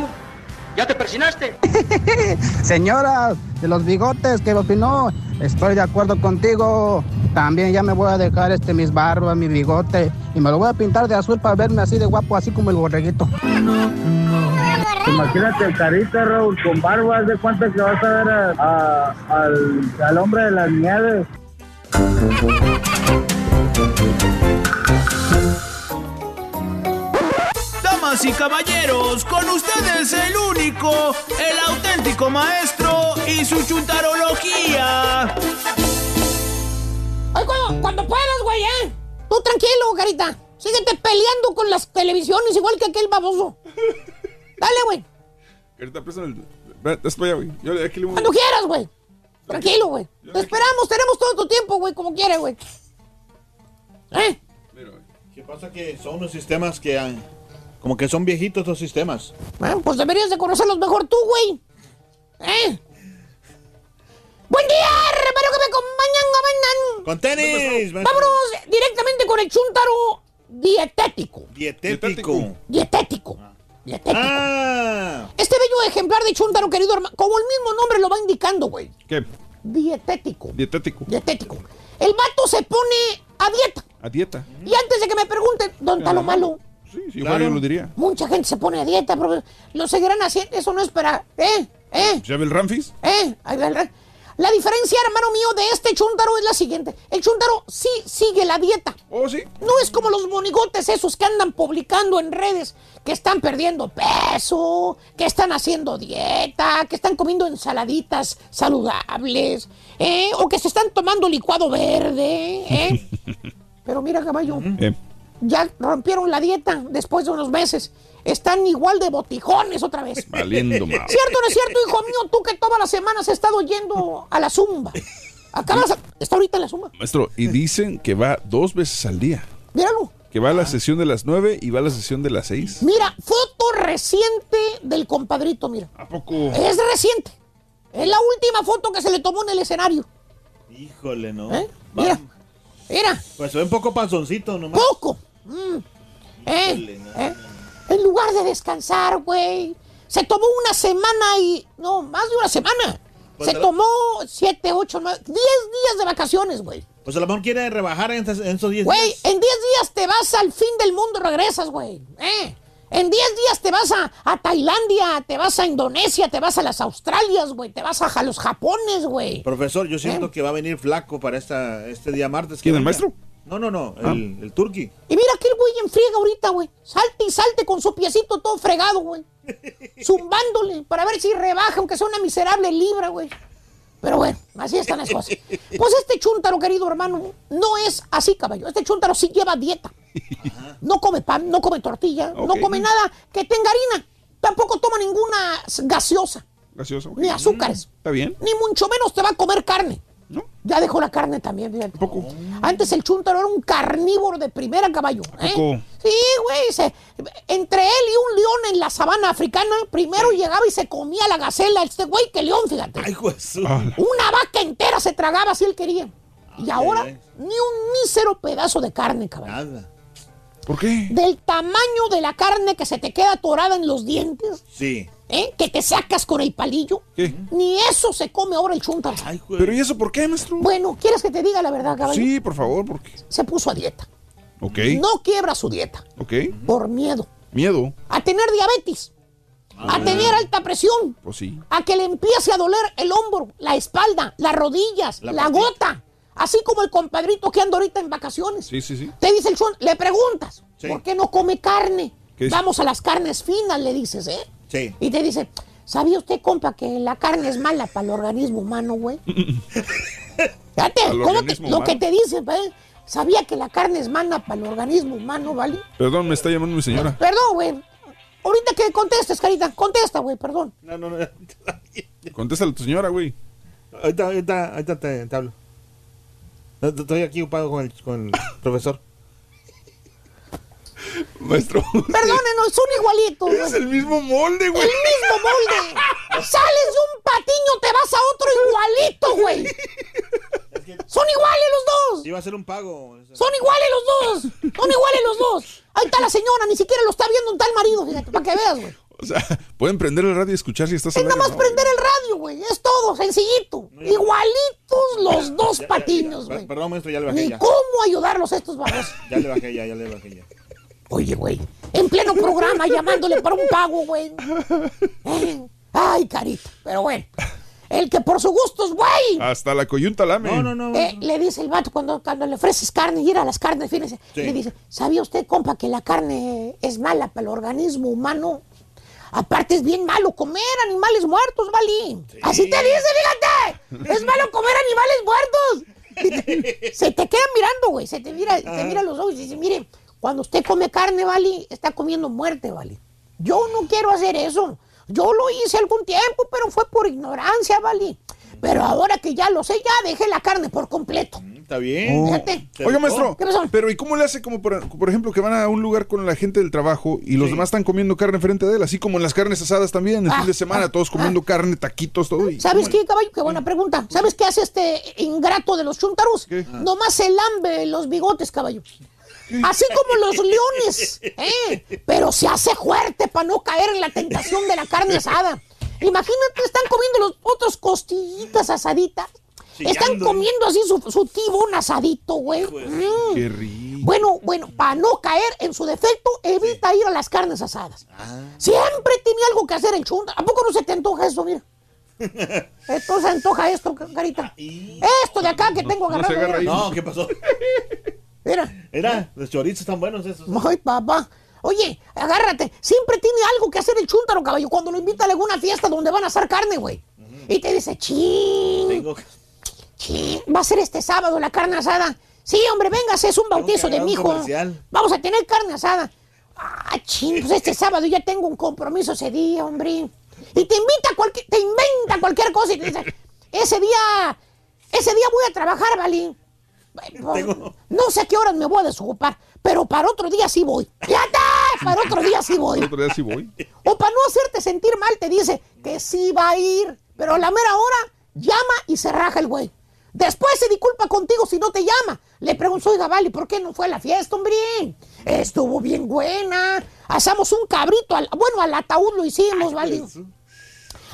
¿ya te persinaste? Señora de los bigotes que opinó, estoy de acuerdo contigo. También ya me voy a dejar este mis barbas, mi bigote y me lo voy a pintar de azul para verme así de guapo, así como el borreguito. Imagínate el carita, Raúl, con barba, haz de cuenta que vas a ver a- a- al, al hombre de las nieves. Damas y caballeros, con ustedes el único, el auténtico maestro y su chuntarología. Ay, cuando, cuando puedas, güey, ¿eh? Tú tranquilo, carita. Síguete peleando con las televisiones igual que aquel baboso. Dale, güey. Ahorita préstame el. Allá, güey. Yo aquí le voy- Cuando quieras, güey. Tranquilo, güey. Te esperamos, tenemos todo tu tiempo, güey, como quieres, güey. ¿Eh? ¿Qué pasa? Que son unos sistemas que. ah, Como que son viejitos los sistemas. Ah, Pues deberías de conocerlos mejor tú, güey. ¿Eh? Buen día, espero que me acompañan. Con tenis. Vámonos directamente con el chúntaro dietético. Dietético. Dietético. Dietético. Ah. Este bello ejemplar de chúntaro, querido hermano, como el mismo nombre lo va indicando, güey. ¿Qué? Dietético. Dietético. Dietético. El vato se pone a dieta. A dieta. Y antes de que me pregunten, ¿dónde está lo malo? Sí, yo lo diría. Mucha gente se pone a dieta, pero lo seguirán haciendo. Eso no es para. ¿Eh? ¿Eh? ¿Ya ve el Ramfis? ¿Eh? Ahí va el re- La diferencia, hermano mío, de este chúntaro es la siguiente. El chúntaro sí sigue la dieta. ¿Oh, sí? No es como los monigotes esos que andan publicando en redes que están perdiendo peso, que están haciendo dieta, que están comiendo ensaladitas saludables, ¿eh? o que se están tomando licuado verde. ¿eh? Pero mira, caballo, Eh, ya rompieron la dieta después de unos meses. Están igual de botijones otra vez. Valiendo mal. ¿Cierto o no es cierto, hijo mío? Tú que todas las semanas has estado yendo a la zumba. Acabas, está ahorita en la zumba. Maestro, y dicen que va dos veces al día. Míralo. Que va a la sesión de las 9 y va a la sesión de las 6. Mira, foto reciente del compadrito, mira. ¿A poco? Es reciente. Es la última foto que se le tomó en el escenario. Híjole, no. ¿Eh? Mira, mira, Pues se ve un poco panzoncito nomás. poco. Mm. ¿Eh? ¿Eh? En lugar de descansar, güey. Se tomó una semana y... No, más de una semana. Pues Se tomó siete, ocho, nueve, diez días de vacaciones, güey. Pues a lo mejor quiere rebajar en, estos- en esos 10 Güey, días. en 10 días te vas al fin del mundo y regresas, güey. ¿Eh? En 10 días te vas a, a Tailandia, te vas a Indonesia, te vas a las Australias, güey. Te vas a, los Japones, güey. Profesor, yo siento que va a venir flaco para esta, este día martes. ¿Quién, el maestro? No, no, no, Ah. el, el turqui. Y mira aquel güey en friega ahorita, güey. Salte y salte con su piecito todo fregado, güey. Zumbándole para ver si rebaja, aunque sea una miserable libra, güey. Pero bueno, así están las cosas. Pues este chúntaro, querido hermano, no es así, caballo. Este chúntaro sí lleva dieta. No come pan, no come tortilla, no come nada que tenga harina. Tampoco toma ninguna gaseosa, Gracioso. ok. ni azúcares. Está bien. Ni mucho menos te va a comer carne. Ya dejó la carne también, fíjate. Antes el chúntaro era un carnívoro de primera caballo. ¿eh? poco? Sí, güey. se- entre él y un león en la sabana africana, primero llegaba y se comía la gacela, este güey que león, fíjate. Una vaca entera se tragaba si él quería. Y ahora, ay. ni un mísero pedazo de carne, caballo. Nada. ¿Por qué? Del tamaño de la carne que se te queda atorada en los dientes, Sí. ¿Eh? que te sacas con el palillo. ¿Qué? Ni eso se come ahora el chúntaro. ¿Pero y eso por qué, maestro? Bueno, ¿quieres que te diga la verdad, caballo? Sí, por favor, porque. Se puso a dieta. Ok. No quiebra su dieta Ok. por miedo Miedo. a tener diabetes, a tener alta presión, Pues sí. a que le empiece a doler el hombro, la espalda, las rodillas, La gota, así como el compadrito que anda ahorita en vacaciones. Sí, sí, sí. Te dice el chon, le preguntas, Sí. ¿por qué no come carne? Vamos a las carnes finas, le dices, ¿eh? Sí. Y te dice, ¿sabía usted, compa, que la carne es mala para el organismo humano, güey? Fíjate, ¿cómo te- lo que te dice, ¿eh? ¿Sabía que la carne es mala para el organismo humano, vale? Perdón, me está llamando mi señora. Perdón, güey. Ahorita que contestes, carita, contesta, güey, perdón. No, no, no. Contéstale a tu señora, güey. Ahorita, ahorita, ahorita te, te hablo. Estoy aquí ocupado con el, con el profesor. Maestro. Perdónenos, son igualitos. Es el mismo molde, güey. El mismo molde. Sales de un patiño, te vas a otro igualito, güey. Son iguales los dos. Iba a hacer un pago. Son iguales los dos. Son iguales los dos. Ahí está la señora, ni siquiera lo está viendo un tal marido, fíjate, para que veas, güey. O sea, pueden prender la radio y escuchar si estás Es nada más ¿no? prender el radio, güey. Es todo, sencillito. Igualitos los dos patiños, Per- güey. Perdón, maestro, ya le bajé Ni ya. cómo ayudarlos a estos babos. Ya le bajé ya, ya le bajé ya. Oye, güey, en pleno programa llamándole para un pago, güey. Eh, Ay, carita. Pero bueno, El que por su gusto es güey. Hasta la coyunta lame. Eh, le dice el vato cuando, cuando le ofreces carne y ir a las carnes, fíjese, Sí. le dice, ¿sabía usted, compa, que la carne es mala para el organismo humano? Aparte es bien malo comer animales muertos, ¿vale? Así te dice, fíjate. Es malo comer animales muertos. Se te queda mirando, güey. Se te mira, te mira los ojos y dice, mire, cuando usted come carne, ¿vale? Está comiendo muerte, ¿vale? Yo no quiero hacer eso. Yo lo hice algún tiempo, pero fue por ignorancia, ¿vale? Pero ahora que ya lo sé, ya dejé la carne por completo. Está bien. Fíjate. Oiga, maestro, ¿Qué pasó? pero ¿y cómo le hace como por, por ejemplo que van a un lugar con la gente del trabajo y los demás están comiendo carne enfrente de él, así como en las carnes asadas también, el Ah, fin de semana, todos comiendo carne, taquitos, todo. y- ¿Sabes qué, caballo? Qué buena pregunta. ¿Sabes qué hace este ingrato de los chuntaros? Nomás se lambe los bigotes, caballo. Así como los leones, ¿eh? Pero se hace fuerte para no caer en la tentación de la carne asada. Imagínate, están comiendo los otros costillitas asaditas. Están comiendo así su, su tibón asadito, güey. Mm. Qué rico. Bueno, bueno, para no caer en su defecto, evita ir a las carnes asadas. Ah. Siempre tiene algo que hacer el chunda. ¿A poco no se te antoja eso, mira? Esto se antoja esto, ca- carita. Esto de acá que tengo agarrado. mira. No, ¿qué pasó? Mira. Era, los chorizos están buenos esos. Ay, papá. Oye, agárrate. Siempre tiene algo que hacer el chúntaro, caballo. Cuando lo invita a alguna fiesta donde van a asar carne, güey. Y te dice, ching. Tengo Chin, va a ser este sábado la carne asada. Sí, hombre, véngase, es un bautizo de mi hijo. Vamos a tener carne asada. Ah, ching, pues este sábado ya tengo un compromiso ese día, hombre. Y te invita a cualquier, te inventa cualquier cosa y te dice, ese día, ese día voy a trabajar, No sé a qué horas me voy a desocupar, pero para otro día sí voy. ¡Ya está! Para otro día sí voy. Otro día sí voy. O para no hacerte sentir mal, te dice que sí va a ir. Pero a la mera hora, llama y se raja el güey. Después se disculpa contigo si no te llama. Le pregunto, oiga, Vale, ¿por qué no fue a la fiesta, hombre? Estuvo bien buena. Asamos un cabrito. Al, bueno, al ataúd lo hicimos, Vale.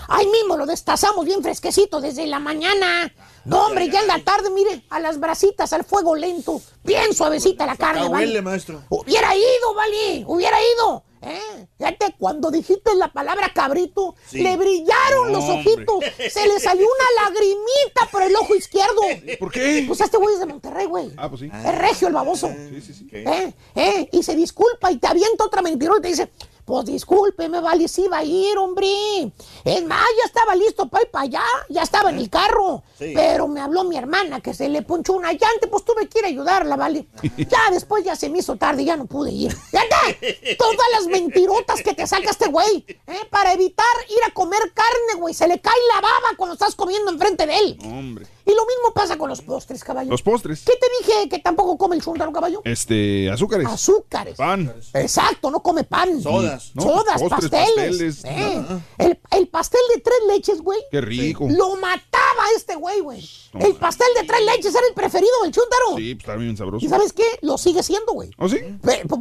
Ahí mismo lo destazamos bien fresquecito desde la mañana. No, hombre, ya en la tarde, mire, a las brasitas, al fuego lento. Bien suavecita la carne, ¿vale? huele, maestro. Hubiera ido, Vali, hubiera ido. ¿eh? Fíjate, cuando dijiste la palabra cabrito, Sí. le brillaron No, los hombre. ojitos. Se le salió una lagrimita por el ojo izquierdo. ¿Por qué? Pues este güey es de Monterrey, güey. Ah, pues sí. Es regio el baboso. ¿Eh? ¿Eh? Y se disculpa y te avienta otra mentira y te dice, pues discúlpeme, vale, sí va a ir, hombre. Es más, ya estaba listo para ir para allá, ya estaba en el carro. Sí. Pero me habló mi hermana que se le ponchó una llanta, pues tuve que ir a ayudarla, vale. Ya después ya se me hizo tarde, ya no pude ir. ¡Ya está! Todas las mentirotas que te saca este güey, ¿eh? Para evitar ir a comer carne, güey. Se le cae la baba cuando estás comiendo enfrente de él. Hombre. Y lo mismo pasa con los postres, caballo. Los postres. ¿Qué te dije que tampoco come el chúntaro, caballo? Este, azúcares. Azúcares. Pan. Exacto, no come pan. Sodas. No, Sodas, postres, pasteles. pasteles. Eh, el, el pastel de tres leches, güey. Qué rico. Lo mataba este güey, güey. No El pastel de tres leches era el preferido del chúntaro. Sí, pues está bien sabroso. ¿Y sabes qué? Lo sigue siendo, güey. ¿Oh, sí?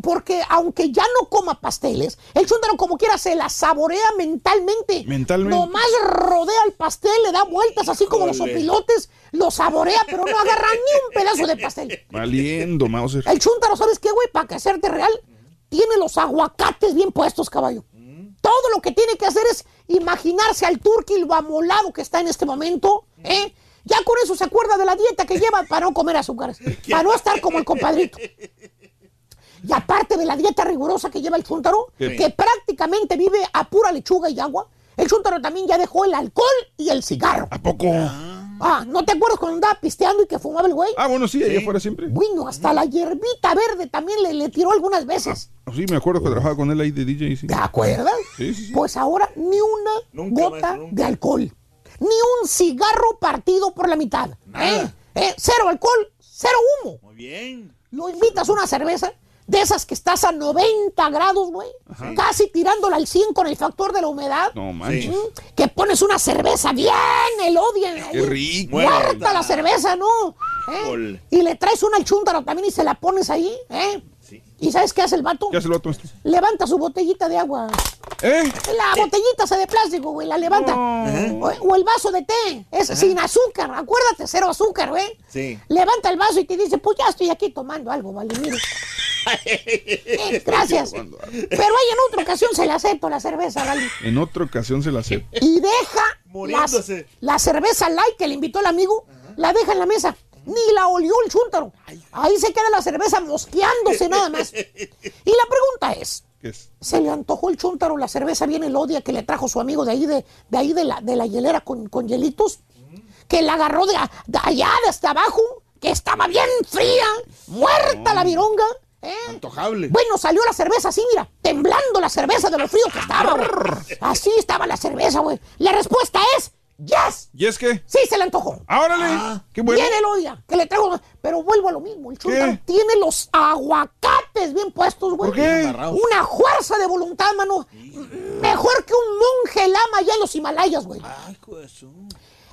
Porque aunque ya no coma pasteles, el chúntaro como quiera se la saborea mentalmente. Mentalmente. Nomás rodea el pastel, le da vueltas así como los opilotes, lo saborea, pero no agarra ni un pedazo de pastel. Valiendo, Mauser. El chúntaro, ¿sabes qué, güey? Para que hacerte real, tiene los aguacates bien puestos, caballo. Todo lo que tiene que hacer es imaginarse al turqui lo amolado que está en este momento, ¿eh? Ya con eso se acuerda de la dieta que lleva para no comer azúcares, para no estar como el compadrito. Y aparte de la dieta rigurosa que lleva el chúntaro, Sí. que prácticamente vive a pura lechuga y agua, el chúntaro también ya dejó el alcohol y el cigarro. ¿A poco? Ah, ¿no te acuerdas cuando andaba pisteando y que fumaba el güey? Ah, bueno, sí, allá afuera siempre. Bueno, hasta la hierbita verde también le, le tiró algunas veces. Sí, me acuerdo que trabajaba con él ahí de DJ. Sí. ¿Te acuerdas? Sí, sí, sí. Pues ahora ni una Nunca, gota de alcohol. Ni un cigarro partido por la mitad. ¿eh? ¿Eh? Cero alcohol, cero humo. Muy bien. Lo invitas a una cerveza de esas que estás a 90 grados, güey. Casi tirándola al 100 con el factor de la humedad. No manches. Mm, Que pones una cerveza bien, el odian. Qué rico. Muerta la cerveza, ¿no? ¿Eh? Y le traes una al chúntaro también y se la pones ahí, ¿eh? ¿Y sabes qué hace el vato? ¿Qué hace el vato este? Levanta su botellita de agua. ¿Eh? La botellita esa de plástico, güey, la levanta. O, o el vaso de té, es sin azúcar, acuérdate, cero azúcar, güey. Sí. Levanta el vaso y te dice, pues ya estoy aquí tomando algo, vale, mire. Eh, gracias. Pero ahí en otra ocasión se le acepto la cerveza, vale. En otra ocasión se la sé. Y deja las- la cerveza light que le invitó el amigo, la deja en la mesa. Ni la olió el chúntaro. Ahí se queda la cerveza mosqueándose nada más. Y la pregunta es, se le antojó el chúntaro la cerveza bien elodia que le trajo su amigo de ahí de, de ahí de la, de la hielera con, con hielitos, que la agarró de, allá, de hasta abajo, que estaba bien fría, muerta la vironga. ¿eh? Antojable. Bueno, salió la cerveza así, mira, temblando la cerveza de lo frío que estaba, güey. Así estaba la cerveza, güey. La respuesta es yes. ¿Y es que? Sí, se le antojó. ¡Órale! ¡Qué bueno! Bien elodia, que le traigo. Pero vuelvo a lo mismo. El chúntaro tiene los aguacates bien puestos, güey. ¿Por qué? Una fuerza de voluntad, mano. Mejor que un monje lama allá en los Himalayas, güey.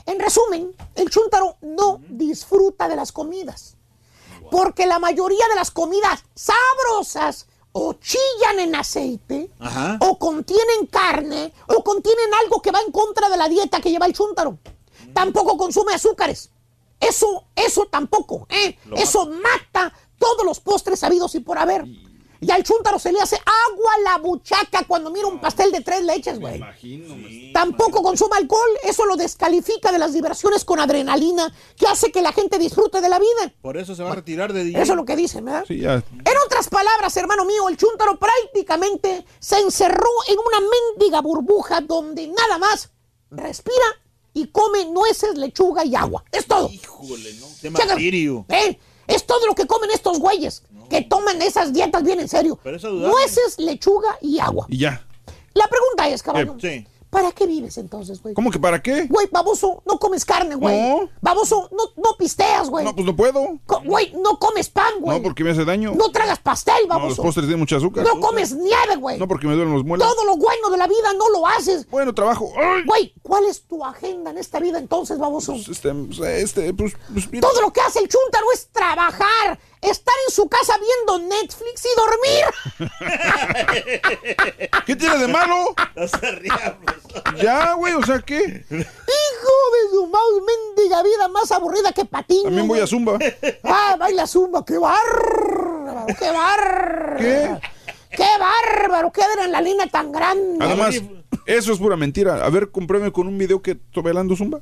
En resumen, el chúntaro no disfruta de las comidas. Porque la mayoría de las comidas sabrosas o chillan en aceite, Ajá. o contienen carne, o contienen algo que va en contra de la dieta que lleva el chúntaro. Tampoco consume azúcares. Eso, eso tampoco, ¿eh? Eso mata todos los postres sabidos y por haber. Y al chúntaro se le hace agua a la buchaca cuando mira un pastel de tres leches, güey. Tampoco consume alcohol, eso lo descalifica de las diversiones con adrenalina, que hace que la gente disfrute de la vida. Por eso se va a retirar de día. Eso es lo que dicen, ¿verdad? Sí, ya. En otras palabras, hermano mío, el chúntaro prácticamente se encerró en una mendiga burbuja donde nada más respira y come nueces, lechuga y agua. Es todo. Híjole, no. Qué martirio. ¿Eh? Es todo lo que comen estos güeyes que toman esas dietas bien en serio. Pero eso. Nueces, lechuga y agua. Y ya. La pregunta es, caballo, Sí. ¿Para qué vives entonces, güey? ¿Cómo que para qué? Güey, baboso, no comes carne, güey. No. Baboso, no, no pisteas, güey. No, pues no puedo. Co- Güey, no comes pan, güey. No, porque me hace daño. No tragas pastel, No, los baboso. postres tienen mucho azúcar. No comes nieve, güey. No, porque me duelen los muelas. Todo lo bueno de la vida no lo haces. Bueno, trabajo. ¡Ay! Güey, ¿cuál es tu agenda en esta vida entonces, baboso? Este, pues, este, pues, pues, mira. Todo lo que hace el chúntaro es trabajar, estar en su casa viendo Netflix y dormir. ¿Qué tiene de malo? Ya, güey, o sea, ¿qué? Hijo de su mouse, mendiga vida más aburrida que patiño. También voy a Zumba. Ah, baila zumba, qué bárbaro, qué bárbaro. ¿Qué? Qué bárbaro, qué adrenalina tan grande. Además, eso es pura mentira. A ver, compruébeme con un video que estoy bailando Zumba.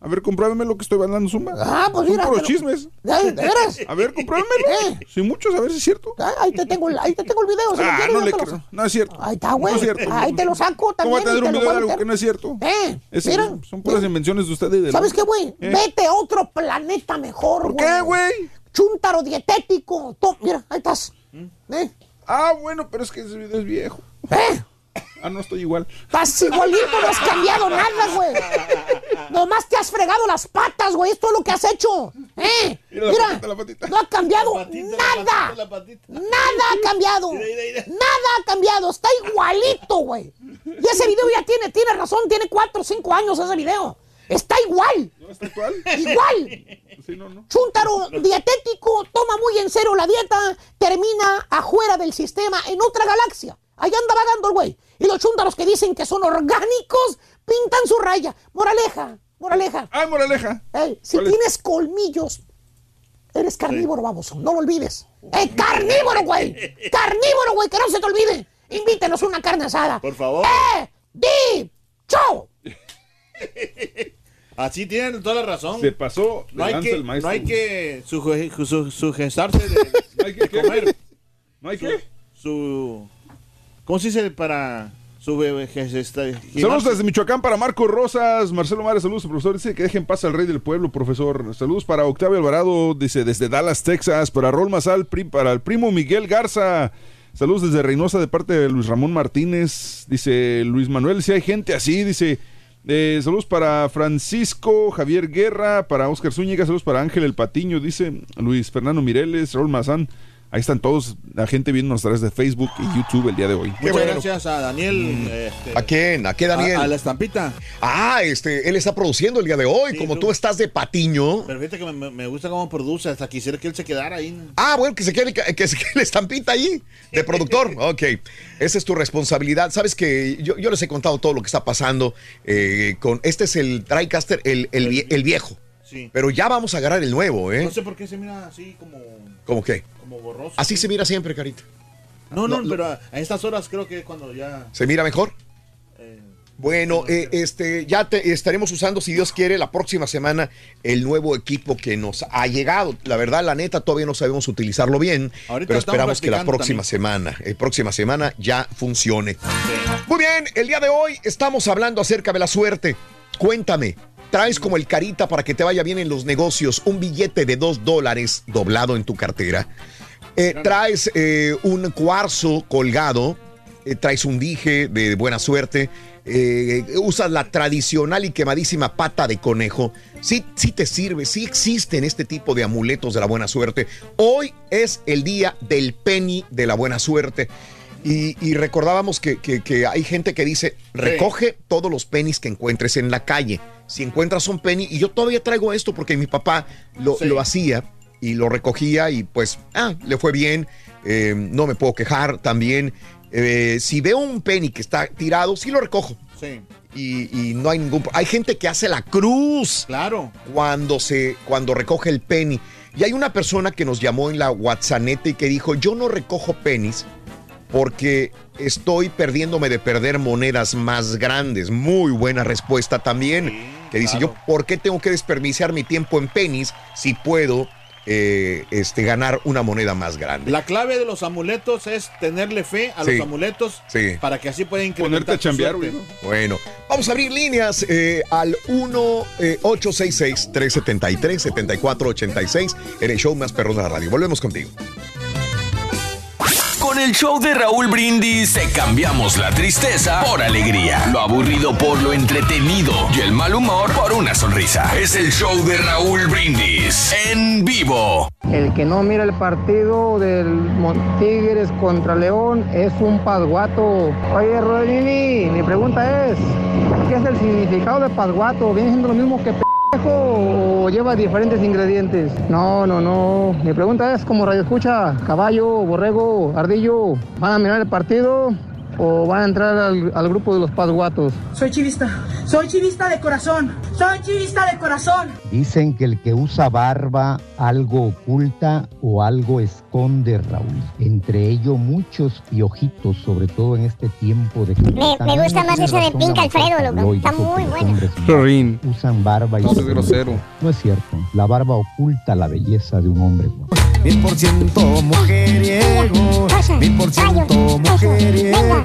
A ver, compruébeme lo que estoy bailando Zumba. ¿Eh? Ah, pues Son mira, puros pero- chismes. ¿De, veras? A ver, compruébemelo. ¿Eh? Sin muchos, a ver si es cierto. Ah, ahí te tengo, el- ahí te tengo el video. si lo Ah, quieres, no le lo creo. No es cierto. Ahí está, güey. No es cierto. Ahí te lo saco ¿Cómo también. va a tener te un video de algo que no es cierto? Eh, Ese- mira. son puras invenciones de ustedes. de ¿Sabes qué, güey? Eh. Vete a otro planeta mejor, ¿Por güey. qué, güey? Chúntaro dietético. To- Mira, ahí estás. ¿Eh? Ah, bueno, pero es que ese video es viejo. ¿Eh? Ah, no estoy igual. Estás igualito, no has cambiado nada, güey. Nomás te has fregado las patas, güey. Esto es lo que has hecho. ¿Eh? Mira la Mira, patita, la patita. no ha cambiado nada. Nada ha cambiado. Nada ha cambiado. Está igualito, güey. Y ese video ya tiene, tiene razón, tiene cuatro o cinco años ese video. Está igual. ¿No está actual? Igual. Sí, no, no. Chúntaro dietético, toma muy en serio la dieta, termina afuera del sistema, en otra galaxia. Allá anda vagando el güey. Y los chúntaros que dicen que son orgánicos, pintan su raya. Moraleja, moraleja. Ay, moraleja. Ey, si tienes colmillos, eres carnívoro, baboso. No lo olvides. ¡Eh, carnívoro, güey! ¡Carnívoro, güey! ¡Que no se te olvide! Invítenos una carne asada. Por favor. ¡Eh! ¡Di! ¡Chau! Así tienen toda la razón. Se pasó No hay, que, el maestro. no hay que suje- su- sugestarse de, hay que- de comer. ¿No hay Su- qué? Su, ¿Cómo se dice para su bebé? Saludos desde Michoacán para Marco Rosas, Marcelo Mares, saludos, profesor. Dice que dejen paz al rey del pueblo, profesor. Saludos para Octavio Alvarado, dice desde Dallas, Texas. Para Rol Mazal, pri- para el primo Miguel Garza. Saludos desde Reynosa de parte de Luis Ramón Martínez. Dice Luis Manuel, si hay gente así, dice. Eh, saludos para Francisco Javier Guerra, para Oscar Zúñiga, saludos para Ángel El Patiño, dice Luis Fernando Mireles, Raúl Mazán. Ahí están todos, la gente viéndonos a través de Facebook y YouTube el día de hoy. Muchas gracias a Daniel. este, ¿A quién? ¿A qué Daniel? A, a la estampita. Ah, este, él está produciendo el día de hoy. Como tú estás de patiño. Pero fíjate que me- gusta cómo produce. Hasta quisiera que él se quedara ahí. Ah, bueno, que se quede, que se quede la estampita ahí de productor. Ok, esa es tu responsabilidad. Sabes que yo, yo les he contado todo lo que está pasando eh, con. Este es el TriCaster, el, el viejo. Sí. Pero ya vamos a agarrar el nuevo, ¿eh? No sé por qué se mira así como, ¿Cómo qué? Como borroso. Así se mira siempre, Carita. No, no, pero a, a estas horas creo que cuando ya. ¿Se mira mejor? Bueno, eh, este, ya te estaremos usando, si Dios quiere, la próxima semana el nuevo equipo que nos ha llegado. La verdad, la neta, todavía no sabemos utilizarlo bien, Ahorita pero esperamos que la próxima semana, el próxima semana ya funcione. Muy bien, el día de hoy estamos hablando acerca de la suerte. Cuéntame, ¿traes como el carita para que te vaya bien en los negocios un billete de dos dólares doblado en tu cartera? Eh, ¿Traes eh, un cuarzo colgado? Eh, ¿Traes un dije de buena suerte? ¿Usas la tradicional y quemadísima pata de conejo? Sí, sí te sirve, sí existen este tipo de amuletos de la buena suerte. Hoy es el día del penny de la buena suerte. Y, y recordábamos que, que- que hay gente que dice, recoge todos los pennies que encuentres en la calle. Si encuentras un penny, y yo todavía traigo esto porque mi papá lo, Sí. lo hacía y lo recogía y pues, ah, le fue bien, eh, no me puedo quejar también. Eh, si veo un penny que está tirado, sí lo recojo. Sí. Y, y no hay ningún... Hay gente que hace la cruz. Claro. Cuando, se, cuando recoge el penny. Y hay una persona que nos llamó en la WhatsApp y que dijo, yo no recojo pennies porque estoy perdiéndome de perder monedas más grandes. Muy buena respuesta también. que dice, yo, ¿por qué tengo que desperdiciar mi tiempo en pennies si puedo eh, este, ganar una moneda más grande? La clave de los amuletos es tenerle fe a Sí. los amuletos Sí. para que así pueda incrementar Ponerte a chambear, güey, Bueno, vamos a abrir líneas eh, al 1-866-373-7486 en el show más perrón de la radio. Volvemos contigo. Con el show de Raúl Brindis te cambiamos la tristeza por alegría, lo aburrido por lo entretenido y el mal humor por una sonrisa. Es el show de Raúl Brindis en vivo. El que no mira el partido del Tigres contra León es un pasguato. Oye, Rodrini, mi pregunta es, ¿qué es el significado de pasguato? ¿Viene siendo lo mismo que o lleva diferentes ingredientes? No, no, no. Mi pregunta es, como radio escucha, caballo, borrego, ardillo, ¿van a mirar el partido o van a entrar al, al grupo de los pasguatos? Soy chivista. Soy chivista de corazón. Soy chivista de corazón. Dicen que el que usa barba algo oculta o algo esconde, Raúl. Entre ellos muchos piojitos, sobre todo en este tiempo de... Me, me gusta más ese de Pink Alfredo, loco. Está muy bueno. Rin. Usan barba y... No seas grosero. No es cierto. La barba oculta la belleza de un hombre. Mil por ciento mujeriego, mil por ciento mujeriego.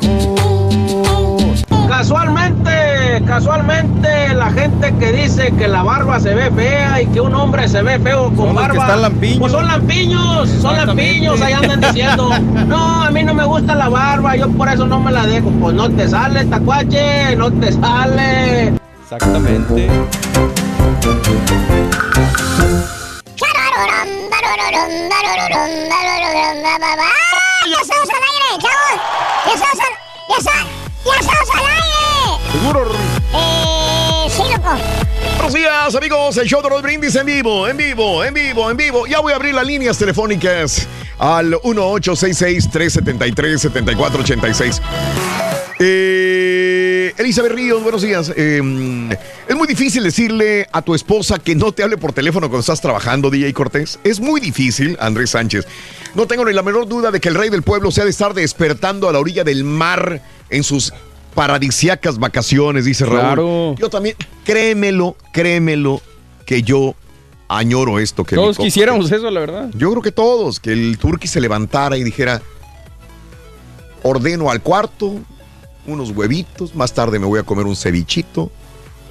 Casualmente, casualmente, la gente que dice que la barba se ve fea y que un hombre se ve feo con Son barba. están lampiños. Pues son lampiños, son lampiños, ahí andan diciendo. No, a mí no me gusta la barba, yo por eso no me la dejo. Pues no te sale, tacuache, no te sale. Exactamente. ¡Ah! ¡Ya estamos al aire, chavos! ¡Ya estamos al, ya está- ya estamos al aire! Seguro. Eh, sí, loco. Buenos días, amigos. El show de los brindis en vivo, en vivo, en vivo, en vivo. Ya voy a abrir las líneas telefónicas al 1866-373-7486. Eh, Elizabeth Ríos, buenos días. Eh, es muy difícil decirle a tu esposa que no te hable por teléfono cuando estás trabajando, DJ Cortés. Es muy difícil, Andrés Sánchez. No tengo ni la menor duda de que el rey del pueblo se ha de estar despertando a la orilla del mar en sus paradisiacas vacaciones, dice Raúl. Claro. Yo también, créemelo, créemelo, que yo añoro esto. Que Todos quisiéramos eso, la verdad. yo creo que todos, que el turqui se levantara y dijera, ordeno al cuarto, unos huevitos, más tarde me voy a comer un cevichito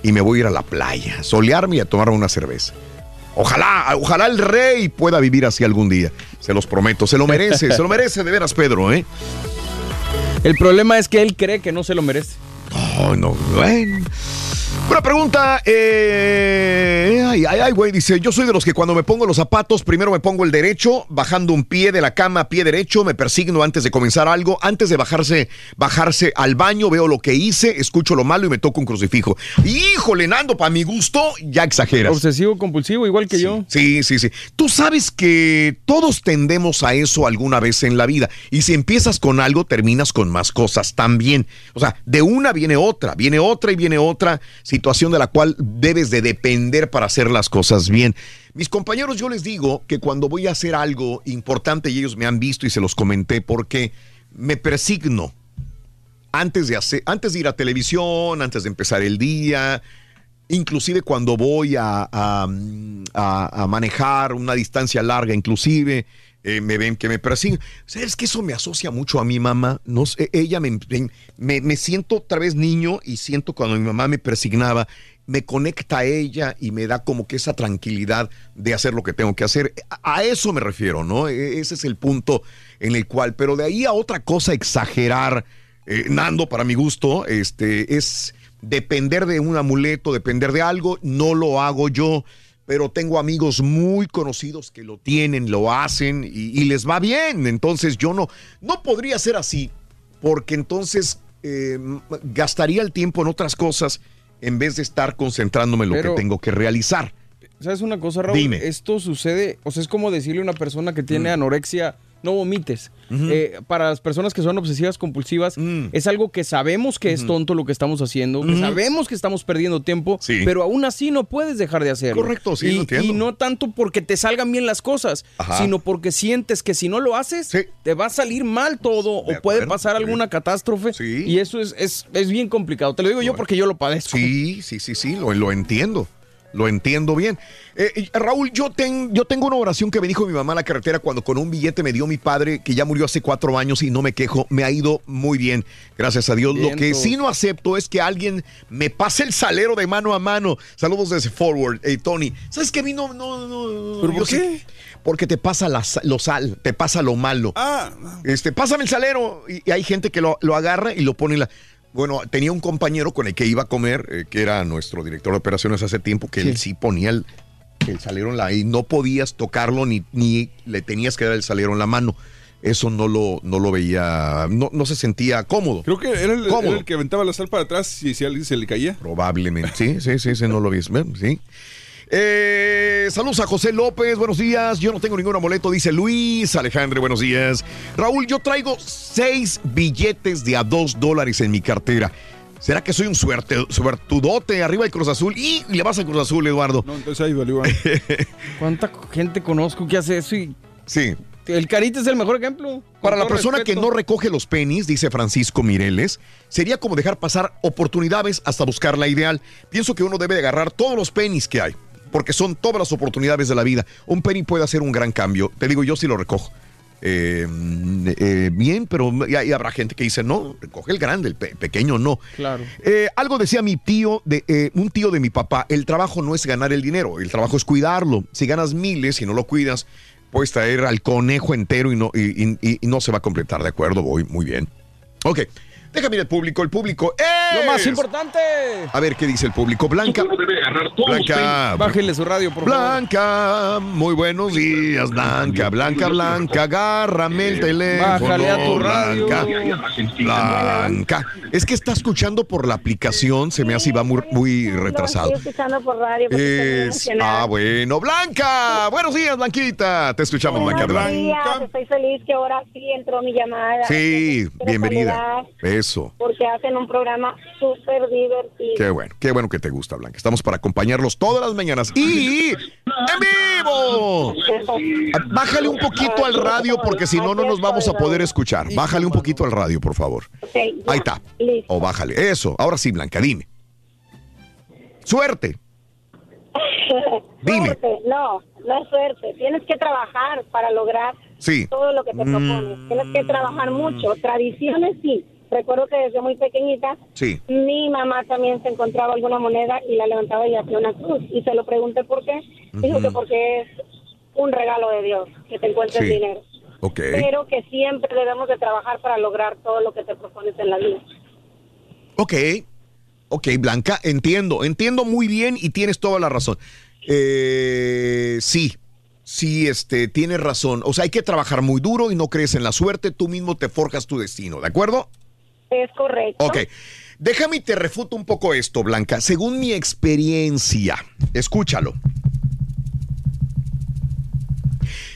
y me voy a ir a la playa, solearme y a tomar una cerveza. Ojalá, ojalá el rey pueda vivir así algún día. Se los prometo, se lo merece, se lo merece de veras, Pedro, ¿eh? El problema es que él cree que no se lo merece. Oh, no, bueno. Una pregunta, eh, ay, ay, ay, güey, dice, yo soy de los que cuando me pongo los zapatos, primero me pongo el derecho, bajando un pie de la cama, pie derecho, me persigno antes de comenzar algo, antes de bajarse, bajarse al baño, veo lo que hice, escucho lo malo y me toco un crucifijo. Híjole, Nando, para mi gusto, ya exageras. Obsesivo compulsivo, igual que yo. Sí, sí, sí. Tú sabes que todos tendemos a eso alguna vez en la vida. Y si empiezas con algo, terminas con más cosas también. O sea, de una viene otra, viene otra y viene otra situación de la cual debes de depender para hacer las cosas bien. Mis compañeros, yo les digo que cuando voy a hacer algo importante y ellos me han visto y se los comenté porque me persigno antes de hacer, antes de ir a televisión, antes de empezar el día, inclusive cuando voy a, a- manejar una distancia larga, inclusive eh, me ven que me persiguen. ¿Sabes que eso me asocia mucho a mi mamá? No sé, ella me, me, me siento otra vez niño y siento cuando mi mamá me persignaba, me conecta a ella y me da como que esa tranquilidad de hacer lo que tengo que hacer. A, eso me refiero, ¿no? E- Ese es el punto en el cual, pero de ahí a otra cosa, exagerar, eh, Nando, para mi gusto, este, es depender de un amuleto, depender de algo, no lo hago yo, pero tengo amigos muy conocidos que lo tienen, lo hacen y, y les va bien. Entonces yo no, no podría ser así, porque entonces eh, gastaría el tiempo en otras cosas en vez de estar concentrándome en lo Pero- que tengo que realizar. ¿Sabes una cosa, Raúl? Dime. Esto sucede, o sea, es como decirle a una persona que tiene Mm. anorexia, no vomites. Eh, para las personas que son obsesivas compulsivas, es algo que sabemos que es tonto lo que estamos haciendo, que sabemos que estamos perdiendo tiempo, Sí. pero aún así no puedes dejar de hacerlo. Correcto, sí, y, lo entiendo. y no tanto porque te salgan bien las cosas, Ajá. sino porque sientes que si no lo haces, te va a salir mal todo o puede acuerdo, pasar alguna catástrofe. Y eso es, es, es bien complicado. Te lo digo yo porque yo lo padezco. Sí, sí, sí, sí, lo, lo entiendo. Lo entiendo bien. Eh, Raúl, yo, ten- yo tengo una oración que me dijo mi mamá en la carretera cuando con un billete me dio mi padre, que ya murió hace cuatro años y no me quejo. Me ha ido muy bien, gracias a Dios. Lo que sí no acepto es que alguien me pase el salero de mano a mano. Saludos desde Forward, eh, Tony. ¿Sabes que a mí no... no, no ¿Pero por sé- qué? Porque te pasa la lo sal, te pasa lo malo. Este, pásame el salero. Y, y hay gente que lo, lo agarra y lo pone en la. Bueno, tenía un compañero con el que iba a comer, eh, que era nuestro director de operaciones hace tiempo, que él sí ponía el, el salero en la. y no podías tocarlo ni, ni le tenías que dar el salero en la mano. Eso no lo, no lo veía, no, no se sentía cómodo. Creo que era el, Cómodo. era el que aventaba la sal para atrás y si alguien se le caía. Probablemente. Sí, sí, sí, sí, no lo vi. Sí. Eh, saludos a José López, buenos días. Yo no tengo ningún amuleto, dice Luis. Alejandro, buenos días. Raúl, yo traigo seis billetes de a dos dólares en mi cartera. ¿Será que soy un suerte, suertudote arriba del Cruz Azul? Y le vas al Cruz Azul, Eduardo. No, entonces ahí valió. ¿Cuánta gente conozco que hace eso? Y Sí. el Carita es el mejor ejemplo. Para la persona respeto. que no recoge los pennies, dice Francisco Mireles, sería como dejar pasar oportunidades hasta buscar la ideal. Pienso que uno debe de agarrar todos los pennies que hay, porque son todas las oportunidades de la vida. Un penny puede hacer un gran cambio. Te digo, yo sí lo recojo. Eh, eh, bien, pero ya, ya habrá gente que dice, no, recoge el grande, el pe- pequeño no. Claro. Eh, algo decía mi tío, de, un tío de mi papá, el trabajo no es ganar el dinero, el trabajo es cuidarlo. Si ganas miles y no lo cuidas, puedes traer al conejo entero y no, y, y- y no se va a completar, ¿de acuerdo? Voy muy bien. Ok, déjame ir al público, el público Lo más es- importante. A ver qué dice el público. Blanca. Blanca. Bájenle su radio, por favor. Blanca, muy buenos días, Blanca, Blanca, Blanca, agárrame el teléfono. Bájale a tu radio. Blanca, Blanca. Es que está escuchando por la aplicación, se me hace y va muy, muy retrasado. Estoy escuchando por radio. Es, ah, bueno. Blanca, buenos días, Blanquita. Te escuchamos, Blanca. Buenos Blanca. días, estoy feliz que ahora sí entró mi llamada. Sí, bienvenida. saludar Eso. Porque hacen un programa súper divertido. Qué bueno, qué bueno que te gusta, Blanca. Estamos para acompañarlos todas las mañanas. Y en vivo. Bájale un poquito al radio porque si no, no nos vamos a poder escuchar. Bájale un poquito al radio, por favor. Ahí está. O bájale. Eso. Ahora sí, Blanca, dime. Suerte. Dime. Suerte, no, no es suerte. Tienes que trabajar para lograr Sí. todo lo que te Mm. propones. Tienes que trabajar mucho. Tradiciones sí. Recuerdo que desde muy pequeñita Sí. mi mamá también se encontraba alguna moneda y la levantaba y hacía una cruz. Y se lo pregunté por qué. Dijo que porque es un regalo de Dios que te encuentres Sí. dinero. Ok. Pero que siempre debemos de trabajar para lograr todo lo que te propones en la vida. Ok. Ok, Blanca, entiendo, entiendo muy bien y tienes toda la razón. Eh, sí, sí, este, tienes razón. O sea, hay que trabajar muy duro y no crees en la suerte, tú mismo te forjas tu destino, ¿de acuerdo? Es correcto. Ok. Déjame y te refuto un poco esto, Blanca. Según mi experiencia, escúchalo.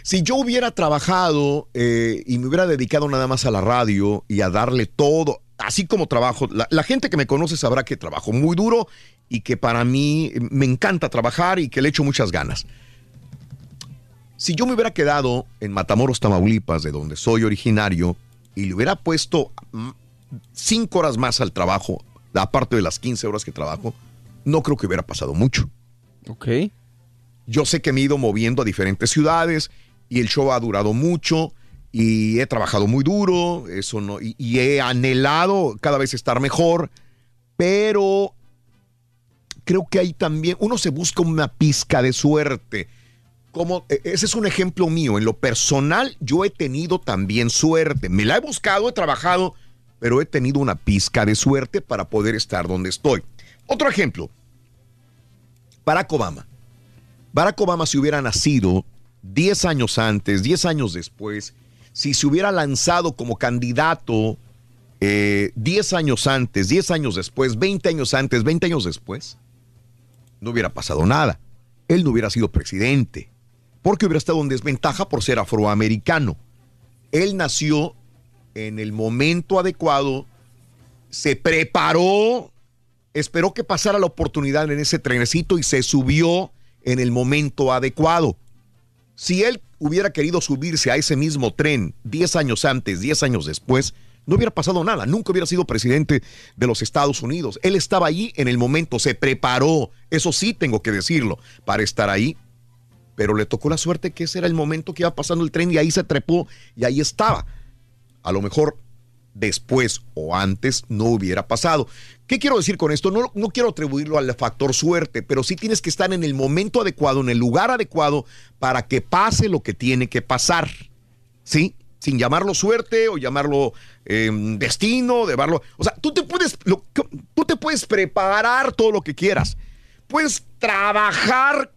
Si yo hubiera trabajado eh, y me hubiera dedicado nada más a la radio y a darle todo, así como trabajo, la, la gente que me conoce sabrá que trabajo muy duro y que para mí me encanta trabajar y que le echo muchas ganas. Si yo me hubiera quedado en Matamoros, Tamaulipas, de donde soy originario, y le hubiera puesto mm, cinco horas más al trabajo, aparte de las 15 horas que trabajo, no creo que hubiera pasado mucho. Ok. Yo sé que me he ido moviendo a diferentes ciudades y el show ha durado mucho y he trabajado muy duro, eso no, y, y he anhelado cada vez estar mejor, pero creo que ahí también uno se busca una pizca de suerte. Como, e- ese es un ejemplo mío. En lo personal, yo he tenido también suerte. Me la he buscado, he trabajado, pero he tenido una pizca de suerte para poder estar donde estoy. Otro ejemplo. Barack Obama. Barack Obama si hubiera nacido 10 años antes, 10 años después, si se hubiera lanzado como candidato eh, 10 años antes, 10 años después, 20 años antes, 20 años después, no hubiera pasado nada. Él no hubiera sido presidente, porque hubiera estado en desventaja por ser afroamericano. Él nació en el momento adecuado, se preparó, esperó que pasara la oportunidad en ese trenecito y se subió en el momento adecuado. Si él hubiera querido subirse a ese mismo tren 10 años antes, 10 años después, no hubiera pasado nada, nunca hubiera sido presidente de los Estados Unidos. Él estaba allí en el momento, se preparó, eso sí tengo que decirlo, para estar ahí, pero le tocó la suerte que ese era el momento que iba pasando el tren y ahí se trepó y ahí estaba. A lo mejor después o antes no hubiera pasado. ¿Qué quiero decir con esto? No, no quiero atribuirlo al factor suerte, pero sí tienes que estar en el momento adecuado, en el lugar adecuado, para que pase lo que tiene que pasar. ¿Sí? Sin llamarlo suerte o llamarlo eh, destino, llamarlo. O sea, tú te puedes. lo- tú te puedes preparar todo lo que quieras. Puedes trabajar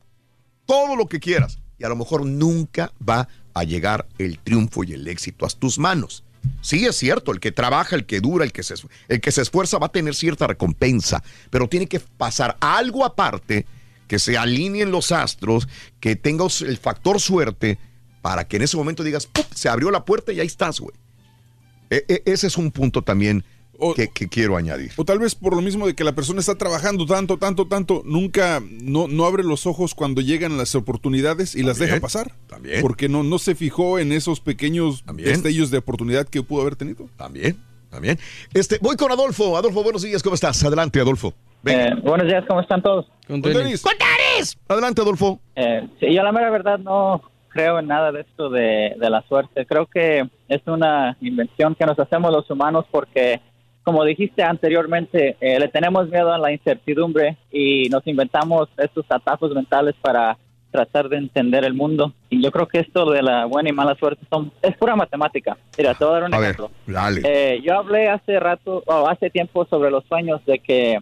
todo lo que quieras. Y a lo mejor nunca va a llegar el triunfo y el éxito a tus manos. Sí, es cierto, el que trabaja, el que dura, el que, se, el que se esfuerza va a tener cierta recompensa, pero tiene que pasar algo aparte, que se alineen los astros, que tengas el factor suerte, para que en ese momento digas, ¡pum! se abrió la puerta y ahí estás, güey. E- e- ese es un punto también que, que quiero añadir. O tal vez por lo mismo de que la persona está trabajando tanto, tanto, tanto, nunca, no, no abre los ojos cuando llegan las oportunidades y las También, deja pasar. también. Porque no, no se fijó en esos pequeños destellos de oportunidad que pudo haber tenido. También, también. Este, voy con Adolfo. Adolfo, buenos días, ¿cómo estás? Adelante, Adolfo. Eh, buenos días, ¿cómo están todos? Con tenis. ¡Con tenis! Adelante, Adolfo. Eh, sí, yo la mera verdad no creo en nada de esto de, de la suerte. Creo que es una invención que nos hacemos los humanos porque, como dijiste anteriormente, eh, le tenemos miedo a la incertidumbre y nos inventamos estos atajos mentales para tratar de entender el mundo. Y yo creo que esto de la buena y mala suerte son, es pura matemática. Mira, te voy a dar un A ver, ejemplo. dale. Eh, yo hablé hace rato, o hace tiempo sobre los sueños de que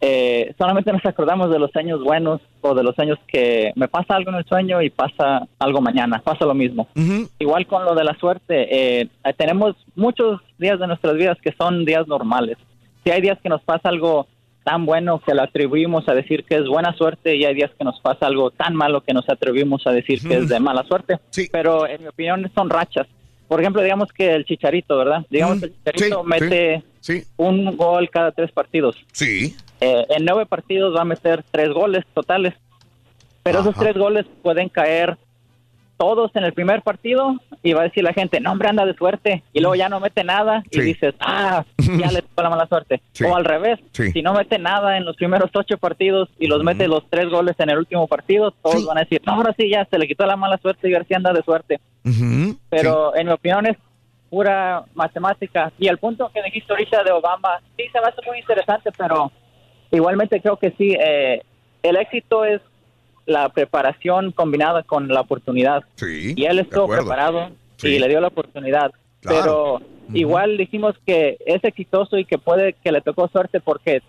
eh, solamente nos acordamos de los años buenos o de los años que me pasa algo en el sueño y pasa algo mañana, pasa lo mismo. Igual con lo de la suerte, eh, tenemos muchos días de nuestras vidas que son días normales. Si hay días que nos pasa algo tan bueno que lo atribuimos a decir que es buena suerte y hay días que nos pasa algo tan malo que nos atribuimos a decir que es de mala suerte. Pero en mi opinión son rachas. Por ejemplo, digamos que el Chicharito, ¿verdad? Digamos que el Chicharito mete un gol cada tres partidos. Sí. Eh, en nueve partidos va a meter tres goles totales. Pero esos tres goles pueden caer todos en el primer partido y va a decir la gente, no, hombre, anda de suerte. Y luego ya no mete nada y dices, ah, ya le tocó la mala suerte. Sí. O al revés, Sí. si no mete nada en los primeros ocho partidos y los mete los tres goles en el último partido, todos van a decir, no, ahora sí, ya se le quitó la mala suerte y García anda de suerte. Pero en mi opinión es pura matemática. Y el punto que dijiste ahorita de Obama, sí se me hace muy interesante, pero igualmente creo que sí, eh, el éxito es la preparación combinada con la oportunidad. y él estuvo preparado Sí. y le dio la oportunidad. Claro. Pero igual dijimos que es exitoso y que puede que le tocó suerte porque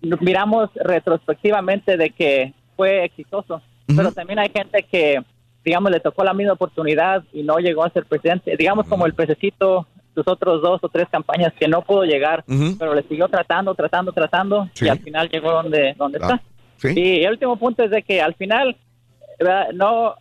miramos retrospectivamente de que fue exitoso, pero también hay gente que, digamos, le tocó la misma oportunidad y no llegó a ser presidente. Digamos como el pececito, sus otros dos o tres campañas que no pudo llegar, pero le siguió tratando, tratando, tratando Sí. y al final llegó donde, donde Ah, está. sí. Y el último punto es de que al final ¿verdad? no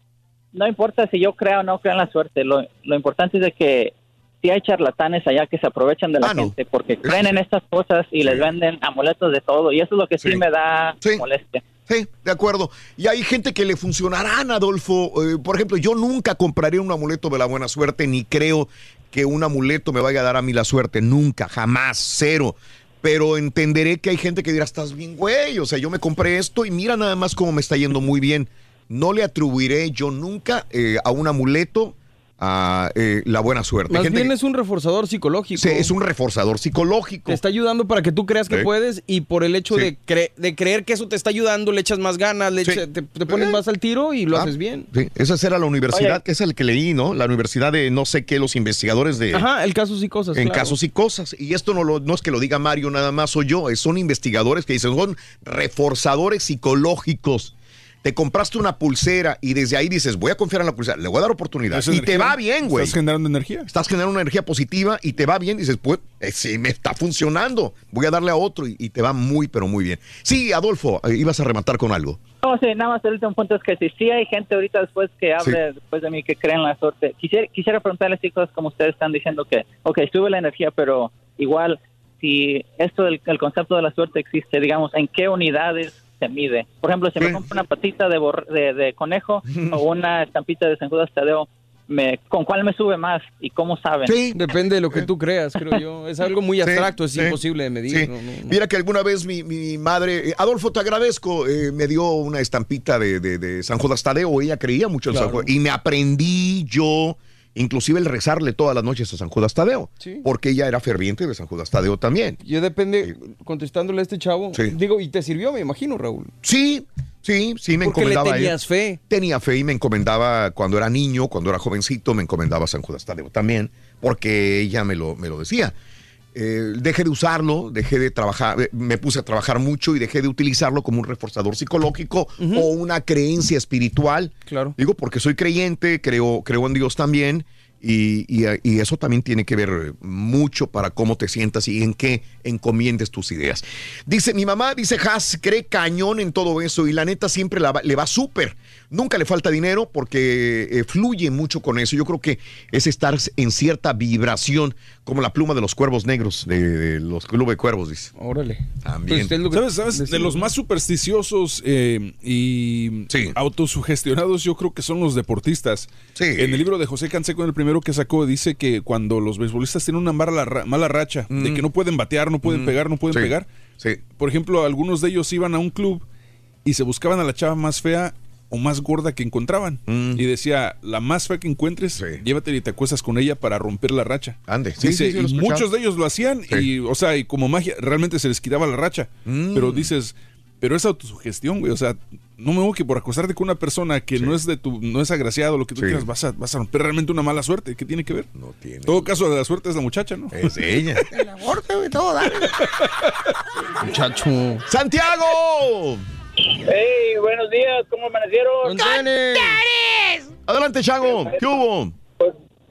no importa si yo creo o no creo en la suerte, lo, lo importante es de que si hay charlatanes allá que se aprovechan de la Ah, no. gente porque creen en estas cosas y les venden amuletos de todo y eso es lo que sí, Sí. me da molestia. Sí, de acuerdo. Y hay gente que le funcionarán, Adolfo. Eh, por ejemplo, yo nunca compraré un amuleto de la buena suerte, ni creo que un amuleto me vaya a dar a mí la suerte. Nunca, jamás, cero. Pero entenderé que hay gente que dirá, estás bien, güey. O sea, yo me compré esto y mira nada más cómo me está yendo muy bien. No le atribuiré yo nunca eh, a un amuleto a eh, la buena suerte. Más Gente bien que- es un reforzador psicológico. Sí, es un reforzador psicológico. Te está ayudando para que tú creas que Sí. puedes y por el hecho Sí. de, cre- de creer que eso te está ayudando, le echas más ganas, le Sí. echa- te, te pones más al tiro y lo Ah, haces bien. Sí, esa era la universidad, Oye. que es el que leí, ¿no? La universidad de no sé qué, los investigadores de... Ajá, el casos y cosas. en claro. casos y cosas. Y esto no, lo- no es que lo diga Mario nada más, soy yo. Son investigadores que dicen, son reforzadores psicológicos. Te compraste una pulsera y desde ahí dices, voy a confiar en la pulsera, le voy a dar oportunidad. ¿Es Y te va bien, güey. ¿Estás generando energía? Estás generando una energía positiva y te va bien. Dices, pues, eh, sí, me está funcionando. Voy a darle a otro y, y te va muy, pero muy bien. Sí, Adolfo, eh, ibas a rematar con algo. No, sí, nada más el último punto es que si sí hay gente ahorita después que hable después de mí que creen en la suerte, quisiera, quisiera preguntarles chicos como ustedes están diciendo que, ok, sube la energía, pero igual si esto del el concepto de la suerte existe, digamos, ¿en qué unidades se mide? Por ejemplo, si me compro una patita de, bor- de, de conejo o una estampita de San Judas Tadeo, me, ¿con cuál me sube más y cómo saben? Depende de lo que tú creas, creo yo. Es algo muy Sí, abstracto, es sí, imposible de medir. Sí. no, no, no. Mira que alguna vez mi, mi madre, eh, Adolfo, te agradezco, eh, me dio una estampita de, de- de San Judas Tadeo, ella creía mucho en San Claro. Judas, y me aprendí yo, inclusive el rezarle todas las noches a San Judas Tadeo, Sí. porque ella era ferviente de San Judas Tadeo también. Yo depende, contestándole a este chavo, Sí. digo, y te sirvió, me imagino, Raúl. Sí, sí, sí me Porque le encomendaba él. tenías fe. Tenía fe y me encomendaba cuando era niño, cuando era jovencito, me encomendaba a San Judas Tadeo también, porque ella me lo, me lo decía. Eh, dejé de usarlo, dejé de trabajar, eh, me puse a trabajar mucho y dejé de utilizarlo como un reforzador psicológico o una creencia espiritual. Claro. Digo, porque soy creyente, creo, creo en Dios también. Y, y- y eso también tiene que ver mucho para cómo te sientas y en qué encomiendes tus ideas. Dice mi mamá, dice Has, cree cañón en todo eso y la neta siempre la le va súper. Nunca le falta dinero porque eh, fluye mucho con eso. Yo creo que es estar en cierta vibración, como la pluma de los cuervos negros, de, de los clubes de cuervos, dice. Órale. También. ¿Sabes? sabes? De los más supersticiosos eh, y autosugestionados, yo creo que son los deportistas. En el libro de José Canseco, en el primero que sacó, dice que cuando los beisbolistas tienen una mala, mala racha, de Mm. que no pueden batear, no pueden Mm. pegar, no pueden Sí. pegar. Por ejemplo, algunos de ellos iban a un club y se buscaban a la chava más fea o más gorda que encontraban. Mm. Y decía, la más fea que encuentres, llévatela y te acuestas con ella para romper la racha. Ande. Sí, Dice, sí, sí, y muchos de ellos lo hacían y, o sea, y como magia, realmente se les quitaba la racha. Mm. Pero dices, pero es autosugestión, güey. O sea, no me digo que por acostarte con una persona que no es de tu, no es agraciado, lo que tú Sí. quieras, vas a, vas a romper realmente una mala suerte. ¿Qué tiene que ver? No tiene. En todo caso, de la suerte es la muchacha, ¿no? Es ella. El aborto, güey, todo, dale. Muchacho. ¡Santiago! Hey, buenos días, ¿cómo amanecieron? Adelante, Chago. ¿Qué hubo?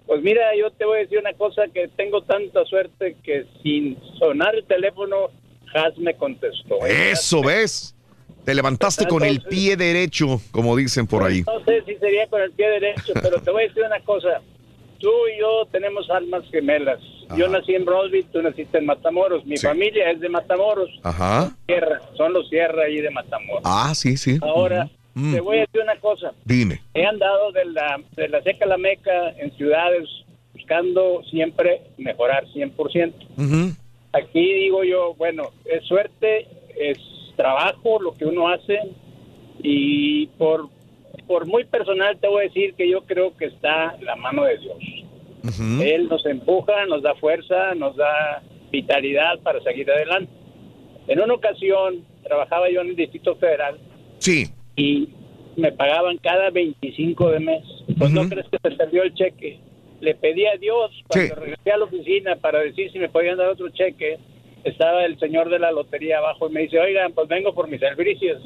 Pues mira, yo te voy a decir una cosa, que tengo tanta suerte que sin sonar el teléfono, Has me contestó. Eso, ¿ves? Te levantaste con el pie derecho, como dicen por ahí. No sé si sería con el pie derecho, pero te voy a decir una cosa. Tú y yo tenemos almas gemelas. Yo nací en Brosby, tú naciste en Matamoros. Mi familia es de Matamoros. Ajá. Sierra, son los Sierra ahí de Matamoros. Ah, sí, sí. Ahora, Mm. te voy a decir una cosa. Dime. He andado de la, de la seca a la meca en ciudades buscando siempre mejorar 100%. Ujú. Aquí digo yo, bueno, es suerte, es trabajo lo que uno hace y por, por muy personal te voy a decir que yo creo que está la mano de Dios. Él nos empuja, nos da fuerza, nos da vitalidad para seguir adelante. En una ocasión trabajaba yo en el Distrito Federal Sí. y me pagaban cada 25 de mes. Pues no crees que se perdió el cheque. Le pedí a Dios cuando regresé a la oficina para decir si me podían dar otro cheque estaba el señor de la lotería abajo y me dice, oigan, pues vengo por mis servicios.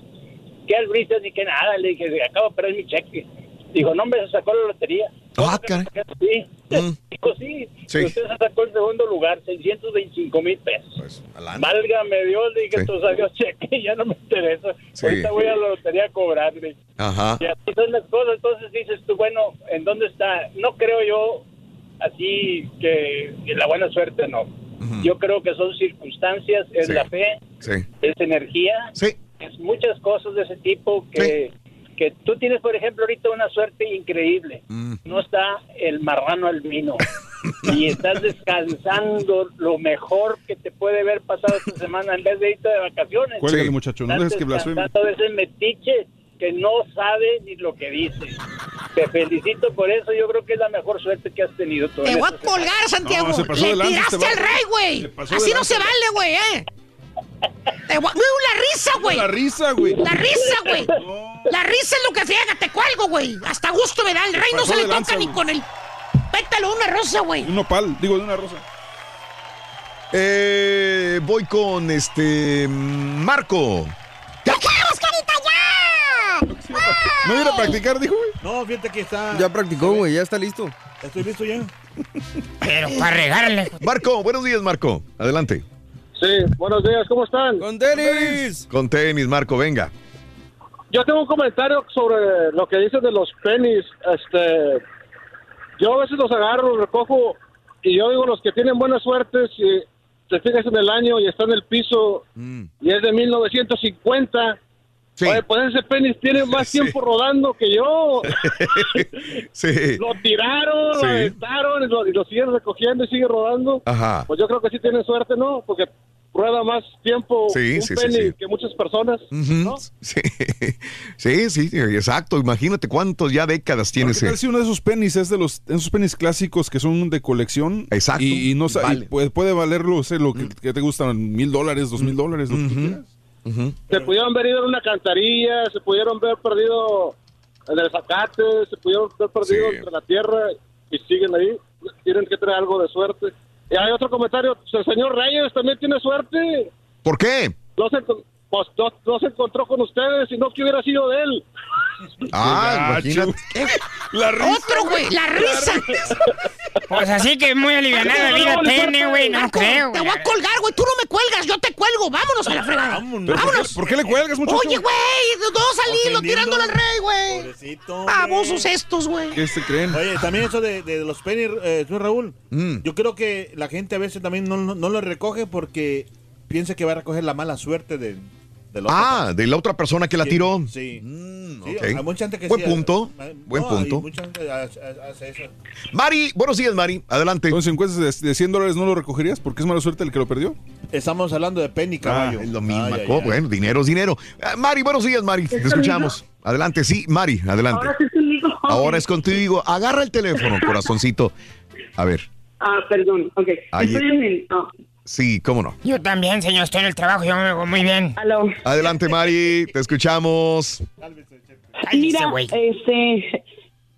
¿Qué servicios ni qué nada? Le dije, acabo de perder mi cheque. Dijo, no, hombre, se sacó la lotería. Ah, caray. Sí. Dijo, sí. Sí. Usted se sacó el segundo lugar, 625 mil pesos. Pues, Válgame Dios, le dije, Sí. tú salió cheque, ya no me interesa. Sí. Ahorita voy a la lotería a cobrarle. Ajá. Y así son las cosas. Entonces dices tú, bueno, ¿en dónde está? No creo yo así que, que la buena suerte no. Yo creo que son circunstancias, es la fe, es energía, Sí. Es muchas cosas de ese tipo que, que tú tienes, por ejemplo, ahorita una suerte increíble. Mm. No está el marrano albino y estás descansando lo mejor que te puede haber pasado esta semana en vez de irte de vacaciones. Cuélgale, muchacho, no dejes que blasfeme. de ese metiche que no sabe ni lo que dice. Te felicito por eso, yo creo que es la mejor suerte que has tenido. Te voy a colgar, Santiago. No, se pasó Le tiraste al rey, güey. Así no se vale, güey, ¿eh? Te voy- ¡Uh, la risa, güey! La risa, güey. La risa, güey. La risa es lo que friega, te cuelgo, güey. Hasta gusto me da. El rey no se le toca lanza, ni con el pétalo de una rosa, güey. Un nopal, digo, de una rosa. Eh, voy con este Marco. No ir a practicar, dijo, güey. No, fíjate que está. Ya practicó, güey, ya está listo. Estoy listo ya. Pero para regarle. Marco, buenos días, Marco. Adelante. Sí, buenos días, ¿cómo están? Con tenis. Con tenis, Marco, venga. Yo tengo un comentario sobre lo que dicen de los pennies. Este, yo a veces los agarro, los recojo y yo digo los que tienen buena suerte, si te fijas en el año y está en el piso y es de 1950. Oye, pues ese penny tiene más tiempo rodando que yo. Sí. Lo tiraron, Sí. lo aventaron y lo, y lo siguen recogiendo y sigue rodando. Ajá. Pues yo creo que sí tiene suerte, ¿no? Porque rueda más tiempo Sí, un sí, penny sí. que muchas personas. Ujú. Sí. sí, sí, exacto. Imagínate cuántos ya décadas tiene ¿Qué tal ese. si uno de esos pennies es de los esos pennies clásicos que son de colección? Exacto. Y, y no y Vale. puede, puede valer lo, sé, lo que, que te gustan, mil dólares, dos mil dólares, lo que quieras. Se pudieron ido en una cantarilla, se pudieron ver perdido en el zacate, se pudieron ver perdido Sí. entre la tierra y siguen ahí. Tienen que tener algo de suerte. Y hay otro comentario, el señor Reyes también tiene suerte. ¿Por qué? No se, pues, no, no se encontró con ustedes, sino que hubiera sido de él. Ah, imagínate. La Otro, güey, la risa. Pues así que muy alivianada la vida tiene, güey, no creo, Te voy a colgar, güey. Tú no me cuelgas, yo te cuelgo. Vámonos a la fregada. ¿Pero por, qué, por qué le cuelgas, muchacho? Oye, güey, dos al hilo tirándole al rey, güey. Pobrecito. Babosos estos, güey. ¿Qué se creen? Oye, también eso de, de los penny, eh, señor Raúl. Mm. Yo creo que la gente a veces también no, no, no lo recoge porque piensa que va a recoger la mala suerte de, de Ah, de la otra persona que la tiró. Sí. Sí, ok. Hay mucha gente que Buen sí, punto, eh, buen no, punto. hay mucha gente hace eso. Mari, buenos días, Mari. Adelante. Entonces, si encuentras de, de 100 dólares, ¿no lo recogerías? Porque es mala suerte el que lo perdió. Estamos hablando de penny, caballo. Ah, es lo mismo. Ay, ay. Bueno, dinero es dinero. Ah, Mari, buenos días, Mari. Te escuchamos. Adelante, sí, Mari, adelante. Ahora sí conmigo. Ahora es contigo. Agarra el teléfono, corazoncito. A ver, Ah, perdón, ok. Ahí- Estoy en el... ah, sí, cómo no. Yo también, señor, estoy en el trabajo, yo me veo muy bien. aló. Adelante, Mari, te escuchamos. Mira, este...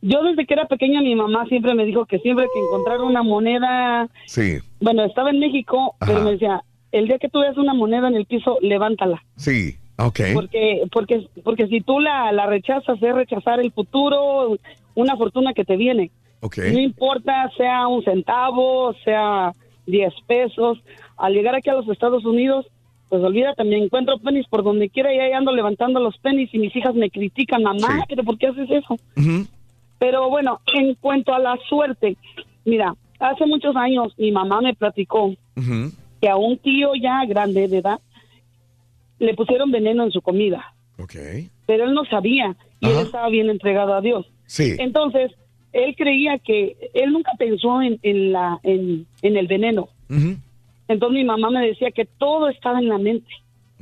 Yo desde que era pequeña mi mamá siempre me dijo que siempre que encontrara una moneda, Sí, bueno, estaba en México, pero me decía, el día que tú veas una moneda en el piso, levántala. sí, ok. Porque, porque, porque si tú la, la rechazas, es rechazar el futuro, una fortuna que te viene. Ok. No importa, sea un centavo, sea 10 pesos. Al llegar aquí a los Estados Unidos, pues olvídate, me encuentro pennies por donde quiera y ahí ando levantando los pennies y mis hijas me critican, mamá, Sí. pero ¿por qué haces eso? Pero bueno, en cuanto a la suerte, mira, hace muchos años mi mamá me platicó que a un tío ya grande de edad le pusieron veneno en su comida, Ok. pero él no sabía y él estaba bien entregado a Dios. Sí. Entonces, él creía que, él nunca pensó en, en la, en, en el veneno. Entonces mi mamá me decía que todo estaba en la mente.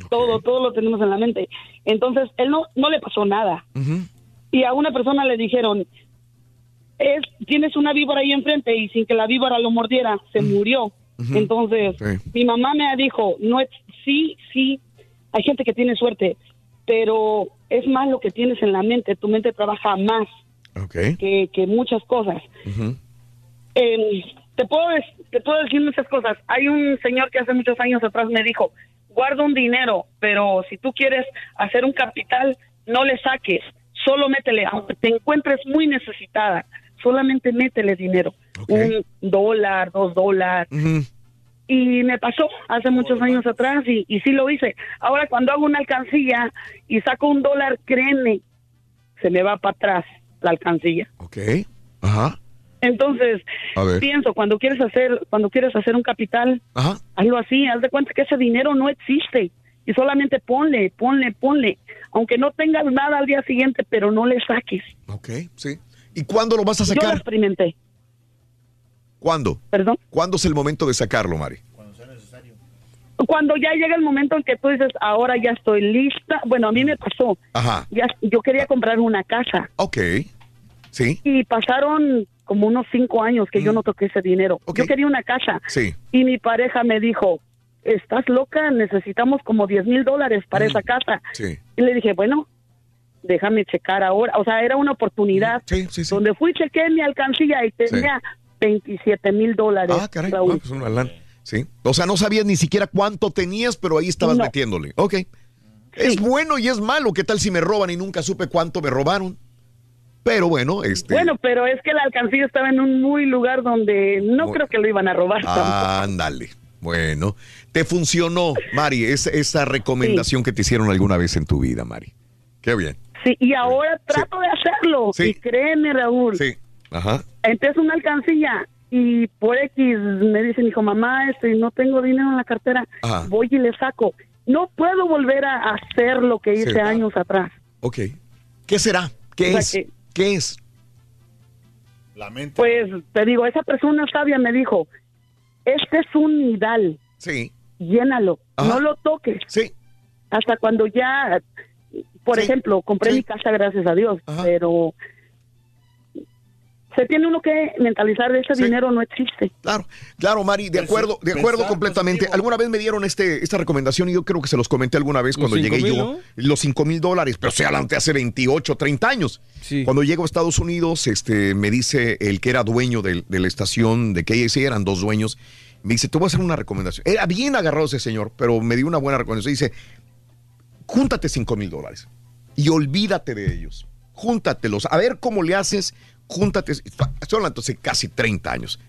Todo, todo lo tenemos en la mente. Entonces, él no, no le pasó nada. Y a una persona le dijeron, es, tienes una víbora ahí enfrente y sin que la víbora lo mordiera, se murió. Entonces, mi mamá me dijo, no es, sí, sí, hay gente que tiene suerte, pero es más lo que tienes en la mente. Tu mente trabaja más Ok. que, que muchas cosas. Eh, te puedo, te puedo decir muchas cosas. Hay un señor que hace muchos años atrás me dijo, guarda un dinero, pero si tú quieres hacer un capital, no le saques, solo métele, aunque te encuentres muy necesitada, solamente métele dinero, un dólar, dos dólares. Y me pasó hace muchos años atrás y, y sí lo hice. Ahora cuando hago una alcancía y saco un dólar, créeme, se me va para atrás la alcancía. Ok. Ajá. Entonces, pienso, cuando quieres hacer, cuando quieres hacer un capital, Ajá. hazlo así, haz de cuenta que ese dinero no existe y solamente ponle, ponle, ponle, aunque no tengas nada al día siguiente, pero no le saques. Ok, sí. ¿Y cuándo lo vas a Yo lo sacar? experimenté. ¿Cuándo? ¿Perdón? ¿Cuándo es el momento de sacarlo, Mari? Cuando ya llega el momento en que tú dices, ahora ya estoy lista, bueno, a mí me pasó, Ajá. ya, yo quería comprar una casa Ok. Sí. y pasaron como unos cinco años que yo no toqué ese dinero. Yo quería una casa Sí. y mi pareja me dijo, estás loca, necesitamos como 10 mil dólares para esa casa. Sí. Y le dije, bueno, déjame checar ahora. O sea, era una oportunidad donde fui, chequé mi alcancía y tenía 27 mil dólares. Ah, caray. Ah, pues lana. Sí. O sea, no sabías ni siquiera cuánto tenías, pero ahí estabas No. metiéndole. Ok. Es bueno y es malo. ¿Qué tal si me roban y nunca supe cuánto me robaron? Pero bueno, este. Bueno, pero es que la alcancía estaba en un muy lugar donde no Bueno. creo que lo iban a robar. Ándale. Bueno, te funcionó, Mari, esa, esa recomendación que te hicieron alguna vez en tu vida, Mari. Qué bien. Sí, y ahora trato de hacerlo. Sí. Y créeme, Raúl. Sí. Ajá. Empiezo una alcancía y por X me dice mi hijo, mamá, este, no tengo dinero en la cartera. Ajá. Voy y le saco. No puedo volver a hacer lo que hice años atrás. Ok. ¿Qué será? ¿Qué O sea es? que- ¿Qué es? Pues te digo, esa persona sabia me dijo, este es un nidal. Sí. Llénalo, no lo toques. Sí. Hasta cuando ya, por ejemplo, compré mi casa, gracias a Dios, pero se tiene uno que mentalizar de ese dinero no existe. Claro, claro, Mari, de acuerdo, de acuerdo completamente. Alguna vez me dieron este, esta recomendación y yo creo que se los comenté alguna vez cuando llegué mil, yo, los 5 mil dólares, pero se adelante hace 28, 30 años. Cuando llego a Estados Unidos, este, me dice el que era dueño de, la estación de KAC, eran dos dueños, me dice, te voy a hacer una recomendación. Era bien agarrado ese señor, pero me dio una buena recomendación. Dice, júntate 5 mil dólares y olvídate de ellos. Júntatelos, a ver cómo le haces, júntate. Estoy hablando hace casi 30 años.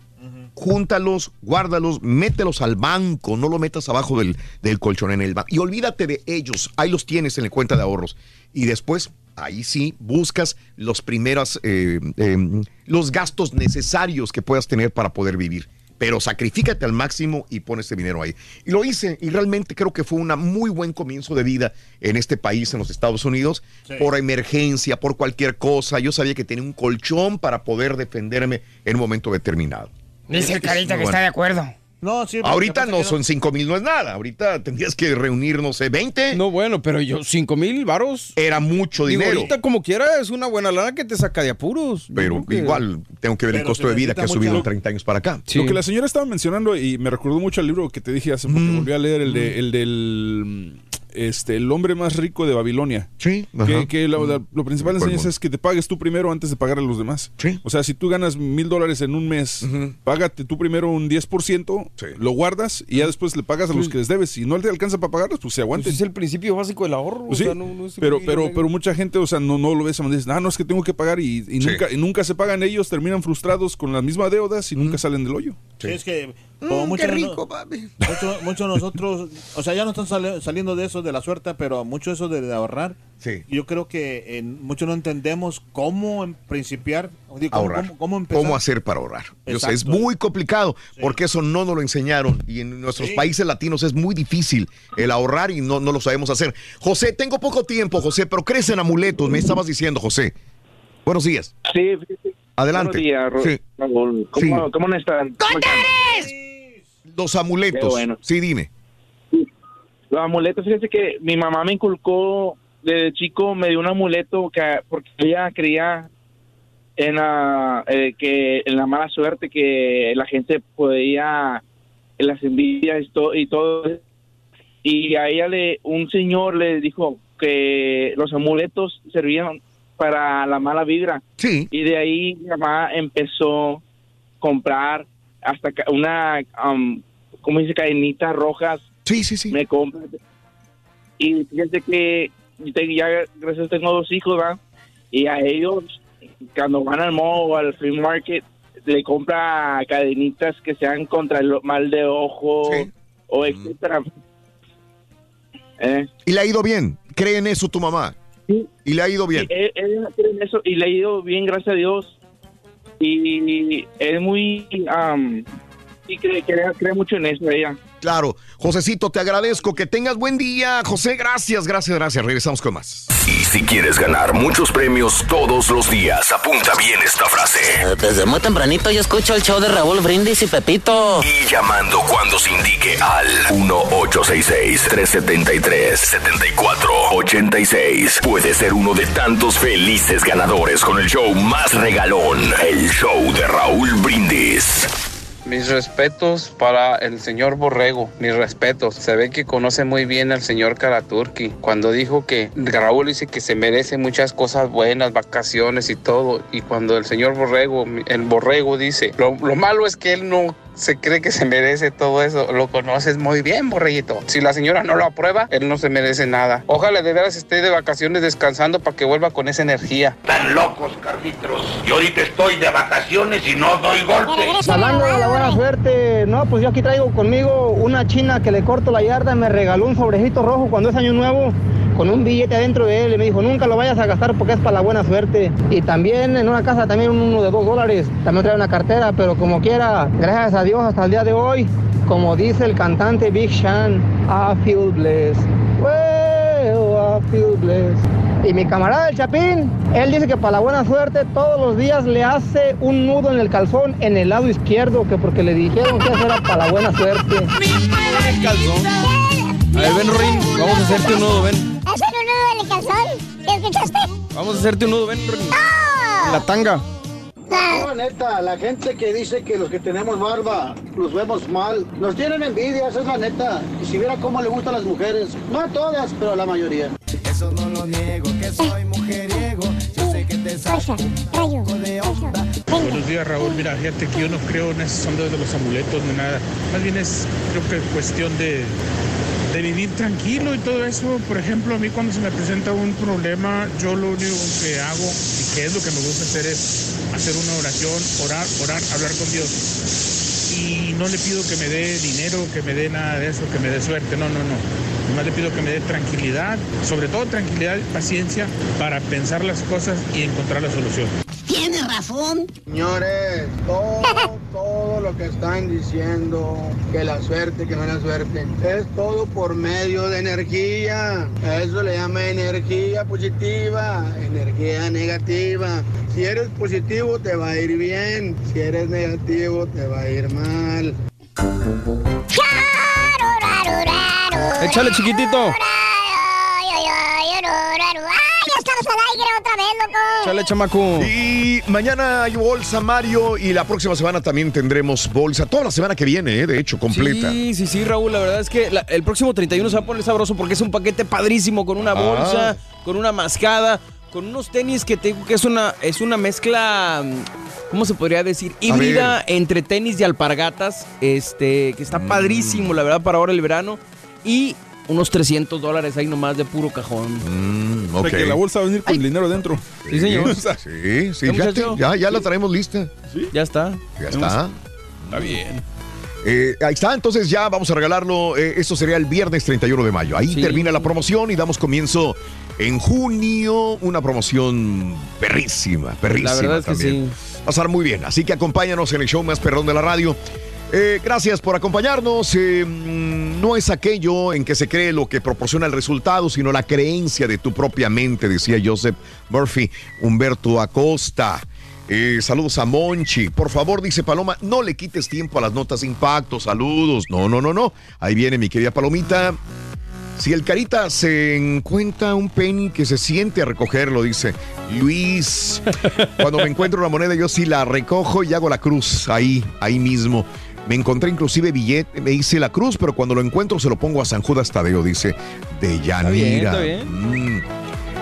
Júntalos, guárdalos, mételos al banco, no lo metas abajo del, del colchón en el banco. Y olvídate de ellos, ahí los tienes en la cuenta de ahorros. Y después, ahí sí, buscas los primeros, eh, eh, los gastos necesarios que puedas tener para poder vivir. Pero sacrifícate al máximo y pon ese dinero ahí. Y lo hice, y realmente creo que fue un muy buen comienzo de vida en este país, en los Estados Unidos, Sí. por emergencia, por cualquier cosa. Yo sabía que tenía un colchón para poder defenderme en un momento determinado. Dice el carita que Bueno. está de acuerdo. No, sí. Ahorita no son 5 mil, no es nada. Ahorita tendrías que reunir, no sé, 20. No, bueno, pero yo, 5 mil varos. Era mucho Digo, dinero. ahorita como quiera es una buena lana que te saca de apuros. Pero que- igual tengo que ver el costo de vida que ha subido mucho- en 30 años para acá. Lo que la señora estaba mencionando y me recordó mucho al libro que te dije hace poco, Mm. volví a leer el, de, el del este, el hombre más rico de Babilonia. Sí, Que, lo, la- lo principal enseñanza es que te pagues tú primero antes de pagar a los demás. O sea, si tú ganas mil dólares en un mes, págate tú primero un 10%, lo guardas y ya después le pagas a los que les debes. Si no te alcanza para pagarlos, pues se. Pues es el principio básico del ahorro. Pues o sí, sea, no- no es pero, pero, pero mucha gente, o sea, no, no lo ves a dicen, ah, no, es que tengo que pagar y, y Sí. nunca, y nunca se pagan ellos, terminan frustrados con las mismas deudas y nunca salen del hoyo. Sí, es que como muchos de no- mucho- muchos de nosotros, o sea, ya no están sali- saliendo de eso de la suerte, pero mucho eso de, de ahorrar. Sí. Yo creo que en- muchos no entendemos cómo em- principiar, digo, cómo, ahorrar. cómo- cómo empezar. ¿Cómo hacer para ahorrar? Yo sé, es muy complicado porque eso no nos lo enseñaron y en nuestros Sí. países latinos es muy difícil el ahorrar y no, no lo sabemos hacer. José, tengo poco tiempo, José, pero crecen amuletos, me estabas diciendo, José. Buenos días. Sí, sí, sí. Adelante. Buenos días, Ro- Sí. Raúl. ¿Cómo, Sí. ¿Cómo no están? ¿Cómo están? Los amuletos. Bueno. Sí, dime. Los amuletos, fíjese que mi mamá me inculcó desde chico, me dio un amuleto que porque ella creía en la, eh, que en la mala suerte que la gente podía, en las envidias y, to- y todo. Y a ella le, un señor le dijo que los amuletos servían para la mala vibra. Sí. Y de ahí mi mamá empezó a comprar hasta ca- una, um, ¿cómo dice? Cadenitas rojas. Sí, sí, sí. Me compra. Y fíjate que ya, gracias a Dios, tengo dos hijos, ¿verdad? Y a ellos, cuando van al mall o al free market, le compra cadenitas que sean contra el mal de ojo o etcétera. Eh. Y le ha ido bien. ¿Cree en eso tu mamá? Y le ha ido bien. Sí, él, él cree en eso y le ha ido bien, gracias a Dios. Y es muy. Um, sí, cree, cree, cree mucho en eso ella. Claro. Josecito, te agradezco. Que tengas buen día. José, gracias, gracias, gracias. Regresamos con más. Y si quieres ganar muchos premios todos los días, apunta bien esta frase. Desde muy tempranito yo escucho el show de Raúl Brindis y Pepito. Y llamando cuando se indique al 1-866-373-7486. Puede ser uno de tantos felices ganadores con el show más regalón, el show de Raúl Brindis. Mis respetos para el señor Borrego, mis respetos. Se ve que conoce muy bien al señor Karaturki. Cuando dijo que Raúl dice que se merece muchas cosas buenas, vacaciones y todo. Y cuando el señor Borrego, el Borrego dice, lo, lo malo es que él no se cree que se merece todo eso. Lo conoces muy bien, Borreguito. Si la señora no lo aprueba, él no se merece nada. Ojalá de veras esté de vacaciones descansando para que vuelva con esa energía. Están locos, Carlitos. Yo ahorita estoy de vacaciones y no doy golpes. Hablando de la suerte, no, pues yo aquí traigo conmigo una china que le corto la yarda, me regaló un sobrecito rojo cuando es año nuevo, con un billete adentro de él, y me dijo, nunca lo vayas a gastar porque es para la buena suerte. Y también en una casa, también uno de dos dólares, también trae una cartera, pero como quiera, gracias a Dios hasta el día de hoy, como dice el cantante Big Sean, I feel blessed. Well, I feel blessed. Y mi camarada el Chapín, él dice que para la buena suerte todos los días le hace un nudo en el calzón en el lado izquierdo, que porque le dijeron que eso era para la buena suerte. A ver, ven, Rin, vamos a hacerte un nudo, ven. ¿Hacen un nudo en el calzón? ¿Te escuchaste? Vamos a hacerte un nudo, ven, Rin. La tanga. No, neta, la gente que dice que los que tenemos barba los vemos mal, nos tienen envidia, esa es la neta. Y si viera cómo le gustan las mujeres, no a todas, pero a la mayoría. Eso no lo niego, que soy mujeriego. Yo sé que te saco de onda. Buenos días, Raúl. Mira, fíjate que yo no creo en esos ondas de los amuletos ni nada. Más bien es, creo que cuestión de, de vivir tranquilo y todo eso. Por ejemplo, a mí cuando se me presenta un problema, yo lo único que hago y que es lo que me gusta hacer es hacer una oración, orar, orar, hablar con Dios. Y no le pido que me dé dinero, que me dé nada de eso, que me dé suerte. No, no, no. Nomás le pido que me dé tranquilidad, sobre todo tranquilidad y paciencia para pensar las cosas y encontrar la solución. Tiene razón. Señores, todo, todo lo que están diciendo, que la suerte, que no la suerte, es todo por medio de energía. A Eso le llama energía positiva, energía negativa. Si eres positivo te va a ir bien, si eres negativo te va a ir mal. Échale, chiquitito. Estamos al aire otra vez, loco. Échale, chamaco. Y mañana hay bolsa, Mario, y la próxima semana también tendremos bolsa. Toda la semana que viene, eh, de hecho, completa. Sí, sí, sí, Raúl. La verdad es que la- el próximo 31 se va a poner sabroso porque es un paquete padrísimo con una Ah. bolsa, con una mascada, con unos tenis que te digo que es una, es una mezcla, mm, ¿cómo se podría decir? Híbrida entre tenis y alpargatas, este, que está Mm. padrísimo, la verdad, para ahora el verano. Y unos 300 dólares ahí nomás de puro cajón. Mm, O sea, que la bolsa va a venir con dinero dentro. Sí, señor. Sí, sí, ya, ya la traemos lista. Ya está. Ya está. Está bien. Eh, ahí está, entonces ya vamos a regalarlo. eh, esto sería el viernes 31 de mayo. Ahí Sí. termina la promoción y damos comienzo en junio. Una promoción perrísima, perrísima. La verdad es que también. Va a estar muy bien. Así que acompáñanos en el show más perrón de la radio. Eh, gracias por acompañarnos. Eh, no es aquello en que se cree lo que proporciona el resultado, sino la creencia de tu propia mente, decía Joseph Murphy, Humberto Acosta. Eh, saludos a Monchi. Por favor, dice Paloma, no le quites tiempo a las notas de impacto. Saludos. No, no, no, no. Ahí viene mi querida Palomita. Si el carita se encuentra un penny que se siente a recogerlo, dice Luis. Cuando me encuentro una moneda, yo sí la recojo y hago la cruz ahí, ahí mismo. Me encontré inclusive billete, me hice la cruz, pero cuando lo encuentro se lo pongo a San Judas Tadeo, dice de Yanira. bien, está Mm.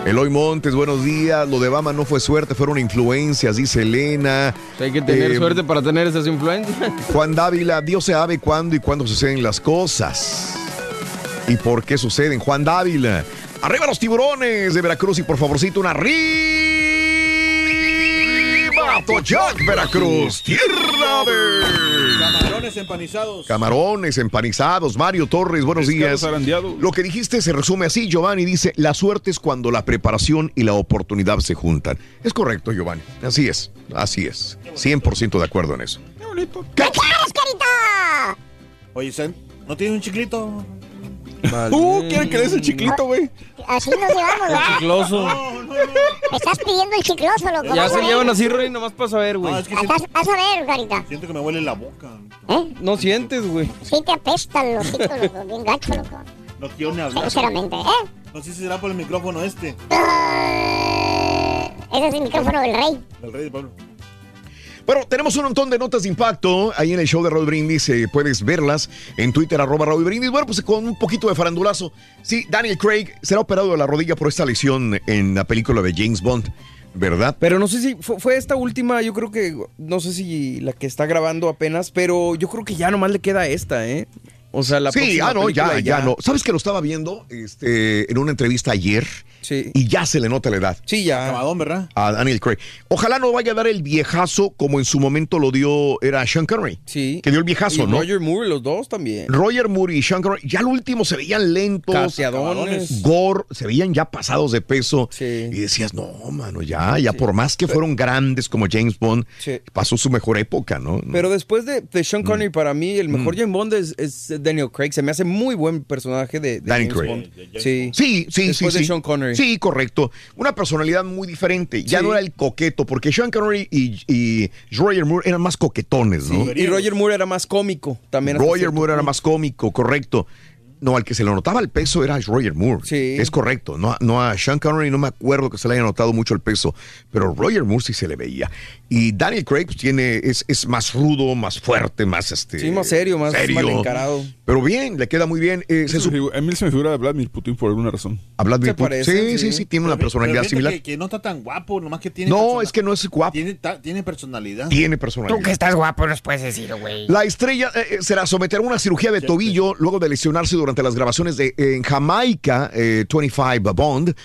Eloy Montes, buenos días. Lo de Bama no fue suerte, fueron influencias, dice Elena. Hay que tener Eh, suerte para tener esas influencias. Juan Dávila, Dios sabe cuándo y cuándo suceden las cosas. ¿Y por qué suceden? Juan Dávila. Arriba los tiburones de Veracruz y por favorcito una arriba Toyac, Veracruz, tierra de Camarones empanizados. camarones empanizados. Mario Torres, buenos días. Lo que dijiste se resume así, Giovanni dice, la suerte es cuando la preparación y la oportunidad se juntan. Es correcto, Giovanni. Así es, así es. 100% de acuerdo en eso. ¿Qué quieres, carita? Oye, Sen, ¿no tiene un chiclito? Uh, quiere que le des el chiclito, güey. Así nos llevamos, ¿verdad? Chicloso. Me estás pidiendo el chicloso, loco. Ya se llevan así, Rey, nomás para saber, güey. Vas, vas a ver, carita. Siento que me huele la boca. ¿Eh? No sientes, güey. Sí te apestan los hijos, loco. Bien gacho, loco. No quiero ni hablar. Sinceramente, ¿eh? No sé si será por el micrófono este. Ese es el micrófono del rey. Del rey de Pablo. Bueno, tenemos un montón de notas de impacto ahí en el show de Raúl Brindis. eh, puedes verlas en Twitter, arroba Raúl Brindis. Bueno, pues con un poquito de farandulazo. Sí, Daniel Craig será operado de la rodilla por esta lesión en la película de James Bond, ¿verdad? Pero no sé si fue, fue esta última, yo creo que, no sé si la que está grabando apenas, pero yo creo que ya nomás le queda esta, ¿eh? O sea, la sí, ah, no, ya, ya, no. ¿Sabes que lo estaba viendo este, en una entrevista ayer? Sí. Y ya se le nota la edad. Sí, ya. Acabadón, ¿verdad? A Daniel Craig. Ojalá no vaya a dar el viejazo como en su momento lo dio, era Sean Connery. Sí. Que dio el viejazo, Y ¿no? Roger Moore, los dos también. Roger Moore y Sean Connery, ya al último se veían lentos. Cateadones. Gore, se veían ya pasados de peso. Y decías, no, mano, ya, ya por más que fueron grandes como James Bond, Sí. pasó su mejor época, ¿no? Pero después de, de Mm. Sean Connery, para mí, el mejor James Bond es, es Daniel Craig. Se me hace muy buen personaje de, de Daniel Craig. Bond. Sí, Sí, sí, Después sí. de sí. Sean Connery. Sí, correcto. Una personalidad muy diferente. Ya Sí. no era el coqueto, porque Sean Connery y, y Roger Moore eran más coquetones, ¿no? Y Roger Moore era más cómico también. Roger Moore era más cómico, correcto. No, al que se le notaba el peso era Roger Moore. Sí. Es correcto. No, no a Sean Connery no me acuerdo que se le haya notado mucho el peso, pero Roger Moore sí se le veía. Y Daniel Craig pues, tiene, es, es más rudo, más fuerte, más este. Sí, más serio, más mal encarado. Pero bien, le queda muy bien. Eh, se a mí se me figura a Vladimir Putin por alguna razón. a Vladimir Putin. parecen, sí, sí, sí. sí, tiene una personalidad similar. Que, que no está tan guapo, nomás que tiene. No, persona- es que no es guapo. Tiene, ta- tiene personalidad. Tiene personalidad. Tú que estás guapo nos puedes decir, güey. La estrella eh, eh, será someter a una cirugía de tobillo luego de lesionarse durante las grabaciones de en Jamaica, eh, 25 Bond,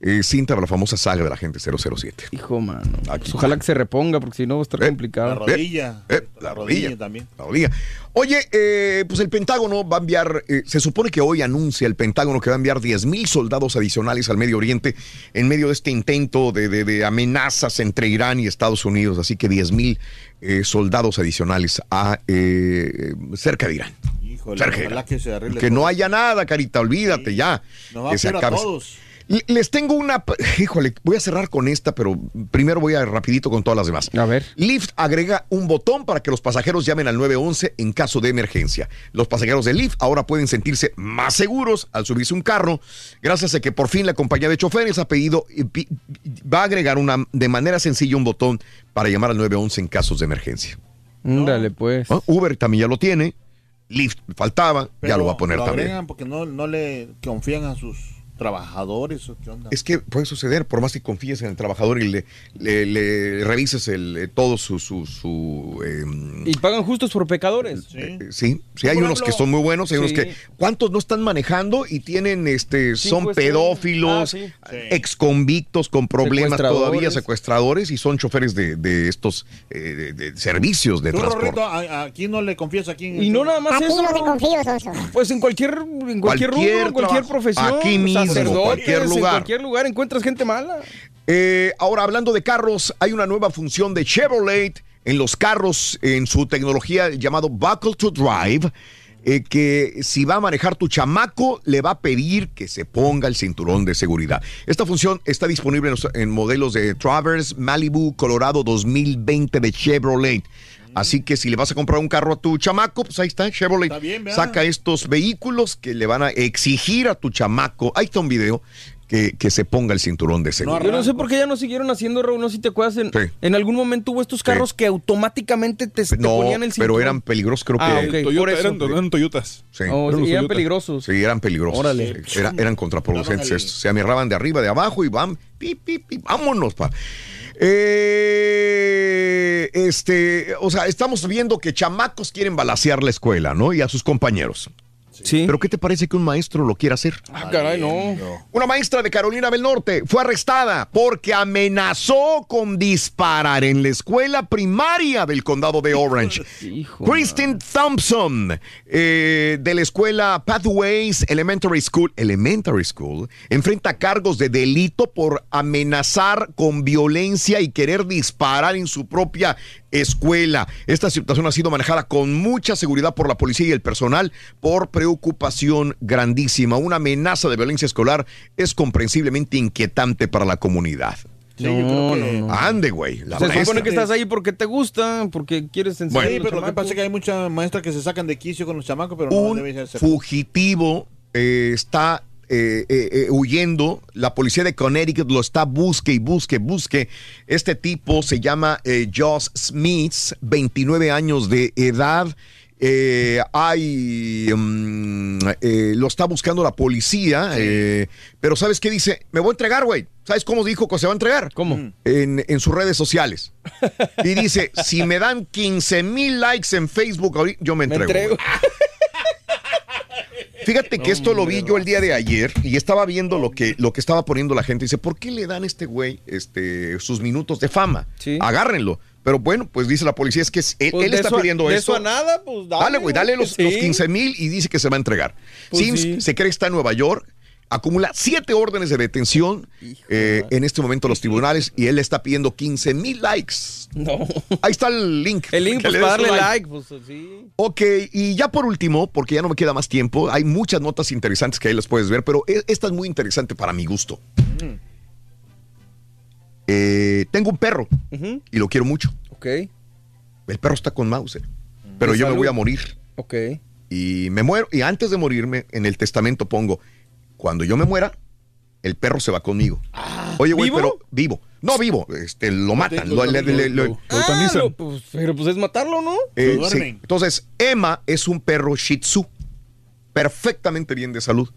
eh, cinta de la famosa saga de la gente 007. Hijo, mano. Pues ojalá que se reponga, porque si no va a estar La complicado. rodilla. Eh, la, la rodilla, rodilla. también. La rodilla. Oye, eh, pues el Pentágono va a enviar, eh, se supone que hoy anuncia el Pentágono que va a enviar 10 mil soldados adicionales al Medio Oriente en medio de este intento de, de- de amenazas entre Irán y Estados Unidos. Así que 10 mil eh, soldados adicionales a eh, cerca de Irán. Híjole, que se. Que no haya nada, carita, olvídate ya. Nos va que a se a todos. Le- Les tengo una, híjole, voy a cerrar con esta, pero primero voy a rapidito con todas las demás. A ver. Lyft agrega un botón para que los pasajeros llamen al 911 en caso de emergencia. Los pasajeros de Lyft ahora pueden sentirse más seguros al subirse un carro, gracias a que por fin la compañía de choferes ha pedido, pi- va a agregar una, de manera sencilla un botón para llamar al 911 en casos de emergencia. Dale, pues. ¿Ah? Uber también ya lo tiene, Lyft faltaba, ya Pero lo va a poner lo también. porque no, no le confían a sus trabajadores o qué onda. Es que puede suceder, por más que confíes en el trabajador y le, le- le revises el, eh, todo su... su, su, em, Y pagan justos por pecadores. Eh, Sí, sí, hay unos que son muy buenos, hay unos sí. que ¿cuántos no están manejando y tienen este son estrellas. pedófilos, Ah, sí. ex convictos con problemas Secuestradores. todavía, secuestradores y son choferes de, de estos eh, de, de servicios de transporte. Rorrito, ¿a, a quién no le confías? ¿A quién? Y no nada más A eso. no te confío, Sonso. Pues en cualquier, en cualquier, Cualquier rubro, en cualquier profesión. Aquí mismo, sacerdotes, cualquier En lugar. cualquier lugar encuentras gente mala. Eh, ahora hablando de carros, hay una nueva función de Chevrolet en los carros en su tecnología llamado Buckle to Drive. eh, que si va a manejar tu chamaco, le va a pedir que se ponga el cinturón de seguridad. Esta función está disponible en, los- en modelos de Traverse, Malibu, Colorado 2020 de Chevrolet. Así que si le vas a comprar un carro a tu chamaco, pues ahí está, Chevrolet. Está bien, ¿verdad? saca estos vehículos que le van a exigir a tu chamaco. Ahí está un video. que, que se ponga el cinturón de seguridad. Yo no sé por qué ya no siguieron haciendo, Raúl, no sé si te acuerdas. En, en algún momento hubo estos carros que automáticamente te, te No, ponían el cinturón. pero eran peligrosos, creo Ah, que. ok, Toyota, por eso. eran, eran Toyotas. Sí. Oh, Eran Toyota. peligrosos. Sí, eran peligrosos. Órale. Sí, era- eran contraproducentes estos. Se amarraban de arriba, de abajo y van, pi, pi, pi, vámonos, pa. Eh, este, o sea, estamos viendo que chamacos quieren balasear la escuela, ¿no? Y a sus compañeros. Sí. Pero ¿qué te parece que un maestro lo quiera hacer? Ah, caray, no. Una maestra de Carolina del Norte fue arrestada porque amenazó con disparar en la escuela primaria del condado de Orange. Kristen Thompson, eh, de la escuela Pathways Elementary School, Elementary School, enfrenta cargos de delito por amenazar con violencia y querer disparar en su propia escuela. Esta situación ha sido manejada con mucha seguridad por la policía y el personal por preocupación grandísima. Una amenaza de violencia escolar es comprensiblemente inquietante para la comunidad. No, no, no. Ande, güey. la Se maestra. supone que estás ahí porque te gusta, porque quieres enseñar. Sí, pero lo que chamacos. pasa es que hay muchas maestras que se sacan de quicio con los chamacos, pero no un debe ser. fugitivo eh, está eh, eh, eh, huyendo. La policía de Connecticut lo está busque y busque, busque. Este tipo se llama eh, Josh Smith, 29 años de edad. Eh, hay mm, eh, lo está buscando la policía, eh, pero ¿sabes qué dice? Me voy a entregar, güey. ¿Sabes cómo dijo que se va a entregar? ¿Cómo? En, en sus redes sociales. Y dice, si me dan 15 mil likes en Facebook, ahorita, yo me Me entrego. Fíjate que esto lo vi yo el día de ayer y estaba viendo lo que, lo que estaba poniendo la gente. Dice, ¿por qué le dan a este güey este, sus minutos de fama? Agárrenlo. Pero bueno, pues dice la policía, es que él, Pues él está eso pidiendo de esto. eso a nada, pues dale, Dale, güey, dale los, Sí. los 15 mil y dice que se va a entregar. Pues Sims sí. se cree que está en Nueva York, acumula siete órdenes de detención eh, en este momento los tribunales y él está pidiendo 15 mil likes. No. Ahí está el link. El link, pues le para darle su like, pues sí. Ok, y ya por último, porque ya no me queda más tiempo, hay muchas notas interesantes que ahí las puedes ver, pero e- esta es muy interesante para mi gusto. Eh, tengo un perro y lo quiero mucho. Ok, El perro está con Mauser, pero De yo me voy a morir ok. y me muero. Y antes de morirme, en el testamento pongo, cuando yo me muera, el perro se va conmigo. Oye, güey, ¿vivo? pero vivo. No vivo, este, lo matan. lo- le- le- le- Ah, lo- pues, pero pues es matarlo, ¿no? Eh, sí. Entonces, Emma es un perro Shih Tzu, perfectamente bien de salud.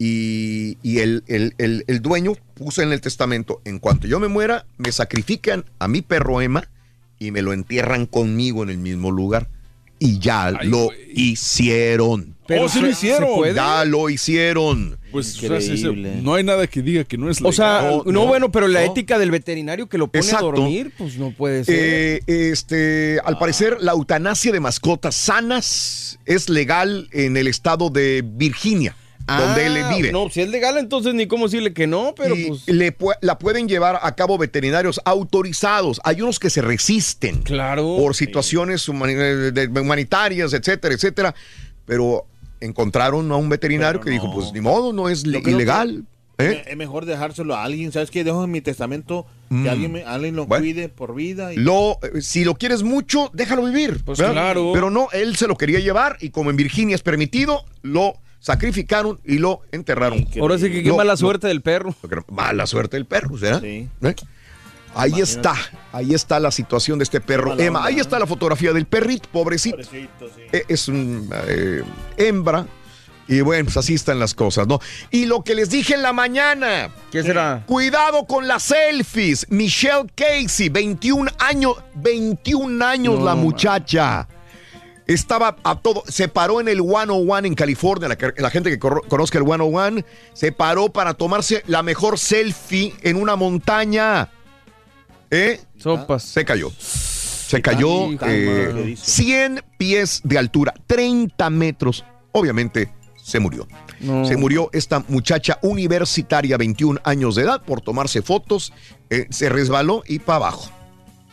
Y, y el, el- el- el dueño puso en el testamento, en cuanto yo me muera, me sacrifican a mi perro Emma y me lo entierran conmigo en el mismo lugar. Y ya lo hicieron. Pero Oh, sí lo hicieron. Ya lo hicieron. Pues o sea, no hay nada que diga que no es O sea, legal. no, bueno, pero la ética del veterinario que lo pone Exacto. a dormir, pues no puede ser. Eh, este, al parecer, la eutanasia de mascotas sanas es legal en el estado de Virginia, donde él Ah, vive. No, si es legal, entonces ni cómo decirle que no, pero Y pues. le pu- la pueden llevar a cabo veterinarios autorizados. Hay unos que se resisten. Claro. Por situaciones eh, humanitarias, etcétera, etcétera. Pero encontraron a un veterinario que dijo, pues ni modo, no es ilegal. ¿eh? Es mejor dejárselo a alguien. ¿Sabes qué? Dejo en mi testamento Mm. que alguien, me- alguien lo Bueno. cuide por vida. Y... Lo, eh, si lo quieres mucho, déjalo vivir. Pues claro. Pero no, él se lo quería llevar y como en Virginia es permitido, lo sacrificaron y lo enterraron. Ahora sí que qué mala lo- suerte del perro. Mala suerte del perro, ¿será? ¿Eh? Ahí está, ahí está la situación de este perro. Mala Emma, onda, ahí está la fotografía del perrito, pobrecito. Eh, Es un eh, hembra. Y bueno, pues así están las cosas, ¿no? Y lo que les dije en la mañana. ¿Qué será? Cuidado con las selfies. Michelle Casey, 21 años, 21 años No, la man. Estaba a todo, se paró en el 101 en California, la, gente que conozca el 101, se paró para tomarse la mejor selfie en una montaña. ¿Eh? Sopas. Se cayó. Se cayó eh, mano. 100 pies de altura, 30 metros. Obviamente se murió. No. Se murió esta muchacha universitaria, 21 años de edad, por tomarse fotos. eh, se resbaló y para abajo.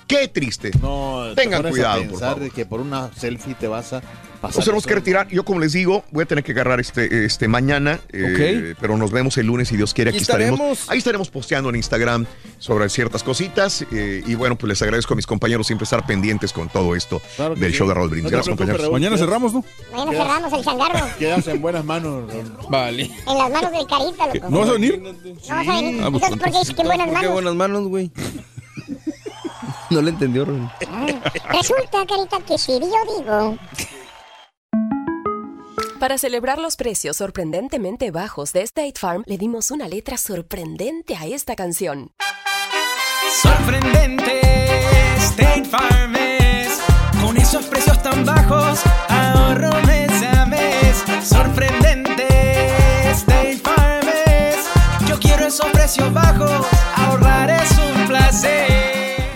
Qué triste. No, te Tengan a cuidado, por pensar favor. de que por una selfie te vas a pasar. Nos tenemos que retirar. Yo, como les digo, voy a tener que agarrar este, este mañana. eh, pero nos vemos el lunes, si Dios quiere. Aquí estaremos. estaremos- Ahí estaremos posteando en Instagram sobre ciertas cositas. eh, y bueno, pues les agradezco a mis compañeros siempre estar pendientes con todo esto Claro del sí. show de Raúl Brindis. No Gracias, compañeros. Raúl. Mañana cerramos, ¿no? Mañana Quedas- cerramos el changarro. Quedas en buenas manos. Raúl. Vale. En las manos del carita, loco. ¿No vas a venir? No vas a venir. Ah, pues, Entonces, ¿por qué dices que en buenas ¿Por qué manos? buenas manos, güey? no le entendió, Raúl. Resulta, carita, que si yo digo... Para celebrar los precios sorprendentemente bajos de State Farm, le dimos una letra sorprendente a esta canción. Sorprendente, State Farm es. Con esos precios tan bajos, ahorro mes a mes. Sorprendente, State Farm es. Yo quiero esos precios bajos,